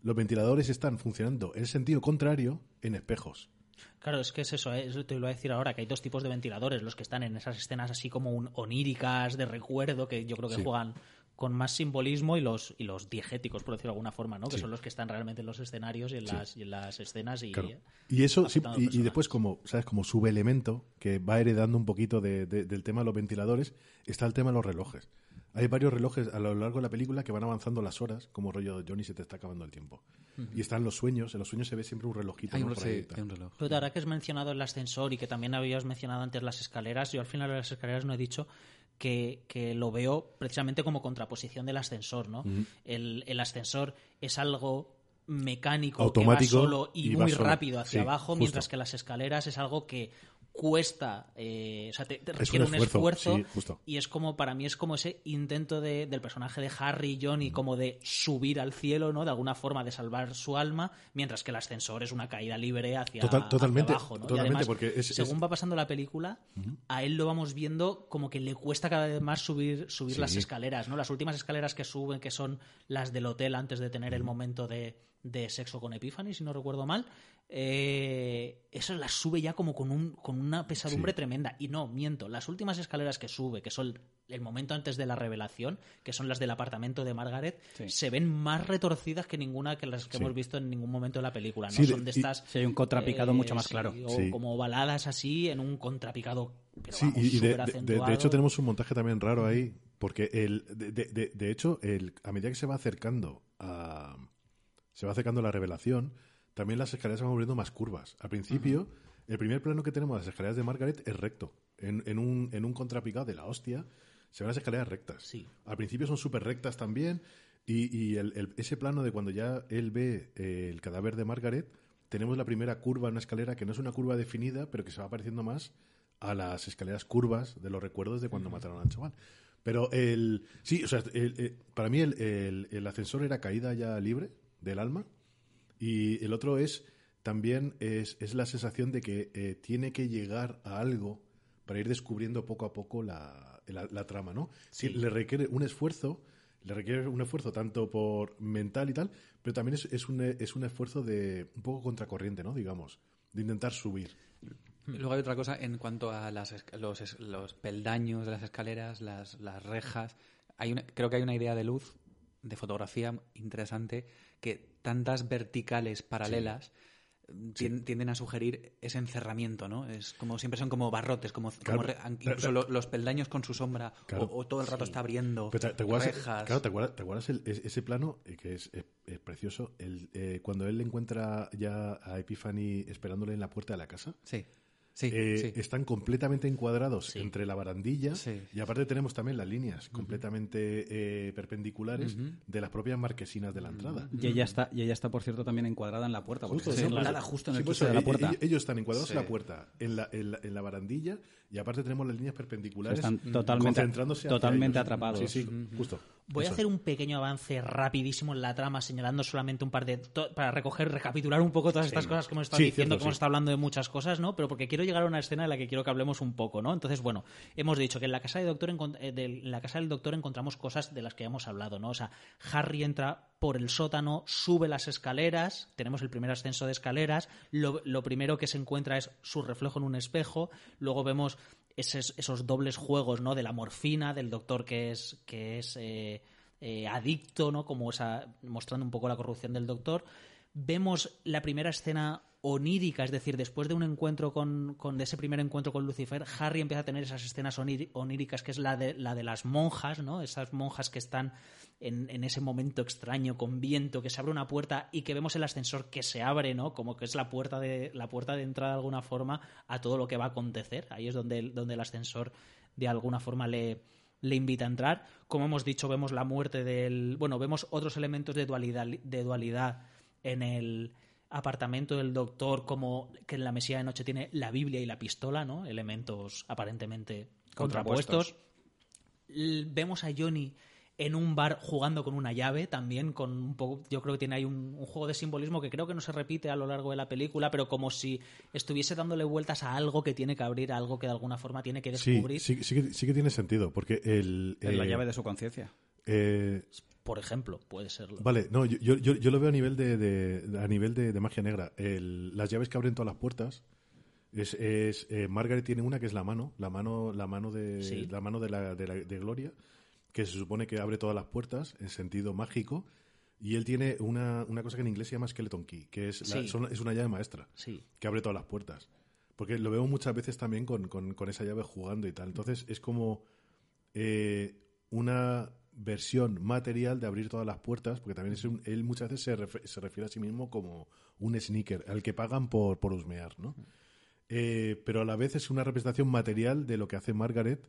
C: los ventiladores están funcionando en sentido contrario en espejos.
B: Claro, es que es eso, ¿eh? eso te lo voy a decir ahora, que hay dos tipos de ventiladores, los que están en esas escenas así como un oníricas de recuerdo, que yo creo que
C: Sí.
B: juegan con más simbolismo, y los, y los diegéticos, por decirlo de alguna forma, ¿no? Que son los que están realmente en los escenarios y en, las, y en las escenas y...
C: Claro. Y eso, sí, y, después como, ¿sabes? Como subelemento que va heredando un poquito de- de- del tema de los ventiladores, está el tema de los relojes. Hay varios relojes a lo largo de la película que van avanzando las horas, como rollo Johnny se te está acabando el tiempo. Y están los sueños, en los sueños se ve siempre un relojito.
D: Hay
C: ¿no?
D: un,
C: ahí
D: hay reloj.
B: Pero ahora que has mencionado el ascensor y que también habías mencionado antes las escaleras, yo al final de las escaleras no he dicho que, que lo veo precisamente como contraposición del ascensor, ¿no? el, el ascensor es algo mecánico
C: Automático
B: que va solo y, muy
C: solo.
B: rápido hacia
C: Sí,
B: abajo,
C: justo.
B: mientras que las escaleras es algo que cuesta, eh, o sea, te, requiere un
C: esfuerzo,
B: esfuerzo,
C: sí, justo.
B: y es como, para mí es como ese intento de- del personaje de Harry y Johnny, como de subir al cielo, ¿no? De alguna forma de salvar su alma, mientras que el ascensor es una caída libre hacia,
C: Total-
B: hacia
C: totalmente,
B: abajo, ¿no?
C: Totalmente,
B: además,
C: porque es-
B: según
C: es-
B: va pasando la película, a él lo vamos viendo como que le cuesta cada vez más subir, subir
C: Sí.
B: las escaleras, ¿no? Las últimas escaleras que suben, que son las del hotel antes de tener el momento de, de sexo con Epiphany, si no recuerdo mal, eh, eso las sube ya como con, un, con una pesadumbre
C: Sí.
B: tremenda. Y no, miento, las últimas escaleras que sube, que son el momento antes de la revelación, que son las del apartamento de Margaret,
E: Sí.
B: se ven más retorcidas que ninguna que las que
C: Sí.
B: hemos visto en ningún momento de la película. ¿no? Son de
C: y-
B: estas...
E: Sí, hay un contrapicado mucho más claro.
B: O como baladas así en un contrapicado. Pero
C: Sí,
B: vamos,
C: y, y de, hecho tenemos un montaje también raro ahí, porque el, de hecho, el, a medida que se va acercando a, se va acercando a la revelación, también las escaleras se van volviendo más curvas. Al principio, el primer plano que tenemos de las escaleras de Margaret es recto, en, en un, en un contrapicado de la hostia, se ven las escaleras rectas.
B: Sí.
C: Al principio son súper rectas también, y, y el- el- ese plano de cuando ya él ve eh, el cadáver de Margaret, tenemos la primera curva en una escalera que no es una curva definida, pero que se va pareciendo más a las escaleras curvas de los recuerdos de cuando mataron al chaval. Pero el. Sí, o sea, el- el- para mí el ascensor era caída ya libre del alma. Y el otro es. También es, es la sensación de que eh, tiene que llegar a algo para ir descubriendo poco a poco la, la- la trama, ¿no? Sí, le requiere un esfuerzo. Le requiere un esfuerzo tanto por mental y tal, pero también es, es, un, es un esfuerzo de un poco contracorriente, ¿no? Digamos, de intentar subir.
D: Luego hay otra cosa en cuanto a las, los, los peldaños de las escaleras, las, las rejas. Hay una- creo que hay una idea de luz, de fotografía interesante, que tantas verticales paralelas tien- tienden a sugerir ese encerramiento, ¿no? Es como siempre son como barrotes, como,
C: Claro.
D: incluso lo- los peldaños con su sombra
C: Claro.
D: o, o todo el rato está abriendo
C: Pero te, te acuerdas,
D: rejas.
C: claro, ¿te acuerdas, te acuerdas el- es- ese plano eh, que es, es- es precioso? El, eh, cuando él encuentra ya a Epiphany esperándole en la puerta de la casa.
D: Sí, sí,
C: eh,
D: sí.
C: Están completamente encuadrados
B: Sí.
C: entre la barandilla y aparte tenemos también las líneas completamente eh, perpendiculares de las propias marquesinas de la entrada.
E: Y ella está, y ella está, por cierto, también encuadrada en la puerta, porque
C: Justo,
E: está
C: sí,
E: encuadrada
C: pues,
E: justo en el
C: pues,
E: de la puerta.
C: ellos- están encuadrados en la puerta, en la, en, la, en la barandilla, y aparte tenemos las líneas perpendiculares
E: Están totalmente-
C: concentrándose
E: totalmente
C: ellos.
E: atrapados.
C: Sí, sí, justo.
B: Voy a hacer un pequeño avance rapidísimo en la trama, señalando solamente un par de. to- para recoger, recapitular un poco todas estas cosas que hemos estado
C: Sí,
B: diciendo,
C: cierto,
B: que hemos estado hablando de muchas cosas, ¿no? Pero porque quiero llegar a una escena en la que quiero que hablemos un poco, ¿no? Entonces, bueno, hemos dicho que en la casa, de doctor encont- eh, del- en la casa del doctor encontramos cosas de las que ya hemos hablado, ¿no? O sea, Harry entra por el sótano, sube las escaleras, tenemos el primer ascenso de escaleras, lo, lo primero que se encuentra es su reflejo en un espejo, luego vemos esos, esos dobles juegos, ¿no? De la morfina, del doctor que es, que es eh, eh, adicto, ¿no? Como esa, mostrando un poco la corrupción del doctor. Vemos la primera escena onírica, es decir, después de un encuentro con, con de ese primer encuentro con Lucifer, Harry empieza a tener esas escenas oníricas, que es la de, la de las monjas, ¿no? Esas monjas que están en, en, ese momento extraño, con viento, que se abre una puerta y que vemos el ascensor que se abre, ¿no? Como que es la puerta de, la puerta de entrada de alguna forma a todo lo que va a acontecer. Ahí es donde, donde el ascensor de alguna forma le, le invita a entrar. Como hemos dicho, vemos la muerte del. Bueno, vemos otros elementos de dualidad, de dualidad en el apartamento del doctor como que en la Mesía de Noche tiene la Biblia y la pistola, ¿no? Elementos aparentemente contrapuestos. Vemos a Johnny en un bar jugando con una llave también con un poco yo creo que tiene ahí un, un, juego de simbolismo que creo que no se repite a lo largo de la película pero como si estuviese dándole vueltas a algo que tiene que abrir algo que de alguna forma tiene que descubrir
C: sí, sí, sí, que, sí que, tiene sentido porque el,
E: eh, la llave de su conciencia
C: eh,
B: por ejemplo, puede serlo.
C: Vale, no, yo, yo, yo lo veo a nivel de, de a nivel de, de magia negra. El, las llaves que abren todas las puertas es, es eh, Margaret tiene una que es la mano, la mano, la mano de
B: Sí.
C: la mano de, la, de, la- de Gloria, que se supone que abre todas las puertas en sentido mágico. Y él tiene una, una cosa que en inglés se llama Skeleton Key, que es, la-
B: Sí.
C: son- es una llave maestra
B: Sí.
C: que abre todas las puertas. Porque lo veo muchas veces también con, con- con esa llave jugando y tal. Entonces es como eh, una versión material de abrir todas las puertas, porque también es un- él muchas veces se, ref- se refiere a sí mismo como un sneaker, al que pagan por, por husmear, ¿no? Eh, pero a la vez es una representación material de lo que hace Margaret,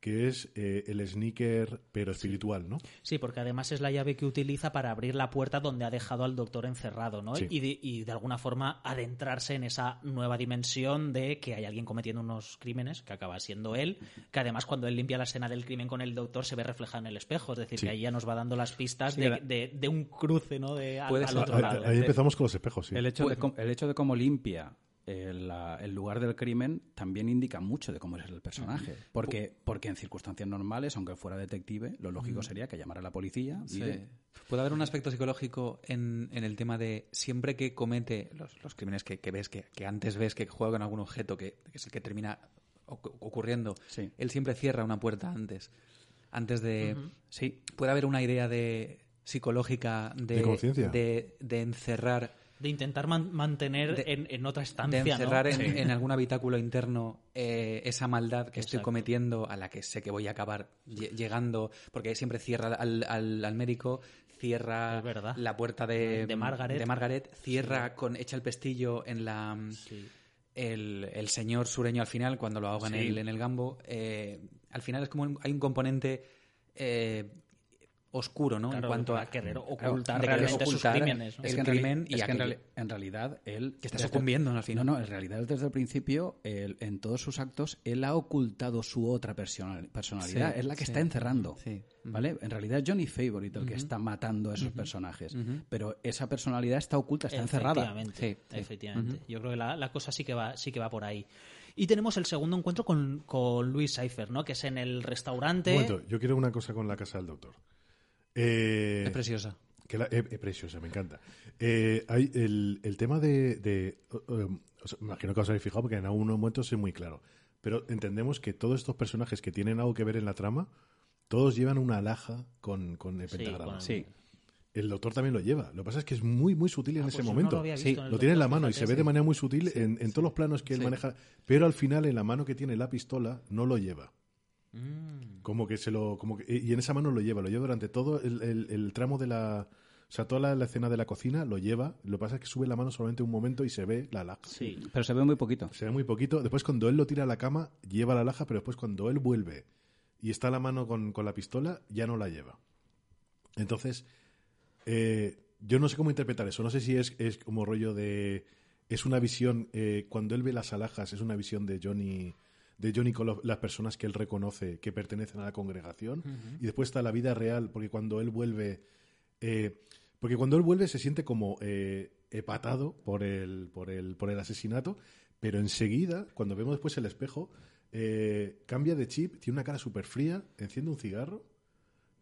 C: que es eh, el sneaker, pero espiritual, ¿no?
B: Sí, porque además es la llave que utiliza para abrir la puerta donde ha dejado al doctor encerrado, ¿no?
C: Sí.
B: Y, de, y de alguna forma adentrarse en esa nueva dimensión de que hay alguien cometiendo unos crímenes, que acaba siendo él, que además cuando él limpia la escena del crimen con el doctor se ve reflejada en el espejo, es decir,
C: Sí.
B: que ahí ya nos va dando las pistas
E: Sí,
B: de,
E: era-
B: de- de un cruce, ¿no? De, al, otro
C: Ahí,
B: lado.
C: ahí empezamos con los espejos, sí.
E: El hecho, de, com- el hecho de cómo limpia el, la- el lugar del crimen también indica mucho de cómo es el personaje. Porque, porque en circunstancias normales, aunque fuera detective, lo lógico sería que llamara a la policía y
D: Sí.
E: de-
D: Puede haber un aspecto psicológico en, en el tema de siempre que comete los, los crímenes que, que ves, que, que antes ves que juega con algún objeto, que, que es el que termina ocu- ocurriendo,
E: Sí.
D: él siempre cierra una puerta antes. Antes de.
E: Sí,
D: Puede haber una idea de psicológica de,
C: De conciencia.
D: de, de encerrar
B: De intentar man- mantener
D: De-
B: en, en otra
D: de
B: estancia, ¿no?
D: encerrar en,
B: Sí.
D: en algún habitáculo interno eh, esa maldad que estoy cometiendo, a la que sé que voy a acabar lle- llegando, porque siempre cierra al, al- al médico, cierra la puerta de,
B: De Margaret.
D: de Margaret, cierra con echa el pestillo en la
B: Sí.
D: el, el señor sureño al final cuando lo ahoga en, el, en el gambo. eh, al final es como un- hay un componente eh, oscuro, ¿no?
B: Claro,
D: en cuanto a
B: querer ocultar
D: de querer
B: realmente sus crímenes, ¿no?
D: el
E: es que en,
D: crimen y
E: es que en,
D: aquello.
E: reali- en realidad él...
D: Que está sucumbiendo, ¿no? al final.
E: No, no, en realidad desde el principio, él, en todos sus actos, él ha ocultado su otra personal- personalidad.
D: Sí,
E: es la que
D: sí.
E: está encerrando.
D: Sí.
E: ¿Vale? En realidad es Johnny Favorite el que está matando a esos personajes. Pero esa personalidad está oculta, está encerrada.
B: Efectivamente,
D: Sí, sí.
B: efectivamente. Yo creo que la, la cosa sí que va, sí que va por ahí. Y tenemos el segundo encuentro con, con Luis Seifer, ¿no? Que es en el restaurante.
C: Un momento, yo quiero una cosa con la casa del doctor. Eh,
D: Es preciosa.
C: que la- eh, eh, preciosa, me encanta. Eh, hay el, el tema de... de o sea, me imagino que os habéis fijado porque en algunos momentos es muy claro. Pero entendemos que todos estos personajes que tienen algo que ver en la trama, todos llevan una alhaja con, con el
B: Sí,
C: pentagrama.
E: Sí.
C: El doctor también lo lleva. Lo que pasa es que es muy, muy sutil en
B: Ah,
C: ese
B: pues no
C: momento.
B: lo había visto
C: Sí,
B: en el
C: lo tiene en la mano y se ve de manera muy sutil en, en todos los planos que él maneja. Pero al final, en la mano que tiene la pistola, no lo lleva.
B: Mm.
C: Como que se lo. Como que, y en esa mano lo lleva. Lo lleva durante todo el, el- el tramo de la. O sea, toda la, la escena de la cocina lo lleva. Lo que pasa es que sube la mano solamente un momento y se ve la laja.
B: Sí.
E: Pero se ve muy poquito.
C: Se ve muy poquito. Después, cuando él lo tira a la cama, lleva la laja, pero después, cuando él vuelve y está la mano con, con la pistola, ya no la lleva. Entonces, eh, yo no sé cómo interpretar eso. No sé si es, es como rollo de. Es una visión. eh, cuando él ve las alhajas, es una visión de Johnny. De Johnny con lo- las personas que él reconoce que pertenecen a la congregación. Y después está la vida real, porque cuando él vuelve. eh, porque cuando él vuelve se siente como eh, epatado por el, por, el, por el asesinato, pero enseguida, cuando vemos después el espejo, eh, cambia de chip, tiene una cara súper fría, enciende un cigarro,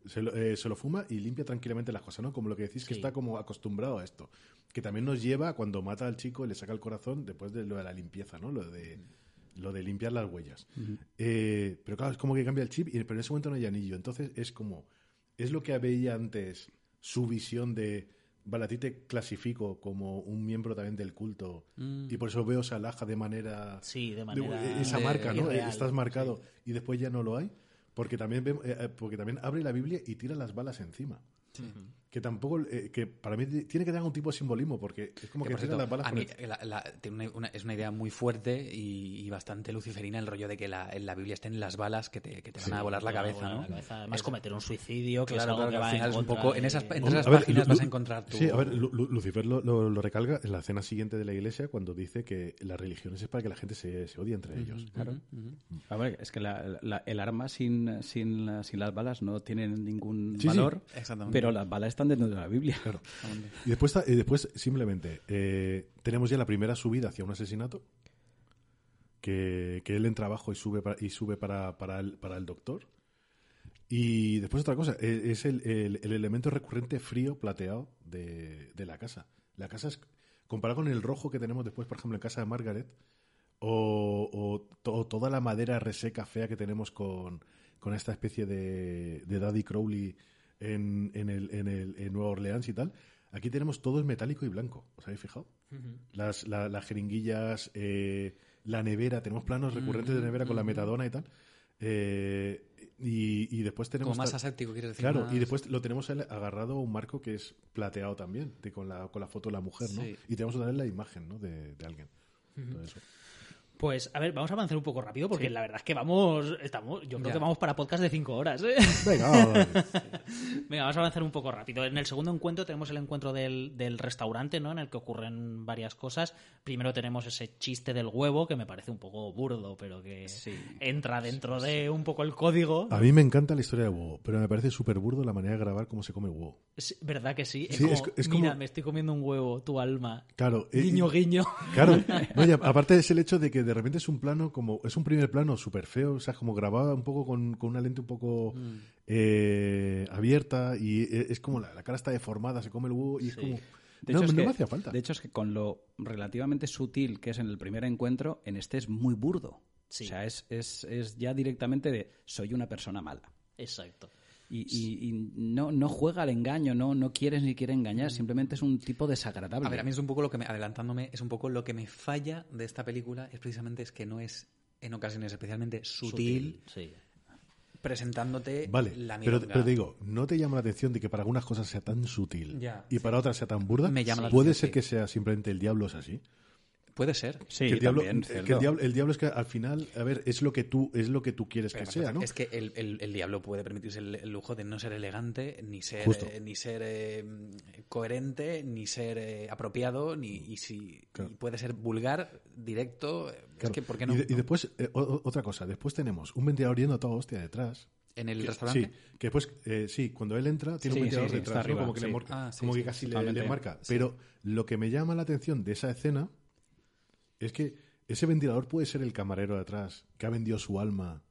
C: Se lo, eh, se lo fuma y limpia tranquilamente las cosas, ¿no? Como lo que decís que está como acostumbrado a esto. Que también nos lleva cuando mata al chico y le saca el corazón después de lo de la limpieza, ¿no? Lo de, lo de limpiar las huellas. Eh, pero claro, es como que cambia el chip, y, pero en ese momento no hay anillo. Entonces es como, es lo que veía antes su visión de, vale, a ti te clasifico como un miembro también del culto y por eso veo Salah de manera...
B: Sí, de
C: de-
B: manera.
C: esa
D: de-
C: marca, ¿no?
B: irreal,
C: Estás marcado y después ya no lo hay. Porque también, vemos- eh, eh, porque también abre la Biblia y tira las balas encima. Que tampoco, eh, que para mí tiene que tener algún tipo de simbolismo, porque es como
D: Que,
C: que,
D: cierto,
C: las balas
D: a
C: con
D: mí,
C: el-
D: la- la- tiene una- una- es una idea muy fuerte y, y bastante luciferina el rollo de que la, en la Biblia estén las balas que te, que te van a volar la cabeza,
B: volar
D: ¿no?
B: la cabeza. Además,
D: Es-
B: cometer un suicidio, que
D: Claro,
B: es algo
D: claro,
B: que
D: al final
B: en
D: es un poco-
B: de-
D: en esas- en esas
C: ver,
D: páginas
C: Lu-
D: vas a encontrar tu...
C: Sí, a ver, Lu- Lu- Lucifer lo, lo- lo recalca en la escena siguiente de la iglesia cuando dice que las religiones es para que la gente se, se odie entre ellos.
E: Claro. A ver, es que la- la- el arma sin, sin, sin las balas no tiene ningún
C: Sí, sí.
E: valor,
D: Exactamente.
E: pero las balas están dentro de la Biblia.
C: Claro. Y después, y después simplemente, eh, tenemos ya la primera subida hacia un asesinato, que, que él entra abajo y sube para, y sube para, para, el, para el doctor. Y después otra cosa, eh, es el, el- el elemento recurrente frío plateado de, de la casa. La casa es, comparado con el rojo que tenemos después, por ejemplo, en casa de Margaret, o, o to- toda la madera reseca fea que tenemos con, con esta especie de, de Daddy Crowley en, en, el, en, el, en Nueva Orleans y tal, aquí tenemos todo es metálico y blanco. ¿Os habéis fijado? las, la- las jeringuillas, eh, la nevera, tenemos planos recurrentes de nevera con la metadona y tal. Eh, y, y después tenemos...
D: Como más aséptico, quieres decir.
C: Claro,
D: más-
C: y después lo tenemos agarrado a un marco que es plateado también, de, con, la, con la foto de la mujer, ¿no?
D: Sí.
C: Y tenemos otra vez la imagen, ¿no? De, de alguien. Todo eso.
B: Pues, a ver, vamos a avanzar un poco rápido porque la verdad es que vamos. estamos Yo creo
D: Ya.
B: que vamos para podcast de cinco horas, ¿eh?
C: Venga, *laughs* vamos.
B: Venga, vamos a avanzar un poco rápido. En el segundo encuentro tenemos el encuentro del, del restaurante, ¿no? En el que ocurren varias cosas. Primero tenemos ese chiste del huevo, que me parece un poco burdo, pero que entra dentro de un poco el código.
C: A mí me encanta la historia del huevo, pero me parece súper burdo la manera de grabar cómo se come el huevo.
B: ¿Verdad que sí? Es
C: Sí,
B: como,
C: es- es como-
B: mira, me estoy comiendo un huevo, tu alma.
C: Claro. eh,
B: Guiño, guiño.
C: Claro, *laughs* no, aparte es el hecho de que de repente es un plano como, es un primer plano súper feo, o sea, como grabado un poco con, con una lente un poco
B: Mm.
C: eh, abierta y e- es como la, la cara está deformada, se come el huevo y es como...
E: De
C: no,
E: hecho, es
C: no
E: que-
C: me hacía falta.
E: De hecho, es que con lo relativamente sutil que es en el primer encuentro, en este es muy burdo.
B: Sí.
E: O sea, es, es, es ya directamente de soy una persona mala.
B: Exacto.
E: Y, y- y no, no juega al engaño, no, no quieres ni quiere engañar, simplemente es un tipo desagradable.
D: A ver, a mí es un poco lo que me, adelantándome, es un poco lo que me falla de esta película, es precisamente es que no es en ocasiones especialmente sutil,
B: Sí.
D: presentándote
C: Vale,
D: la
C: pero, pero te digo, ¿no te llama la atención de que para algunas cosas sea tan sutil
D: Ya,
C: y para otras sea tan burda?
D: Me llama la
C: ¿Puede
D: atención,
C: ser
D: sí.
C: que sea simplemente el diablo es así?
D: Puede ser.
E: Sí,
C: que el diablo,
E: también,
C: que
E: cierto.
C: el diablo, el diablo es que al final, a ver, es lo que tú, es lo que tú quieres
D: Pero
C: que sea, ¿no?
D: Es que el, el- el diablo puede permitirse el, el lujo de no ser elegante, ni ser, eh, ni ser eh, coherente, ni ser eh, apropiado, ni y si
C: Claro.
D: y puede ser vulgar, directo. Es que, ¿por qué no?
C: y, de- y después, eh, o- otra cosa, después tenemos un ventilador yendo a toda hostia detrás.
D: ¿En el
C: Que-
D: restaurante?
C: Sí, que después, eh, sí, cuando él entra, tiene
E: Sí,
C: un ventilador
E: sí, sí,
C: detrás, ¿no?
E: arriba,
C: como que, le
D: Ah, sí,
C: como
D: sí,
C: que casi le marca. Pero lo que me llama la atención de esa escena es que ese ventilador puede ser el camarero de atrás que ha vendido su alma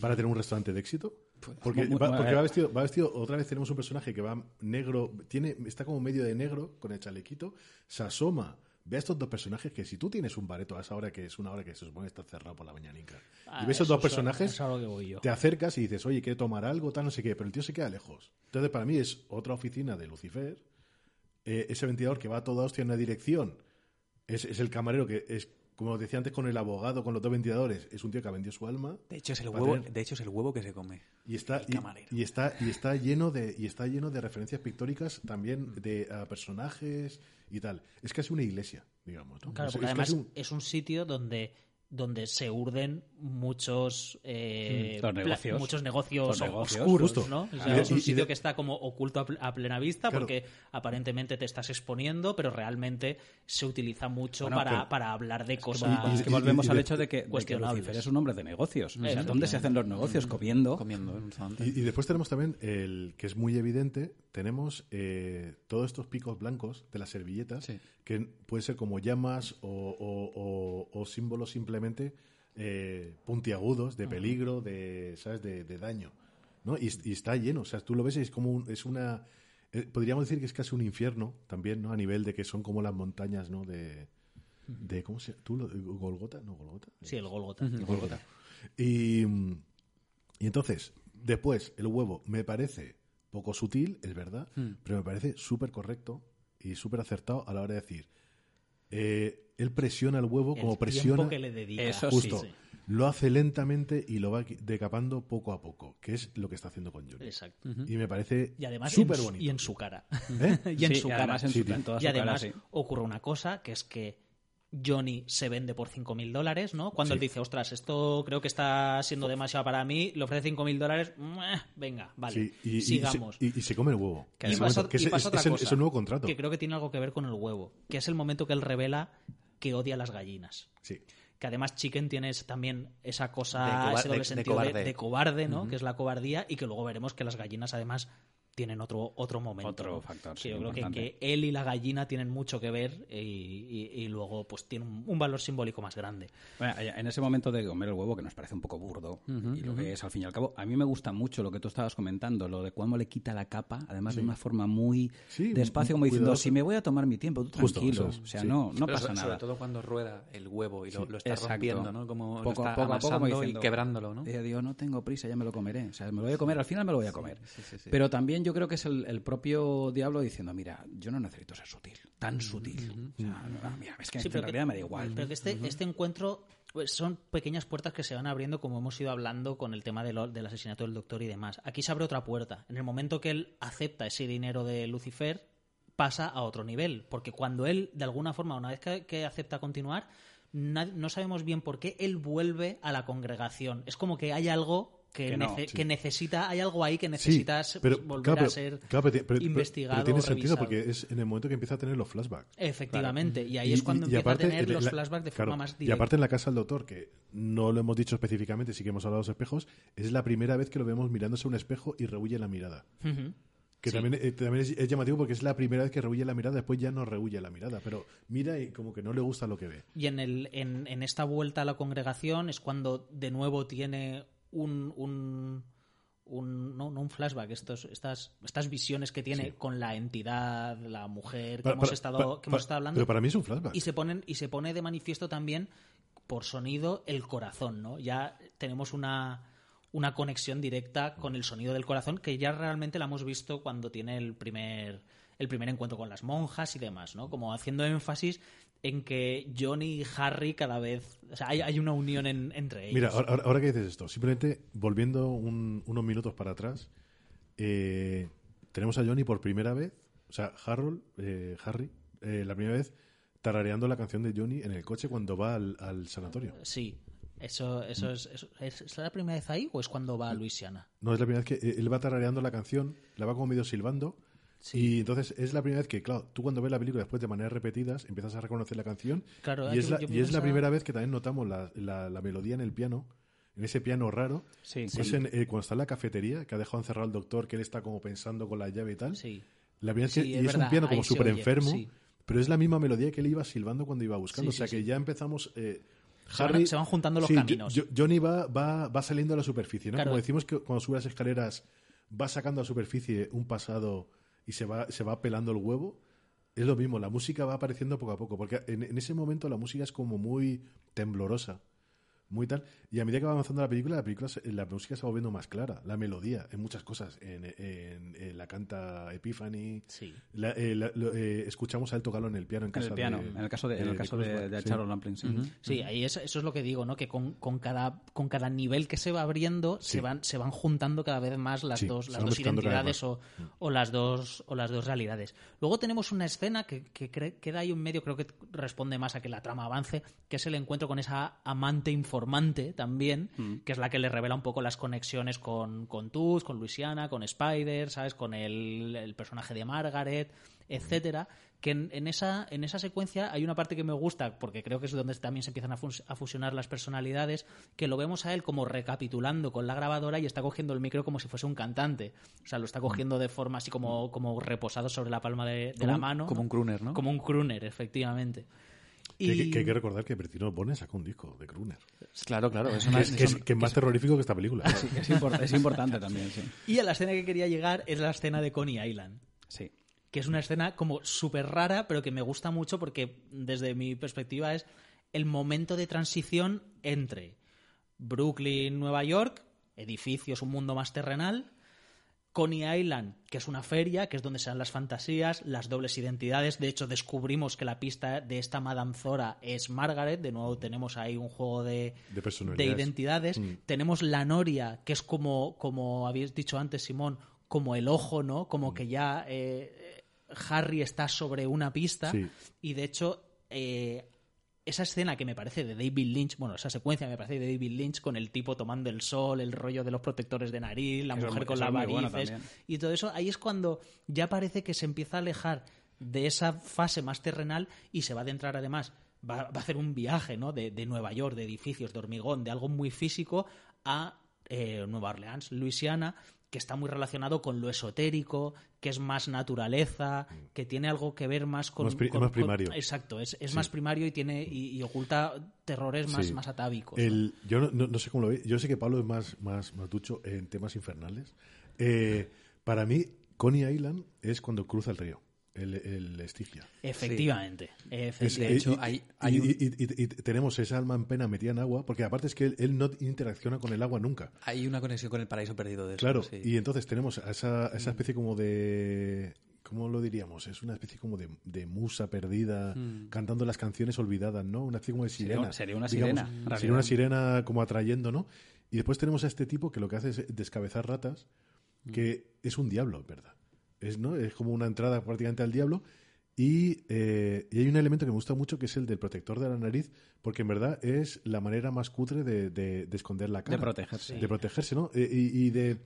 C: para tener un restaurante de éxito. Porque,
E: Muy-
C: va,
E: muy-
C: porque va vestido, va vestido, otra vez tenemos un personaje que va negro, tiene, está como medio de negro con el chalequito, se asoma, ve a estos dos personajes que si tú tienes un bareto a esa hora que es una hora que se supone que está cerrado por la mañanica,
B: Ah,
C: y ves esos
B: eso
C: dos
B: es-
C: personajes,
B: eso es a
C: te acercas y dices, oye, ¿quiere tomar algo? Tal, no sé qué, pero el tío se queda lejos. Entonces, para mí es otra oficina de Lucifer, eh, ese ventilador que va a toda hostia en una dirección, es, es el camarero que es, como decía antes, con el abogado, con los dos ventiladores, es un tío que ha vendido su alma
D: De hecho, es el huevo,
C: tener-
D: de hecho, es el huevo que se come.
C: y está,
D: El
C: y,
D: camarero.
C: y está, y está lleno de, y está lleno de referencias pictóricas también de a personajes y tal. Es casi una iglesia, digamos. ¿no?
B: Claro,
C: Es-
B: porque
C: es
B: además
C: casi un-
B: es un sitio donde donde se urden muchos eh,
E: Mm, los negocios.
B: muchos negocios,
E: Los negocios,
B: oscuros,
C: justo.
B: ¿no? O sea, es un sitio
C: de-
B: que está como oculto a, pl- a plena vista
C: Claro.
B: porque aparentemente te estás exponiendo, pero realmente se utiliza mucho
E: Bueno,
B: para,
E: pero-
B: para hablar de
C: y-
B: cosas.
E: Es que volvemos
C: y
E: al hecho de que, de que. Lucifer es un hombre de negocios. O sea,
B: Efectivamente.
E: ¿dónde se hacen los negocios? Comiendo.
D: Comiendo en un restaurante.
C: Y, y después tenemos también el que es muy evidente, tenemos eh, todos estos picos blancos de las servilletas,
D: Sí.
C: que pueden ser como llamas o, o- o- o símbolos simplemente eh, puntiagudos de peligro, de, ¿sabes? De, de daño. ¿no? Y, y está lleno, o sea, tú lo ves y es como un- es una eh, podríamos decir que es casi un infierno también, ¿no? A nivel de que son como las montañas, ¿no? De, de ¿cómo se tú lo, Golgota, no Golgota.
B: Sí, el Golgota.
C: El Golgota. Y, y entonces, después, el huevo me parece poco sutil, es verdad, pero me parece súper correcto y súper acertado a la hora de decir. eh, él presiona el huevo como
B: el
C: presiona.
B: que le dedica.
E: Eso
C: Justo.
B: Sí.
C: Lo hace lentamente y lo va decapando poco a poco, que es lo que está haciendo con Johnny.
B: Exacto.
C: Y me parece
B: Y además
C: súper
B: en su-
C: bonito.
B: y en su cara.
C: ¿Eh? *laughs*
B: y en
E: Sí,
B: su
E: y
B: cara.
E: además en,
C: Sí,
E: su, en toda
B: Y
E: su cara,
B: además
E: sí.
B: ocurre una cosa, que es que Johnny se vende por 5.000 dólares, ¿no? Cuando
C: Sí.
B: él dice, ostras, esto creo que está siendo demasiado para mí, le ofrece 5.000 dólares, "Mueh, venga, vale,
C: Sí, y, y-
B: sigamos.
C: y- y se come el huevo.
B: Y pasa-
C: que es,
B: pasa
C: es-
B: otra
C: es el,
B: cosa,
C: es el nuevo contrato.
B: Que creo que tiene algo que ver con el huevo, que es el momento que él revela que odia las gallinas.
C: Sí.
B: Que además Chicken tiene también esa
F: De
B: cosa,
F: cobar-
B: ese doble
F: de- de
B: sentido de,
F: cobarde.
B: de cobarde, ¿no? Que es la cobardía y que luego veremos que las gallinas además tienen otro, otro momento.
E: Otro
B: ¿no?
E: factor,
B: Que
E: sí,
B: yo creo que, que él y la gallina tienen mucho que ver y, y- y luego pues tiene un, un valor simbólico más grande.
E: Bueno, en ese momento de comer el huevo, que nos parece un poco burdo, y lo que es al fin y al cabo, a mí me gusta mucho lo que tú estabas comentando, lo de cómo le quita la capa, además de una forma muy
C: Sí,
E: despacio, como
C: muy
E: diciendo, si me voy a tomar mi tiempo, tú tranquilo, o sea,
C: sí.
E: no, no
D: Pero
E: pasa nada.
D: Sobre todo cuando rueda el huevo y lo, lo está
E: Exacto.
D: rompiendo, ¿no? Como lo
E: poco,
D: está
E: poco a poco como
D: amasando
E: diciendo,
D: y quebrándolo, ¿no?
E: Y yo digo, no tengo prisa, ya me lo comeré. O sea, me lo voy a comer, al final me lo voy a comer.
D: sí, sí, sí.
E: Pero también yo creo que es el, el propio diablo diciendo, mira, yo no necesito ser sutil, tan sutil. O sea, no, mira, es que
B: Sí,
E: en
B: pero que-
E: realidad me da igual.
B: Pero que este, este encuentro pues, son pequeñas puertas que se van abriendo, como hemos ido hablando con el tema de lo- del asesinato del doctor y demás. Aquí se abre otra puerta. En el momento que él acepta ese dinero de Lucifer, pasa a otro nivel. Porque cuando él, de alguna forma, una vez que, que acepta continuar, no sabemos bien por qué él vuelve a la congregación. Es como que hay algo que,
E: Que no,
B: nece-
E: sí.
B: que necesita, hay algo ahí que
C: Sí,
B: necesitas
C: pero,
B: volver
C: claro, pero-
B: a ser
C: claro, pero-
B: investigado.
C: Tiene sentido porque es en el momento que empieza a tener los flashbacks.
B: Efectivamente, y ahí
C: Y-
B: es cuando
C: y- y
B: empieza
C: aparte,
B: a tener
C: en
B: los
C: la-
B: flashbacks de forma más
C: Y
B: directa.
C: aparte en la casa del doctor, que no lo hemos dicho específicamente, sí que hemos hablado de los espejos, es la primera vez que lo vemos mirándose a un espejo y rehuye la mirada. Que
B: Sí.
C: también, eh, también es, es llamativo porque es la primera vez que rehuye la mirada, después ya no rehuye la mirada, pero mira y como que no le gusta lo que ve.
B: Y en, el, en, en esta vuelta a la congregación es cuando de nuevo tiene un, un, un- no, no un flashback, estos, estas, estas visiones que tiene con la entidad, la mujer que
C: Para-
B: hemos
C: para-
B: estado,
C: para-
B: que hemos estado hablando.
C: Pero para mí es un flashback.
B: y se ponen y se pone de manifiesto también por sonido el corazón, ¿no? Ya tenemos una una conexión directa con el sonido del corazón que ya realmente la hemos visto cuando tiene el primer el primer encuentro con las monjas y demás, ¿no? Como haciendo énfasis en que Johnny y Harry cada vez, o sea, hay, hay una unión en- entre ellos.
C: Mira, ahora, ahora que dices esto, simplemente volviendo un- unos minutos para atrás, eh, tenemos a Johnny por primera vez, o sea, Harold, eh, Harry, eh, la primera vez tarareando la canción de Johnny en el coche cuando va al, al sanatorio.
B: Sí. Eso, eso es, eso- ¿es, ¿es la primera vez ahí o es cuando va a Luisiana?
C: No es la primera vez que eh, él va tarareando la canción, la va como medio silbando. Y entonces es la primera vez que, claro, tú cuando ves la película después de maneras repetidas empiezas a reconocer la canción.
B: Claro,
C: y es la, y es la primera vez que también notamos la, la- la melodía en el piano, en ese piano raro.
E: Sí,
C: Pues
E: sí.
C: en- eh, cuando está en la cafetería, que ha dejado encerrado al doctor, que él está como pensando con la llave y tal.
B: Sí.
C: La primera vez que, y es un piano como súper enfermo,
B: sí.
C: pero es la misma melodía que él iba silbando cuando iba buscando. O sea que ya empezamos. eh,
B: Se van-
C: Harry-
B: se van juntando los caminos.
C: Jo- Johnny va, va, va saliendo a la superficie, ¿no?
B: Claro.
C: Como decimos que cuando sube las escaleras va sacando a la superficie un pasado y se va, se va pelando el huevo. Es lo mismo, la música va apareciendo poco a poco, porque en, en ese momento la música es como muy temblorosa, muy tal. Y a medida que va avanzando la película, la, película la música se va volviendo más clara, la melodía, en muchas cosas. En, en- en la canta Epiphany,
B: Sí.
C: la- eh, la- lo- eh, escuchamos a él tocarlo en el piano en casa
E: el piano,
C: de-
E: en el caso de, en
C: de-
E: el caso de, de
C: sí.
E: Charles Lamplin, sí.
B: Sí, ahí es- eso es lo que digo, ¿no? Que con, con cada, con cada nivel que se va abriendo se, van, se van juntando cada vez más las
C: Sí,
B: dos, las dos identidades o, o las dos, o las dos realidades. Luego tenemos una escena que, que queda ahí en medio, creo que responde más a que la trama avance, que es el encuentro con esa amante informante también, que es la que le revela un poco las conexiones con, con Tooth, con Luisiana, con Spider, ¿sabes? Con el, el personaje de Margaret, etcétera. Que en, en esa, en esa secuencia hay una parte que me gusta, porque creo que es donde también se empiezan a, a fusionar las personalidades, que lo vemos a él como recapitulando con la grabadora y está cogiendo el micro como si fuese un cantante. O sea, lo está cogiendo de forma así como, como reposado sobre la palma de, de la mano.
D: como
B: ¿no?
D: un crooner, ¿no?
B: Como un crooner, efectivamente.
C: Que,
B: Y-
C: que- que hay que recordar que Bertino Borne sacó un disco de Kruner.
D: Claro, claro. Es
C: Que
D: una,
C: es, que es-
D: son-
C: que es más terrorífico que esta película.
E: Sí, es, import- es importante también, sí.
B: Y a la escena que quería llegar es la escena de Coney Island.
E: Sí.
B: que es una escena como súper rara, pero que me gusta mucho porque desde mi perspectiva es el momento de transición entre Brooklyn, Nueva York, edificios, un mundo más terrenal, Coney Island, que es una feria, que es donde se dan las fantasías, las dobles identidades. De hecho, descubrimos que la pista de esta Madame Zora es Margaret. De nuevo, tenemos ahí un juego de,
C: De
B: identidades.
C: Mm.
B: Tenemos la Noria, que es como, como habéis dicho antes, Simón, como el ojo, ¿no? Como que ya eh, Harry está sobre una pista.
C: Sí.
B: Y de hecho, eh, esa escena que me parece de David Lynch, bueno, esa secuencia me parece de David Lynch con el tipo tomando el sol, el rollo de los protectores de nariz, la
E: Eso
B: mujer
E: muy-
B: con las
E: bueno
B: varices y todo eso, ahí es cuando ya parece que se empieza a alejar de esa fase más terrenal y se va a adentrar además, va, va a hacer un viaje, ¿no? De, de Nueva York, de edificios, de hormigón, de algo muy físico a eh, Nueva Orleans, Luisiana, que está muy relacionado con lo esotérico, que es más naturaleza, que tiene algo que ver más con...
C: Más pri-
B: con-
C: más
B: con-
C: primario.
B: exacto, es, es más primario y tiene y, y oculta terrores más,
C: Sí.
B: más atávicos.
C: yo no, no- no sé cómo lo veis. Yo sé que Pablo es más, más, más ducho en temas infernales. Eh, para mí, Coney Island es cuando cruza el río, el, el Estigia.
B: Efectivamente.
C: Es-
B: efectivamente.
D: de hecho,
C: y-
D: hay-
C: y-
D: hay un-
C: y, y- y- y tenemos esa alma en pena metida en agua, porque aparte es que él, él no interacciona con el agua nunca.
D: Hay una conexión con el paraíso perdido de eso.
C: Claro,
D: sí.
C: y entonces tenemos a esa, a esa especie como de... ¿Cómo lo diríamos? Es una especie como de, de musa perdida cantando las canciones olvidadas, ¿no? Una especie como de
E: Sería-
C: sirena.
E: sería una
C: digamos.
E: sirena.
C: Sería una sirena como atrayendo, ¿no? Y después tenemos a este tipo que lo que hace es descabezar ratas, que es un diablo, verdad. Es, ¿no? es como una entrada prácticamente al diablo. Y, eh, y hay un elemento que me gusta mucho que es el del protector de la nariz, porque en verdad es la manera más cutre de, de- de esconder la cara.
E: De protegerse.
C: De protegerse, ¿no? Eh, Y, y de.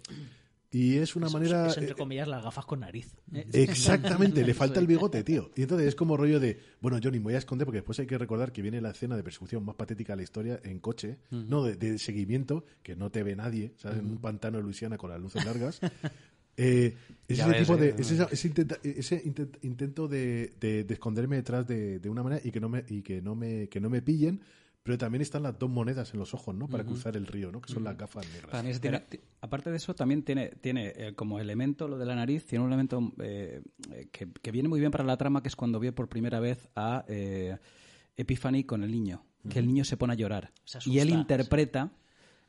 C: Y es una
B: Es-
C: manera.
B: es, entre
C: eh,
B: comillas las gafas con nariz.
C: Exactamente, le falta el bigote, tío. Y entonces es como rollo de, bueno, Johnny, me voy a esconder porque después hay que recordar que viene la escena de persecución más patética de la historia en coche, no de, de seguimiento, que no te ve nadie, ¿sabes? En un pantano de Luisiana con las luces largas. Eh, es ese
D: ves,
C: tipo de,
D: eh.
C: es esa- ese, intenta- ese intent- intento de, de- de esconderme detrás de, de una manera y que no me y que no me que no me pillen, pero también están las dos monedas en los ojos, ¿no? Para cruzar el río, ¿no? Que son las gafas negras.
D: Mí tiene-
E: aparte de eso, también tiene, tiene eh, como elemento lo de la nariz, tiene un elemento eh, que, que viene muy bien para la trama, que es cuando ve por primera vez a eh, Epiphany con el niño, que el niño se pone a llorar.
B: Se
E: y él interpreta,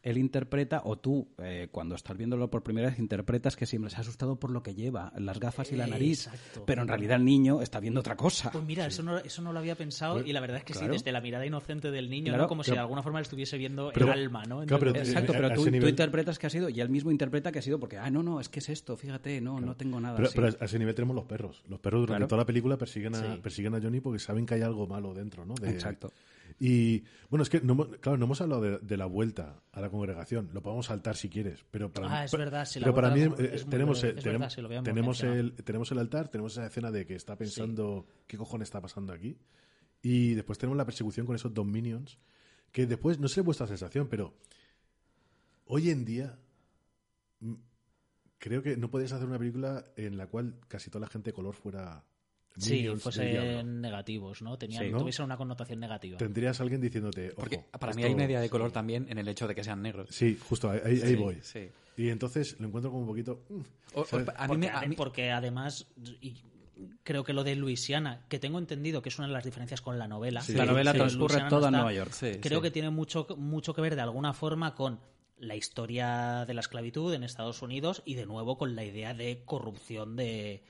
E: él interpreta, o tú, eh, cuando estás viéndolo por primera vez, interpretas que siempre se ha asustado por lo que lleva, las gafas y la nariz.
B: Exacto.
E: Pero en realidad el niño está viendo otra cosa.
B: Pues mira, eso, no, eso no lo había pensado y la verdad es que
E: claro.
B: sí, desde la mirada inocente del niño,
E: Claro,
B: ¿no? como si de alguna forma le estuviese viendo
C: pero-
B: el alma, ¿no?
C: claro, pero-
B: Entonces,
E: Exacto, pero tú, interpretas que ha sido, y él mismo interpreta que ha sido porque, ah, no, no, es que es esto, fíjate, no, no tengo nada.
C: Pero,
E: así.
C: pero a ese nivel tenemos los perros. Los perros durante
E: Claro.
C: toda la película persiguen a,
B: Sí.
C: persiguen a Johnny porque saben que hay algo malo dentro, ¿no? De-
E: Exacto.
C: Y bueno, es que no, claro, no hemos hablado de, de la vuelta a la congregación. Lo podemos saltar si quieres, pero para
B: Ah, es verdad, sí, la
C: pero para mí
B: es muy
C: tenemos
B: es
C: tenemos,
B: verdad, sí, lo
C: tenemos el tenemos el altar, tenemos esa escena de que está pensando qué cojones está pasando aquí. Y después tenemos la persecución con esos dos minions que después no sé vuestra sensación, pero hoy en día mm, creo que no podéis hacer una película en la cual casi toda la gente de color fuera
B: sí, fuesen negativos, ¿no? Tenían,
C: Sí, ¿no?
B: tuviesen una connotación negativa.
C: Tendrías a alguien diciéndote,
D: Porque
C: "Ojo,
D: para mí hay media de color también en el hecho de que sean negros.
C: Sí, justo ahí, ahí- ahí
D: Sí,
C: voy.
D: sí.
C: Y entonces lo encuentro como un poquito. mm,
D: O- o-
C: ¿sabes?
D: a mí
B: porque,
D: me- a
B: ade-
D: mí-
B: porque además, y creo que lo de Luisiana, que tengo entendido que es una de las diferencias con la novela.
C: Sí.
E: la novela transcurre
B: Luisiana no
E: toda en
B: está-
E: Nueva York.
D: Sí,
B: creo
D: sí.
B: que tiene mucho, mucho que ver de alguna forma con la historia de la esclavitud en Estados Unidos y de nuevo con la idea de corrupción de,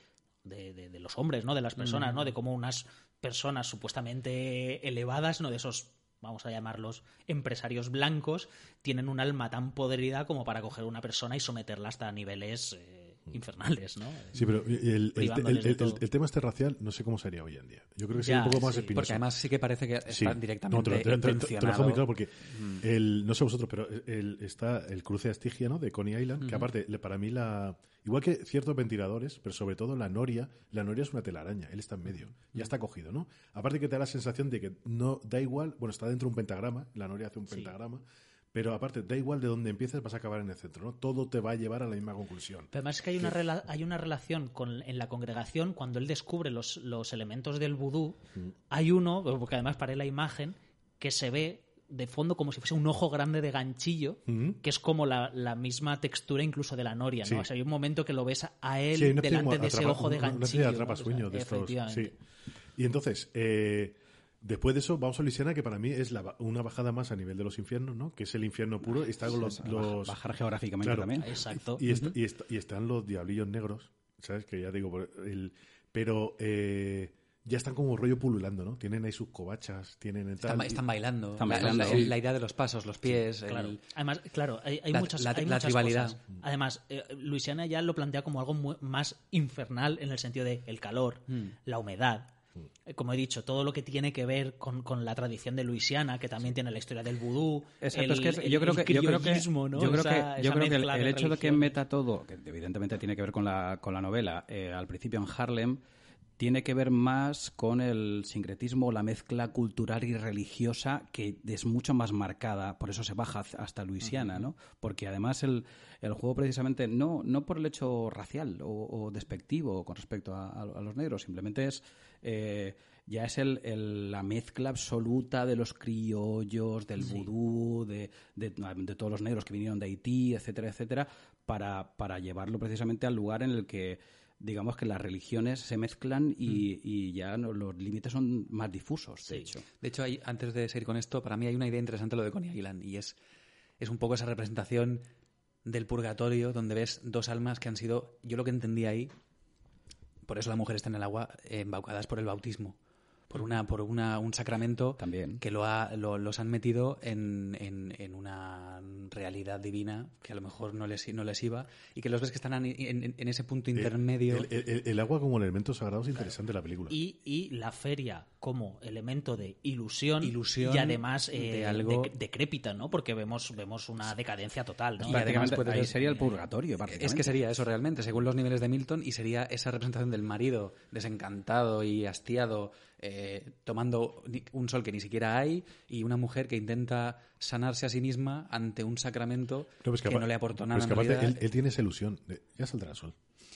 B: de, de- de los hombres, ¿no? De las personas, ¿no? De cómo unas personas supuestamente elevadas, ¿no? De esos vamos a llamarlos empresarios blancos, tienen un alma tan podrida como para coger una persona y someterla hasta niveles eh, infernales, ¿no?
C: Sí, pero el, el- el-
B: de
C: tema este racial no sé cómo sería hoy en día. Yo creo que sería
B: Ya,
C: un poco más
B: sí,
C: espinoso.
D: Porque además sí que parece que
C: Sí.
D: está
C: No,
D: directamente
C: te lo- te te lo- te lo
D: intencionado.
C: dejo muy claro porque el, no sé vosotros, pero el, está el cruce Astigia, ¿no? De Coney Island, que aparte, para mí la... Igual que ciertos ventiladores, pero sobre todo la noria, la noria es una telaraña, él está en medio, ya está cogido, ¿no? Aparte que te da la sensación de que no da igual, bueno, está dentro de un pentagrama, la noria hace un pentagrama, Pero aparte, da igual de dónde empieces, vas a acabar en el centro, ¿no? Todo te va a llevar a la misma conclusión.
B: Pero además es que hay una, rela- hay una relación con, en la congregación, cuando él descubre los, los elementos del vudú, hay uno, porque además paré la imagen, que se ve de fondo como si fuese un ojo grande de ganchillo, que es como la, la misma textura incluso de la noria, ¿no?
C: Sí.
B: O sea, hay un momento que lo ves a él
C: Sí,
B: delante de ese ojo de
C: una- una especie
B: ganchillo.
C: de
B: ¿no?
C: atrapasueños
B: O sea,
C: de estos, sí. Y entonces, eh, después de eso, vamos a Luisiana, que para mí es la una bajada más a nivel de los infiernos, ¿no? Que es el infierno puro. y Está con los, los-
E: Bajar geográficamente
C: Claro.
E: también.
B: Exacto.
C: Y, est- y est- y están los diablillos negros, ¿sabes? Que ya digo, el, pero eh, ya están como rollo pululando, ¿no? Tienen ahí sus covachas, tienen el
D: Están,
C: tal.
D: están bailando.
E: Están
D: La-
E: bailando,
D: La,
E: sí.
D: la idea de los pasos, los pies.
B: Claro. Además, claro, hay, hay
D: La-
B: muchas,
D: la-
B: hay
D: la
B: muchas
D: tribalidad.
B: cosas. Además, eh, Luisiana ya lo plantea como algo mu- más infernal en el sentido de el calor,
D: Mm.
B: la humedad. Eh, Como he dicho, todo lo que tiene que ver con, con la tradición de Luisiana, que también tiene la historia del vudú,
E: Exacto,
B: el,
E: es que yo creo que yo creo que
B: criollismo, ¿no?
E: yo creo
B: Esa-
E: que yo
B: esa
E: creo que el, hecho de que meta todo, que evidentemente tiene que ver con la con la novela, eh, al principio en Harlem tiene que ver más con el sincretismo, la mezcla cultural y religiosa que es mucho más marcada, por eso se baja hasta Luisiana, ¿no? Porque además el, el juego precisamente no, no por el hecho racial o, o despectivo con respecto a los negros, simplemente es eh, ya es el, el- la mezcla absoluta de los criollos, del vudú, de, de- de todos los negros que vinieron de Haití, etcétera, etcétera, para, para llevarlo precisamente al lugar en el que digamos que las religiones se mezclan y, y ya no- los límites son más difusos, de hecho.
D: De hecho, hay, antes de seguir con esto, para mí hay una idea interesante lo de Coney Island y es, es un poco esa representación del purgatorio donde ves dos almas que han sido, yo lo que entendí ahí, por eso la mujer está en el agua, embaucadas por el bautismo, por una por una, un sacramento
E: También.
D: que lo ha- lo- los han metido en, en- en una realidad divina que a lo mejor no les, no les iba y que los ves que están en, en- en ese punto intermedio.
C: El, el- el agua como elemento sagrado es interesante en la película.
B: Y, y la feria como elemento de ilusión,
D: Ilusión
B: y además eh,
D: de algo-
B: dec- decrépita, ¿no? Porque vemos, vemos una decadencia total, ¿no?
D: Y además puede
E: ahí sería el purgatorio,
D: Es que sería eso realmente, según los niveles de Milton, y sería esa representación del marido desencantado y hastiado, eh, tomando un sol que ni siquiera hay, y una mujer que intenta sanarse a sí misma ante un sacramento
C: No, pues
D: que, no le aportó nada.
C: es que
D: en
C: él, él tiene esa ilusión. de, ya saldrá el sol.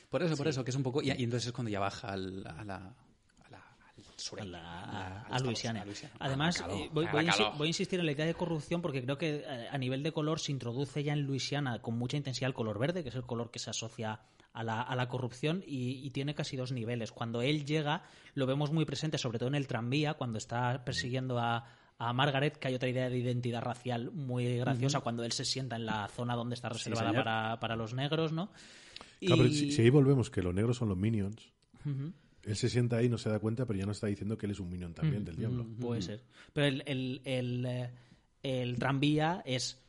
D: Por eso, por eso, que es un poco. Y, y entonces es cuando ya baja al, a la. A la
B: a,
D: sureño,
B: la-
D: a-
B: a-
D: al
B: a
D: Estados-
B: Luisiana.
D: a Luisiana.
B: Además,
D: A
B: eh, voy,
D: a
B: voy
D: la
B: a voy a insistir en la idea de corrupción porque creo que eh, a nivel de color se introduce ya en Luisiana con mucha intensidad el color verde, que es el color que se asocia a la, a la corrupción y, y tiene casi dos niveles. Cuando él llega, lo vemos muy presente, sobre todo en el tranvía, cuando está persiguiendo a, a Margaret, que hay otra idea de identidad racial muy graciosa, cuando él se sienta en la zona donde está reservada para, para los negros, ¿no?
C: Claro, pero
B: Y-
C: si, si ahí volvemos que los negros son los minions, él se sienta ahí, no se da cuenta, pero ya no está diciendo que él es un minion también del diablo.
B: Puede ser. Pero el, el, el, eh, el tranvía es,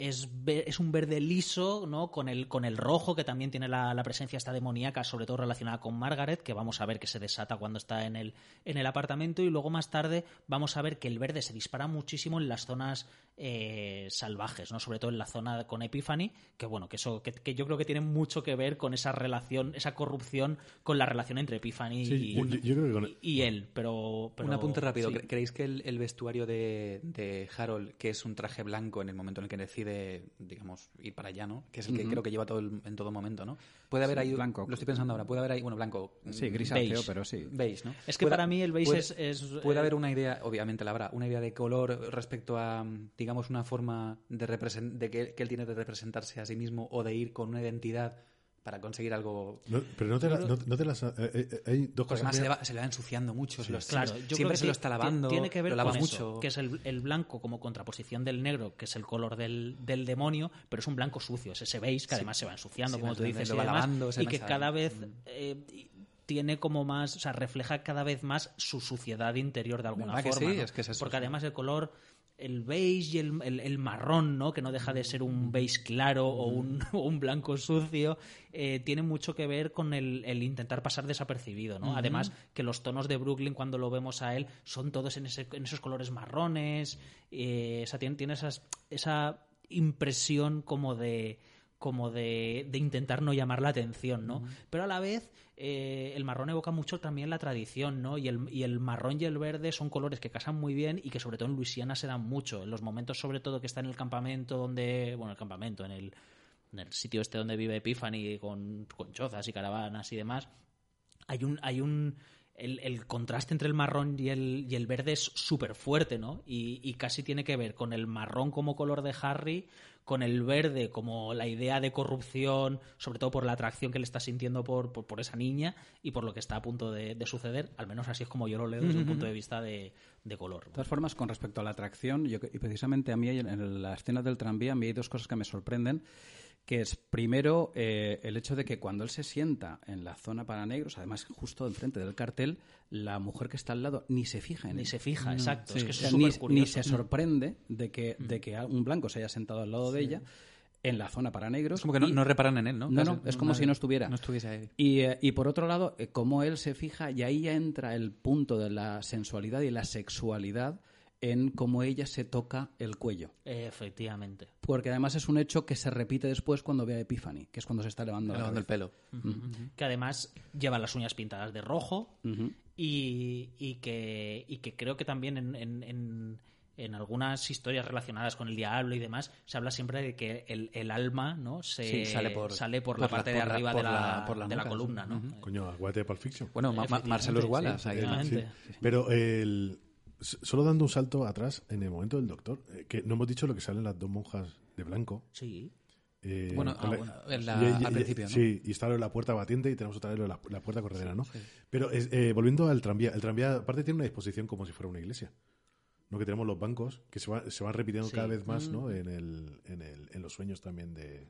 B: es, es un verde liso, ¿no? Con el, con el rojo, que también tiene la, la presencia esta demoníaca, sobre todo relacionada con Margaret, que vamos a ver que se desata cuando está en el, en el apartamento. Y luego más tarde vamos a ver que el verde se dispara muchísimo en las zonas eh, salvajes, ¿no? Sobre todo en la zona con Epiphany, que bueno, que eso, que, que yo creo que tiene mucho que ver con esa relación, esa corrupción con la relación entre Epiphany
C: Sí,
B: y,
C: yo- yo- yo creo que con-
B: y él, pero, pero-
D: un apunte rápido.
B: sí.
D: ¿Cre- ¿Creéis que el, el vestuario de, de Harold, que es un traje blanco en el momento en el que decide, digamos, ir para allá, ¿no? Que es el que creo que lleva todo el- en todo momento, ¿no? Puede haber
E: Sí,
D: ahí.
E: blanco.
D: Lo estoy pensando ahora. Puede haber ahí. Bueno, blanco.
E: Sí,
D: mm,
E: grisáceo, pero sí.
D: Beige, ¿no?
B: Es que para mí el beige
D: puede-
B: es- es,
D: Puede
B: eh,
D: haber una idea, obviamente la habrá, una idea de color respecto a, mm, digamos, una forma de, de que, que él tiene de representarse a sí mismo o de ir con una identidad para conseguir algo.
C: No, pero no te, la- no, no te las... eh, eh, hay dos
D: Porque
C: cosas.
D: además se le, va, se le va ensuciando mucho. se
B: Claro,
D: siempre
B: yo
D: se lo está lavando.
B: Tiene que ver
D: lo
B: con
D: lavas
B: eso,
D: mucho.
B: que es el, el blanco como contraposición del negro, que es el color del, del demonio, pero es un blanco sucio, es ese beige que además se va ensuciando,
D: Sí,
B: como tú dices,
D: lo
B: y,
D: va lavando,
B: y que cada vez eh, tiene como más, o sea, refleja cada vez más su suciedad interior de alguna
D: ¿Verdad que
B: forma.
D: sí?
B: ¿no?
D: Es que es eso,
B: Porque además el color el beige y el, el- el marrón, ¿no? que no deja de ser un beige claro o un, o *laughs* un blanco sucio, eh, tiene mucho que ver con el, el intentar pasar desapercibido. ¿no? Además, que los tonos de Brooklyn, cuando lo vemos a él, son todos en, ese- en esos colores marrones. eh, o sea, tiene, tiene esas, esa impresión como de como de, de intentar no llamar la atención, ¿no? Pero a la vez eh, el marrón evoca mucho también la tradición, ¿no? Y el, y el marrón y el verde son colores que casan muy bien y que sobre todo en Luisiana se dan mucho. En los momentos sobre todo que está en el campamento donde, bueno, el campamento, en el, en el sitio este donde vive Epiphany con, con chozas y caravanas y demás, hay un, hay un el, el contraste entre el marrón y el, y el verde es súper fuerte, ¿no? Y, y casi tiene que ver con el marrón como color de Harry, con el verde como la idea de corrupción, sobre todo por la atracción que le está sintiendo por, por, por esa niña y por lo que está a punto de, de suceder. Al menos así es como yo lo leo desde un punto de vista de, de color.
E: De todas formas, con respecto a la atracción, yo, y precisamente a mí en- en la escena del tranvía, a mí hay dos cosas que me sorprenden, que es primero eh, el hecho de que cuando él se sienta en la zona para negros, además justo enfrente del cartel, la mujer que está al lado ni se fija en
B: Ni
E: él.
B: se fija, exacto. Es que
E: O
B: eso
E: sea,
B: es
E: ni,
B: súper curioso.
E: ni se sorprende de que, de que un blanco se haya sentado al lado de ella en la zona para negros.
D: Es como que no,
E: y-
D: no reparan en él, ¿no?
E: No, no, es como si no estuviera.
D: No estuviese ahí.
E: Y, eh, y por otro lado, eh, como él se fija, y ahí ya entra el punto de la sensualidad y la sexualidad en cómo ella se toca el cuello.
B: Efectivamente.
E: Porque además es un hecho que se repite después cuando ve a Epiphany, que es cuando se está levando la
D: el pelo.
B: Que además lleva las uñas pintadas de rojo y, y que, y que creo que también en, en- en- en algunas historias relacionadas con el diablo y demás se habla siempre de que el, el alma no se
D: Sí, sale por-
B: sale por
D: por
B: la parte de arriba
D: por
B: de la,
D: la- por la
B: de la columna ¿no?
C: Coño, aguante de Pulp Fiction.
D: Bueno, Ma- Ma-
B: Efectivamente,
D: Marcelus
B: sí,
D: Wallace.
C: Sí. Pero el, solo dando un salto atrás en el momento del doctor, eh, que no hemos dicho lo que salen las dos monjas de blanco.
B: Sí.
C: eh,
D: Bueno,
C: con
D: ah,
C: la-
D: bueno, en la-
C: y- y-
D: al
C: y-
D: principio, ¿no?
C: Sí, y está la puerta batiente y tenemos otra vez la, la puerta corredera, ¿no? Pero eh, volviendo al tranvía, el tranvía aparte tiene una disposición como si fuera una iglesia. ¿no? Que tenemos los bancos que se, va- se van repitiendo
B: Sí.
C: cada vez más
D: Mm.
C: ¿no? en, el, en, el, en los sueños también de,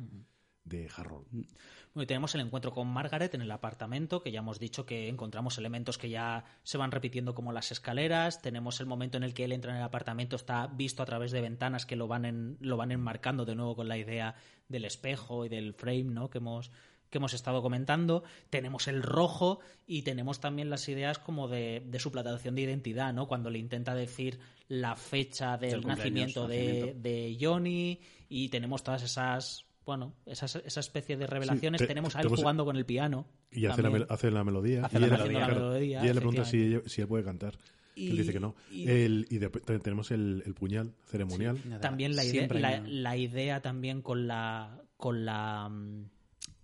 C: de Harold.
B: Bueno, y tenemos el encuentro con Margaret en el apartamento, que ya hemos dicho que encontramos elementos que ya se van repitiendo como las escaleras. Tenemos el momento en el que él entra en el apartamento, está visto a través de ventanas que lo van, en- lo van enmarcando de nuevo con la idea del espejo y del frame, ¿no? Que hemos que hemos estado comentando, tenemos el rojo y tenemos también las ideas como de, de suplantación de identidad, ¿no? Cuando le intenta decir la fecha del de,
E: nacimiento.
B: de Johnny y tenemos todas esas, bueno, esas, esa especie de revelaciones.
C: te-
B: tenemos a él
C: tenemos-
B: jugando con el piano.
C: Y hace la, hace la melodía.
B: Hace
C: y
B: la
C: ella,
B: melodía.
C: claro,
B: la melodía,
C: y ella le pregunta si, ella- si él puede cantar. Él dice que no.
B: y-
C: El- y de- te- tenemos el, el puñal ceremonial.
D: Nada,
B: también la idea, la, idea también con la con la mm,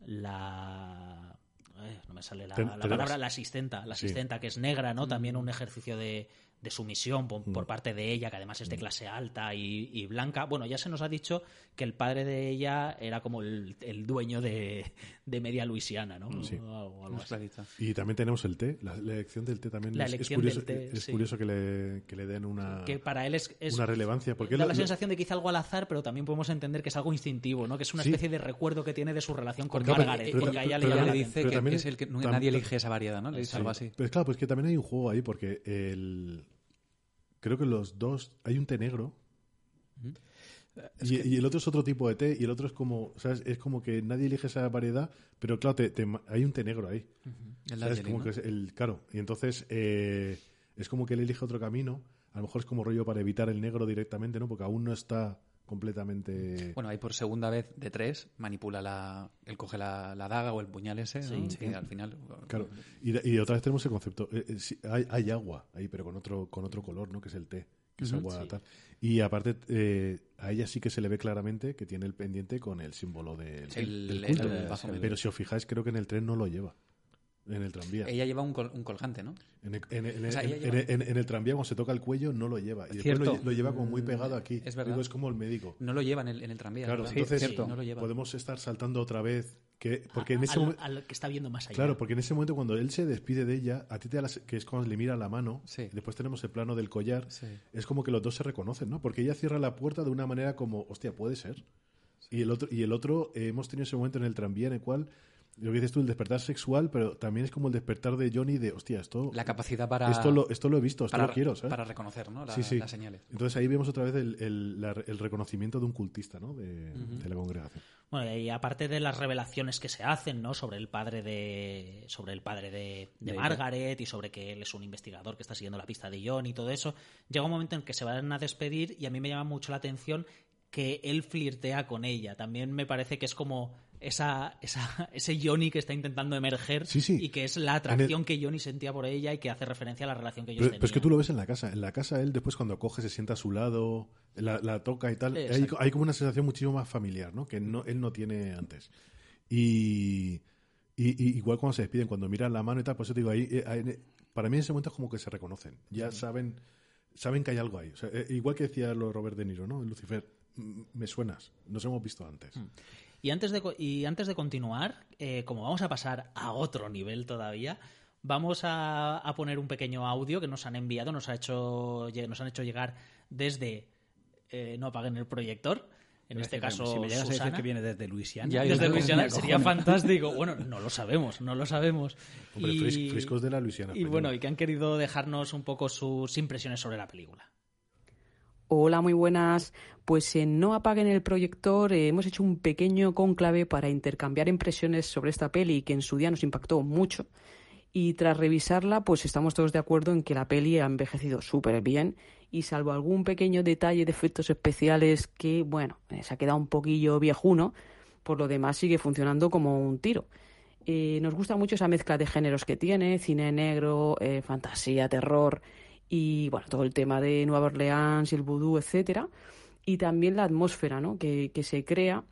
B: la eh, no me sale la,
C: Ten-
B: la
C: tenemos-
B: palabra la asistenta la
C: Sí.
B: asistenta que es negra no también un ejercicio de, de sumisión por,
C: Mm.
B: por parte de ella que además es de clase alta y, y blanca bueno ya se nos ha dicho que el padre de ella era como el, el dueño de, de media Luisiana no
C: Mm, Sí.
B: O algo- así.
C: Y también tenemos el té. La, la elección del té también
B: La
C: es, es
B: elección
C: curioso,
B: del té,
C: es
B: sí.
C: curioso que, le, que le den una,
B: que para él es, es-
C: una relevancia. Porque
B: da la
C: lo-
B: sensación de que hizo algo al azar, pero también podemos entender que es algo instintivo, ¿no? Que es una
C: Sí.
B: especie de recuerdo que tiene de su relación con
C: pero-
B: Margaret,
C: pero-
B: porque a ella
C: pero
B: le la
D: dice
C: pero
D: que,
C: también
D: que es el que nadie elige esa variedad, ¿no? Le dice
C: Sí.
D: algo así.
C: Pero claro, pues que también hay un juego ahí porque el creo que los dos hay un té negro y, y el otro es otro tipo de té y el otro es como ¿sabes? es como que nadie elige esa variedad pero claro te- te- hay un té negro ahí
D: El
C: ¿sabes?
D: Darjeeling,
C: como
D: ¿no?
C: que es el claro y entonces eh, es como que él elige otro camino a lo mejor es como rollo para evitar el negro directamente no porque aún no está completamente
D: Bueno, ahí por segunda vez de tres manipula la... Él coge la, la daga o el puñal ese, ¿no?
B: Sí.
D: Y al final...
C: Claro, y, y otra vez tenemos el concepto. eh, eh, sí, hay, hay agua ahí, pero con otro, con otro color, ¿no? Que es el té, que es agua
B: sí.
C: tal. Y aparte, eh, a ella sí que se le ve claramente que tiene el pendiente con el símbolo del,
D: El-
C: del
D: el-
C: culto.
D: el Baphomet.
C: pero si os fijáis, creo que en el tren no lo lleva. En el tranvía.
D: Ella lleva un, col- un colgante, ¿no?
C: En el, en el-
D: O sea,
C: en-
D: ella
C: en-
D: lleva-
C: en- en el tranvía, cuando se toca el cuello, no lo lleva. Y después
D: Cierto.
C: lo, lo lleva como muy pegado aquí.
D: Es verdad.
C: Digo, es como el médico.
D: No lo lleva en el, en el tranvía.
C: Claro,
D: ¿verdad?
C: entonces
D: Sí, no lo lleva.
C: podemos estar saltando otra vez. Que, porque en ese
B: al,
C: momento.
B: al que está viendo más allá.
C: Claro, porque en ese momento cuando él se despide de ella, a ti te da la se- que es cuando le mira la mano,
D: Sí.
C: después tenemos el plano del collar,
D: Sí.
C: es como que los dos se reconocen, ¿no? Porque ella cierra la puerta de una manera como, hostia, puede ser. Y el otro, y el otro eh, hemos tenido ese momento en el tranvía en el cual, lo que dices tú, el despertar sexual, pero también es como el despertar de Johnny de, hostia, esto,
D: La capacidad para...
C: esto, lo, esto lo he visto, esto
D: para,
C: lo quiero, ¿sabes?
D: para reconocer, ¿no? La-
C: Sí, sí.
D: Las señales.
C: Entonces ahí vemos otra vez el, el- la- el reconocimiento de un cultista, ¿no? De, de la congregación.
B: Bueno, y aparte de las revelaciones que se hacen, ¿no? Sobre el padre de. sobre el padre de, de
E: De-
B: Margaret y sobre que él es un investigador que está siguiendo la pista de John y todo eso, llega un momento en que se van a despedir y a mí me llama mucho la atención que él flirtea con ella. También me parece que es como esa, esa, ese Johnny que está intentando emerger
C: Sí, sí.
B: y que es la atracción que Johnny sentía por ella y que hace referencia a la relación que ellos
C: Pero,
B: tenían.
C: pero es que tú lo ves en la casa. En la casa él después cuando coge se sienta a su lado, la, la toca y tal. Hay, hay como una sensación muchísimo más familiar, ¿no? Que no, él no tiene antes. Y, y- y igual cuando se despiden, cuando miran la mano y tal, por eso te digo, ahí, eh, para mí en ese momento es como que se reconocen. Ya saben saben que hay algo ahí. O sea, eh, igual que decía lo Robert De Niro, ¿no? Lucifer, "Mm, me suenas, nos hemos visto antes.
B: Y antes de, y antes de continuar, eh, como vamos a pasar a otro nivel todavía, vamos a, a poner un pequeño audio que nos han enviado, nos, ha hecho, nos han hecho llegar desde eh, No apaguen el proyector. En este caso,
E: si me llegas a decir
B: Susana.
E: que viene desde Luisiana.
D: Ya,
B: Desde Luisiana sería fantástico. Bueno, no lo sabemos, no lo sabemos.
C: Hombre, fris- friscos de la Luisiana.
B: Y bueno, y que han querido dejarnos un poco sus impresiones sobre la película.
G: Hola, muy buenas. Pues en No apaguen el proyector eh, hemos hecho un pequeño cónclave para intercambiar impresiones sobre esta peli que en su día nos impactó mucho. Y tras revisarla, pues estamos todos de acuerdo en que la peli ha envejecido súper bien y salvo algún pequeño detalle de efectos especiales que, bueno, eh, se ha quedado un poquillo viejuno, por lo demás sigue funcionando como un tiro. Eh, nos gusta mucho esa mezcla de géneros que tiene, cine negro, eh, fantasía, terror y bueno, todo el tema de Nueva Orleans y el vudú, etcétera. Y también la atmósfera ¿no? que, que se crea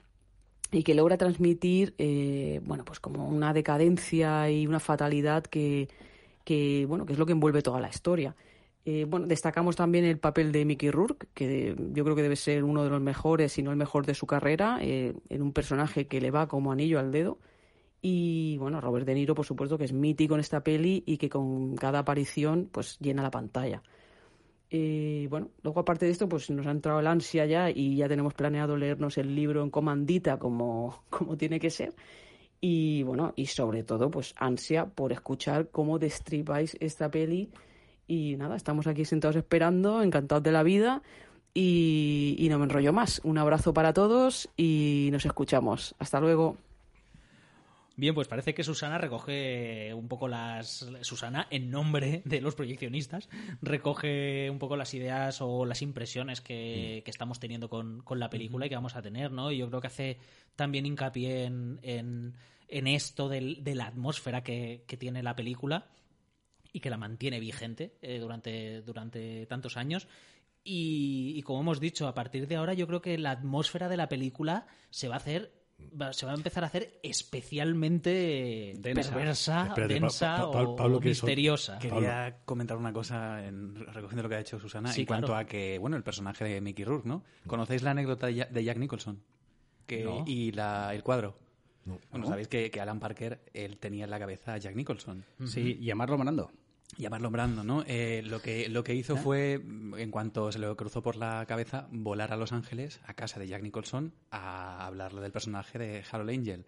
G: y que logra transmitir eh, bueno pues como una decadencia y una fatalidad que, que bueno que es lo que envuelve toda la historia Eh, bueno destacamos también el papel de Mickey Rourke que yo creo que debe ser uno de los mejores si no el mejor de su carrera eh, en un personaje que le va como anillo al dedo y bueno Robert De Niro por supuesto que es mítico en esta peli y que con cada aparición pues llena la pantalla eh, bueno, luego aparte de esto, pues nos ha entrado el ansia ya y ya tenemos planeado leernos el libro en comandita como, *laughs* como tiene que ser. Y bueno, y sobre todo, pues ansia por escuchar cómo destripáis esta peli. Y nada, estamos aquí sentados esperando, encantados de la vida. Y, y no me enrollo más. Un abrazo para todos y nos escuchamos. Hasta luego.
B: Bien, pues parece que Susana recoge un poco las. Susana, en nombre de los proyeccionistas, recoge un poco las ideas o las impresiones que, que estamos teniendo con, con la película y que vamos a tener, ¿no? Y yo creo que hace también hincapié en, en, en esto del- de la atmósfera que, que tiene la película y que la mantiene vigente eh, durante, durante tantos años. Y, y como hemos dicho, a partir de ahora yo creo que la atmósfera de la película se va a hacer se va a empezar a hacer especialmente
E: Densa.
B: perversa,
C: Espérate, Pa-
B: densa
C: Pa- Pa-
B: o,
C: Pablo,
B: o
C: que eso-
B: misteriosa.
D: Quería comentar una cosa en, recogiendo lo que ha hecho Susana
B: Sí,
D: en cuanto
B: claro.
D: a que, bueno, el personaje de Mickey Rourke, ¿no? ¿Conocéis la anécdota de Ja- de Jack Nicholson? Que,
B: No.
D: Y la, el cuadro.
C: No.
D: Bueno, sabéis que, que Alan Parker, él tenía en la cabeza a Jack Nicholson.
E: Sí, y a Marlon Brando.
D: Llamarlo Brando, ¿no? Eh, lo, que, lo que hizo fue, en cuanto se le cruzó por la cabeza, volar a Los Ángeles, a casa de Jack Nicholson, a hablarle del personaje de Harold Angel.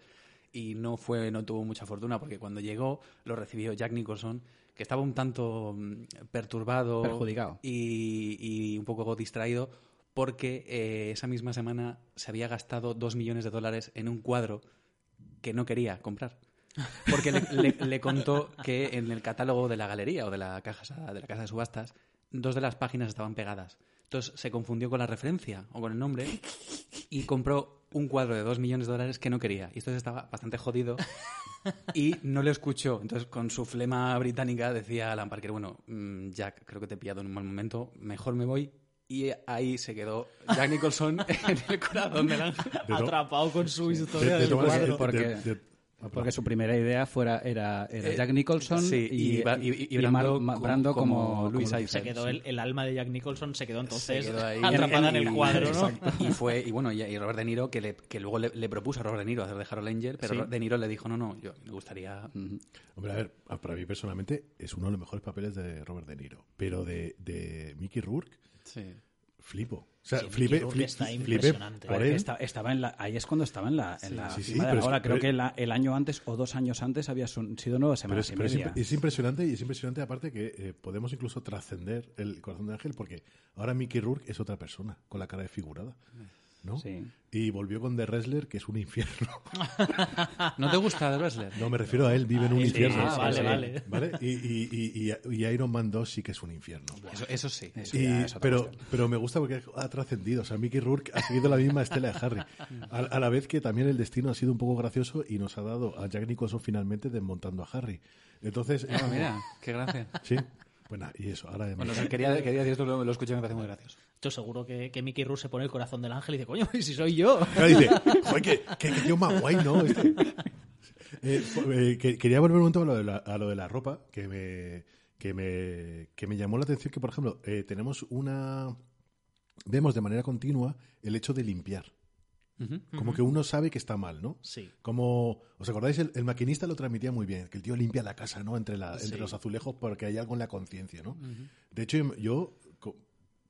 D: Y no fue, no tuvo mucha fortuna, porque cuando llegó, lo recibió Jack Nicholson, que estaba un tanto mm, perturbado
E: Perjudicado.
D: Y, y un poco distraído, porque eh, esa misma semana se había gastado dos millones de dólares en un cuadro que no quería comprar. Porque le, le- le contó que en el catálogo de la galería o de la, caja, de la casa de subastas, dos de las páginas estaban pegadas. Entonces se confundió con la referencia o con el nombre y compró un cuadro de dos millones de dólares que no quería. Y entonces estaba bastante jodido y no le escuchó. Entonces con su flema británica decía Alan Parker, bueno, mm, Jack, creo que te he pillado en un mal momento, mejor me voy. Y ahí se quedó Jack Nicholson *laughs* en el corazón del ángel.
C: De
B: Atrapado con su historia
C: de- de de-
E: Porque su primera idea fuera era, era
D: Eh,
E: Jack Nicholson
D: sí,
E: y,
D: y y- y
E: y
D: Brando
E: Mar-
D: como-
E: Brando como,
D: como Louis
E: como
D: Eisel.
B: Se quedó el, el alma de Jack Nicholson, se quedó entonces
D: Se quedó ahí.
B: atrapada en el
D: Y-
B: cuadro. *laughs*
D: Y fue, y bueno, y, y Robert De Niro, que, le- que luego le, le propuso a Robert De Niro hacer de Harold Angel, pero
E: Sí.
D: De Niro le dijo, no, no, yo me gustaría...
C: Hombre, a ver, para mí personalmente es uno de los mejores papeles de Robert De Niro. Pero de, de Mickey Rourke,
D: Sí.
C: Flipo. O sea,
B: Sí,
C: flipé,
B: está
C: flipé
B: impresionante.
C: por él.
E: estaba en la, ahí es cuando estaba en la, en la
C: Sí, sí,
E: cima de la ola. Creo
C: pero-
E: que la- el año antes o dos años antes había son- sido nueve
C: Pero
E: semanas
C: es,
E: y
C: es
E: media.
C: es impresionante y es impresionante aparte que eh, podemos incluso trascender el corazón de Ángel porque ahora Mickey Rourke es otra persona con la cara desfigurada. ¿No?
E: Sí.
C: Y volvió con The Wrestler, que es un infierno. *laughs*
D: ¿No te gusta The Wrestler?
C: No, me refiero a él, vive en un
B: sí,
C: infierno.
B: ah, vale, vale.
C: ¿Vale? Y, y- y- y- y Iron Man 2 sí que es un infierno.
D: Eso, eso sí.
E: Eso es
C: pero,
E: cuestión.
C: pero me gusta porque ha trascendido. O sea, Mickey Rourke ha seguido la misma estela de Harry. A, a la vez que también el destino ha sido un poco gracioso y nos ha dado a Jack Nicholson finalmente desmontando a Harry. Entonces, es
D: Ah, mira, qué gracia.
C: sí. Bueno, y eso, ahora
D: Bueno, o sea, quería, quería decir esto, lo, lo escuché y me parece muy gracioso.
B: Yo seguro que, que Mickey Rourke se pone el corazón del ángel y dice, coño, *laughs* ¿y si soy yo?
C: Claro, dice, joder, que, que, que tío más guay, ¿no? Este. *laughs* Eh, eh, que- quería volver un momento a lo de la, a lo de la ropa, que me, que, me, que me llamó la atención que, por ejemplo, eh, tenemos una... Vemos de manera continua el hecho de limpiar. Como que uno sabe que está mal, ¿no?
B: Sí.
C: Como, ¿os acordáis? El, el maquinista lo transmitía muy bien, que el tío limpia la casa, ¿no? Entre, la, entre los azulejos porque hay algo en la conciencia, ¿no? De hecho, yo,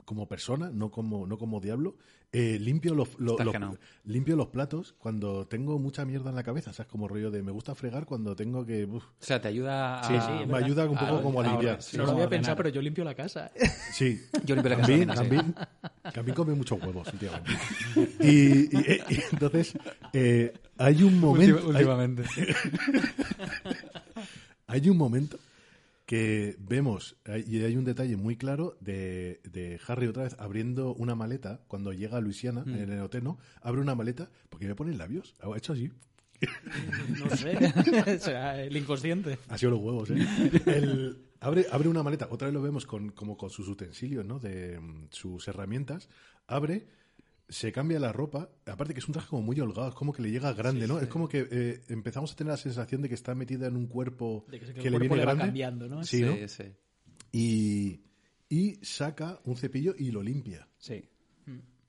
C: como persona, no como, no como diablo, eh, limpio, los, lo- los-
D: no.
C: limpio los platos cuando tengo mucha mierda en la cabeza, ¿sabes? Como rollo de me gusta fregar cuando tengo que... uf.
D: O sea, te ayuda a...
C: Sí,
B: sí, es
C: me
B: verdad.
C: ayuda un poco
D: a-
C: como a
D: a
C: limpiar.
D: ahorrar, sí.
B: no lo había pensado, pero yo limpio la casa.
C: Sí. *laughs*
D: Yo limpio la casa también,
C: come muchos huevos últimamente. Y, y- y entonces, eh, hay un momento...
D: Últimamente. *laughs*
C: Hay un momento que vemos, y hay un detalle muy claro de, de Harry otra vez abriendo una maleta cuando llega a Luisiana,
D: Mm.
C: en el hotel, ¿no? Abre una maleta, porque me ponen labios, ha hecho así. *laughs*
B: No sé. *laughs* o sea, el inconsciente.
C: Ha sido los huevos, ¿eh? El- abre, abre una maleta, otra vez lo vemos con, como con sus utensilios, ¿no? De mm, sus herramientas. Abre, se cambia la ropa. Aparte que es un traje como muy holgado, es como que le llega grande, ¿no? Es como que eh, empezamos a tener la sensación de que está metida en un cuerpo
B: De que,
C: que,
B: el
C: le
B: cuerpo
C: viene
B: le va
C: grande.
B: cambiando, ¿no?
C: Sí, ¿no?
D: Sí.
C: Y, y saca un cepillo y lo limpia.
E: Sí.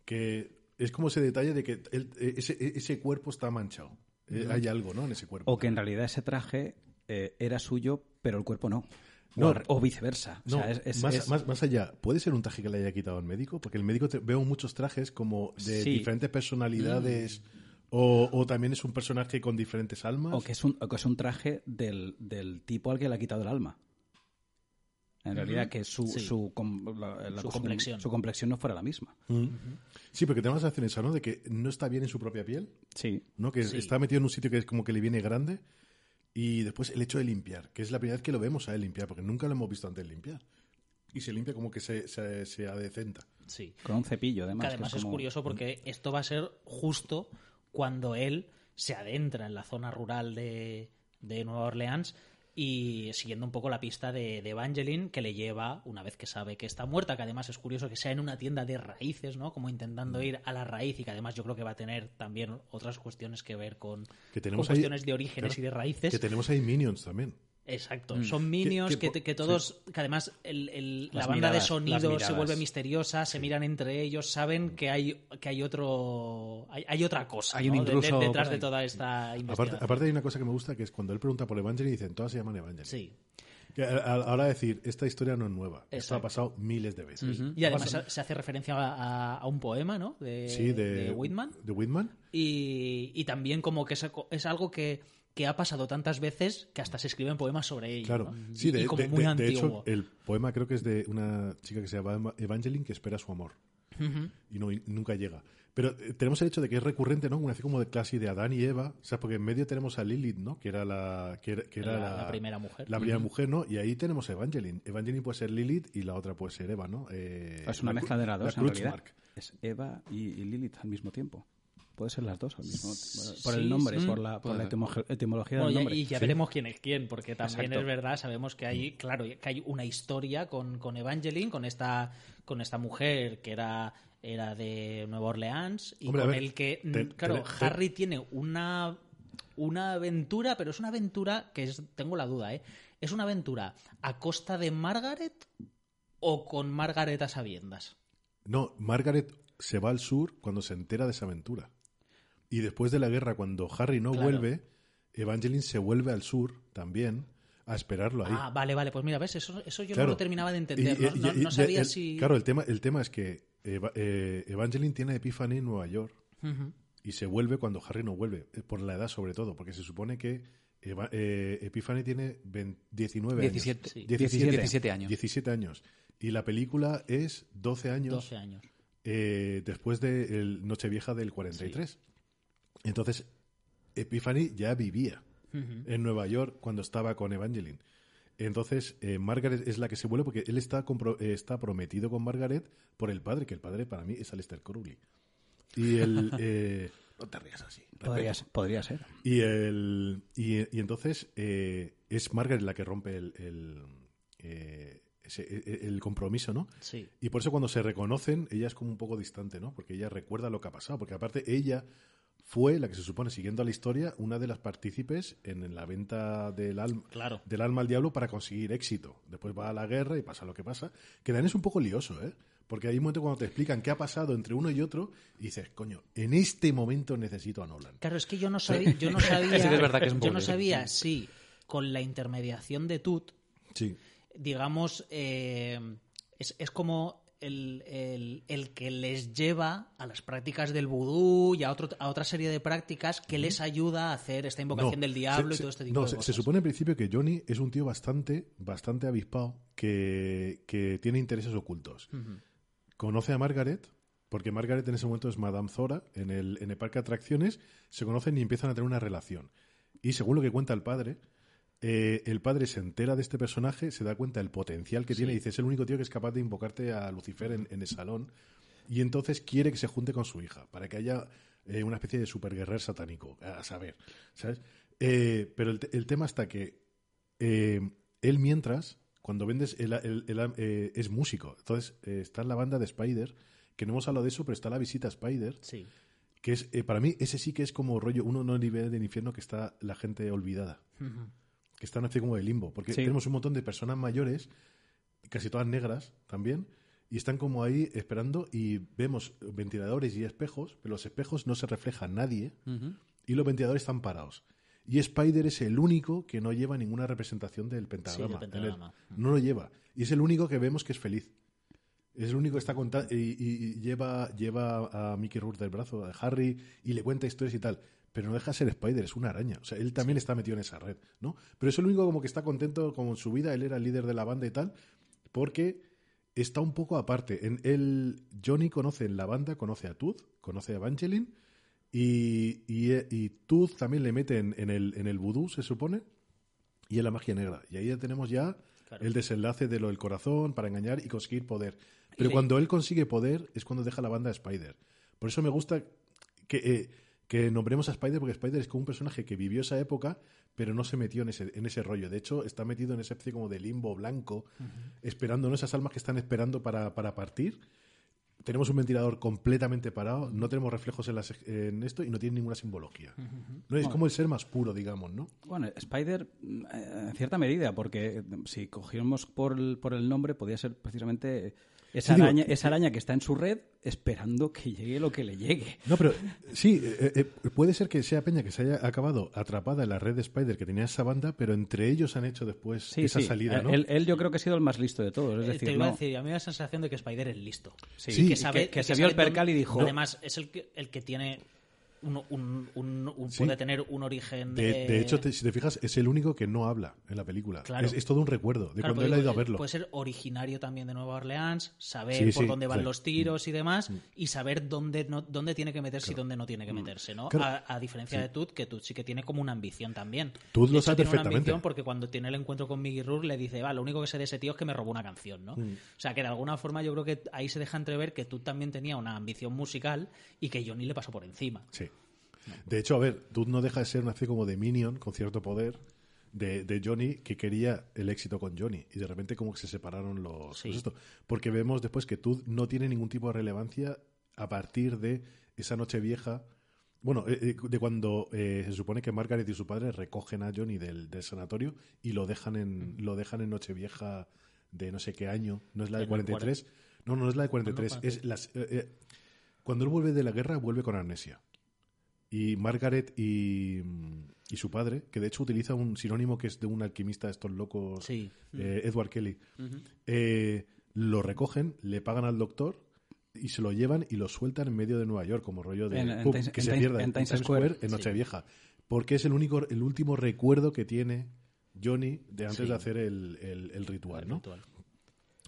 C: Que es como ese detalle de que él- eh, ese, ese cuerpo está manchado. Eh, Hay algo, ¿no? En ese cuerpo.
E: O que en realidad ese traje eh, era suyo, pero el cuerpo no.
C: No.
E: o, al- viceversa. O
C: No,
E: sea, es- es-
C: más,
E: es-
C: más- más allá, ¿puede ser un traje que le haya quitado el médico? Porque el médico te- veo muchos trajes como de
E: Sí.
C: diferentes personalidades o, o también es un personaje con diferentes almas.
E: o que es un, o que es un traje del, del tipo al que le ha quitado el alma. En realidad, que su,
B: Sí.
E: su, com- la- la-
B: Su complexión.
E: su complexión no fuera la misma.
C: Mm. Sí, porque tenemos la sensación ¿no? De que no está bien en su propia piel,
E: Sí.
C: ¿no? Que
B: Sí.
C: está metido en un sitio que es como que le viene grande. Y después el hecho de limpiar, que es la primera vez que lo vemos a él limpiar, porque nunca lo hemos visto antes limpiar. Y se limpia como que se, se, se adecenta.
B: Sí.
E: Con un cepillo, además.
B: Que
E: que
B: además es,
E: como-
B: curioso porque esto va a ser justo cuando él se adentra en la zona rural de, de Nueva Orleans y siguiendo un poco la pista de, de Evangeline que le lleva, una vez que sabe que está muerta, que además es curioso que sea en una tienda de raíces, ¿no? Como
C: Mm.
B: intentando ir a la raíz y que además yo creo que va a tener también otras cuestiones que ver con,
C: Que
B: con
C: tenemos ahí-
B: cuestiones de orígenes
C: claro,
B: y de raíces.
C: Que tenemos ahí Minions también.
B: Exacto, son minions
C: Que-
B: todos, que además el- el- la banda de
E: miradas,
B: sonido se vuelve misteriosa, se miran entre ellos, saben que hay que hay otro hay, hay otra cosa
D: Hay un
B: ¿no? De- detrás de toda esta investigación.
C: aparte hay una cosa que me gusta, que es cuando él pregunta por Evangeline, dicen, todas se llaman Evangeline.
B: Sí.
C: Ahora decir, esta historia no es nueva. Esto ha pasado miles de veces.
B: Y además se, se hace referencia a, a un poema, ¿no? De,
C: Sí, de,
B: de Whitman.
C: De Whitman.
B: Y, y también como que es, es algo que, que ha pasado tantas veces que hasta se escriben poemas sobre ello.
C: Claro.
B: ¿no?
C: Sí, de,
B: y como
C: de-
B: muy
C: de- de
B: antiguo.
C: hecho, el poema creo que es de una chica que se llama Evangeline que espera su amor. Y, no, y nunca llega. Pero eh, tenemos el hecho de que es recurrente, ¿no? Una especie como de clase de Adán y Eva. O sea, porque en medio tenemos a Lilith, ¿no? Que era la, que era, que era
B: La- la primera mujer.
C: La primera mujer, ¿no? Y ahí tenemos a Evangeline. Evangeline puede ser Lilith y la otra puede ser Eva, ¿no? Eh,
E: Es una
C: la
E: mezcla de las
C: la
E: dos, en realidad. Es Eva y, y Lilith al mismo tiempo. Puede ser las dos al mismo tiempo. Por
B: Sí,
E: el nombre,
B: sí.
E: por la, por la etimo- etimología
B: Bueno,
E: del nombre.
B: y ya
C: Sí.
B: veremos quién es quién, porque también
E: Exacto.
B: es verdad, sabemos que hay, claro, que hay una historia con, con Evangeline, con esta, con esta mujer que era, era de Nueva Orleans, y
C: Hombre,
B: con
C: ver,
B: el que, mm,
C: te-
B: claro,
C: te- te-
B: Harry tiene una, una aventura, pero es una aventura que es, tengo la duda, ¿eh? ¿Es una aventura a costa de Margaret o con Margaret a sabiendas?
C: No, Margaret se va al sur cuando se entera de esa aventura. Y después de la guerra, cuando Harry no
B: Claro.
C: vuelve, Evangeline se vuelve al sur también a esperarlo ahí.
B: Ah, vale, vale, pues mira, ves, eso, eso yo
C: Claro.
B: no lo terminaba de entender,
C: Y-
B: no,
C: y-
B: no-
C: y-
B: no
C: y-
B: sabía
C: el-
B: si...
C: Claro, el tema, el tema es que Eva- eh, Evangeline tiene Epiphany en Nueva York y se vuelve cuando Harry no vuelve, eh, por la edad sobre todo, porque se supone que Eva- eh, Epiphany tiene 20 19 años.
D: 17,
B: Sí.
C: 17,
D: 17 años.
C: 17 años. Y la película es 12 años.
B: 12 años.
C: eh, después de el Nochevieja del 43. Entonces, Epiphany ya vivía en Nueva York cuando estaba con Evangeline. Entonces, eh, Margaret es la que se vuelve porque él está, compro- eh, está prometido con Margaret por el padre, que el padre para mí es Aleister Crowley. Y el... *laughs* eh, no te rías así.
E: Podría, podría ser.
C: Y, el, y, y entonces eh, es Margaret la que rompe el, el, eh, ese- e- el compromiso, ¿no?
B: Sí.
C: Y por eso cuando se reconocen, ella es como un poco distante, ¿no? Porque ella recuerda lo que ha pasado. Porque aparte ella fue la que se supone, siguiendo la historia, una de las partícipes en la venta del alma,
B: Claro.
C: del alma al diablo para conseguir éxito. Después va a la guerra y pasa lo que pasa. Que también es un poco lioso, ¿eh? Porque hay un momento cuando te explican qué ha pasado entre uno y otro y dices, coño, en este momento necesito a Nolan.
B: Claro, es que yo no sabía, yo no *laughs* sabía,
D: Sí que es verdad que es un
B: yo no sabía si con la intermediación de Tut,
C: Sí.
B: digamos, eh, es, es como el, el- el que les lleva a las prácticas del vudú y a, otro, a otra serie de prácticas que les ayuda a hacer esta invocación del diablo
C: se-
B: y todo este tipo
C: no,
B: de
C: se,
B: cosas.
C: se supone en principio que Johnny es un tío bastante, bastante avispado que, que tiene intereses ocultos. Conoce a Margaret, porque Margaret en ese momento es Madame Zora, en el, en el parque de atracciones, se conocen y empiezan a tener una relación. Y según lo que cuenta el padre, eh, el padre se entera de este personaje, se da cuenta del potencial que tiene y dice, es el único tío que es capaz de invocarte a Lucifer en, en el salón. Y entonces quiere que se junte con su hija, para que haya eh, una especie de superguerrer satánico, a saber, ¿sabes? Eh, pero el, te- el tema está que él mientras, cuando vendes, es músico. Entonces está en la banda de Spider, que no hemos hablado de eso, pero está la visita a Spider,
B: Sí.
C: que es, para mí, ese sí que es como rollo, uno no nivel del infierno que está la gente olvidada, que está una especie como de limbo, porque
E: Sí.
C: tenemos un montón de personas mayores, casi todas negras también, y están como ahí esperando y vemos ventiladores y espejos, pero los espejos no se refleja nadie y los ventiladores están parados. Y Spider es el único que no lleva ninguna representación del pentagrama. el-
B: pentagrama.
C: no lo lleva. Y es el único que vemos que es feliz. Es el único que está contando y, y- y lleva, lleva a Mickey Rourke del brazo, a Harry, y le cuenta historias y tal. Pero no deja de ser Spider, es una araña. O sea, él también está metido en esa red, ¿no? Pero es el único como que está contento con su vida. Él era el líder de la banda y tal, porque está un poco aparte. En él, Johnny conoce en la banda, conoce a Tooth, conoce a Evangeline, y, y, y Tooth también le mete en, en el, en el vudú, se supone, y en la magia negra. Y ahí ya tenemos ya
B: Claro.
C: el desenlace de lo del corazón para engañar y conseguir poder. Pero cuando él consigue poder es cuando deja la banda de Spider. Por eso me gusta que, eh, que nombremos a Spider, porque Spider es como un personaje que vivió esa época, pero no se metió en ese, en ese rollo. De hecho, está metido en esa especie como de limbo blanco, esperando, ¿no? Esas almas que están esperando para, para partir. Tenemos un ventilador completamente parado, no tenemos reflejos en, las, en esto y no tiene ninguna simbología. No, es como el ser más puro, digamos, ¿no?
E: Bueno, Spider, eh, en cierta medida, porque eh, si cogiéramos por el, por el nombre, podría ser precisamente esa,
C: Sí, digo,
E: araña, esa araña que está en su red esperando que llegue lo que le llegue.
C: No, pero sí, eh, eh, puede ser que sea Peña que se haya acabado atrapada en la red de Spider que tenía esa banda, pero entre ellos han hecho después
E: Sí,
C: esa
E: sí.
C: salida,
E: Eh,
C: ¿no?
E: Él, él yo creo que ha sido el más listo de todos. Es
B: Eh,
E: decir,
B: te iba a
E: no-
B: decir, a mí me da la sensación de que Spider es listo.
E: Sí,
C: Sí,
B: que
C: y
B: sabe,
E: que- se
B: sabe
E: vio el percal y dijo-
B: Además, es el que, el que tiene. Un, un- un- un-
C: Sí.
B: Puede tener un origen.
C: De,
B: eh,
C: de hecho, te- si te fijas, es el único que no habla en la película.
B: Claro.
C: Es, es todo un recuerdo de
B: Claro,
C: cuando él ha ido a verlo.
B: Puede ser originario también de Nueva Orleans, saber
C: Sí,
B: por
C: sí,
B: dónde van los tiros y demás, y saber dónde no, dónde tiene que meterse y dónde no tiene que meterse, ¿no?
C: Mm.
B: A, a diferencia de Tut, que Tut sí que tiene como una ambición también.
C: Tut lo
B: hecho,
C: sabe
B: tiene una
C: perfectamente.
B: ambición porque cuando tiene el encuentro con Mickey Rourke le dice, va, lo único que sé de ese tío es que me robó una canción, ¿no?
C: Mm.
B: O sea, que de alguna forma yo creo que ahí se deja entrever que Tut también tenía una ambición musical y que Johnny le pasó por encima.
C: Sí. De hecho, a ver, tú no deja de ser una especie como de minion con cierto poder de, de Johnny que quería el éxito con Johnny y de repente como que se separaron los
B: Sí.
C: esto. porque vemos después que tú no tiene ningún tipo de relevancia a partir de esa noche vieja bueno, eh, eh, de cuando eh, se supone que Margaret y su padre recogen a Johnny del, del sanatorio y lo dejan en lo dejan en Nochevieja de no sé qué año, no es la de
B: En el
C: 43. No, no es la de 43, es las eh, eh, cuando él vuelve de la guerra vuelve con amnesia. Y Margaret y, y su padre, que de hecho utiliza un sinónimo que es de un alquimista de estos locos,
B: Sí.
C: eh, Edward Kelly, eh, lo recogen, le pagan al doctor y se lo llevan y lo sueltan en medio de Nueva York, como rollo de
E: En- en
C: pum, que
E: en
C: se pierda
E: en Times Square.
C: Square en Nochevieja. Porque es el único, el último recuerdo que tiene Johnny de antes
B: Sí.
C: de hacer el, el- el ritual, ¿no?
B: Ritual.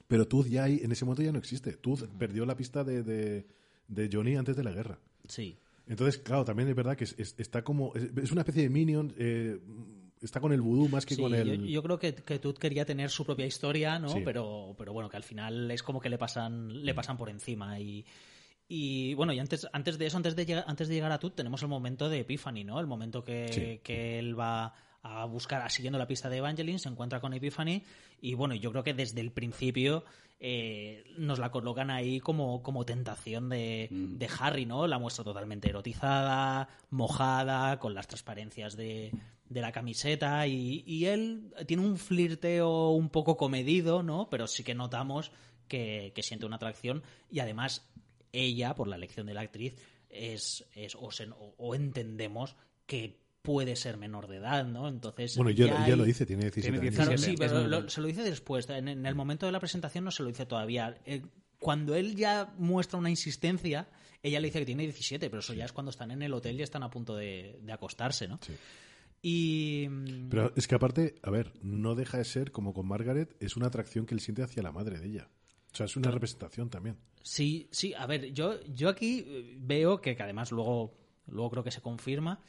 C: Pero Tooth ya en ese momento ya no existe. Tooth perdió la pista de, de, de Johnny antes de la guerra.
B: Sí.
C: Entonces, claro, también es verdad que es, es- está como. Es, es una especie de Minion. eh, está con el vudú más que
B: Sí,
C: con
B: yo,
C: el.
B: yo creo que, que Tut quería tener su propia historia, ¿no?
C: Sí.
B: Pero, pero bueno, que al final es como que le pasan, le pasan por encima. Y, y bueno, y antes, antes de eso, antes de, llegar, antes de llegar a Tut, tenemos el momento de Epiphany, ¿no? El momento que,
C: Sí.
B: que él va a buscar, siguiendo la pista de Evangeline, se encuentra con Epiphany. Y bueno, yo creo que desde el principio eh, nos la colocan ahí como, como tentación de, de Harry, ¿no? La muestra totalmente erotizada, mojada, con las transparencias de, de la camiseta y, y él tiene un flirteo un poco comedido, ¿no? Pero sí que notamos que, que siente una atracción y además ella, por la elección de la actriz, es, es o, se- o- o entendemos que puede ser menor de edad, ¿no? Entonces
C: Bueno, ya,
B: ya
C: lo dice, tiene 17
E: Tiene
C: años.
B: Claro,
E: 17,
B: sí, pero lo- se lo dice después. En, en el momento de la presentación no se lo dice todavía. Eh, cuando él ya muestra una insistencia, ella le dice que tiene 17, pero eso ya es cuando están en el hotel y están a punto de, de acostarse, ¿no?
C: Sí.
B: Y.
C: Pero es que aparte, a ver, no deja de ser como con Margaret, es una atracción que él siente hacia la madre de ella. O sea, es una representación también.
B: Sí, sí, a ver, yo, yo aquí eh, veo que, que además luego, luego creo que se confirma,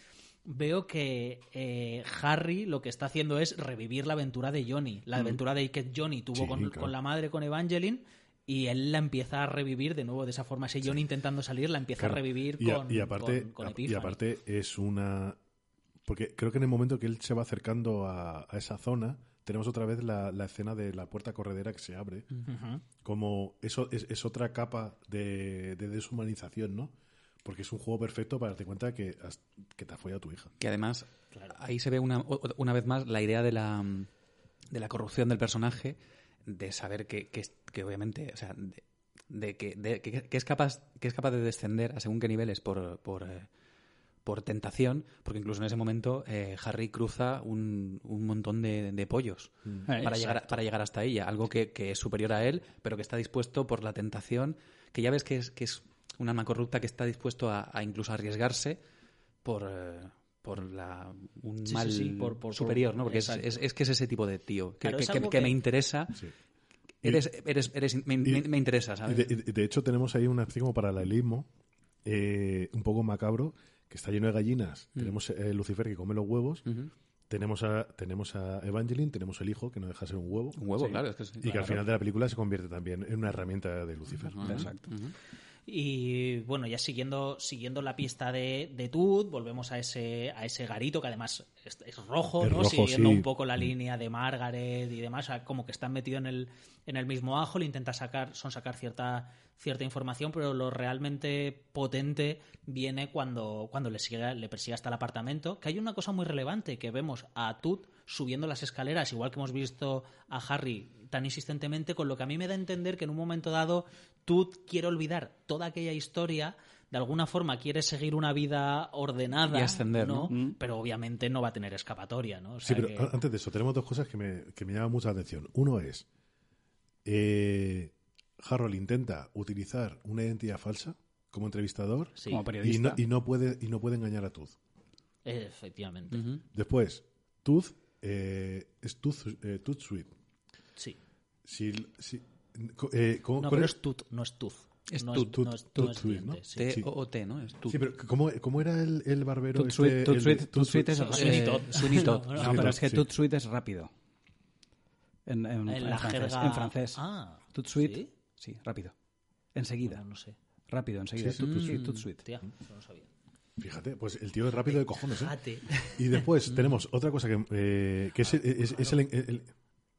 B: veo que eh, Harry lo que está haciendo es revivir la aventura de Johnny, la aventura de que Johnny tuvo
C: Sí,
B: con,
C: claro.
B: con la madre, con Evangeline, y él la empieza a revivir de nuevo de esa forma. Ese Johnny intentando salir la empieza
C: Claro.
B: a revivir
C: y, a-
B: con,
C: y aparte,
B: con, con
C: a- y aparte es una... Porque creo que en el momento que él se va acercando a, a esa zona, tenemos otra vez la, la escena de la puerta corredera que se abre. Como eso es, es otra capa de, de deshumanización, ¿no? Porque es un juego perfecto para darte cuenta que, has- que te ha follado tu hija.
D: Que además, ahí se ve una, una vez más la idea de la, de la corrupción del personaje, de saber que, que, es- que obviamente, o sea, de, de que, de- que- que es capaz, que es capaz de descender a según qué niveles por, por, eh, por tentación, porque incluso en ese momento eh, Harry cruza un, un montón de, de pollos
E: Eh,
D: para, llegar, para llegar hasta ella, algo que, que es superior a él, pero que está dispuesto por la tentación, que ya ves que es, que es un alma corrupta que está dispuesto a, a incluso arriesgarse por, eh, por la, un
B: Sí,
D: mal
B: sí, por- por-
D: superior, ¿no? Porque es, es- es que es ese tipo de tío, que,
B: Claro,
D: que-
B: es
D: que-
B: algo
D: que
B: que-
D: me interesa.
C: Sí.
D: Eres, eres, eres, me, me- me interesa, ¿sabes?
C: de, hecho tenemos ahí una especie como paralelismo eh, un poco macabro que está lleno de gallinas.
D: Mm.
C: Tenemos eh, Lucifer que come los huevos. Tenemos a, tenemos a Evangeline, tenemos el hijo que no deja de ser un huevo.
D: Un huevo, claro. Es que es-
C: Y que al final de la película se convierte también en una herramienta de Lucifer.
E: Exacto.
B: Y bueno, ya siguiendo, siguiendo la pista de, de Toot, volvemos a ese, a ese garito que además es, es rojo,
C: Es
B: ¿no?
C: rojo,
B: siguiendo
C: sí.
B: un poco la línea de Margaret y demás, o sea, como que están metido en el, en el mismo ajo, le intenta sacar, son sacar cierta, cierta información, pero lo realmente potente viene cuando, cuando le, sigue, le persigue hasta el apartamento. Que hay una cosa muy relevante, que vemos a Toot subiendo las escaleras, igual que hemos visto a Harry tan insistentemente, con lo que a mí me da a entender que en un momento dado Toot quiere olvidar toda aquella historia, de alguna forma quiere seguir una vida ordenada,
D: Y ascender, ¿no?
B: Pero obviamente no va a tener escapatoria, ¿no? O
C: Sí, pero
B: que-
C: antes de eso, tenemos dos cosas que me, que me llaman mucha la atención. Uno es, eh, Harold intenta utilizar una identidad falsa como entrevistador
B: Sí,
E: Como
C: y
E: periodista.
C: no, y no puede y no puede engañar a Tooth.
B: efectivamente.
C: Después, Tooth eh, es Tooth, eh, Tooth Sweet.
B: Sí.
C: Si, si- eh, ¿cómo-
B: No, pero
C: es-
B: Tut, no es Tuz.
D: Es
B: no
D: Tut,
B: es,
C: Tut,
B: no es,
C: Tut
B: no es
C: Sweet, ¿no?
B: diente, sí.
D: T
C: Sí.
D: o T, ¿no? Es tú.
C: Sí, pero ¿cómo, cómo era el, el barbero?
E: Toot Sweet-
C: este,
E: Toot
C: el-
E: Sweet-
C: Toot
E: Toot Sweet es-
B: Todd.
D: Sweeney *laughs* Todd.
B: No,
E: No, pero es que
C: sí.
E: Tout Sweet es rápido. En, en-
B: En
E: en
B: la
E: francés.
B: jerga-
E: En francés.
B: Ah,
E: Tout Sweet,
B: ¿sí?
E: sí, rápido. Enseguida.
B: No, no sé.
E: Rápido, enseguida.
C: Sí, sí,
E: Tout
C: Tout
E: Sweet, Tout Sweet.
B: Hostia, eso no sabía.
C: Fíjate, pues el tío es rápido de cojones, ¿eh?
B: Fíjate.
C: Y después *laughs* tenemos otra cosa que, eh, que es, es- es el, el- el-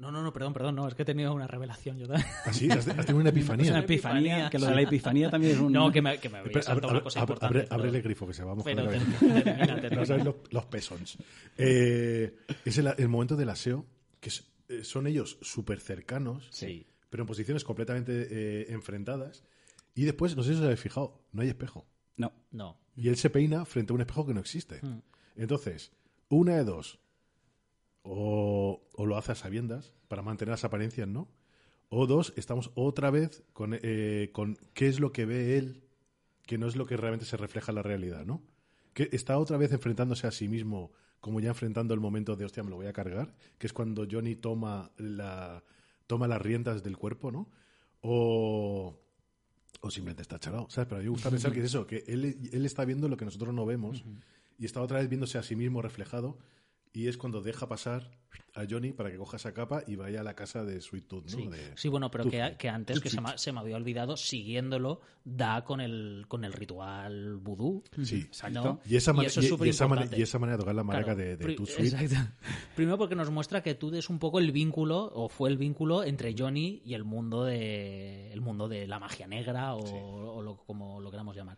B: No, no, no, perdón, perdón, no, es que he tenido una revelación yo también.
C: así, has, has tenido una *laughs*
E: Es una
C: epifanía.
E: epifanía, que lo de la
B: Sí.
E: epifanía también es un...
B: No, que me, que me había
C: Espera,
B: saltado
C: abre,
B: una cosa
C: abre-
B: importante.
C: abre- ábrele el grifo que se va a mojar
B: Pero
C: la cabeza.
B: termina, termina, *laughs*
C: No sabes los, los pesons. Eh, es el, el momento del aseo, que es- eh, son ellos súper cercanos,
B: Sí.
C: pero en posiciones completamente eh, enfrentadas. Y después, no sé si os habéis fijado, no hay espejo.
E: No.
B: No.
C: Y él se peina frente a un espejo que no existe.
B: Mm.
C: Entonces, una de dos. O, o lo hace a sabiendas para mantener las apariencias, ¿no? O dos, estamos otra vez con, eh, con qué es lo que ve él, que no es lo que realmente se refleja en la realidad, ¿no? Que está otra vez enfrentándose a sí mismo, como ya enfrentando el momento de, hostia, me lo voy a cargar, que es cuando Johnny toma la, toma las riendas del cuerpo, ¿no? O, o simplemente está chalado, ¿sabes? Pero a mí me gusta *laughs* pensar que es eso, que él, él está viendo lo que nosotros no vemos y está otra vez viéndose a sí mismo reflejado y es cuando deja pasar a Johnny para que coja esa capa y vaya a la casa de Sweet Tooth, ¿no?
B: Sí,
C: De-
B: sí, bueno, pero
C: Tooth-
B: que, que antes, que se
C: Tooth
B: me, se me había olvidado, siguiéndolo, da con el, con el ritual vudú.
C: Sí.
E: Exacto.
B: ¿no?
C: Y esa, mane-
B: eso es
C: y- y esa y esa manera de tocar la maraca
B: Claro,
C: de, de Tooth *laughs* Sweet.
B: exacto. Primero porque nos muestra que Toot es un poco el vínculo, o fue el vínculo entre Johnny y el mundo de, el mundo de la magia negra, o, o lo, como lo queramos llamar.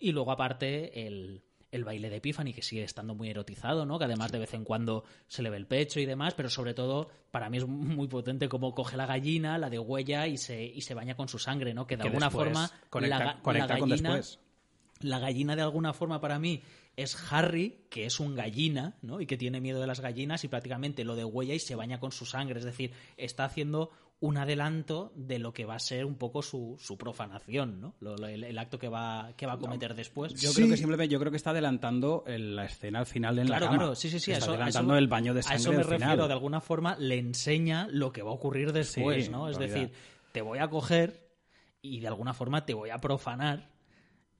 B: Y luego aparte el, el baile de Epiphany, que sigue estando muy erotizado, ¿no? Que además de vez en cuando se le ve el pecho y demás, pero sobre todo para mí es muy potente cómo coge la gallina, la de huella y se, y se baña con su sangre, ¿no? Que de
E: Que
B: alguna forma
E: conecta,
B: la, ga-
E: conecta
B: la
E: con
B: gallina,
E: después.
B: la gallina de alguna forma para mí es Harry, que es un gallina, ¿no? Y que tiene miedo de las gallinas y prácticamente lo de huella y se baña con su sangre. Es decir, está haciendo un adelanto de lo que va a ser un poco su, su profanación, ¿no? Lo- lo- el, el acto que va, que va a cometer después.
E: Yo
C: Sí.
E: creo que simplemente yo creo que está adelantando el- la escena al final en
B: Claro,
E: la cama.
B: claro, sí, sí, sí. a
E: Está
B: eso- a
E: adelantando
B: eso-
E: el baño de
B: A
E: sangre
B: eso me
E: final.
B: refiero, de alguna forma le enseña lo que va a ocurrir después,
E: Sí,
B: ¿no? Es
E: realidad.
B: decir, te voy a coger y de alguna forma te voy a profanar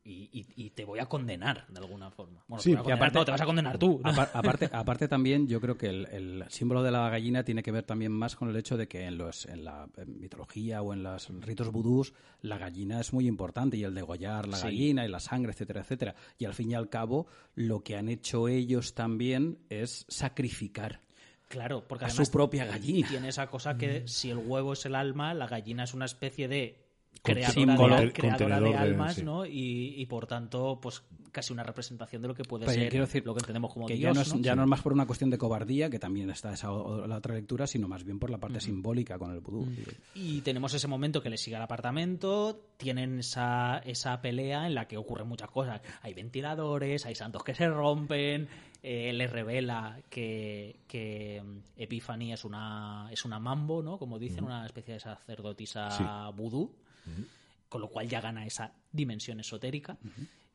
B: y, y- y te voy a condenar de alguna forma. Bueno,
C: Sí,
B: te, voy a
E: aparte-
B: no, te vas a condenar tú. *laughs*
E: aparte, aparte también, yo creo que el, el símbolo de la gallina tiene que ver también más con el hecho de que en, los, en la mitología o en los ritos vudús la gallina es muy importante y el degollar la
B: Sí.
E: gallina y la sangre, etcétera, etcétera. Y al fin y al cabo, lo que han hecho ellos también es sacrificar.
B: Claro, porque
E: a
B: además
E: su propia gallina.
B: Y tiene esa cosa que si el huevo es el alma, la gallina es una especie de creadora,
E: símbolo.
B: de, creadora de
C: Contenedor de-
B: almas,
C: sí.
B: ¿no? Y, y por tanto, pues casi una representación de lo que puede
E: Pero
B: ser
E: quiero decir
B: lo que entendemos como
E: que
B: Dios,
E: ya, no es,
B: ¿no?
E: ya no es más por una cuestión de cobardía, que también está esa o- la otra lectura, sino más bien por la parte simbólica con el vudú.
B: Y tenemos ese momento que le sigue al apartamento, tienen esa, esa pelea en la que ocurren muchas cosas. Hay ventiladores, hay santos que se rompen, eh, le revela que, que Epiphany es una, es una mambo, ¿no? Como dicen, una especie de sacerdotisa
C: Sí.
B: vudú, con lo cual ya gana esa dimensión esotérica.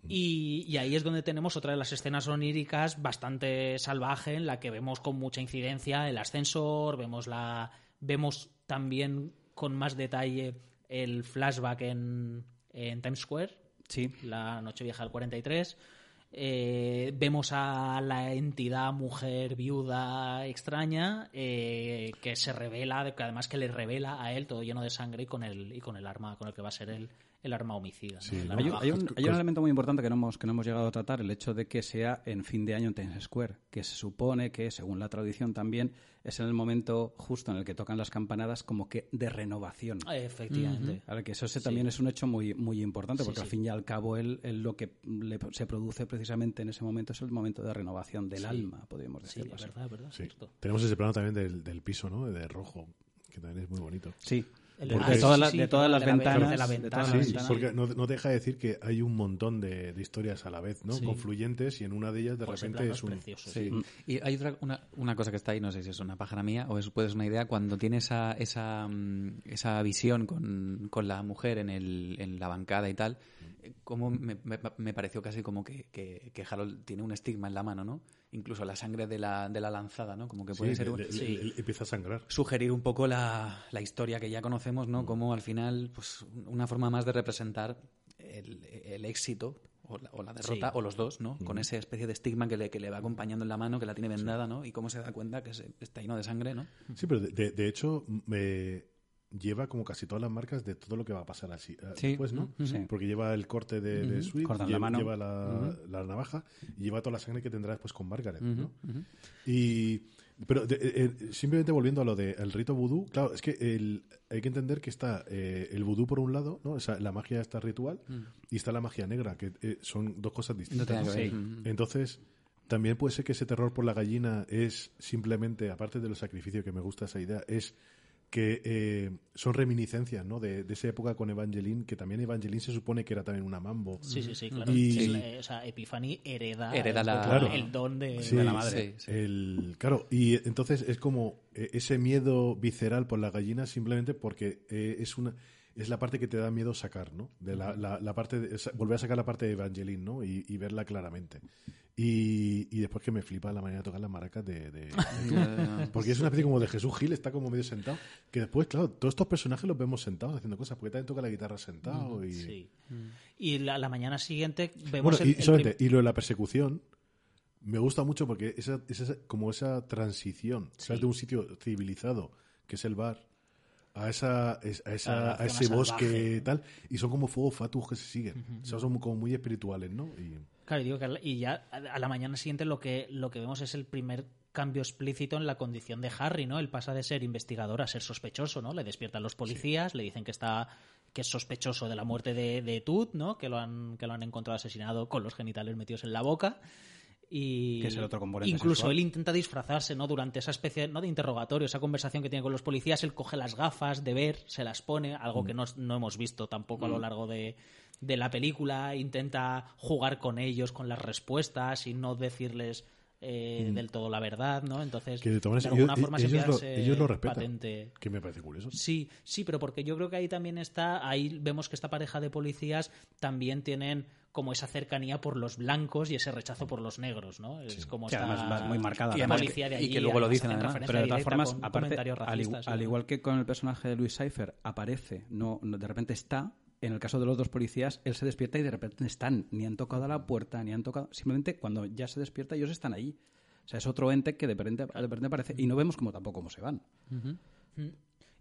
B: Y, y ahí es donde tenemos otra de las escenas oníricas bastante salvaje en la que vemos con mucha incidencia el ascensor, vemos la vemos también con más detalle el flashback en, en Times Square,
E: Sí,
B: la Nochevieja del 43. Eh, vemos a la entidad mujer viuda extraña eh, que se revela, que además que le revela a él todo lleno de sangre y con el, y con el arma con el que va a ser el, el arma homicida. ¿no?
C: Sí,
B: El
C: ¿no?
B: arma
E: Hay un,
B: baja.
E: hay un- hay un elemento muy importante que no, hemos, que no hemos llegado a tratar, el hecho de que sea en fin de año en Times Square, que se supone que, según la tradición también, es en el momento justo en el que tocan las campanadas como que de renovación.
B: Efectivamente.
E: Ahora que eso ese también es un hecho muy, muy importante,
B: Sí,
E: porque al fin y al cabo él, él lo que le- se produce precisamente en ese momento es el momento de renovación del
B: Sí.
E: alma, podríamos
B: Sí,
E: decirlo así.
B: verdad, es verdad.
C: Tenemos ese plano también del, del piso, ¿no? De rojo, que también es muy bonito.
E: Sí,
B: El-
E: Porque de todas las-
B: sí,
E: de todas las
B: de la
E: ventanas,
B: de la ventana,
C: Sí,
E: las
B: sí,
E: ventanas.
C: porque no, no deja de decir que hay un montón de, de historias a la vez, ¿no?
B: Sí.
C: Confluyentes y en una de ellas de
B: Pues
C: repente es un...
B: precioso.
D: Sí. Y hay otra, una, una cosa que está ahí, no sé si es una pájara mía o es, puede ser una idea, cuando tiene esa, esa, mm, esa visión con, con la mujer en, el, en la bancada y tal, eh, como me, me- me pareció casi como que, que, que Harold tiene un estigma en la mano, ¿no? Incluso la sangre de la, de la lanzada, ¿no? Como que puede
C: Sí,
D: ser un-
C: le-
B: sí.
C: le- empieza a sangrar.
D: sugerir un poco la, la historia que ya conocemos, ¿no? Como al final, pues una forma más de representar el, el éxito o la, o la derrota,
B: Sí.
D: o los dos, ¿no? Con esa especie de estigma que le, que le va acompañando en la mano, que la tiene vendada, ¿no? Y cómo se da cuenta que se- está lleno de sangre, ¿no?
C: Sí, pero de, de- de hecho me lleva como casi todas las marcas de todo lo que va a pasar así. eh,
D: Sí.
C: Después, ¿no?
E: Sí.
C: Porque lleva el corte de, de Sweet,
E: Cortan la
C: lleva,
E: mano.
C: lleva la, la navaja y lleva toda la sangre que tendrá después con Margaret, ¿no? Y pero de- eh, eh, simplemente volviendo a lo del rito vudú, claro, es que el- hay que entender que está eh, el vudú por un lado, ¿no? O sea, la magia está ritual y está la magia negra, que eh, son dos cosas distintas.
D: Ujú.
C: Entonces, también puede ser que ese terror por la gallina es simplemente, aparte de los sacrificios, que me gusta esa idea, es que eh, son reminiscencias ¿no? de, de esa época con Evangeline, que también Evangeline se supone que era también una mambo.
B: Sí, sí, sí, claro.
C: Y-
B: la- o sea, Epiphany hereda,
D: Hereda
B: el,
D: la-
C: Claro.
B: el don de,
C: Sí,
B: de la madre.
D: Sí, sí.
C: El, claro, y entonces es como eh, ese miedo visceral por la gallina simplemente porque eh, es una es la parte que te da miedo sacar, ¿no? De la, la, la parte de, volver a sacar la parte de Evangeline, ¿no? Y, y verla claramente. Y, y después que me flipa la manera de tocar las maracas de... de- de- *laughs* porque es una especie como de Jesús Gil, está como medio sentado. Que después, claro, todos estos personajes los vemos sentados haciendo cosas, porque también toca la guitarra sentado y...
B: Sí. Y la, la mañana siguiente vemos
C: Bueno,
B: el-
C: y,
B: el
C: solamente, y lo de la persecución me gusta mucho porque esa, esa- como esa transición.
B: Sí.
C: de un sitio civilizado, que es el bar, a esa, es- a, esa-
B: A
C: ese bosque tal, y son como fuegos fatuos que se siguen. O sea, son como muy espirituales, ¿no? Y,
B: Claro, y digo que y ya a la mañana siguiente lo que, lo que vemos es el primer cambio explícito en la condición de Harry, ¿no? Él pasa de ser investigador a ser sospechoso, ¿no? Le despiertan los policías, le dicen que está que es sospechoso de la muerte de, de Tut, ¿no? Que lo han que lo han encontrado asesinado con los genitales metidos en la boca. Y
E: Que es el otro componente
B: incluso
E: sexual.
B: él intenta disfrazarse, ¿no? Durante esa especie ¿no? de interrogatorio, esa conversación que tiene con los policías, él coge las gafas de ver, se las pone, algo que no, no hemos visto tampoco a lo largo de, de la película, intenta jugar con ellos, con las respuestas y no decirles eh, del todo la verdad, ¿no? Entonces,
C: que de todas
B: de
C: maneras,
B: alguna
C: ellos,
B: forma
C: ellos
B: siempre
C: lo, ellos lo respetan,
B: patente.
C: que me parece curioso.
B: Sí, sí, pero porque yo creo que ahí también está, ahí vemos que esta pareja de policías también tienen como esa cercanía por los blancos y ese rechazo por los negros, ¿no? Es como
E: Que
B: esta
E: además va muy marcada, además,
B: policía de
D: y
B: allí,
D: que luego lo dicen, además.
B: referencia
E: Pero de todas formas, aparte, al,
B: racistas
E: igu-
B: y
E: al igual que con el personaje de Luis Seifer aparece, no, no- de repente está, en el caso de los dos policías, él se despierta y de repente están, ni han tocado a la puerta, ni han tocado, simplemente cuando ya se despierta ellos están allí. O sea, es otro ente que de repente, de repente aparece y no vemos como tampoco cómo se van.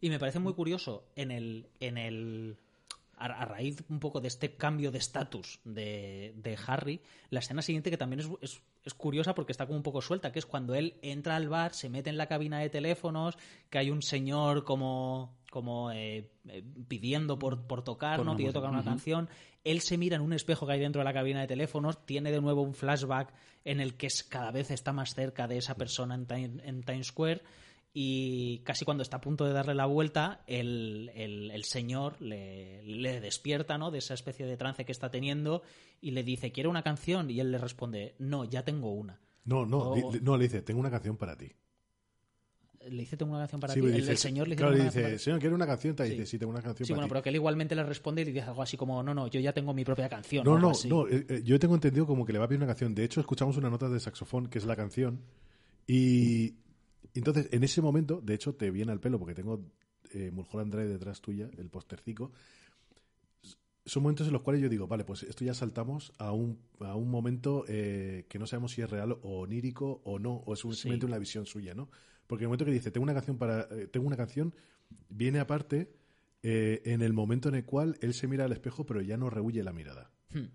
B: Y me parece muy curioso en el, en el a, a raíz un poco de este cambio de estatus de, de Harry, la escena siguiente que también es, es, es curiosa porque está como un poco suelta, que es cuando él entra al bar, se mete en la cabina de teléfonos, que hay un señor como como eh, eh, pidiendo por, por tocar,
D: Por
B: ¿no? Pide tocar una canción. Él se mira en un espejo que hay dentro de la cabina de teléfonos, tiene de nuevo un flashback en el que es, cada vez está más cerca de esa persona en, Time- en Times Square y casi cuando está a punto de darle la vuelta, el, el- el señor le, le despierta ¿no? de esa especie de trance que está teniendo y le dice, ¿quiere una canción? Y él le responde, no, ya tengo una.
C: No, no,
B: O-
C: no, le dice, tengo una canción para ti.
B: Le dice, tengo una canción para
C: Sí,
B: ti. El,
C: dice-
B: el señor le dice,
C: claro,
B: "Tengo
C: le
B: una canción para
C: dice,
B: ti".
C: señor, ¿quiere una canción? Te
B: Sí.
C: dice, sí, tengo una canción
B: Sí,
C: para
B: bueno,
C: ti.
B: pero que él igualmente le responde y le dice algo así como, no, no, yo ya tengo mi propia canción.
C: No, no,
B: así.
C: no. eh, eh, yo tengo entendido como que le va a pedir una canción. De hecho, escuchamos una nota de saxofón, que es la canción. Y entonces, en ese momento, de hecho, te viene al pelo porque tengo eh, Mulholland Drive detrás tuya, el postercico. Son momentos en los cuales yo digo, vale, pues esto ya saltamos a un, a un momento eh, que no sabemos si es real o onírico o no, o es un-
B: Sí.
C: simplemente una visión suya, ¿no? Porque el momento que dice, tengo una canción para, eh, tengo una canción, viene aparte eh, en el momento en el cual él se mira al espejo, pero ya no rehuye la mirada.
B: Hmm.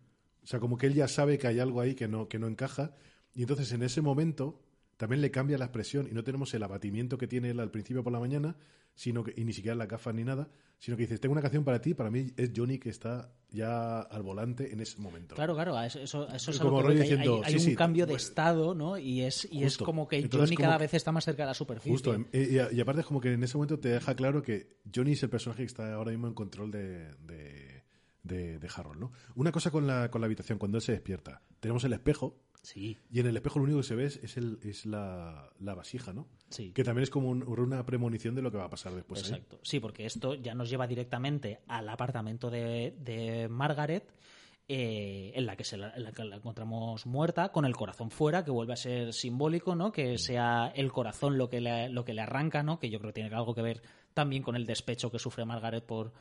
C: O sea, como que él ya sabe que hay algo ahí que no, que no encaja. Y entonces en ese momento también le cambia la expresión y no tenemos el abatimiento que tiene él al principio por la mañana, sino que, y ni siquiera las gafas ni nada, sino que dices, tengo una canción para ti, para mí es Johnny que está ya al volante en ese momento.
B: Claro, claro, eso, eso, eso es
C: como
B: voy, que hay-
C: diciendo,
B: hay,
C: sí,
B: un
C: sí,
B: cambio de
C: pues,
B: estado, ¿no? Y es, y es como que
C: Entonces,
B: Johnny
C: como-
B: cada vez está más cerca de la superficie.
C: Justo, em, y, y- y aparte es como que en ese momento te deja claro que Johnny es el personaje que está ahora mismo en control de, de, de- de Harold, ¿no? Una cosa con la, con la habitación, cuando él se despierta, tenemos el espejo,
B: Sí,
C: y en el espejo lo único que se ve es, es el, es la, la vasija, ¿no?
B: sí.
C: Que también es como un- una premonición de lo que va a pasar después. ¿eh?
B: Exacto. Sí, porque esto ya nos lleva directamente al apartamento de, de Margaret, eh, en, la que se la, en la que la encontramos muerta, con el corazón fuera, que vuelve a ser simbólico, ¿no? Que sea el corazón lo que le, lo que le arranca, ¿no? Que yo creo que tiene algo que ver también con el despecho que sufre Margaret por,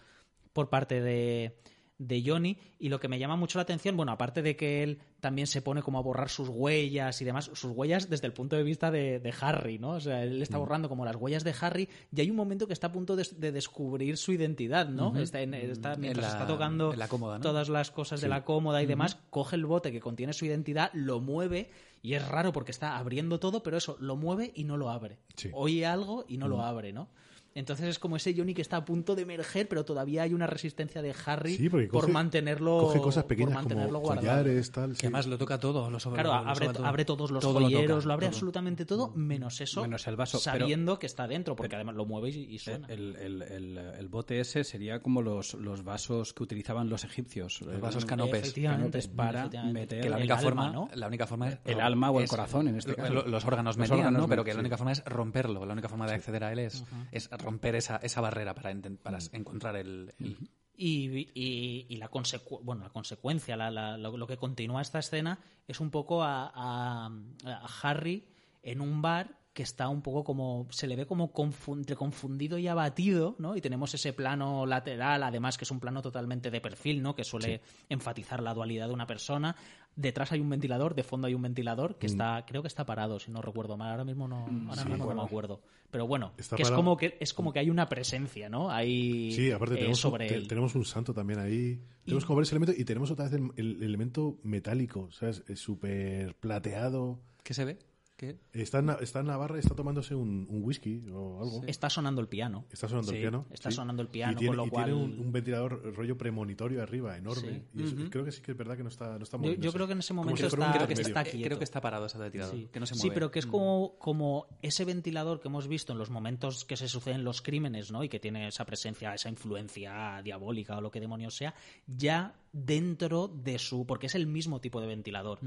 B: por parte de, de Johnny. Y lo que me llama mucho la atención, bueno, aparte de que él también se pone como a borrar sus huellas y demás, sus huellas desde el punto de vista de, de Harry, ¿no? O sea, él está borrando como las huellas de Harry y hay un momento que está a punto de, de descubrir su identidad, ¿no? está en- está- mientras
D: la-
B: está tocando
D: en la cómoda, ¿no?
B: todas las cosas de la cómoda y demás, coge el bote que contiene su identidad, lo mueve y es raro porque está abriendo todo, pero eso, lo mueve y no lo abre.
C: Sí.
B: Oye algo y no lo abre, ¿no? Entonces es como ese Johnny que está a punto de emerger, pero todavía hay una resistencia de Harry
C: Sí, porque
B: por
C: coge-
B: mantenerlo
C: Coge cosas
B: por
C: pequeñas
B: mantenerlo
C: como
B: guardado.
C: collares, tal.
D: Que
C: sí.
D: además lo toca todo. Lo sobre-
B: Claro,
D: lo
B: abre,
D: todo.
B: abre todos los
D: Todo lo
B: joyeros,
D: toca,
B: lo, abre
D: todo.
B: absolutamente todo, menos eso,
E: Menos el vaso, pero-
B: sabiendo que está dentro, porque además lo mueve y, y suena.
E: El, el- el- el bote ese sería como los, los vasos que utilizaban los egipcios.
D: Los vasos canopes.
B: Efectivamente,
E: Canopes para meter
D: Que la
B: El
D: única
B: alma,
D: forma,
B: ¿no?
D: la única forma es
E: El alma o el
D: es-
E: corazón, en este
D: lo-
E: caso.
D: lo- Los órganos
E: Los
D: metían,
E: órganos
D: ¿no? Pero que la única forma es romperlo. La única forma de acceder a él es, es romper esa, esa barrera para, para encontrar el, el-
B: Y, y- y la, consecu- bueno, la consecuencia, la- la- lo, lo que continúa esta escena es un poco a, a- a Harry en un bar que está un poco como se le ve como confu- entre confundido y abatido, ¿no? Y tenemos ese plano lateral, además que es un plano totalmente de perfil, ¿no? Que suele enfatizar la dualidad de una persona. Detrás hay un ventilador, de fondo hay un ventilador
C: Mm.
B: que está, creo que está parado, si no recuerdo mal. Ahora mismo no, ahora mismo no me acuerdo. Pero bueno,
C: Está
B: que es como que es como que hay una presencia, ¿no? Hay
C: Sí, aparte
B: eh,
C: tenemos,
B: sobre
C: un, te-
B: él.
C: tenemos un santo también ahí. Tenemos como varios elementos y tenemos otra vez el, el elemento metálico, ¿sabes? Es súper plateado.
D: ¿Qué se ve? ¿Qué?
C: Está en, la- está en Navarra y está tomándose un, un whisky o algo.
B: Está sonando el piano.
C: Está sonando
B: Sí,
C: el piano.
B: está
C: sí.
B: sonando el piano,
C: Y tiene,
B: con lo
C: y
B: cual-
C: tiene un, un ventilador rollo premonitorio arriba, enorme.
B: Sí.
C: Y es- creo que sí que es verdad que no está, no está
B: Yo, creo que en ese momento
C: si fuera un
B: está, está
D: Eh,
B: quieto.
D: Creo que está parado ese ventilador.
B: Sí.
D: Que no se
B: Sí, pero que es como, como ese ventilador que hemos visto en los momentos que se suceden los crímenes, ¿no? Y que tiene esa presencia, esa influencia diabólica o lo que demonios sea, ya dentro de su. porque es el mismo tipo de ventilador.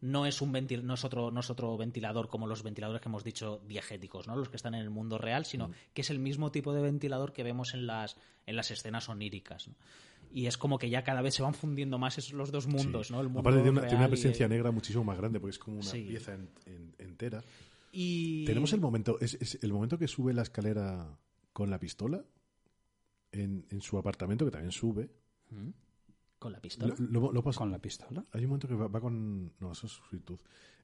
B: No es un ventil, no es otro, no es otro ventilador como los ventiladores que hemos dicho diegéticos, ¿no? Los que están en el mundo real, sino que es el mismo tipo de ventilador que vemos en las, en las escenas oníricas. ¿no? Y es como que ya cada vez se van fundiendo más esos los dos mundos,
C: Sí.
B: ¿no? El mundo
C: Aparte tiene una, tiene una
B: real y
C: presencia negra muchísimo más grande porque es como una
B: Sí.
C: pieza en- en- entera.
B: Y...
C: Tenemos el momento, es, es el momento que sube la escalera con la pistola en, en su apartamento, que también sube.
B: Con la pistola.
C: Lo- lo- lo pasa-
E: Con la pistola.
C: Hay un momento que va, va con... No, eso es su virtud.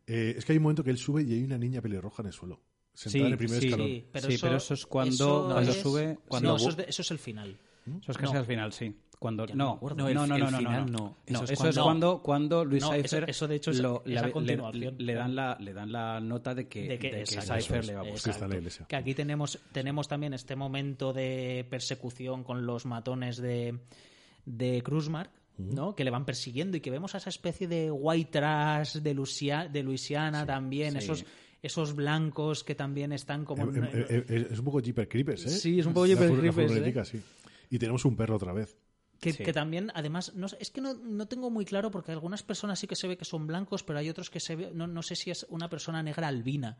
C: Eh, es que hay un momento que él sube y hay una niña pelirroja en el suelo. Sentada en el primer
E: sí,
C: escalón.
B: Sí, pero,
E: Sí,
B: eso,
E: pero eso es cuando-
B: eso
E: cuando
B: es-
E: sube- cuando-
B: no, eso es, de- eso es el final.
E: Eso es casi
B: No.
E: al final, sí. Cuando,
B: no
E: no, no,
D: No, el-
E: no, no,
D: el
E: no, no,
D: final
E: no.
D: no.
E: No,
D: Eso es
E: eso es
B: cuando-
E: cuando, cuando Luis
B: No, eso-
E: Cypher
B: eso de hecho es-
E: lo-
B: es
E: le- le-
B: continuación,
E: le, dan la, le dan la nota de que,
B: De que-
E: de que Cypher le va a
C: es.
E: buscar.
C: está en la iglesia.
B: Que aquí tenemos, tenemos también este momento de persecución con los matones de, de Kruzmark, ¿no? Que le van persiguiendo y que vemos a esa especie de white trash de, Luisia- de Luisiana también,
E: sí.
B: esos, esos blancos que también están como...
C: Eh, eh, eh, eh, es un poco Jeepers Creepers, ¿eh?
B: Sí, es un poco
C: la
B: Creepers.
C: Y tenemos un perro otra vez.
B: Que,
E: Sí.
B: que también, además, no, es que no, no tengo muy claro porque algunas personas sí que se ve que son blancos, pero hay otros que se ve, no, no sé si es una persona negra albina.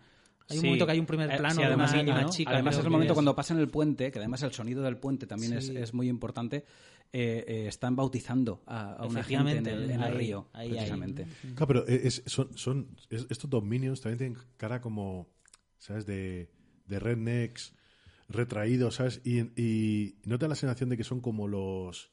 B: Hay un momento que hay un primer
E: Eh,
B: plano
E: sí,
B: de
E: además,
B: una niña una
E: ¿no?
B: chica.
E: Además es el momento
B: es.
E: cuando pasan el puente, que además el sonido del puente también es,
B: Sí.
E: es muy importante. eh, eh, están bautizando a, a una gente en el, en el
B: ahí,
E: río,
B: ahí, ahí.
E: precisamente.
C: Claro, pero es- son, son es- estos dos minions también tienen cara como, ¿sabes? De, de rednecks retraídos, ¿sabes? Y, y no te da la sensación de que son como los...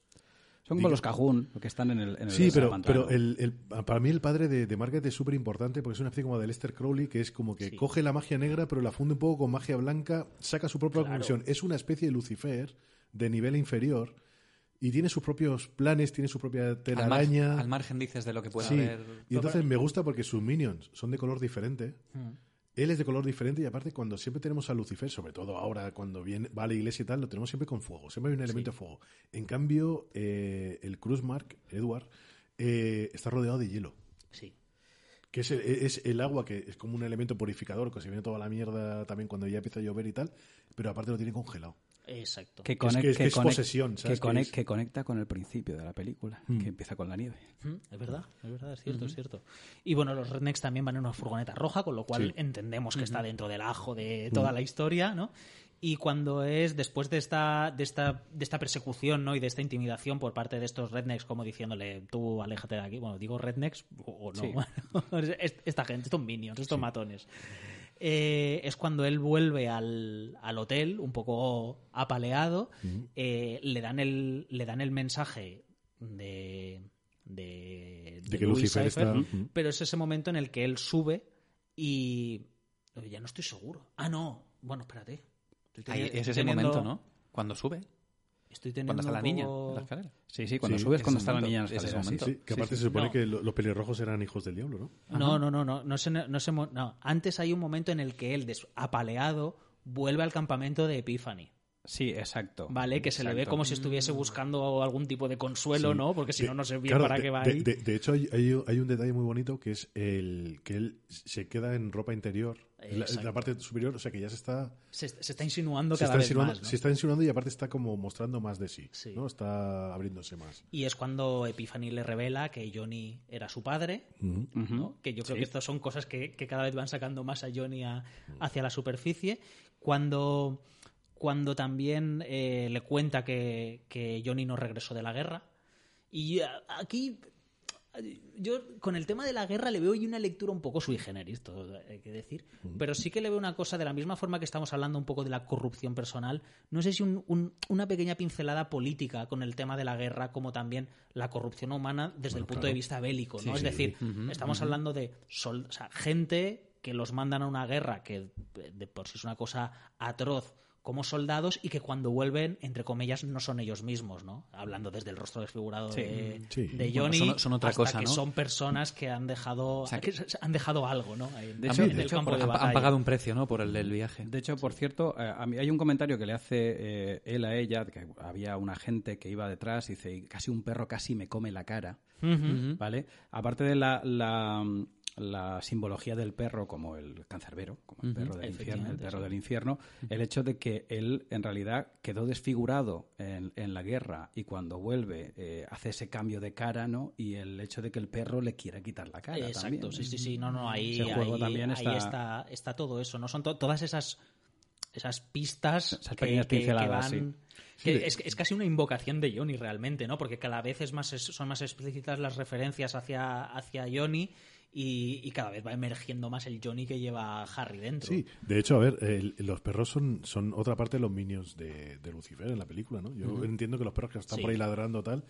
E: Son como los cajún, que están en el, en el
C: Sí, pero,
E: pantano.
C: pero el, el- para mí el padre de, de Margaret es súper importante porque es una especie como de Lester Crowley que es como que
B: Sí.
C: coge la magia negra pero la funde un poco con magia blanca, saca su propia
B: Claro.
C: conclusión. Es una especie de Lucifer de nivel inferior y tiene sus propios planes, tiene su propia
D: al, mar-
C: telaraña.
D: al margen dices de lo que pueda
C: Sí,
D: haber.
C: y entonces me gusta porque sus minions son de color diferente. Él es de color diferente y aparte cuando siempre tenemos a Lucifer, sobre todo ahora cuando viene, va a la iglesia y tal, lo tenemos siempre con fuego, siempre hay un elemento de fuego. En cambio, eh, el Cruzmark, Edward, eh, está rodeado de hielo,
B: Sí.
C: que es el, es el agua que es como un elemento purificador, que se viene toda la mierda también cuando ya empieza a llover y tal, pero aparte lo tiene congelado.
B: Exacto.
E: que,
C: es
E: conec-
C: que es-
E: que
C: que es
E: conec-
C: posesión, ¿sabes?
E: que,
C: Que
E: conec-
C: es-
E: que conecta con el principio de la película,
C: Mm.
E: que empieza con la nieve.
B: Mm, Es verdad, es verdad, es cierto, es cierto. Y bueno, los rednecks también van en una furgoneta roja, con lo cual
C: Sí.
B: entendemos que está dentro del ajo de toda la historia, ¿no? Y cuando es después de esta, de esta, de esta persecución, ¿no? Y de esta intimidación por parte de estos rednecks, como diciéndole, tú aléjate de aquí. Bueno, digo rednecks o, no.
E: Sí. *laughs*
B: Esta gente, estos minions, estos matones. Eh, es cuando él vuelve al, al hotel, un poco apaleado, eh, le, dan el, le dan el mensaje de, de,
C: De que
B: Louis
C: Lucifer
B: Cypher,
C: está-
B: pero es ese momento en el que él sube y ya no estoy seguro. Ah, no. Bueno, espérate.
D: Ahí es ese
B: teniendo-
D: momento, ¿no? Cuando sube.
B: Estoy teniendo
D: Cuando está la niña
B: poco-
D: en la escalera.
E: Sí, sí, cuando
C: Sí,
E: subes, cuando está la niña en la
D: ese
E: escalera, sí.
D: momento.
C: Sí, que aparte
D: sí.
C: se supone
B: No.
C: que lo- los pelirrojos eran hijos del diablo, ¿no?
B: No, no, no, no, no, se- no, se no. Antes hay un momento en el que él, apaleado, vuelve al campamento de Epiphany.
E: Sí, exacto.
B: Vale, que se le ve como si estuviese buscando algún tipo de consuelo,
C: Sí.
B: ¿no? Porque si
C: De-
B: no, no sé bien
C: claro,
B: para
C: de-
B: qué va
C: de,
B: ahí.
C: de- de hecho, hay, un detalle muy bonito que es el que él se queda en ropa interior, en la, la parte superior, o sea que ya se está,
B: se, se está insinuando
C: se
B: cada
C: está,
B: vez
C: insinuando,
B: más, ¿no?
C: se está insinuando y aparte está como mostrando más de sí,
B: Sí.
C: ¿no? Está abriéndose más.
B: Y es cuando Epiphany le revela que Johnny era su padre. ¿no? que yo creo que estas son cosas que, que cada vez van sacando más a Johnny a- hacia la superficie. Cuando, cuando también eh, le cuenta que, que Johnny no regresó de la guerra. Y a- aquí yo con el tema de la guerra le veo una lectura un poco sui generis, todo hay que decir, pero sí que le veo una cosa de la misma forma que estamos hablando un poco de la corrupción personal, no sé si un- un- una pequeña pincelada política con el tema de la guerra como también la corrupción humana desde el punto de vista bélico, ¿no? es decir, estamos hablando de sol- o sea, gente que los mandan a una guerra que de por sí es una cosa atroz como soldados y que cuando vuelven, entre comillas, no son ellos mismos, ¿no? Hablando desde el rostro desfigurado de,
C: Sí.
B: de
D: Bueno,
B: Johnny,
D: son- son otra
B: hasta
D: cosa,
B: que
D: ¿no?
B: son personas que han dejado,
D: sea,
B: que se- *laughs* han dejado algo, ¿no?
E: De
B: en
E: hecho-
B: el
E: de hecho,
B: campo
E: por
B: de
D: Han,
B: batalla.
D: han pagado un precio, ¿no? Por el viaje.
E: De hecho, por cierto, eh, a mí hay un comentario que le hace eh, él a ella, que había una gente que iba detrás y dice, "Y casi un perro casi me come la cara, ¿vale? Aparte de la, la, la simbología del perro como el cancerbero, como el perro del infierno, el perro
B: sí.
E: del infierno, el hecho de que él en realidad quedó desfigurado en, en la guerra y cuando vuelve eh, hace ese cambio de cara, ¿no? Y el hecho de que el perro le quiera quitar la cara
B: Exacto,
E: también.
B: sí, sí, sí, no, no, ahí, ahí-
E: también
B: ahí
E: está-
B: está... está todo eso, ¿no? Son to- todas esas esas pistas
E: Esas
B: que,
E: pequeñas
B: que- van- que es, es casi una invocación de Johnny realmente, ¿no? Porque cada vez es más, es- son más explícitas las referencias hacia, hacia Johnny y, y cada vez va emergiendo más el Johnny que lleva Harry dentro.
C: Sí, de hecho, a ver, el- los perros son, son otra parte de los minions de, de Lucifer en la película, ¿no? Yo entiendo que los perros que están
B: Sí.
C: por ahí ladrando tal,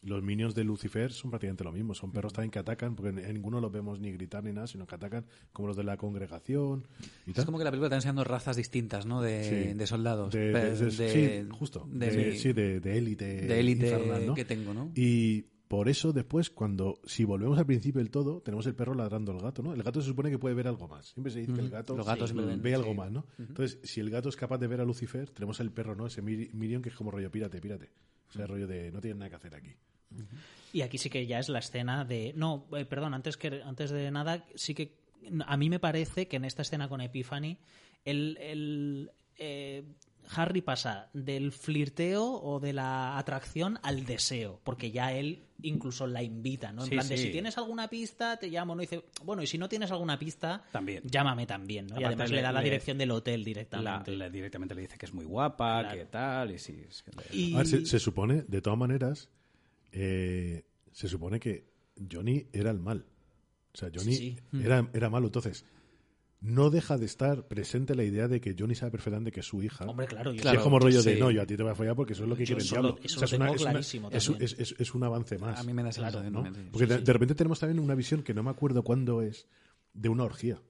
C: los minions de Lucifer son prácticamente lo mismo. Son perros también que atacan, porque en, en ninguno los vemos ni gritar ni nada, sino que atacan como los de la congregación y
D: Es
C: tal.
D: como que la película está enseñando razas distintas, ¿no? De,
C: Sí.
D: de soldados.
C: De,
D: Pe-
C: de- de-
D: de-
C: sí, justo.
D: De,
C: sí, de, élite.
D: de élite que tengo, ¿no?
C: Y por eso después, cuando si volvemos al principio del todo, tenemos el perro ladrando al gato, ¿no? El gato se supone que puede ver algo más. Siempre se dice que el gato
D: Los gatos
C: sí,
D: siempre ven,
C: ve algo
D: sí.
C: más, ¿no? Entonces, si el gato es capaz de ver a Lucifer, tenemos el perro, ¿no? Ese Mir- Miriam que es como rollo pírate, pírate. O sea, rollo de no tienes nada que hacer aquí.
B: Y aquí sí que ya es la escena de. No, eh, perdón, antes, que, antes de nada, sí que. A mí me parece que en esta escena con Epiphany, el. el, eh, Harry pasa del flirteo o de la atracción al deseo, porque ya él incluso la invita, ¿no? En
E: Sí,
B: plan de
E: sí.
B: si tienes alguna pista, te llamo, ¿no? Y dice, bueno, y si no tienes alguna pista,
E: También.
B: llámame también, ¿no? y además le,
E: le-
B: da la
E: le-
B: dirección del hotel
E: La-
B: directamente.
E: le- directamente le dice que es muy guapa,
B: Claro.
E: que tal, y sí. es que-
B: Y-
C: A ver, se, se supone, de todas maneras, eh, se supone que Johnny era el mal. O sea, Johnny
B: Sí,
C: Era, era malo. Entonces, no deja de estar presente la idea de que Johnny sabe perfectamente que es su hija.
B: Hombre, claro, yo
C: Sí,
D: Claro,
C: es como rollo de,
D: sí.
C: no, yo a ti te voy a follar porque eso es lo que quiere el diablo.
B: eso
C: O sea, es
B: lo
C: es una- es un-
B: también.
C: es- es- es un avance más.
D: A mí me da
B: Claro,
C: ¿no?
D: también.
C: Porque de, de repente tenemos también una visión que no me acuerdo cuándo es, de una orgía.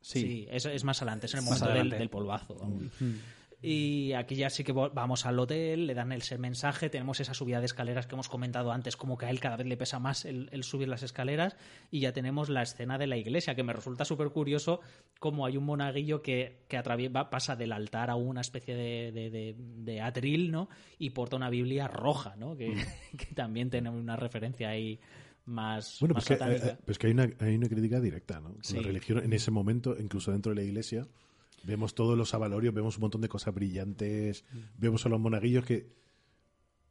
B: Sí, es, es más adelante, es en el momento del, polvazo. Y aquí ya sí que vamos al hotel, le dan el ese mensaje, tenemos esa subida de escaleras que hemos comentado antes, como que a él cada vez le pesa más el, el subir las escaleras, y ya tenemos la escena de la iglesia, que me resulta súper curioso como hay un monaguillo que, que atravie- va- pasa del altar a una especie de, de, de- de atril, ¿no? Y porta una Biblia roja, ¿no? Que, *laughs* que también tiene una referencia ahí más,
C: Bueno,
B: más
C: pues que,
B: satánica.
C: eh, pues que hay, una, hay una crítica directa, ¿no?
B: Sí.
C: La religión en ese momento, incluso dentro de la iglesia, vemos todos los avalorios, vemos un montón de cosas brillantes, vemos a los monaguillos que,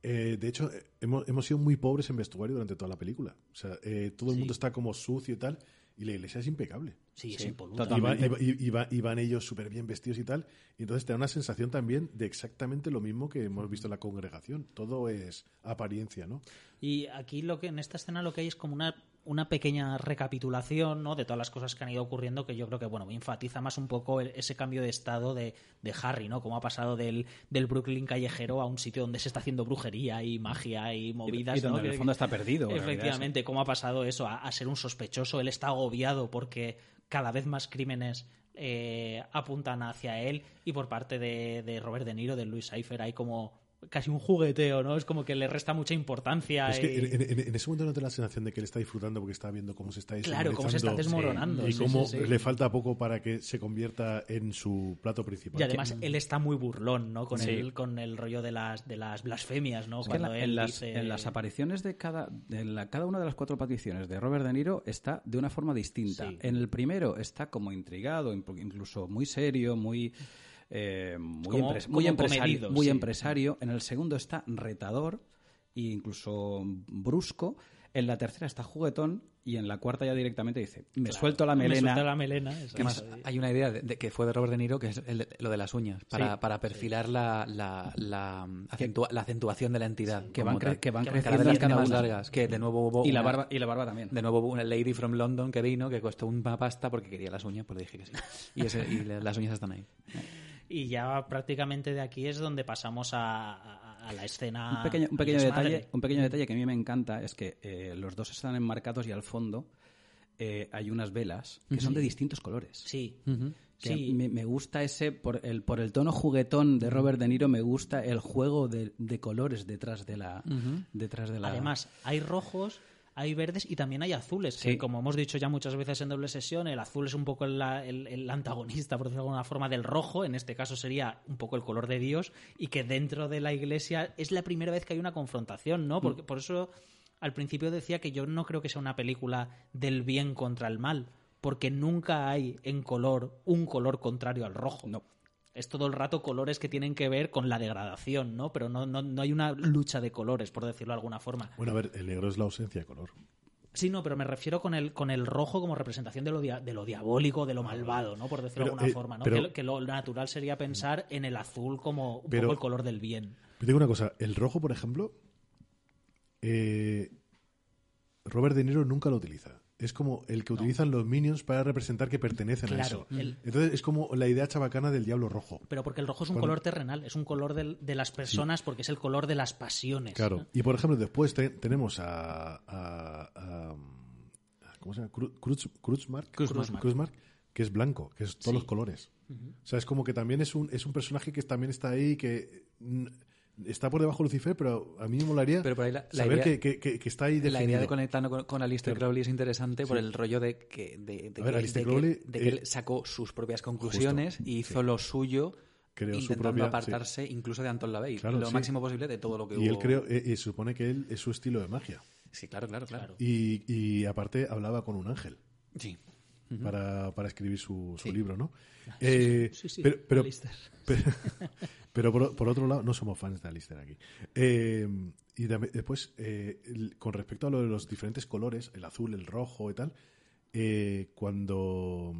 C: eh, de hecho, hemos, hemos sido muy pobres en vestuario durante toda la película. O sea, eh, todo el mundo está como sucio y tal, y la iglesia es impecable.
B: sí, es
E: sí,
B: impoluta.
C: Y, va-
E: Totalmente.
C: y va- y- y va- y van ellos súper bien vestidos y tal. Y entonces te da una sensación también de exactamente lo mismo que hemos visto en la congregación. Todo es apariencia, ¿no?
B: Y aquí lo que en esta escena lo que hay es como una, una pequeña recapitulación ¿no? de todas las cosas que han ido ocurriendo que yo creo que bueno enfatiza más un poco el- ese cambio de estado de, de Harry, ¿no? Cómo ha pasado del, del Brooklyn callejero a un sitio donde se está haciendo brujería y magia y movidas.
E: y donde
B: ¿no?
E: en el fondo está perdido. realidad,
B: Efectivamente, cómo ha pasado eso a, a ser un sospechoso. Él está agobiado porque cada vez más crímenes eh, apuntan hacia él y por parte de, de Robert De Niro, de Louis Cypher, hay como casi un jugueteo, ¿no? Es como que le resta mucha importancia.
C: Es que
B: y-
C: en, en- en ese momento no te da la sensación de que él está disfrutando porque está viendo cómo se está
B: Claro, cómo se está
C: desinteresando
B: desmoronando.
C: y cómo
B: sí, sí.
C: le falta poco para que se convierta en su plato principal.
B: Y además él está muy burlón, ¿no? Con,
E: Sí.
B: el, con el rollo de las, de las blasfemias, ¿no?
E: Es que en,
B: Cuando
E: la-
B: él
E: en las,
B: dice-
E: en las apariciones de cada, de la- cada una de las cuatro apariciones de Robert De Niro está de una forma distinta.
B: Sí.
E: En el primero está como intrigado, incluso muy serio, muy, eh, muy,
B: Como-
E: empres- muy empresario.
B: comedido,
E: muy
B: sí.
E: empresario. En el segundo está retador e incluso brusco. En la tercera está juguetón y en la cuarta ya directamente dice, me
B: Claro,
E: suelto la
B: me
E: melena.
B: suelta la melena. exacto.
D: Que más hay una idea de, de que fue de Robert De Niro que es el- lo de las uñas para,
E: Sí.
D: para perfilar la, la, la, acentua- la acentuación de la entidad
E: Que van cre-
D: tal.
E: que van
D: cada
E: creciendo en cada
D: más largas que de nuevo hubo
E: Y la barba, y la barba también.
D: de nuevo hubo una lady from London que vino que costó una pasta porque quería las uñas pues le dije que sí y, ese- y las uñas están ahí
B: Y ya prácticamente de aquí es donde pasamos a, a- a la escena.
E: Un pequeño, un detalle, un pequeño detalle que a mí me encanta es que eh, los dos están enmarcados y al fondo eh, hay unas velas que son de distintos colores.
B: Sí.
E: Que
B: Sí.
E: me, me gusta ese, por el, por el tono juguetón de Robert De Niro, me gusta el juego de, de colores detrás de la... detrás de la
B: Además, hay rojos, hay verdes y también hay azules.
E: Sí.
B: Que, como hemos dicho ya muchas veces en doble sesión, el azul es un poco el, el- el antagonista, por decirlo de alguna forma, del rojo. En este caso sería un poco el color de Dios. Y que dentro de la iglesia es la primera vez que hay una confrontación, ¿no?
E: Mm.
B: Porque por eso al principio decía que yo no creo que sea una película del bien contra el mal. Porque nunca hay en color un color contrario al rojo.
E: No.
B: Es todo el rato colores que tienen que ver con la degradación, ¿no? Pero no, no, no hay una lucha de colores, por decirlo de alguna forma.
C: Bueno, a ver, el negro es la ausencia de color.
B: Sí, no, pero me refiero con el, con el rojo como representación de lo, dia- de lo diabólico, de lo malvado, ¿no? Por decirlo
C: Pero,
B: de alguna
C: eh,
B: forma, ¿no?
C: pero-
B: que, lo- que lo natural sería pensar en el azul como un
C: Pero-
B: poco el color del bien.
C: Pero digo una cosa, el rojo, por ejemplo, eh, Robert De Niro nunca lo utiliza. Es como el que utilizan los minions para representar que pertenecen a eso.
B: el-
C: Entonces es como la idea chabacana del diablo rojo.
B: Pero porque el rojo es un
C: Cuando-
B: color terrenal, es un color del- de las personas porque es el color de las pasiones.
C: Claro. Y por ejemplo, después te- tenemos a, a- a- a- ¿Cómo se llama? Cru- Cruz- Kreutzmark,
B: Kreutzmark.
C: Kreutzmark, que es blanco, que es todos
B: Sí.
C: los colores. O sea, es como que también es un, es un personaje que también está ahí, que está por debajo de Lucifer, pero a mí me molaría
D: Pero por ahí la- la
C: saber
D: idea-
C: que, que- está ahí
D: la idea
C: definido.
D: de conectarlo con, con Alistair
C: Claro.
D: Crowley es interesante por el rollo de que, de, de
C: ver, Crowley,
D: de que él
C: eh,
D: sacó sus propias conclusiones y hizo lo suyo
C: Creó su
D: intentando
C: propia-
D: apartarse incluso de Anton LaVey
C: Claro,
D: lo
C: sí.
D: máximo posible de todo lo que
C: Y él creo, eh, eh, supone que él es su estilo de magia.
D: Sí, claro, claro, claro.
C: Y, y aparte hablaba con un ángel
D: Sí.
C: para, para escribir su, su
D: Sí.
C: libro, ¿no? Eh,
B: Sí, sí,
C: pero, pero, *laughs* pero por, por otro lado, no somos fans de Alistair aquí. Eh, y después, eh, el- con respecto a lo de los diferentes colores, el azul, el rojo y tal, eh, cuando,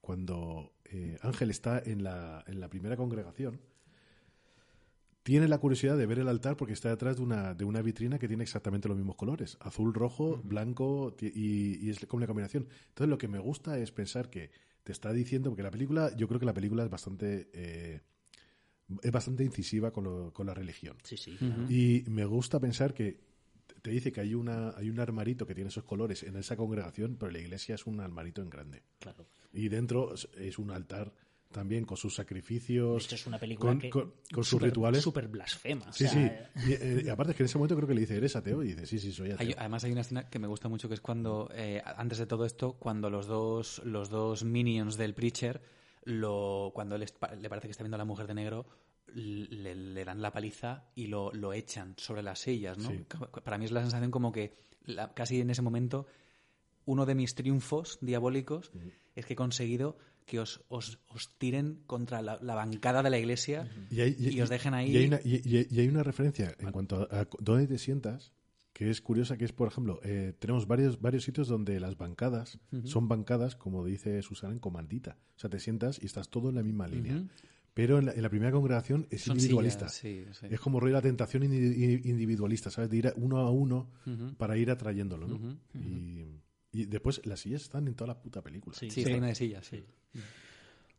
C: cuando eh, Ángel está en la, en la primera congregación, tiene la curiosidad de ver el altar porque está detrás de una, de una vitrina que tiene exactamente los mismos colores, azul, rojo, blanco y, y es como una combinación. Entonces lo que me gusta es pensar que te está diciendo, porque la película, yo creo que la película es bastante... es bastante incisiva con, lo- con la religión.
B: Sí, sí.
C: Y me gusta pensar que te dice que hay una hay un armarito que tiene esos colores en esa congregación, pero la iglesia es un armarito en grande.
B: Claro.
C: Y dentro es- un altar también con sus
B: De
C: sacrificios,
B: hecho, es una película
C: con,
B: que
C: con- con sus rituales.
B: súper blasfema. o
C: Sí,
B: sea,
C: sí. Y, eh, y aparte es que en ese momento creo que le dice, ¿eres ateo? Y dice, sí, sí, soy ateo.
D: Hay- además hay una escena que me gusta mucho que es cuando, eh, antes de todo esto, cuando los dos, los dos minions del Preacher, lo, cuando él es- le parece que está viendo a la mujer de negro, le, le dan la paliza y lo, lo echan sobre las sillas, ¿no?
C: Sí.
D: Para mí es la sensación como que la- casi en ese momento uno de mis triunfos diabólicos es que he conseguido que os, os, os tiren contra la, la bancada de la iglesia
C: Y, hay-
D: y os dejen ahí.
C: Y hay una, y- y- y hay una referencia en cuanto a, a dónde te sientas, que es curiosa, que es, por ejemplo, eh, tenemos varios, varios sitios donde las bancadas son bancadas, como dice Susana, en comandita. O sea, te sientas y estás todo en la misma línea. Pero en la, en la primera congregación es
D: Son
C: individualista.
D: sillas, sí, sí.
C: Es como rollo la tentación indi- individualista, ¿sabes? De ir a- uno a uno para ir atrayéndolo, ¿no? y, y después las sillas están en toda la puta película.
B: Sí.
D: Sí, lleno de sillas, sí.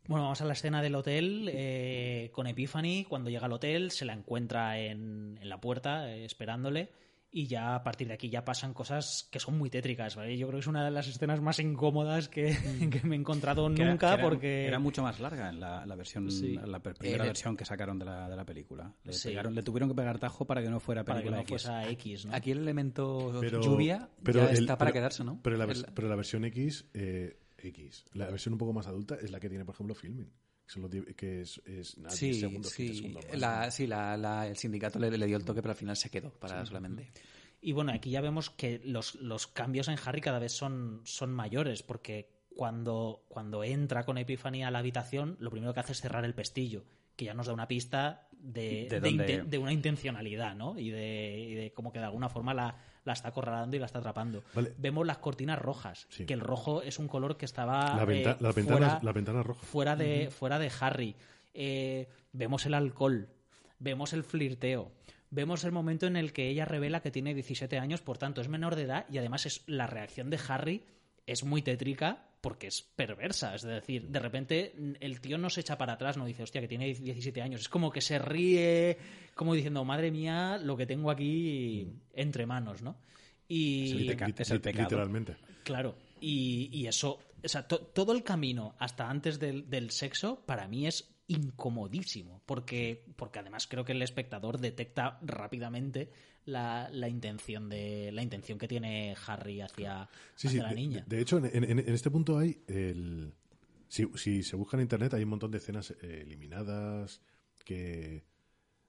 B: Bueno, vamos a la escena del hotel eh, con Epiphany. Cuando llega al hotel, se la encuentra en, en la puerta eh, esperándole y ya a partir de aquí ya pasan cosas que son muy tétricas, ¿vale? Yo creo que es una de las escenas más incómodas que, *laughs* que me he encontrado
E: Que
B: nunca
E: era,
B: porque...
E: era mucho más larga en la, la versión
B: Sí.
E: la primera
F: Eh,
E: versión que sacaron de la, de la película. Le,
B: Sí.
E: pegaron- le tuvieron que pegar tajo para que no fuera
B: para que
E: película
B: no
E: X.
B: fuese a X, ¿no?
D: Aquí el elemento
C: Pero,
D: lluvia
C: pero
D: ya
C: el-
D: está para
C: pero-
D: quedarse, ¿no?
C: Pero la,
D: El-
C: pero la versión X, eh, X, la versión un poco más adulta es la que tiene, por ejemplo, Filming. Que, son los die- que es, es nada, 10
D: Sí,
C: segundos, 15
D: sí,
C: segundos más,
D: la,
C: ¿no?
D: sí la, la- el sindicato le, le dio el toque, pero al final se quedó para solamente.
B: Y bueno, aquí ya vemos que los, los cambios en Harry cada vez son, son mayores, porque cuando, cuando entra con Epifanía a la habitación, lo primero que hace es cerrar el pestillo, que ya nos da una pista de,
E: de
B: una intencionalidad, ¿no? Y de, y de como que de alguna forma la, la está acorralando y la está atrapando.
C: Vale.
B: Vemos las cortinas rojas,
C: Sí.
B: que el rojo es un color que estaba
C: La, venta-
B: eh,
C: la ventana,
B: fuera,
C: la ventana roja.
B: fuera de, fuera de Harry. Eh, vemos el alcohol, vemos el flirteo, vemos el momento en el que ella revela que tiene 17 años, por tanto es menor de edad y además es la reacción de Harry es muy tétrica porque es perversa, es decir, de repente el tío no se echa para atrás, no dice, hostia, que tiene 17 años, es como que se ríe, como diciendo, madre mía, lo que tengo aquí entre manos, ¿no? Y
E: el peca-
C: Lit-
E: es el
C: lit-
E: pecado.
C: Literalmente.
B: Claro, y, y eso, o sea, to- todo el camino hasta antes del, del sexo para mí es incomodísimo, porque, porque además creo que el espectador detecta rápidamente la, la intención de la intención que tiene Harry hacia,
C: Sí,
B: hacia
C: sí.
B: la
C: de-
B: niña.
C: De, hecho, en, en- en este punto hay el. Si, si se busca en internet, hay un montón de escenas eh, eliminadas que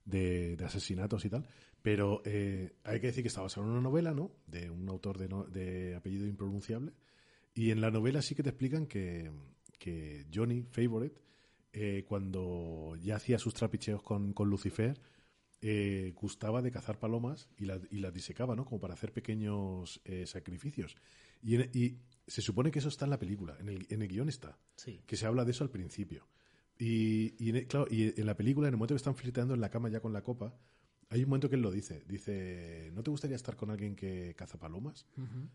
C: de, de asesinatos y tal. Pero eh, hay que decir que está basado en una novela, ¿no? De un autor de, no- de apellido impronunciable. Y en la novela sí que te explican que, que Johnny Favorite, eh, cuando ya hacía sus trapicheos con, con Lucifer, eh, gustaba de cazar palomas y, las- y disecaba, ¿no? Como para hacer pequeños eh, sacrificios. Y, en- y se supone que eso está en la película, en el, en el guion está,
B: Sí.
C: que se habla de eso al principio. Y, y en, el- claro, y en la película, en el momento que están flirteando en la cama ya con la copa, hay un momento que él lo dice. Dice, ¿no te gustaría estar con alguien que caza palomas?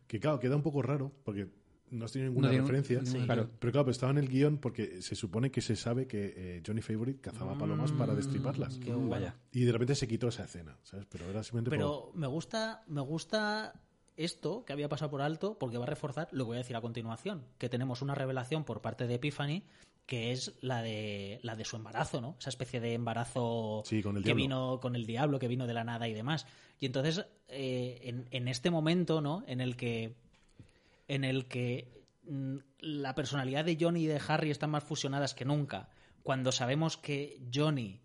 C: Que claro, queda un poco raro, porque no has tenido ninguna
D: No tiene-
C: referencia. Claro, pero claro, pero estaba en el guion porque se supone que se sabe que eh, Johnny Favorite cazaba palomas para destriparlas.
B: Qué.
E: Vaya.
C: Y de repente se quitó esa escena, ¿sabes? Pero era simplemente
B: Pero me gusta, me gusta esto que había pasado por alto porque va a reforzar lo que voy a decir a continuación, que tenemos una revelación por parte de Epiphany que es la de la de su embarazo, ¿no? Esa especie de embarazo
C: Sí, con el
B: que
C: diablo.
B: vino con el diablo, que vino de la nada y demás. Y entonces eh, en, en este momento, ¿no? En el que en el que mm, la personalidad de Johnny y de Harry están más fusionadas que nunca, cuando sabemos que Johnny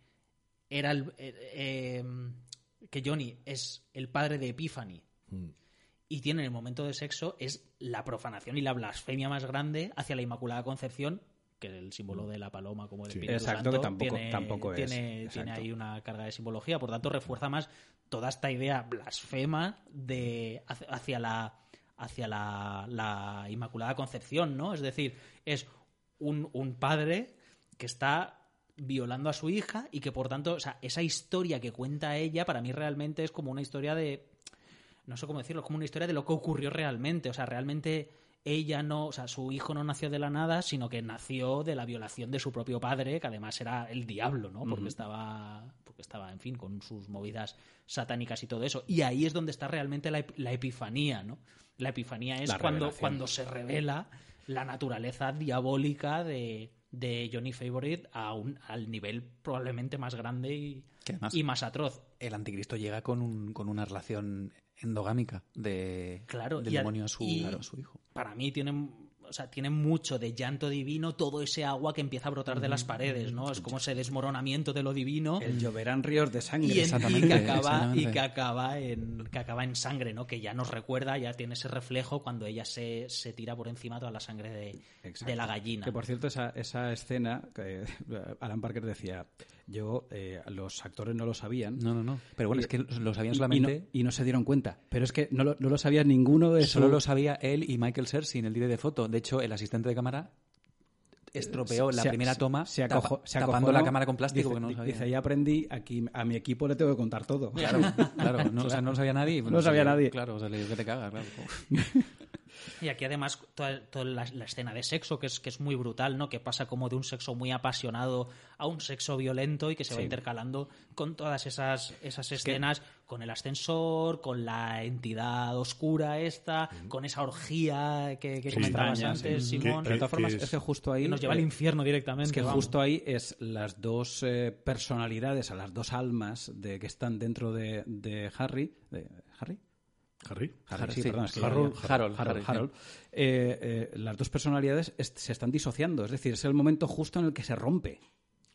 B: era el, eh, eh, que Johnny es el padre de Epiphany
C: Mm.
B: y tiene en el momento de sexo es la profanación y la blasfemia más grande hacia la Inmaculada Concepción que es el símbolo de la paloma como el
C: Sí.
B: Espíritu
E: Exacto,
B: Santo,
E: que tampoco-
B: tiene,
E: tampoco es.
B: tiene, tiene ahí una carga de simbología, por tanto refuerza más toda esta idea blasfema de hacia- hacia la hacia la, la Inmaculada Concepción, ¿no? Es decir, es un, un padre que está violando a su hija y que por tanto, o sea, esa historia que cuenta ella para mí realmente es como una historia de no sé cómo decirlo, como una historia de lo que ocurrió realmente, o sea, realmente ella no, o sea, su hijo no nació de la nada, sino que nació de la violación de su propio padre, que además era el diablo, ¿no? Porque estaba porque estaba, en fin, con sus movidas satánicas y todo eso. Y ahí es donde está realmente la, la epifanía, ¿no? La epifanía es
E: La
B: cuando, cuando se revela la naturaleza diabólica de, de Johnny Favorite a un, al nivel probablemente más grande y,
D: Que además-
B: y más atroz.
D: El anticristo llega con, un, con una relación endogámica de,
B: Claro,
D: del demonio a su,
B: y-
D: a su hijo.
B: para mí tienen o sea, tiene mucho de llanto divino todo ese agua que empieza a brotar de las paredes, ¿no? Es como ese desmoronamiento de lo divino
E: El lloverán ríos de sangre.
B: y, en- y
D: exactamente,
B: que acaba y
D: exactamente.
B: que acaba en que acaba en sangre, ¿no? Que ya nos recuerda, ya tiene ese reflejo cuando ella se, se tira por encima toda la sangre de, de la gallina.
E: Que por cierto, esa, esa escena, que *laughs* Alan Parker decía, yo, eh, los actores no lo sabían.
D: No, no, no. Pero bueno,
E: Y-
D: es que lo sabían solamente.
E: Y no, y no se dieron cuenta. Pero es que no lo, no lo sabía ninguno de
D: Solo
E: su-
D: lo sabía él y Michael Sersi en el directo de foto. De hecho, el asistente de cámara estropeó la primera
E: se-
D: toma
E: se
D: tapa-
E: acojo-
D: tapando la cámara con plástico
E: dice,
D: porque no lo sabía.
E: Dice, ya aprendí, aquí a mi equipo le tengo que contar todo.
D: Claro, claro. No, *laughs* o sea, no lo sabía nadie.
E: No lo sabía nadie.
D: Claro, o sea, le digo que te cagas, claro. *laughs*
B: Y aquí además toda, toda la, la escena de sexo, que es, que es muy brutal, ¿no? Que pasa como de un sexo muy apasionado a un sexo violento y que se va intercalando con todas esas, esas escenas, con el ascensor, con la entidad oscura esta, con esa orgía que, que
C: Sí.
B: comentabas
E: Extraña,
B: antes,
C: sí.
B: Simón.
E: De todas formas,
C: es-
E: es que justo ahí...
B: que nos lleva al
E: eh,
B: infierno directamente.
E: Es que
B: vamos.
E: justo ahí es las dos eh, personalidades, a las dos almas de que están dentro de, de Harry. De, ¿Harry?
C: Harry.
E: Harry,
D: sí.
E: sí, perdón, es que
C: Harold,
E: ya-
D: Harold,
E: Harold,
D: Harry,
E: Harold. Eh, eh, las dos personalidades est- se están disociando, es decir, es el momento justo en el que se rompe.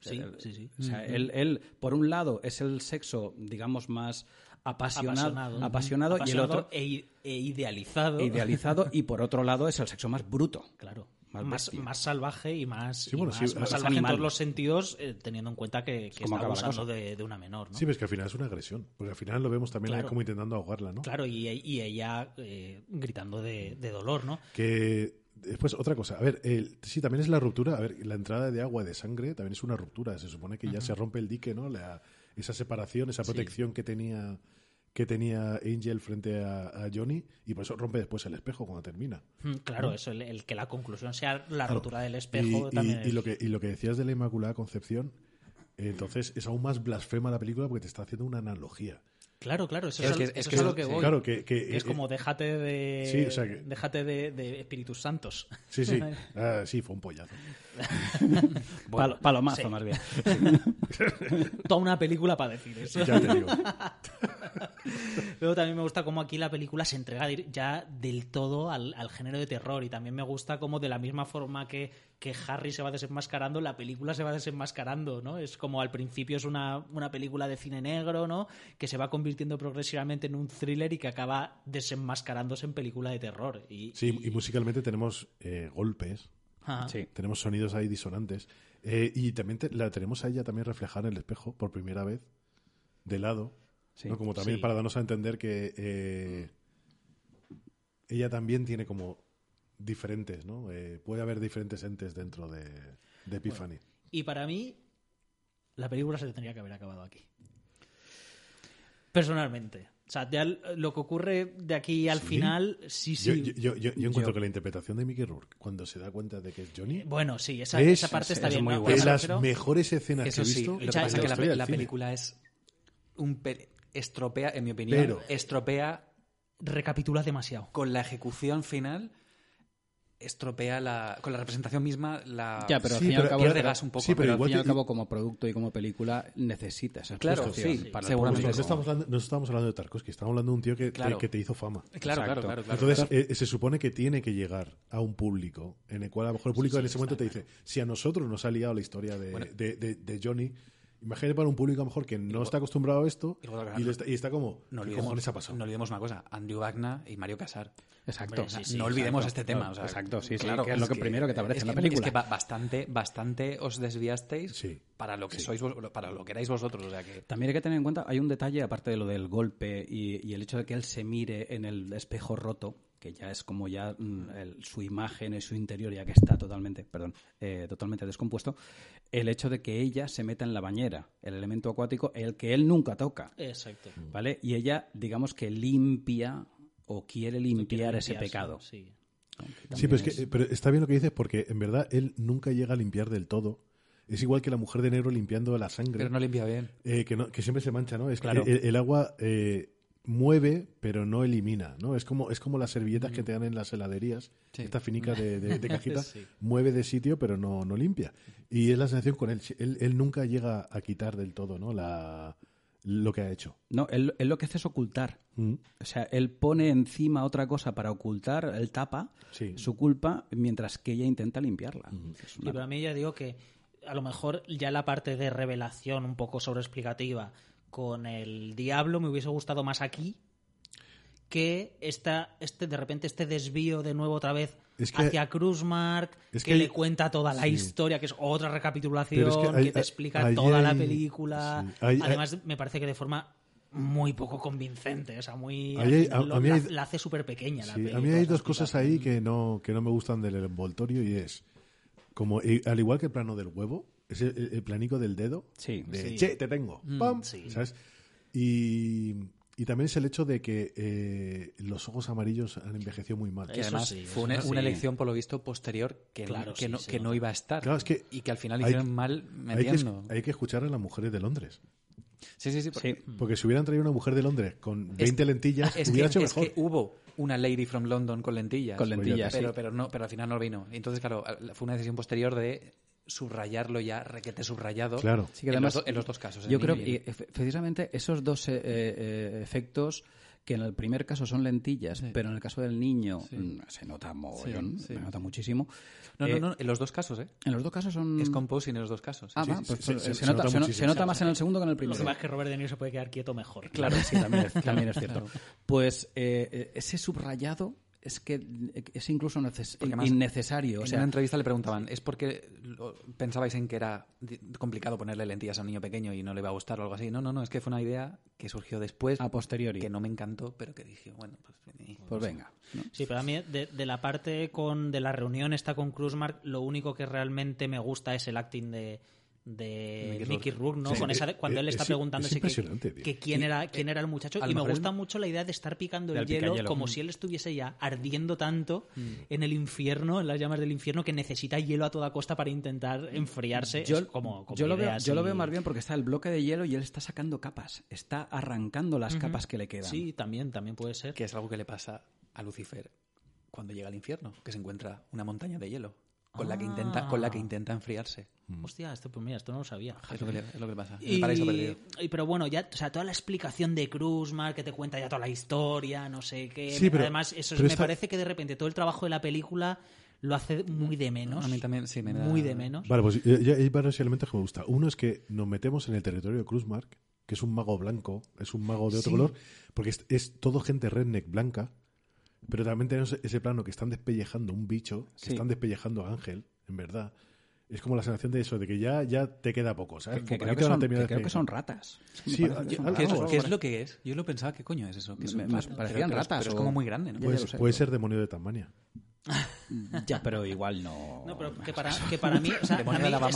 B: Sí,
E: El-
B: sí, sí.
E: O sea, él, él, por un lado, es el sexo, digamos, más apasionado,
B: apasionado,
E: apasionado, y el otro
B: e, e idealizado.
E: idealizado, y por otro lado es el sexo más bruto.
B: Claro.
E: Más
B: Más, salvaje y más,
C: Sí,
B: y
C: bueno,
B: más,
C: sí,
B: más salvaje en todos los sentidos, eh, teniendo en cuenta que, que está abusando de, de una menor, ¿no?
C: Sí, pero es que al final es una agresión. Porque al final lo vemos también
B: Claro.
C: como intentando ahogarla, ¿no?
B: Claro, y, y ella eh, gritando de, de dolor, ¿no?
C: Que después, otra cosa. A ver, el- sí, también es la ruptura. A ver, la entrada de agua y de sangre también es una ruptura. Se supone que ya se rompe el dique, ¿no? La- esa separación, esa protección que tenía que tenía Angel frente a, a Johnny y por eso rompe después el espejo cuando termina.
B: Mm, Claro, eso, el, el que la conclusión sea la
C: Claro.
B: rotura del
C: Y,
B: espejo
C: y-
B: también
C: y
B: es-
C: lo que, y lo que decías de la Inmaculada Concepción, entonces es aún más blasfema la película porque te está haciendo una analogía.
B: Claro, claro, eso
D: Es
B: es,
D: que-
B: a-
D: es
B: eso
D: que
B: es a
D: eso-
B: lo que voy.
C: Claro, que, que-
B: Que es
C: eh,
B: como déjate de
C: Sí, o sea que-
B: déjate de, de espíritus santos.
C: Sí, sí. *laughs* Ah, sí, fue un pollazo. *laughs*
E: Palo- palomazo,
B: sí.
E: más bien. *laughs*
B: Toda una película para decir eso.
C: Ya te digo.
B: Luego también me gusta cómo aquí la película se entrega ya del todo al, al género de terror y también me gusta como de la misma forma que, que Harry se va desenmascarando, la película se va desenmascarando, ¿no? Es como al principio es una, una película de cine negro, ¿no? Que se va convirtiendo progresivamente en un thriller y que acaba desenmascarándose en película de terror. Y,
C: Sí, y musicalmente tenemos eh, golpes.
E: Sí.
C: tenemos sonidos ahí disonantes. Eh, y también te- la tenemos a ella también reflejada en el espejo por primera vez, de lado.
E: Sí.
C: ¿no? Como también
B: Sí.
C: para darnos a entender que eh, ella también tiene como diferentes, ¿no? Eh, puede haber diferentes entes dentro de, de Epiphany.
B: Y para mí, la película se tendría que haber acabado aquí. Personalmente. O sea, ya lo que ocurre de aquí al
C: ¿Sí?
B: final, sí, sí.
C: Yo, yo, yo- yo- yo encuentro
B: Yo-
C: que la interpretación de Mickey Rourke, cuando se da cuenta de que es Johnny,
B: Bueno, sí, esa,
C: Es-
B: esa parte
E: es-
B: está
E: es
B: bien.
E: muy buena.
C: de las
B: pero-
C: mejores escenas
D: Eso
C: que he
D: sí,
C: visto.
D: lo que pasa es que la, película es un pe- estropea, en mi opinión,
C: Pero-
D: estropea
B: recapitula demasiado.
D: con la ejecución final, estropea la, con la representación misma la
E: Ya, pero al
C: Sí,
E: fin y al
C: pero-
E: cabo,
D: pierde
C: pero-
D: gas un poco.
C: sí, pero
E: pero al
C: igual
E: fin y al cabo, como producto y como película, necesita esa
D: Claro, sí,
E: para
D: seguramente
C: estamos, hablando, no estamos hablando de Tarkovsky, estamos hablando de un tío que,
D: Claro.
C: que te hizo fama.
D: claro, claro, claro, claro.
C: Entonces, eh, se supone que tiene que llegar a un público en el cual a lo mejor el público en ese momento te dice, si a nosotros nos ha liado la historia de,
D: Bueno.
C: de, de- de Johnny, imagínate para un público a lo mejor que no está acostumbrado a esto
D: y luego,
C: y, le está, y está como,
D: no
C: ¿qué
D: olvidemos,
C: cojones ha pasado?
D: no olvidemos una cosa, Andrew Wagner y Mario Casar.
E: Exacto.
B: Hombre, sí, sí,
D: no olvidemos
E: exacto.
D: este tema.
E: No,
D: o sea,
E: exacto, sí, sí,
D: claro,
E: que es lo que primero que te aparece en la película.
D: Es que ba- bastante, bastante os desviasteis
C: Sí,
D: para lo que
C: sí.
D: sois vos- para lo que erais vosotros. O sea que
E: También hay que tener en cuenta, hay un detalle, aparte de lo del golpe y, y el hecho de que él se mire en el espejo roto, que ya es como ya mm, el- su imagen y su interior ya que está totalmente, perdón, eh, totalmente descompuesto, el hecho de que ella se meta en la bañera, el elemento acuático, el que él nunca toca,
B: Exacto.
E: ¿vale? Y ella, digamos que limpia o quiere limpiar
B: Quiere
E: ese pecado.
B: Sí.
C: Sí, pero, es que, pero está bien lo que dices porque en verdad él nunca llega a limpiar del todo. Es igual que la mujer de negro limpiando la sangre,
D: pero no limpia bien.
C: eh, que, no- que siempre se mancha, ¿no? Es
E: Claro.
C: que el, el agua eh, mueve, pero no elimina, ¿no? Es como, es como las servilletas que te dan en las heladerías,
D: Sí.
C: esta finica de, de- de *laughs* cajita,
B: Sí.
C: mueve de sitio, pero no, no limpia. Y es la sensación con él. él. Él nunca llega a quitar del todo, ¿no? La, lo que ha hecho.
E: No, él, él lo que hace es ocultar.
C: Mm.
E: O sea, él pone encima otra cosa para ocultar, él tapa
C: Sí.
E: su culpa mientras que ella intenta limpiarla. Es una-
B: pero a mí ya digo que a lo mejor ya la parte de revelación un poco sobreexplicativa con el diablo me hubiese gustado más aquí que esta, este de repente este desvío de nuevo otra vez
C: Es que-
B: hacia Cruzmark
C: es
B: que,
C: que-
B: le cuenta toda la
C: sí.
B: historia que es otra recapitulación
C: es que hay-
B: que te explica toda la película
C: sí,
B: además me parece que de forma muy poco convincente o sea muy
C: a- mí
B: la, hace súper pequeña la
C: Sí, a mí hay dos cosas ahí que no, que no me gustan del envoltorio y es, como al igual que el plano del huevo, es el, el planico del dedo.
E: Sí,
C: de,
B: sí.
C: che, te tengo. ¡Pam!
B: sí.
C: ¿Sabes? Y, y también es el hecho de que eh, los ojos amarillos han envejecido muy mal.
D: Que además
B: sí,
D: fue una,
B: sí.
D: elección, por lo visto, posterior que,
B: Claro,
D: no, que,
B: sí,
D: no, que iba a estar.
C: Claro, es que
D: y que al final
C: hay-
D: hicieron mal
C: Hay que, es-
D: metiendo.
C: hay que escuchar a las mujeres de Londres.
D: Sí, sí, sí. porque-
C: Porque si hubieran traído una mujer de Londres con
D: Es-
C: 20 lentillas,
D: Es que,
C: hubiera
D: es
C: mejor.
D: que hubo una lady from London con lentillas.
E: Con lentillas,
D: pero,
E: sí.
D: pero, no, pero al final no vino. Entonces, claro, fue una decisión posterior de subrayarlo ya, requete subrayado.
C: Claro.
E: Sí, que
D: en,
E: además,
D: los, do- en los dos casos. en
E: Yo creo que efe- precisamente esos dos eh, eh, efectos que en el primer caso son lentillas,
D: Sí.
E: pero en el caso del niño
D: Sí.
E: mm, se nota mogollón,
D: Sí, sí.
E: se nota muchísimo.
D: No,
E: Eh,
D: no, no, en los dos casos, ¿eh?
E: En los dos casos son...
D: Es composing en los dos casos.
E: Ah, va, pues,
C: se-
E: se,
C: se
E: nota, se se más en el segundo que en el
B: Lo
E: primero.
B: que pasa es que Robert De Niro se puede quedar quieto mejor.
E: Claro, *laughs* sí, también es, también es cierto. *laughs* Pues eh, eh, ese subrayado es que es incluso neces- innecesario. O
D: en
E: sea,
D: una entrevista le preguntaban, ¿es porque lo- pensabais en que era complicado ponerle lentillas a un niño pequeño y no le iba a gustar o algo así? No, no, no, es que fue una idea que surgió después,
E: a posteriori.
D: que no me encantó, pero que dije, bueno, pues... eh,
E: Pues venga. ¿no?
B: Sí, pero a mí de, de la parte con de la reunión esta con Kruzmark, lo único que realmente me gusta es el acting de de
D: Mickey
B: Mickey
D: Rourke.
B: ¿no?
C: Sí,
B: con esa,
C: es-
B: cuando él
C: es-
B: está
C: es
B: preguntándose que, que quién era quién era el muchacho y me gusta mucho la idea de estar picando el hielo como
E: Mm.
B: si él estuviese ya ardiendo tanto en el infierno, en las llamas del infierno que necesita hielo a toda costa para intentar enfriarse.
E: Yo,
B: Es como, como
E: yo lo veo, yo lo veo más bien porque está el bloque de hielo y él está sacando capas. Está arrancando las capas que le quedan.
B: Sí, también también puede ser.
D: que es algo que le pasa a Lucifer cuando llega al infierno, que se encuentra una montaña de hielo con la que intenta con la que
B: Ah.
D: intenta enfriarse.
B: Hostia, esto pues mira, esto no lo sabía.
D: Es lo que le, es lo que le pasa.
B: Y,
D: el paraíso perdido.
B: y- pero bueno, ya, o sea, toda la explicación de Kruzmar, que te cuenta ya toda la historia, no sé qué.
C: Sí, pero-
B: Además, eso
C: pero
B: me
C: esta-
B: parece que de repente todo el trabajo de la película lo hace muy de menos.
D: A mí también sí me da-
B: Muy de menos.
C: Vale, pues eh, ya hay varios elementos que me gustan. Uno es que nos metemos en el territorio de Cruzmark, que es un mago blanco, es un mago de otro
B: Sí.
C: color, porque es, es todo gente redneck blanca, pero también tenemos ese plano que están despellejando un bicho, que
E: Sí.
C: están despellejando a Ángel, en verdad. Es como la sensación de eso, de que ya, ya te queda poco, ¿sabes?
E: Que, creo, que son,
C: terminar
E: que creo que
C: de
E: son ratas.
C: Sí, yo-
E: son
D: ¿Qué es,
E: ratas.
D: qué es lo que es? Yo lo pensaba, ¿qué coño es eso? Que
E: Me-
D: pero-
E: parecían
D: pero-
E: ratas
D: Pero es
E: o-
D: como muy grande, ¿no?
C: Puede, ser demonio de Tasmania. *laughs*
E: Ya, pero igual no.
B: No, pero que para, *laughs* que para mí, o sea, a mí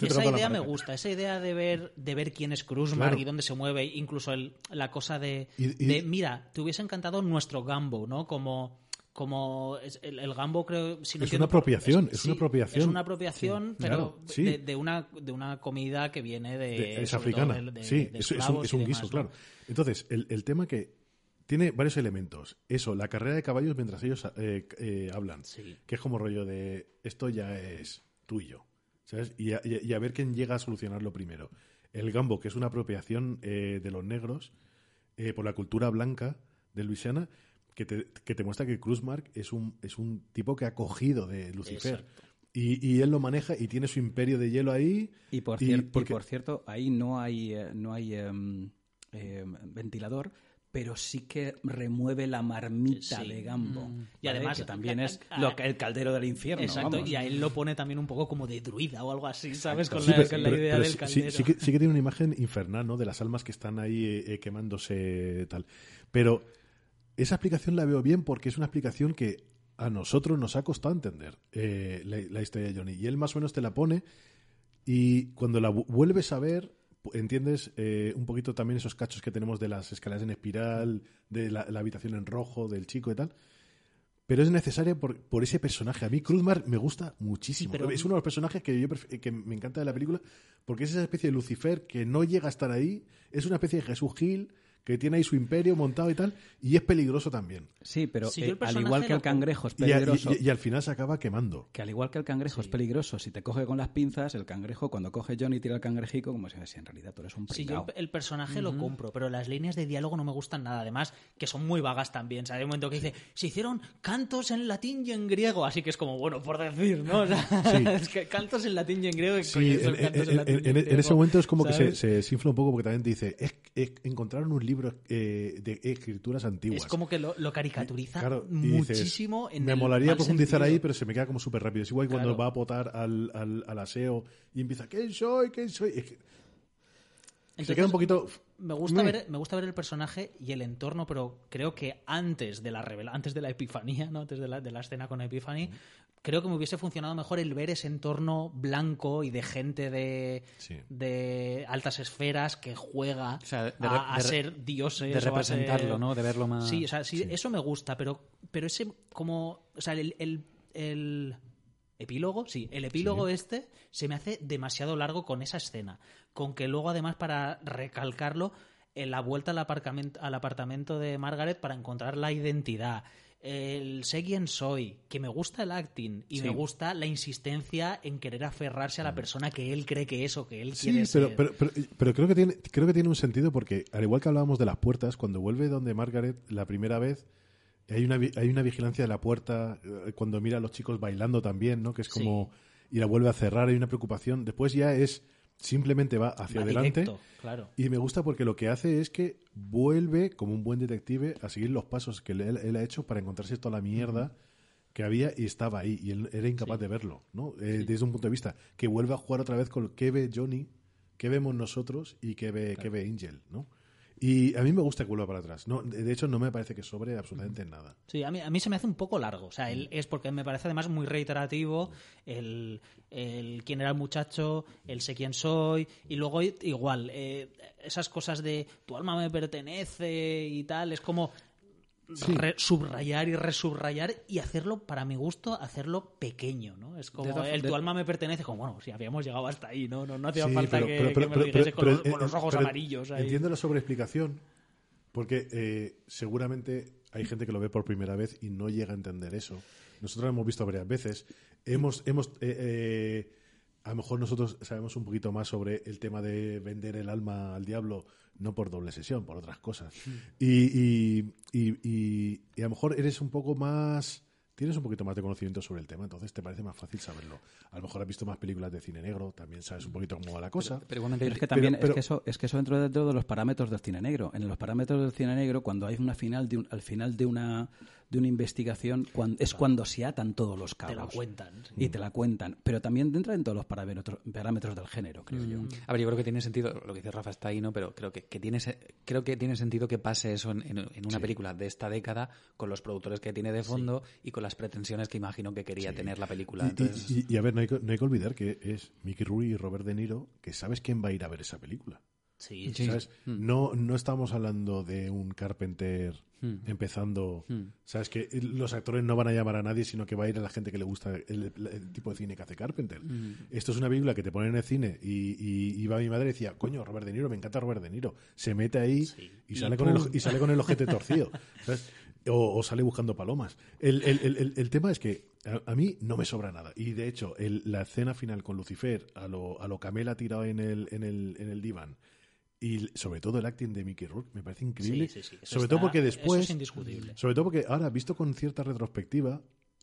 B: esa, *laughs* idea me gusta, esa idea de ver, de ver quién es Kruzmark
C: Claro.
B: y dónde se mueve, incluso el, la cosa de,
C: Y- y-
B: de, mira, te hubiese encantado nuestro Gambo, ¿no? Como, como es- el, el Gambo creo, si no
C: Es una
B: por-
C: apropiación, es una apropiación.
B: Es una apropiación, pero
C: claro, sí.
B: de, de una, de una comida que viene de,
C: De- es africana.
B: de- de-
C: sí, es, es un, es
B: demás,
C: guiso,
B: ¿no?
C: claro. Entonces, el, el tema que tiene varios elementos. Eso, la carrera de caballos mientras ellos eh, eh, hablan.
B: Sí.
C: Que es como rollo de esto ya es tú y yo. ¿Sabes? Y a, y a- y a ver quién llega a solucionarlo primero. El gambo, que es una apropiación eh, de los negros eh, por la cultura blanca de Luisiana, que te, que te muestra que Cruzmark es un, es un tipo que ha cogido de Lucifer.
B: Exacto.
C: Y, y él lo maneja y tiene su imperio de hielo ahí.
E: Y por, cier- y
C: porque-
E: por cierto, ahí no hay, eh, no hay em, em, ventilador, pero sí que remueve la marmita
B: Sí.
E: de Gambo.
B: Mm. Y
E: ¿vale?
B: además-
E: que también es *laughs* lo que el caldero del infierno.
B: Exacto,
E: vamos.
B: y a él lo pone también un poco como de druida o algo así, ¿sabes? Con
C: Sí,
B: la,
C: pero-
B: con la idea
C: pero
B: del
C: sí-
B: caldero.
C: Sí, sí que, sí que tiene una imagen infernal, ¿no? De las almas que están ahí eh, eh, quemándose tal. Pero esa explicación la veo bien porque es una explicación que a nosotros nos ha costado entender eh, la, la historia de Johnny. Y él más o menos te la pone y cuando la vu- vuelves a ver entiendes eh, un poquito también esos cachos que tenemos de las escaleras en espiral, de la, la habitación en rojo, del chico y tal. Pero es necesaria por, por ese personaje. A mí Cruzmar me gusta muchísimo.
B: Sí, pero-
C: Es uno de los personajes que yo que me encanta de la película porque es esa especie de Lucifer que no llega a estar ahí. Es una especie de Jesús Gil que tiene ahí su imperio montado y tal. Y es peligroso también.
E: Sí, pero
B: Sí,
E: eh, al igual que el cangrejo es
C: Y, a- y-
E: peligroso.
C: y- y al final se acaba quemando.
E: Que al igual que el cangrejo es peligroso, si te coge con las pinzas, el cangrejo, cuando coge Johnny y tira el cangrejico, como si, si en realidad tú eres un
B: Sí,
E: pringao.
B: yo el personaje lo compro, pero las líneas de diálogo no me gustan nada. Además, que son muy vagas también. ¿sabes? Hay un momento que dice, se hicieron cantos en latín y en griego. Así que es como, bueno, por decir, ¿no? *laughs* O sea,
C: Sí.
B: es que cantos en latín y en griego. ¿qué
C: Sí, en, ese momento es como que se, se desinfla un poco porque también te dice, es, es- encontraron un libro eh, de escrituras antiguas.
B: Es como que lo, lo caricaturiza
C: Claro, y dices,
B: muchísimo. en
C: me
B: el
C: molaría profundizar
B: sentido.
C: ahí, pero se me queda como súper rápido. Es igual que cuando
B: Claro.
C: va a potar al, al, al aseo y empieza, ¿quién soy? ¿quién soy? Es que- se queda un poquito...
B: Me gusta,
C: Meh.
B: ver, me gusta ver el personaje y el entorno, pero creo que antes de la revela antes de la epifanía, ¿no? antes de la, de la escena con Epiphany, creo que me hubiese funcionado mejor el ver ese entorno blanco y de gente de,
C: Sí.
B: de altas esferas que juega
D: O sea, de
B: a,
D: de
B: ser dioses.
D: de
B: ser-
D: representarlo, ¿no? De verlo más-
B: Sí, o sea, sí, eso me gusta, pero, pero ese como. O sea, el, el- el epílogo, sí, el epílogo este se me hace demasiado largo con esa escena. Con que luego, además, para recalcarlo, en la vuelta al aparcamento, al apartamento de Margaret para encontrar la identidad. El sé quién soy, que me gusta el acting y me gusta la insistencia en querer aferrarse a la persona que él cree que es o que él
C: Sí,
B: quiere
C: pero,
B: ser.
C: pero, pero, pero creo, que tiene, creo que tiene un sentido porque, al igual que hablábamos de las puertas, cuando vuelve donde Margaret la primera vez, hay una, hay una vigilancia de la puerta, eh, cuando mira a los chicos bailando también, ¿no? Que es como... Y la vuelve a cerrar, hay una preocupación. Después ya es... Simplemente va hacia
B: Va
C: adelante.
B: directo, claro.
C: Y me gusta porque lo que hace es que vuelve, como un buen detective, a seguir los pasos que él, él ha hecho para encontrarse toda la mierda que había y estaba ahí. Y él era incapaz de verlo, ¿no? Eh, Desde un punto de vista. Que vuelve a jugar otra vez con qué ve Johnny, qué vemos nosotros y qué ve, qué ve Angel, ¿no? Y a mí me gusta que vuelva para atrás. No, de hecho, no me parece que sobre absolutamente nada.
B: Sí, a mí, a mí se me hace un poco largo. O sea, él es porque me parece además muy reiterativo el, el quién era el muchacho, el sé quién soy, y luego igual, eh, esas cosas de tu alma me pertenece y tal, es como re- subrayar y resubrayar y hacerlo, para mi gusto, hacerlo pequeño, ¿no? Es como
D: De
B: el
D: de-
B: tu alma me pertenece, como bueno, si habíamos llegado hasta ahí, ¿no? No, no hacía
C: Sí,
B: falta
C: pero-
B: que,
C: pero-
B: que
C: pero-
B: me lo dijese con, los, con los
C: eh,
B: ojos amarillos. ahí.
C: Entiendo la sobreexplicación, porque eh, seguramente hay gente que lo ve por primera vez y no llega a entender eso. Nosotros lo hemos visto varias veces. Hemos, hemos eh, eh, a lo mejor nosotros sabemos un poquito más sobre el tema de vender el alma al diablo, no por doble sesión, por otras cosas. Y, y, y, y- y a lo mejor eres un poco más... Tienes un poquito más de conocimiento sobre el tema, entonces te parece más fácil saberlo. A lo mejor has visto más películas de cine negro, también sabes un poquito cómo va la cosa.
D: Pero igualmente
E: Pero es que también
C: pero-
E: es que eso es que eso dentro de, de los parámetros del cine negro. En los parámetros del cine negro, cuando hay una final de un- al final de una de una investigación, cuan- es cuando se atan todos los
B: Te
E: cabos.
B: la cuentan. sí.
E: Y te la cuentan. Pero también entra en todos los parámetros, parámetros del género, creo yo.
D: A ver, yo creo que tiene sentido, lo que dice Rafa está ahí, ¿no? Pero creo que, que tiene, creo que tiene sentido que pase eso en, en- en una película de esta década con los productores que tiene de fondo y con las pretensiones que imagino que quería tener la película.
C: Y-
D: Entonces,
C: Y, y, a ver, no hay, que, no hay que olvidar que es Mickey Rourke y Robert De Niro, que sabes quién va a ir a ver esa película.
B: Sí.
C: ¿Sabes?
D: Mm.
C: No, no estamos hablando de un Carpenter
D: Mm.
C: empezando.
D: Mm.
C: ¿Sabes? Que los actores no van a llamar a nadie, sino que va a ir a la gente que le gusta el, el tipo de cine que hace Carpenter.
D: Mm.
C: Esto es una película que te ponen en el cine y, y, va mi madre y decía, coño, Robert De Niro, me encanta Robert De Niro. Se mete ahí
B: Sí.
C: y,
B: Y
C: sale con el, y sale con el ojete *laughs* torcido. ¿sabes? O, o sale buscando palomas. El, el- el- el- el tema es que a, a mí no me sobra nada. Y de hecho, el- la escena final con Lucifer, a lo, a lo Camela tirado en el, en el, en el diván, y sobre todo el acting de Mickey Rourke me parece increíble.
B: Sí, sí, sí.
C: Sobre
B: está-
C: todo porque
B: eso
C: después.
B: es indiscutible.
C: Sobre todo porque ahora, visto con cierta retrospectiva,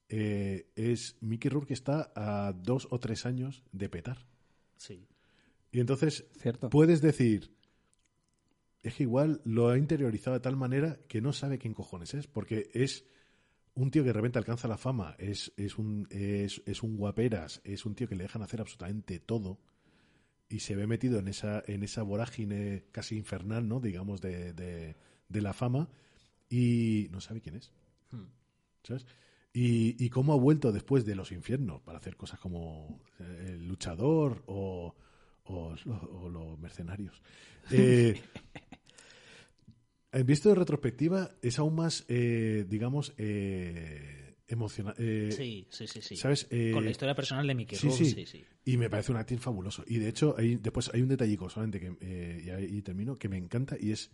C: eh, es Mickey Rourke está a dos o tres años de petar.
B: Sí.
C: Y entonces
E: ¿Cierto?
C: puedes decir, es que igual lo ha interiorizado de tal manera que no sabe quién cojones es, porque es un tío que de repente alcanza la fama, es, es, un, es, es un guaperas, es un tío que le dejan hacer absolutamente todo y se ve metido en esa, en esa vorágine casi infernal, ¿no? digamos, de, de, de la fama y no sabe quién es.
B: Hmm.
C: ¿Sabes? Y, y cómo ha vuelto después de los infiernos para hacer cosas como eh, el luchador o, o, lo- o los mercenarios. *laughs* Eh, visto de retrospectiva, es aún más, eh, digamos, eh, emocionante.
B: sí, sí, sí, sí.
C: ¿Sabes? Eh,
B: Con la historia personal de Mickey
C: sí,
B: Rourke,
C: sí.
B: sí, sí.
C: Y me parece un acting fabuloso. Y de hecho, hay, después hay un detallico solamente que, eh, y, ahí termino, que me encanta y es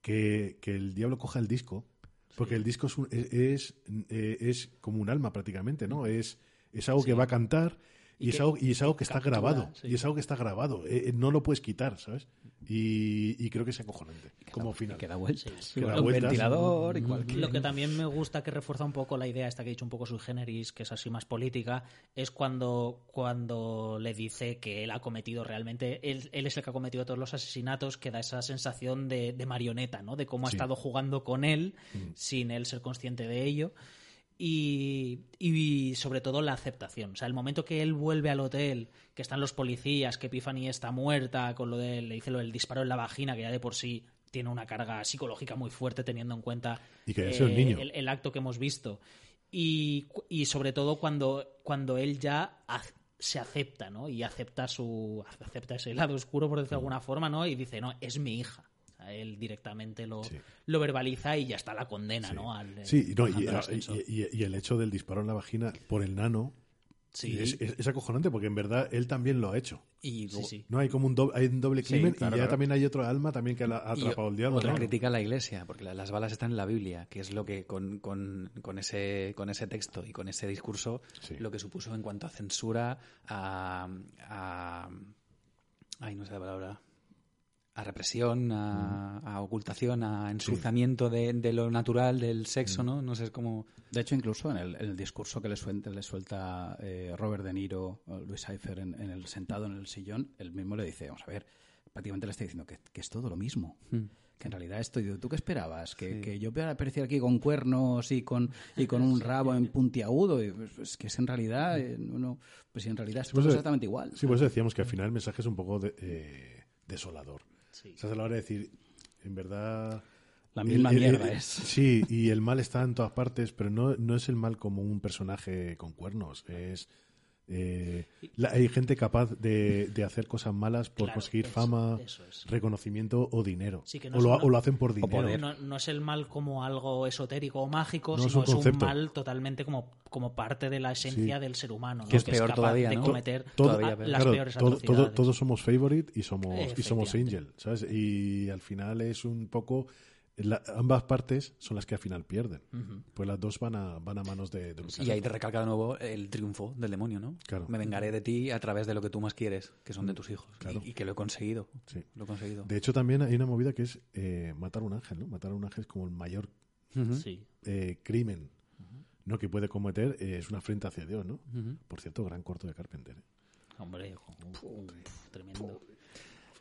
C: que, que el diablo coja el disco, porque el disco es, un- es, es, eh, es como un alma prácticamente, ¿no? Es, es algo que va a cantar y,
B: Y
C: es
B: que-
C: algo, y es algo que está
B: captura,
C: grabado.
B: sí.
C: Y es algo que está grabado. Eh, eh, no lo puedes quitar, ¿sabes? Y, y creo que es acojonante. Como final.
E: Que da vueltas.
B: Sí.
C: Que da vueltas.
E: ventilador y cualquier...
B: Lo que también me gusta que refuerza un poco la idea esta que he dicho un poco sui generis, que es así más política, es cuando, cuando le dice que él ha cometido realmente, él, él es el que ha cometido todos los asesinatos, que da esa sensación de, de marioneta, ¿no? De cómo ha
C: Sí.
B: estado jugando con él sin él ser consciente de ello. Y, y sobre todo la aceptación. O sea, el momento que él vuelve al hotel, que están los policías, que Epiphany está muerta, con lo de, le dice lo del disparo en la vagina, que ya de por sí tiene una carga psicológica muy fuerte teniendo en cuenta
C: Y que es un niño.
B: el, el acto que hemos visto. Y, y sobre todo cuando, cuando él ya se acepta, ¿no? Y acepta su acepta ese lado oscuro, por decirlo de alguna forma, ¿no? Y dice, no, es mi hija. Sea, él directamente lo,
C: Sí.
B: lo verbaliza y ya está la condena, ¿no? Al,
C: Sí, no, y,
B: el ascensor.
C: y- y- y el hecho del disparo en la vagina por el nano
B: Sí.
C: es, es- es acojonante porque en verdad él también lo ha hecho.
D: Y
B: Sí,
D: luego,
B: sí.
C: No hay como un doble, hay un doble crimen
E: claro,
C: y ya
E: claro.
C: también hay otro alma también que la ha
D: y
C: atrapado el diablo.
D: otra
C: ¿no?
D: crítica a la iglesia, porque la- las balas están en la Biblia, que es lo que con, con- con ese, con ese texto y con ese discurso,
C: Sí.
D: lo que supuso en cuanto a censura, a, a- ay, no sé la palabra, a represión, a, a ocultación, a ensuciamiento de, de lo natural, del sexo, ¿no? No sé, es como...
E: De hecho, incluso en el, discurso que le suelta, le suelta eh, Robert De Niro, o Luis Seifer, en, en el sentado en el sillón, él mismo le dice, vamos a ver, prácticamente le está diciendo que, que es todo lo mismo. Que en realidad esto, ¿tú qué esperabas? ¿Que, que yo apareciera aquí con cuernos y con, y con un *laughs* rabo en puntiagudo. Y, pues, pues, que es en realidad, eh, no, pues en realidad es
C: Pues, eh,
E: exactamente igual.
C: Sí, por eso decíamos que al final el mensaje es un poco de- eh, desolador.
B: Sí.
C: O sea, es a la hora de decir, en verdad...
E: La misma
C: el- el-
E: mierda
C: el-
E: es. *laughs*
C: Sí, y el mal está en todas partes, pero no, no es el mal como un personaje con cuernos. Es... eh, la- hay gente capaz de, de hacer cosas malas por
B: Claro,
C: conseguir
B: eso-
C: fama,
B: eso es.
C: reconocimiento o dinero.
B: Sí, que no
C: o,
B: es
C: lo,
B: una-
C: o lo hacen por dinero.
B: No, no es el mal como algo esotérico o mágico,
C: No, es
B: sino
C: un
B: es un mal totalmente como, como parte de la esencia
C: Sí.
B: del ser humano. ¿no?
D: Que es peor
B: capaz
D: todavía,
B: de cometer
C: Todo-
D: todavía
B: las
C: Claro,
B: peores
C: todo- todos somos favorite y somos, y somos angel, ¿sabes? Y al final es un poco... la- ambas partes son las que al final pierden. Pues las dos van a, van a manos de, de Lucifer.
D: Y ahí te recalca de nuevo el triunfo del demonio, ¿no?
C: Claro.
D: Me vengaré de ti a través de lo que tú más quieres, que son de tus hijos.
C: Claro.
D: Y, y que lo he conseguido.
C: Sí.
D: Lo he conseguido.
C: De hecho, también hay una movida que es eh, matar a un ángel, ¿no? Matar a un ángel es como el mayor.
B: Sí.
C: eh, crimen ¿no? que puede cometer. eh, es una afrenta hacia Dios, ¿no? Por cierto, gran corto de Carpenter. ¿eh?
B: Hombre, uf, tremendo.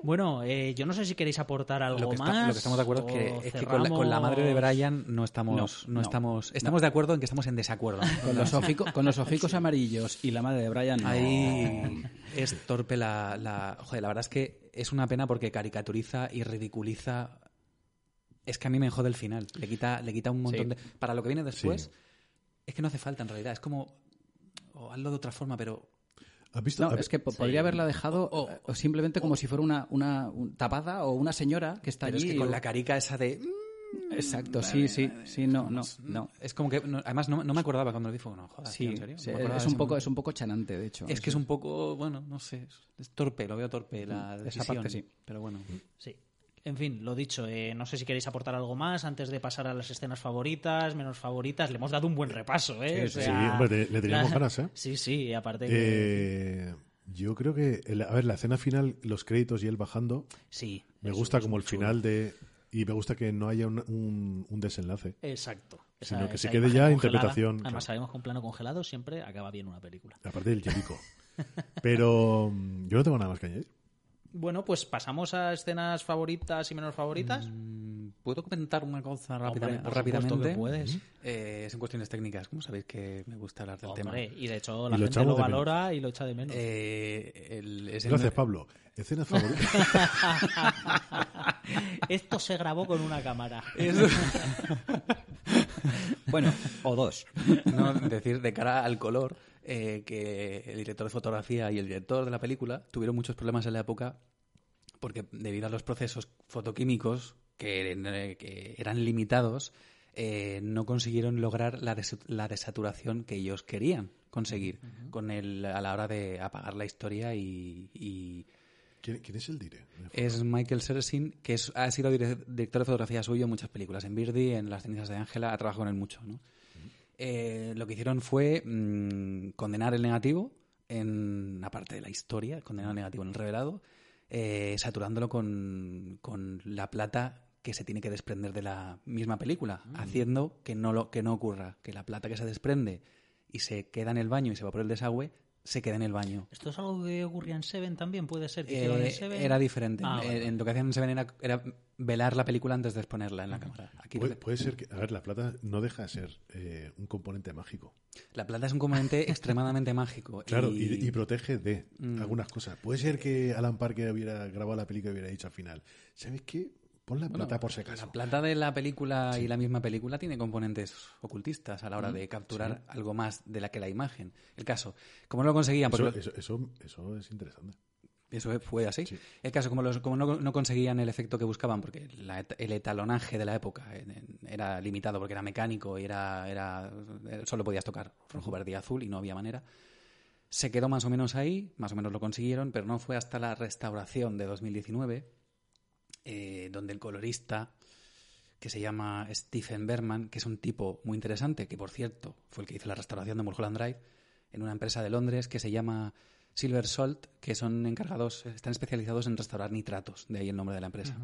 B: Bueno, eh, yo no sé si queréis aportar algo
D: Lo que, está-
B: más.
D: lo que estamos de acuerdo es que, es que con, la, con la madre de. Brian no estamos, no,
E: No, no.
D: estamos, estamos de acuerdo en que estamos en desacuerdo.
E: Con los, ojico- con los ojicos amarillos y la madre de Brian. no.
D: Ahí es torpe la, la... Joder, la verdad es que es una pena porque caricaturiza y ridiculiza... Es que a mí me jode el final. Le quita, le quita un montón
E: Sí.
D: de... Para lo que viene después,
C: Sí.
D: es que no hace falta en realidad. Es como... O hazlo de otra forma, pero...
C: ¿Has visto?
E: No, es que po- podría haberla dejado
D: O-
E: eh, o simplemente como si fuera una, una un- tapada o una señora que está
D: Pero es
E: allí.
D: que con la carica esa de...
E: Exacto, sí, sí, sí, no, no, no.
D: Es como que... no- además, no, no me acordaba cuando lo. Fue, no, joder,
E: Sí,
D: ¿en serio? No
E: sí,
D: me
E: es un poco,
D: momento.
E: es un poco chanante, de hecho.
D: Es que es un poco, bueno, no sé, es- es torpe, lo veo torpe la
E: Esa
D: decisión.
E: parte sí.
D: Pero bueno.
B: Sí. En fin, lo dicho, eh, no sé si queréis aportar algo más antes de pasar a las escenas favoritas, menos favoritas. Le hemos dado un buen repaso, ¿eh?
C: Sí,
B: O
C: sí, hombre, le- teníamos
B: la-
C: ganas, ¿eh? *laughs*
B: Sí, sí, aparte que...
C: Eh, yo creo que, el- a ver, la escena final, los créditos y él bajando,
B: Sí.
C: me gusta como el
B: chulo.
C: final de... Y me gusta que no haya un, un- un desenlace.
B: Exacto.
C: Sino que se
B: esa
C: quede ya
B: congelada.
C: interpretación,
B: Además,
C: claro.
B: sabemos que un plano congelado siempre acaba bien una película.
C: Aparte del Jericho. *laughs* Pero mm, yo no tengo nada más que añadir.
B: Bueno, pues pasamos a escenas favoritas y menos favoritas.
D: Mm, ¿Puedo comentar una cosa
B: Hombre,
D: rápidamente?
B: que puedes.
D: Eh, es en cuestiones técnicas. ¿Cómo sabéis que me gusta hablar del
B: Hombre,
D: tema?
B: y de hecho la
C: lo
B: gente lo
C: menos.
B: valora y lo echa de menos.
D: Eh, el- es en-
C: Gracias, Pablo. Escena favorita. *laughs*
B: Esto se grabó con una cámara. *laughs*
E: Bueno, o dos.
D: no, decir de cara al color eh, que el director de fotografía y el director de la película tuvieron muchos problemas en la época porque debido a los procesos fotoquímicos que, eh, que eran limitados eh, no consiguieron lograr la, des- la desaturación que ellos querían conseguir con el, a la hora de apagar la historia y- y
C: ¿Quién, quién es el dire?
D: es Michael Sersin, que es- ha sido dire- director de fotografía suyo en muchas películas. En Birdie, en Las cenizas de Ángela, ha trabajado con él mucho. ¿no? Eh, lo que hicieron fue mm, condenar el negativo en la parte de la historia, condenar el negativo en el revelado, eh, saturándolo con, con la plata que se tiene que desprender de la misma película, haciendo que no, lo, que no ocurra, que la plata que se desprende y se queda en el baño y se va por el desagüe se quede en el baño.
B: ¿Esto es algo que ocurría en Seven también? ¿Puede ser que hicieron en
D: Eh,
B: Seven?
D: era diferente.
B: Ah,
D: Eh, en lo que hacían en Seven era, era velar la película antes de exponerla en la cámara. Aquí
C: Puede, puede ser que, a ver, la plata no deja de ser eh, un componente mágico.
D: la plata es un componente *laughs* extremadamente mágico.
C: Claro,
D: y,
C: y, y protege de
D: Mm.
C: algunas cosas. Puede ser que Alan Parker hubiera grabado la película y hubiera dicho al final, ¿sabes qué? Pon la
D: Bueno,
C: plata por si acaso.
D: La plata de la película y la misma película tiene componentes ocultistas a la hora
C: Mm,
D: de capturar algo más de la que la imagen. El caso, como no lo conseguían,
C: Eso,
D: porque
C: eso, eso, eso es interesante.
D: Eso fue así.
C: Sí.
D: El caso, como, los- como no, no conseguían el efecto que buscaban, porque la el etalonaje de la época era limitado, porque era mecánico y era, era eh, solo podías tocar rojo, verde y azul y no había manera. Se quedó más o menos ahí, más o menos lo consiguieron, pero no fue hasta la restauración de 2019, eh, donde el colorista, que se llama Stephen Berman, que es un tipo muy interesante, que por cierto fue el que hizo la restauración de Mulholland Drive, en una empresa de Londres que se llama Silver Salt, que son encargados, están especializados en restaurar nitratos, de ahí el nombre de la empresa.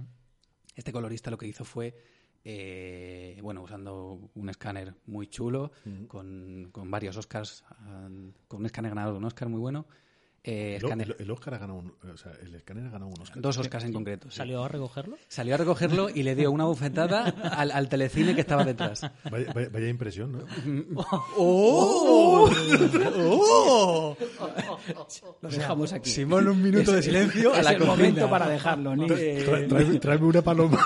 D: Este colorista lo que hizo fue, eh, bueno, usando un escáner muy chulo, con, con varios Oscars, ah, con un escáner ganador de un Oscar muy bueno. Eh,
C: El, el Oscar ha ganado un, o sea, el escáner ha ganado un Oscar.
D: dos Oscars en concreto. sí.
B: ¿Salió a recogerlo?
D: Salió a recogerlo y le dio una bufetada *laughs* al, al telecine que estaba detrás.
C: Vaya, vaya- vaya impresión, ¿no? *laughs*
D: ¡Oh!
E: Lo dejamos aquí.
D: Simón, un minuto de silencio a
E: es
D: la
E: el
D: cocina.
E: momento para dejarlo.
C: Tra- tráeme una paloma.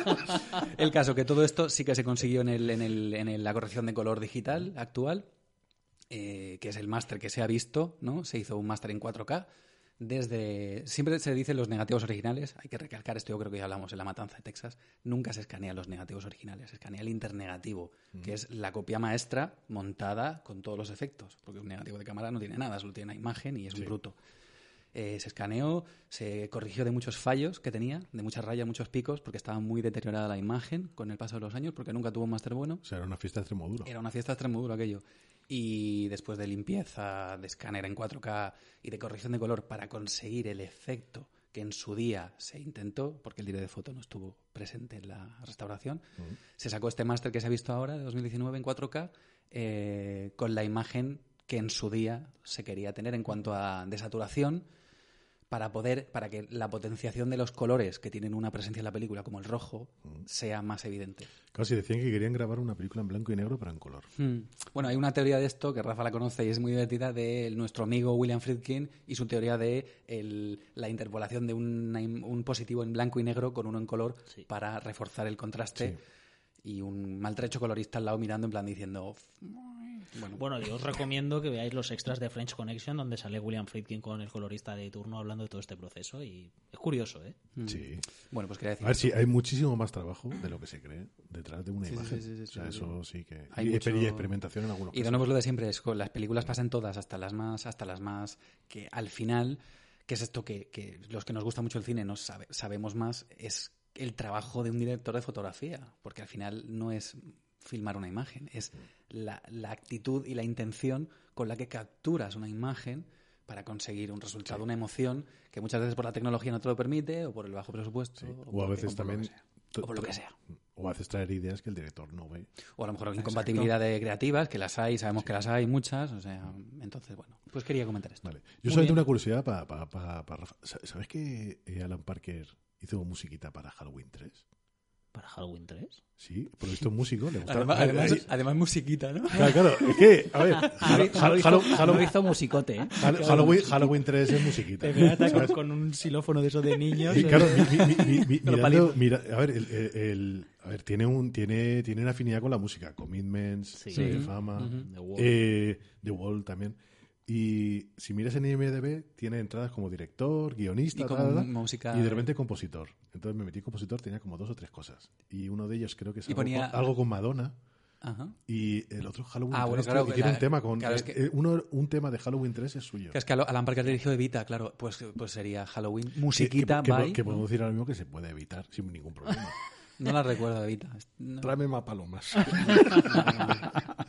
C: *laughs*
D: El caso que todo esto sí que se consiguió en, el, en, el, en el- la corrección de color digital actual, eh, que es el máster que se ha visto, ¿no? Se hizo un máster en 4K. Desde. Siempre se dicen los negativos originales, hay que recalcar esto, yo creo que ya hablamos en La Matanza de Texas. Nunca se escanean los negativos originales, se escanea el internegativo, que es la copia maestra montada con todos los efectos. Porque un negativo de cámara no tiene nada, solo tiene una imagen y es un bruto. Eh, se escaneó, se corrigió de muchos fallos que tenía, de muchas rayas, muchos picos, porque estaba muy deteriorada la imagen con el paso de los años, porque nunca tuvo un máster bueno.
C: O sea, era una fiesta de extremo duro.
D: Era una fiesta extremo duro aquello. Y después de limpieza, de escáner en 4K y de corrección de color para conseguir el efecto que en su día se intentó, porque el director de foto no estuvo presente en la restauración, se sacó este máster que se ha visto ahora, de 2019, en 4K, eh, con la imagen que en su día se quería tener en cuanto a desaturación, para poder, para que la potenciación de los colores que tienen una presencia en la película, como el rojo, sea más evidente.
C: Claro, si decían que querían grabar una película en blanco y negro, pero en color.
D: Hmm. Bueno, hay una teoría de esto que Rafa la conoce y es muy divertida de nuestro amigo William Friedkin y su teoría de el- la interpolación de im- un positivo en blanco y negro con uno en color
B: Sí.
D: para reforzar el contraste y un maltrecho colorista al lado mirando en plan diciendo bueno,
B: Bueno, yo os recomiendo que veáis los extras de French Connection donde sale William Friedkin con el colorista de turno hablando de todo este proceso y es curioso, ¿eh?
C: Sí.
D: bueno, pues quería decir
C: A ver, sí, hay muchísimo más trabajo de lo que se cree detrás de una
D: Sí,
C: imagen.
D: sí, sí, sí,
C: o sea,
D: sí,
C: eso sí que...
D: Hay
C: y,
D: mucho-
C: y experimentación en algunos
D: Y de
C: casos.
D: nuevo es lo de siempre, es con las películas pasan todas, hasta las más, hasta las más, que al final, que es esto que, que los que nos gusta mucho el cine no sabe- sabemos más, es el trabajo de un director de fotografía, porque al final no es filmar una imagen, es la, la actitud y la intención con la que capturas una imagen para conseguir un resultado, una emoción que muchas veces por la tecnología no te lo permite, o por el bajo presupuesto, o,
C: O a veces también...
D: O por lo que sea.
C: O haces traer ideas que el director no ve.
D: O a lo mejor incompatibilidad de creativas, que las hay, sabemos que las hay muchas, o sea, entonces, bueno, pues quería comentar esto.
C: Vale. Yo solamente una curiosidad para pa, pa- pa Rafa. Sa- ¿Sabes que eh, Alan Parker hizo musiquita para Halloween 3?
B: Para Halloween 3.
C: Sí, por lo visto es músico. Le gusta...
D: Además, además, además musiquita, ¿no?
C: Claro, claro, es que, a ver, *laughs* Halloween,
E: hizo musicote, ¿eh?
C: Hall- Halloween, Halloween 3 es musiquita. ¿sabes?
B: con un xilófono de esos de niños.
C: Y claro, mi- mi- mi- mi- mirando- mira- a ver, el, el- el- a ver, tiene un, tiene, tiene una afinidad con la música, Commitments,
B: Sí.
C: Sello de
B: Ujú,
C: Fama,
B: The Wall.
C: eh, The Wall también. Y si miras en IMDb, tiene entradas como director, guionista,
D: Y
C: tal, tal,
D: música-
C: y de repente compositor. Entonces me metí en compositor, tenía como dos o tres cosas. Y uno de ellos creo que es algo,
D: ponía-
C: con, algo con Madonna.
D: Ajá.
C: Y el otro Halloween
D: Ah,
C: 3
D: bueno, claro,
C: que
D: que
C: tiene
D: la-
C: un tema con
D: claro, es
C: eh,
D: que-
C: eh, uno, un tema de Halloween 3 es suyo.
D: Que es que Alan Parker dirigió Evita, claro, pues, pues sería Halloween.
C: Que- que-
D: Musiquita,
C: que,
D: bye.
C: que podemos decir ahora mismo que se puede evitar sin ningún problema. *laughs*
D: No la recuerdo, Evita. No.
C: Tráeme más palomas. *laughs* *laughs*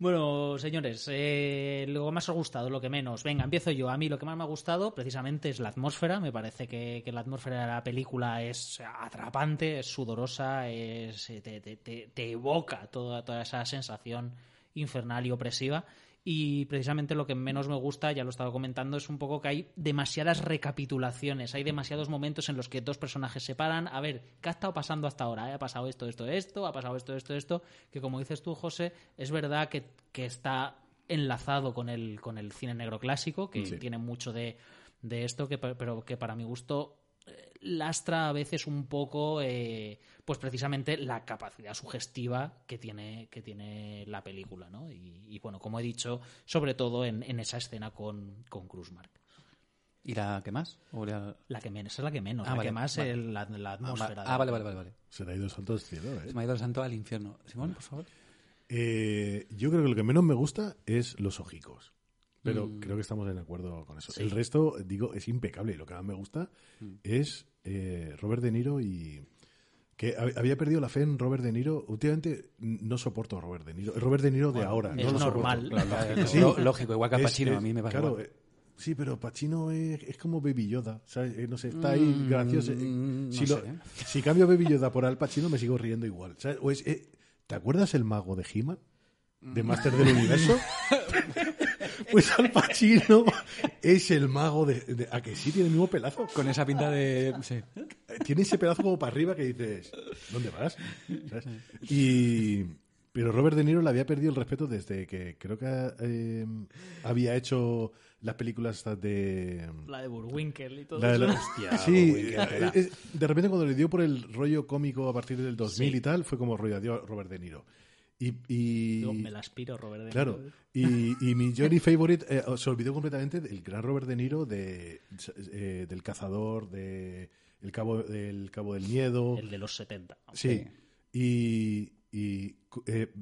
B: Bueno, señores, eh, lo que más ha gustado, lo que menos. Venga, empiezo yo. A mí lo que más me ha gustado precisamente es la atmósfera. Me parece que, la atmósfera de la película es atrapante, es sudorosa, es, te, te- te- te evoca toda, toda esa sensación infernal y opresiva. Y precisamente lo que menos me gusta, ya lo estaba comentando, es un poco que hay demasiadas recapitulaciones, hay demasiados momentos en los que dos personajes se paran. A ver, ¿qué ha estado pasando hasta ahora? ¿Eh? Ha pasado esto, esto, esto, ha pasado esto, esto, esto. Que como dices tú, José, es verdad que, que está enlazado con el, con el cine negro clásico, que tiene mucho de, de esto, que, pero que para mi gusto lastra a veces un poco, eh, pues precisamente la capacidad sugestiva que tiene, que tiene la película, ¿no? Y, bueno, como he dicho, sobre todo en, esa escena con, con Kruzmark.
D: ¿Y la que más?
B: la... que menos, es la que menos. Ah, la que más es la, la, atmósfera.
D: Ah, vale, vale, vale,
C: Se le ha ido el santo al cielo, ¿eh?
D: Se me ha ido el santo al infierno. Simón, por favor.
C: Eh, yo creo que lo que menos me gusta es los ojicos. Pero mm. creo que estamos en acuerdo con eso. El resto, digo, es impecable. Y lo que más me gusta mm. es eh, Robert De Niro y que había perdido la fe en Robert De Niro. Últimamente no soporto a Robert De Niro. Robert De Niro de ahora.
B: Es
C: no
B: normal.
D: lógico, igual que a Pacino, a mí me pasa
C: claro, eh, Sí, pero Pacino es, como Baby Yoda. Eh, no sé, está ahí mm, gracioso. si, si, cambio Baby Yoda por Al Pacino, me sigo riendo igual. ¿Te acuerdas el mago de He-Man? ¿De Master del Universo? *laughs* Pues Al Pacino es el mago de, ¿A que sí tiene el mismo pelazo?
D: Con esa pinta de...
C: Tiene ese pedazo como para arriba que dices, ¿dónde vas? Y... Pero Robert De Niro le había perdido el respeto desde que creo que eh, había hecho las películas de...
B: La de Burwinkel y todo
C: eso. sí, eh, de repente cuando le dio por el rollo cómico a partir del 2000 y tal, fue como rollo adiós Robert De Niro. Y, y
B: me la aspiro, Robert De
C: Niro. Claro. Y, mi Johnny Favorite eh, se olvidó completamente del gran Robert De Niro de, eh, del cazador, de el cabo, del Cabo del Miedo.
B: El de los 70.
C: Sí. Y, y eh,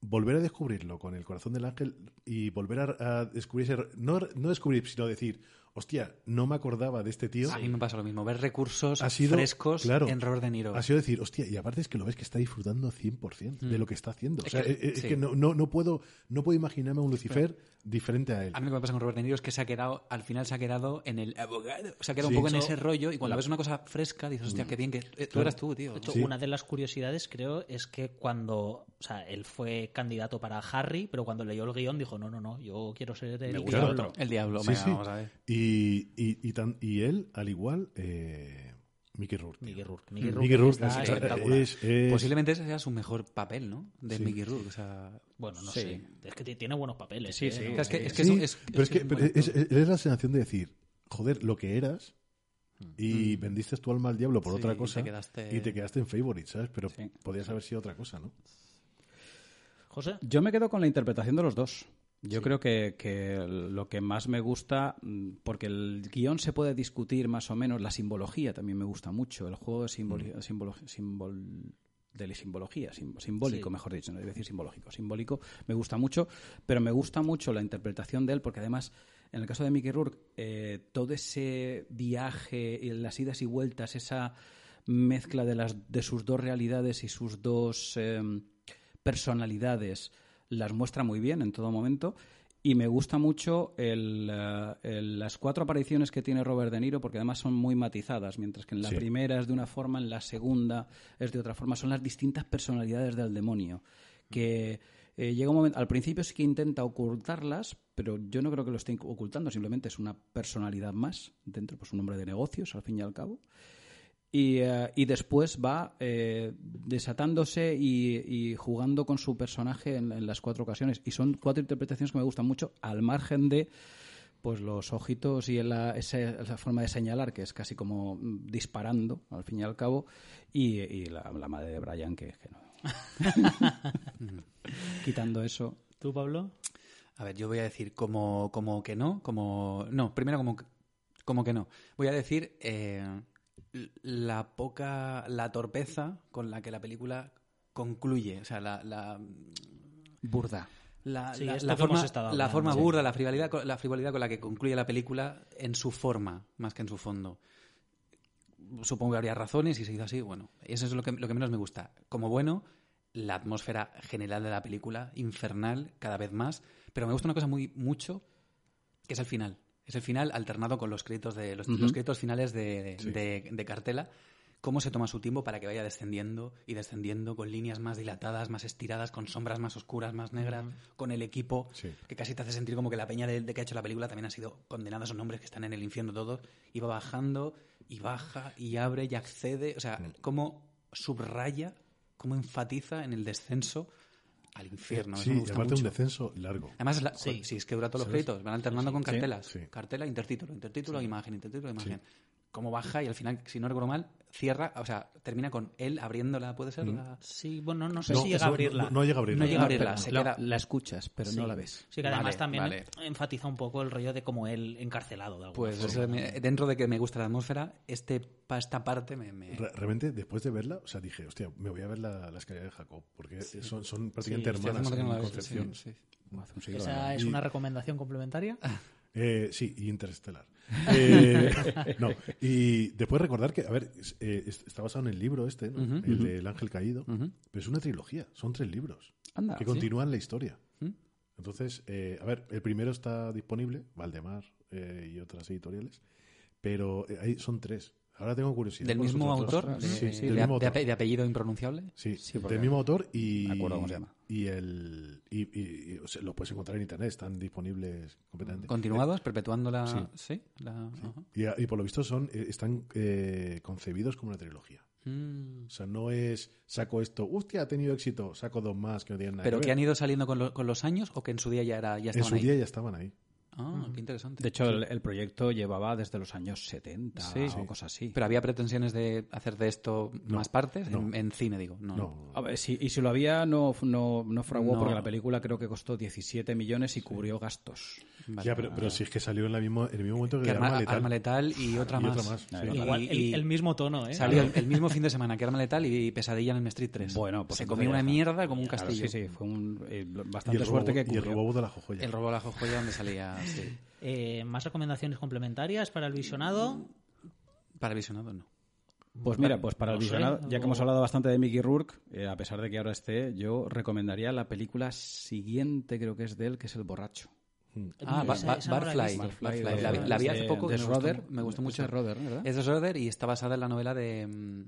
C: volver a descubrirlo con el corazón del ángel y volver a, descubrir ese, no, no descubrir, sino decir, hostia, no me acordaba de este tío.
D: A mí me pasa lo mismo, ver recursos frescos en Robert De Niro.
C: Ha sido decir, hostia, y aparte es que lo ves que está disfrutando 100% de mm. lo que está haciendo. o sea, es, que no, no, no, puedo, no puedo imaginarme a un Lucifer diferente a él.
D: A mí lo que me pasa con Robert De Niro es que se ha quedado, al final se ha quedado en el abogado. Sea, ha quedado un poco en ese rollo y cuando ves una cosa fresca dices, hostia, qué bien que eh, tú eras tú, tío.
B: Una de las curiosidades creo es que cuando, o sea, él fue candidato para Harry, pero cuando leyó el guion dijo, no, no, no, yo quiero ser el
D: diablo. El diablo, vamos a ver.
C: Y, y, y, tan, y él, al igual, eh, Mickey Rourke.
B: Mickey Rourke.
C: Mickey Rourke, es,
D: Posiblemente ese sea su mejor papel, ¿no? De Mickey Rourke. O sea,
B: bueno, no sé. Es que tiene buenos papeles.
D: Sí, sí.
B: Es
D: que,
C: es,
D: que
C: es, pero es, que es, la sensación de decir, joder, lo que eras y mm. vendiste tu alma al diablo por otra cosa y te quedaste en favorite, ¿sabes? Pero podías haber sido otra cosa, ¿no?
B: José.
E: Yo me quedo con la interpretación de los dos. Yo creo que, lo que más me gusta, mm, porque el guion se puede discutir más o menos, la simbología también me gusta mucho, el juego de mm. de simbología, simbólico, mejor dicho, no decir simbológico, simbólico, me gusta mucho, pero me gusta mucho la interpretación de él, porque además, en el caso de Mickey Rourke, eh, todo ese viaje, las idas y vueltas, esa mezcla de, las, de sus dos realidades y sus dos em, personalidades, las muestra muy bien en todo momento. Y me gusta mucho el, eh, las cuatro apariciones que tiene Robert De Niro, porque además son muy matizadas, mientras que en la primera es de una forma, en la segunda es de otra forma. Son las distintas personalidades del demonio. Que eh, llega un momento, al principio sí que intenta ocultarlas, pero yo no creo que lo esté ocultando, simplemente es una personalidad más dentro, pues un hombre de negocios, al fin y al cabo. Eh, y, después va eh, desatándose y, jugando con su personaje en, las cuatro ocasiones. Y son cuatro interpretaciones que me gustan mucho, al margen de pues los ojitos y esa, forma de señalar, que es casi como disparando, al fin y al cabo, y, la, madre de Brian, que, que no. *laughs* Quitando eso.
B: ¿Tú, Pablo?
D: A ver, yo voy a decir como, como que no, como... No, primero como, como que no. Voy a decir... Eh, la poca, la torpeza con la que la película concluye, o sea, la,
E: burda.
D: La, forma, la forma burda, la frivolidad, la frivolidad con la que concluye la película en su forma, más que en su fondo. Supongo que habría razones y se hizo así, bueno, eso es lo que, lo que menos me gusta. Como bueno, la atmósfera general de la película, infernal, cada vez más, pero me gusta una cosa muy mucho, que es el final. Es el final alternado con los créditos de los, créditos finales de, de, Cartela, cómo se toma su tiempo para que vaya descendiendo y descendiendo con líneas más dilatadas, más estiradas, con sombras más oscuras, más negras, con el equipo,
C: Sí.
D: que casi te hace sentir como que la peña de, de que ha hecho la película también ha sido condenada a esos nombres que están en el infierno todos, y va bajando y baja y abre y accede, o sea, cómo subraya, cómo enfatiza en el descenso al infierno.
C: Sí, y aparte un descenso largo.
D: Además, la-
B: Sí.
D: si es que dura todos los créditos, van alternando con cartelas.
C: Sí.
D: Cartela, intertítulo, intertítulo, imagen, intertítulo, imagen. Cómo baja y al final, si no recuerdo mal, cierra, o sea, termina con él abriéndola, ¿puede ser? La-
B: Sí, bueno, no sé
C: No,
B: si llega a abrirla.
C: No, no llega a abrirla.
D: No llega a abrirla,
E: pero
D: se
E: la,
D: queda-
E: la escuchas, pero
B: Sí.
E: no la ves.
B: Sí, que además
D: Vale,
B: también
D: vale.
B: enfatiza un poco el rollo de como él encarcelado de alguna
D: Pues
B: forma,
D: eso
B: ¿no?
D: me- dentro de que me gusta la atmósfera, este, pa- esta parte me... me-
C: Re- Realmente, después de verla, o sea, dije, hostia, me voy a ver la, la escalera de Jacob, porque son, son prácticamente
B: Sí,
C: hermanas en concepción.
B: ¿Esa es una recomendación complementaria? *laughs*
C: Eh, sí, y Interstellar. Eh, *laughs* no, y después recordar que, a ver, eh, es- está basado en el libro este, ¿no?
D: Ujú,
C: el
D: ujú.
C: del Ángel Caído, pero es una trilogía, son tres libros
E: Anda,
C: que
E: ¿sí?
C: continúan la historia.
D: ¿Mm?
C: Entonces, eh, a ver, el primero está disponible, Valdemar eh, y otras editoriales, pero eh, ahí son tres. Ahora tengo curiosidad.
D: ¿Del mismo autor? ¿De,
C: Sí,
D: de-
C: del
D: de-
C: mismo
D: de
C: autor.
D: ape- de apellido impronunciable?
C: Sí, del mismo autor y.
E: me acuerdo cómo se llama.
C: Y el. Y, y- y, o sea, lo puedes encontrar en internet, están disponibles completamente.
D: ¿Continuados? ¿Perpetuando la...?
C: Sí.
D: ¿Sí? La...
C: Y, y por lo visto son eh, están eh, concebidos como una trilogía.
D: Mm.
C: O sea, no es saco esto, hostia, ha tenido éxito, saco dos más que no tienen nada
D: ¿Pero
C: que
D: han ido saliendo con, lo- con los años o que en su día ya, era, ya
C: En
D: estaban
C: su
D: ahí?
C: día ya estaban ahí.
D: Ah, qué interesante.
E: De hecho, el, el proyecto llevaba desde los años 70
D: Sí.
E: o
D: Sí.
E: cosas así.
D: ¿Pero había pretensiones de hacer de esto
C: No,
D: más partes?
C: no.
D: En, en cine, digo. No.
C: No.
E: A ver, si- y si lo había, no, no, no fraguó
D: No.
E: porque la película creo que costó 17 millones y cubrió gastos.
D: Vale.
C: Ya, pero, pero si es que salió en, la mismo, en el mismo momento que,
D: Que
C: Arma,
D: arma,
C: Letal.
D: Arma Letal y otra
C: Y
D: más.
C: otra más, sí.
D: Y-
B: Igual, el,
D: y-
B: el mismo tono, ¿eh?
D: Salió el, el mismo fin de semana que Arma Letal y Pesadilla en el Street 3.
E: Bueno, pues
D: Se comió una mierda como un
E: Claro,
D: castillo.
E: sí, sí, fue un, eh,
C: Y
E: bastante
C: el,
E: suerte
C: robo,
E: que
C: y el
E: cubrió.
C: robo de la jojoya.
D: El robo a la joya donde salía. Sí.
B: Eh, ¿Más recomendaciones complementarias para el visionado?
D: Para el visionado, no.
E: Pues mira, pues para
B: No
E: el
B: sé,
E: visionado, ya que hemos hablado bastante de Mickey Rourke, eh, a pesar de que ahora esté, yo recomendaría la película siguiente, creo que es de él, que es El Borracho.
D: Ah,
B: Esa- esa la he
D: Barfly. Barfly.
E: de-
D: La, vi- la vi hace
E: de-
D: poco que
E: de
D: me gustó,
E: Schroeder.
D: me gustó mucho.
E: Es de Schroeder, ¿verdad?
D: Es de Schroeder y está basada en la novela de...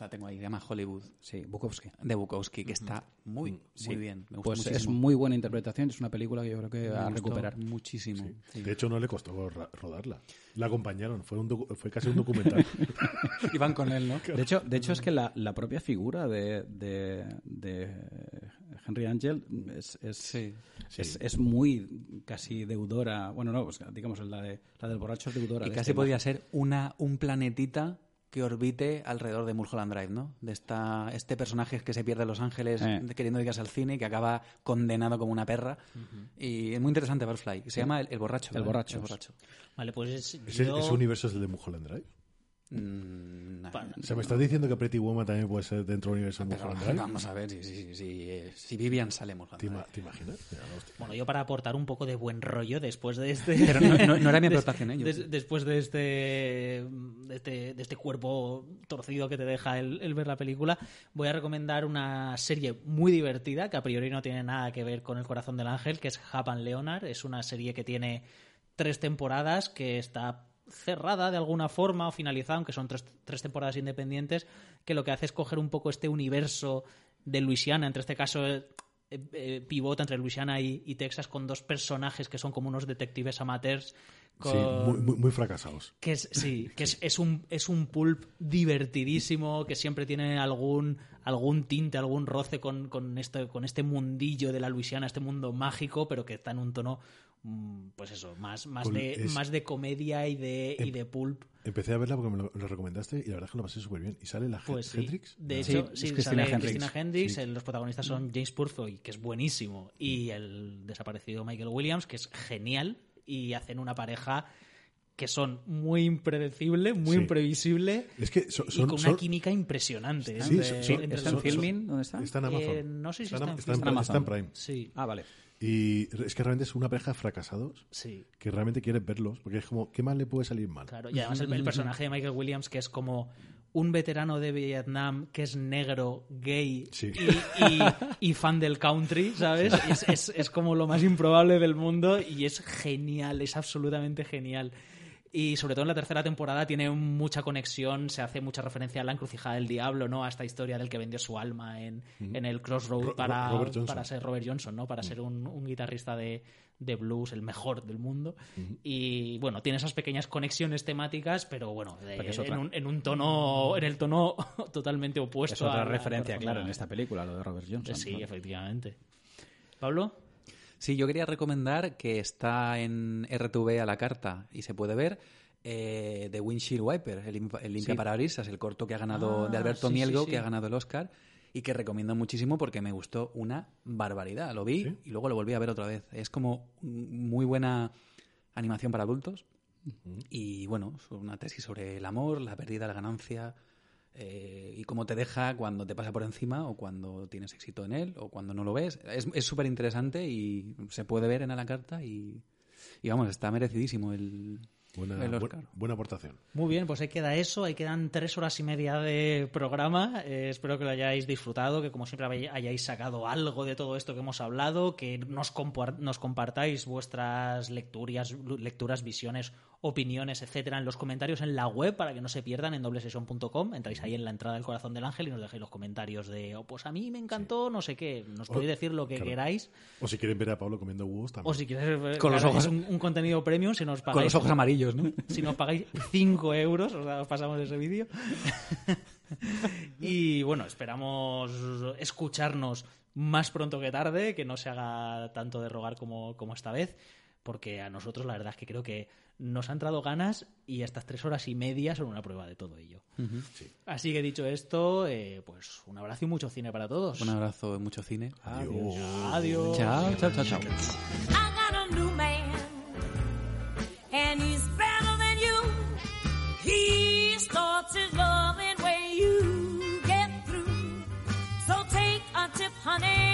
D: mm, La tengo ahí, se llama Hollywood.
E: Sí, Bukowski.
D: De Bukowski, que está muy, muy bien. Me gustó
E: Pues es muy buena interpretación, es una película que yo creo que va a recuperar.
D: Muchísimo. sí.
C: De hecho, no le costó rodarla. La acompañaron, fue, un fue casi un documental. *laughs*
D: Iban con él, ¿no?
E: De hecho, de hecho es que la, la propia figura de, de, de Henry Angel es, es,
D: Sí.
E: es, es muy casi deudora. Bueno, no, pues, digamos, la, de, la del borracho es deudora.
D: Y
E: de
D: casi
E: esta
D: podría
E: imagen.
D: ser una, un planetita que orbite alrededor de Mulholland Drive, ¿no? De esta, este personaje que se pierde en Los Ángeles
E: Eh.
D: queriendo dedicarse al cine y que acaba condenado como una perra. Y es muy interesante Barfly. Se llama El, El Borracho.
E: El
D: ¿verdad?
E: Borracho.
D: El Borracho.
B: Vale, pues
C: ¿Ese,
B: yo...
C: ese universo es el de Mulholland Drive?
D: Mm, nah.
C: Sea, ¿me estás diciendo que Pretty Woman también puede ser dentro del universo de
D: Pero
C: Mulholland Drive?
D: vamos a ver si, si, si, eh, si Vivian sale Mulholland
C: ¿Te,
D: Drive.
C: ima- te imaginas? Mira.
B: Bueno, yo para aportar un poco de buen rollo después de este...
D: Pero no, no- no era mi *laughs* aportación, ¿eh?
B: Des- después de este, de este, de este cuerpo torcido que te deja el, el ver la película, voy a recomendar una serie muy divertida que a priori no tiene nada que ver con El corazón del ángel, que es Hapan Leonard. Es una serie que tiene tres temporadas, que está cerrada de alguna forma o finalizada, aunque son tres, tres temporadas independientes, que lo que hace es coger un poco este universo de Luisiana, entre este caso eh, eh, pivota entre Luisiana y, y Texas con dos personajes que son como unos detectives amateurs con,
C: Sí, muy, muy, muy fracasados.
B: que es sí *laughs* que es, es un es un pulp divertidísimo que siempre tiene algún algún tinte algún roce con, con este con este mundillo de la Luisiana este mundo mágico pero que está en un tono pues eso más más de
C: es-
B: más de comedia y de y
C: Em-
B: de pulp
C: Empecé a verla porque me lo, lo recomendaste y la verdad es que lo pasé súper bien. ¿Y sale la
B: pues sí.
C: Hendrix?
B: de
E: Sí,
B: hecho sí,
E: Christina
B: sale
E: Hendricks.
B: Christina los protagonistas son James Purfoy que es buenísimo y el desaparecido Michael Williams que es genial y hacen una pareja que son muy impredecible, muy
C: Sí.
B: imprevisible
C: Es que son,
B: y con
C: son-
B: una química impresionante. ¿eh?
C: Sí,
B: entre-
C: son- son-
B: entre
E: ¿Está en
B: los-
C: son-
E: filming? ¿Dónde está?
C: Está en Amazon.
B: Eh, no sé si está en
C: está, en,
B: Filming.
C: está en Prime.
B: Sí,
E: Ah, vale.
C: Y es que realmente es una pareja de fracasados
B: sí,
C: que realmente quieres verlos porque es como, ¿qué más le puede salir mal?
B: claro. Y además el, el personaje de Michael Williams, que es como un veterano de Vietnam que es negro, gay
C: Sí.
B: y, y- y fan del country, ¿sabes? Es, es- es como lo más improbable del mundo y es genial, es absolutamente genial. Y sobre todo en la tercera temporada tiene mucha conexión, se hace mucha referencia a la encrucijada del diablo, ¿no? A esta historia del que vendió su alma en, en el Crossroad
C: Ro-
B: para, para ser Robert Johnson, ¿no? Para ser un, un guitarrista de, de blues, el mejor del mundo. Y bueno, tiene esas pequeñas conexiones temáticas, pero bueno, de-
E: es
B: en, un, en un tono, en el tono *laughs* totalmente opuesto.
E: Es otra
B: a
E: referencia clara en esta película, lo de Robert Johnson.
B: Sí,
E: ¿no?
B: efectivamente. ¿Pablo?
D: Sí, yo quería recomendar que está en RTV a la carta y se puede ver eh, The Windshield Wiper, el, el limpia
B: Sí.
D: parabrisas, el corto que ha ganado
B: Ah,
D: de Alberto
B: sí,
D: Mielgo,
B: sí.
D: que ha ganado el Oscar y que recomiendo muchísimo porque me gustó una barbaridad. Lo vi y luego lo volví a ver otra vez. Es como muy buena animación para adultos y bueno, es una tesis sobre el amor, la pérdida, la ganancia eh, y cómo te deja cuando te pasa por encima o cuando tienes éxito en él o cuando no lo ves. Es es súper interesante y se puede ver en a la carta y, y vamos, está merecidísimo el,
C: Buena,
D: el
C: bu-
D: Oscar.
C: buena aportación.
B: Muy bien, pues ahí queda eso, ahí quedan tres horas y media de programa. Eh, espero que lo hayáis disfrutado, que como siempre hay- hayáis sacado algo de todo esto que hemos hablado, que nos, nos compartáis vuestras lecturas, lecturas, visiones, opiniones, etcétera, en los comentarios en la web para que no se pierdan en doblesession.com. Entráis ahí en la entrada del corazón del ángel y nos dejáis los comentarios de, oh, pues a mí me encantó, no sé qué. Nos podéis decir lo que
C: claro.
B: queráis.
C: O si quieren ver a Pablo comiendo huevos también.
B: O si quieres eh,
D: Con los ojos-
B: un, un contenido premium, si nos pagáis
D: Con los ojos amarillos, ¿no? *laughs*
B: si nos pagáis 5 euros, os, os pasamos ese vídeo. *laughs* y bueno, esperamos escucharnos más pronto que tarde, que no se haga tanto de rogar como, como esta vez, porque a nosotros la verdad es que creo que nos ha entrado ganas y estas tres horas y media son una prueba de todo ello. Así que dicho esto, eh, pues un abrazo y mucho cine para todos.
D: Un abrazo, mucho cine.
C: Adiós.
B: Adiós.
D: Chao, chao, chao, chao.
H: I got a new man, and he's better than you. He starts his loving when you get through. So take a tip, honey,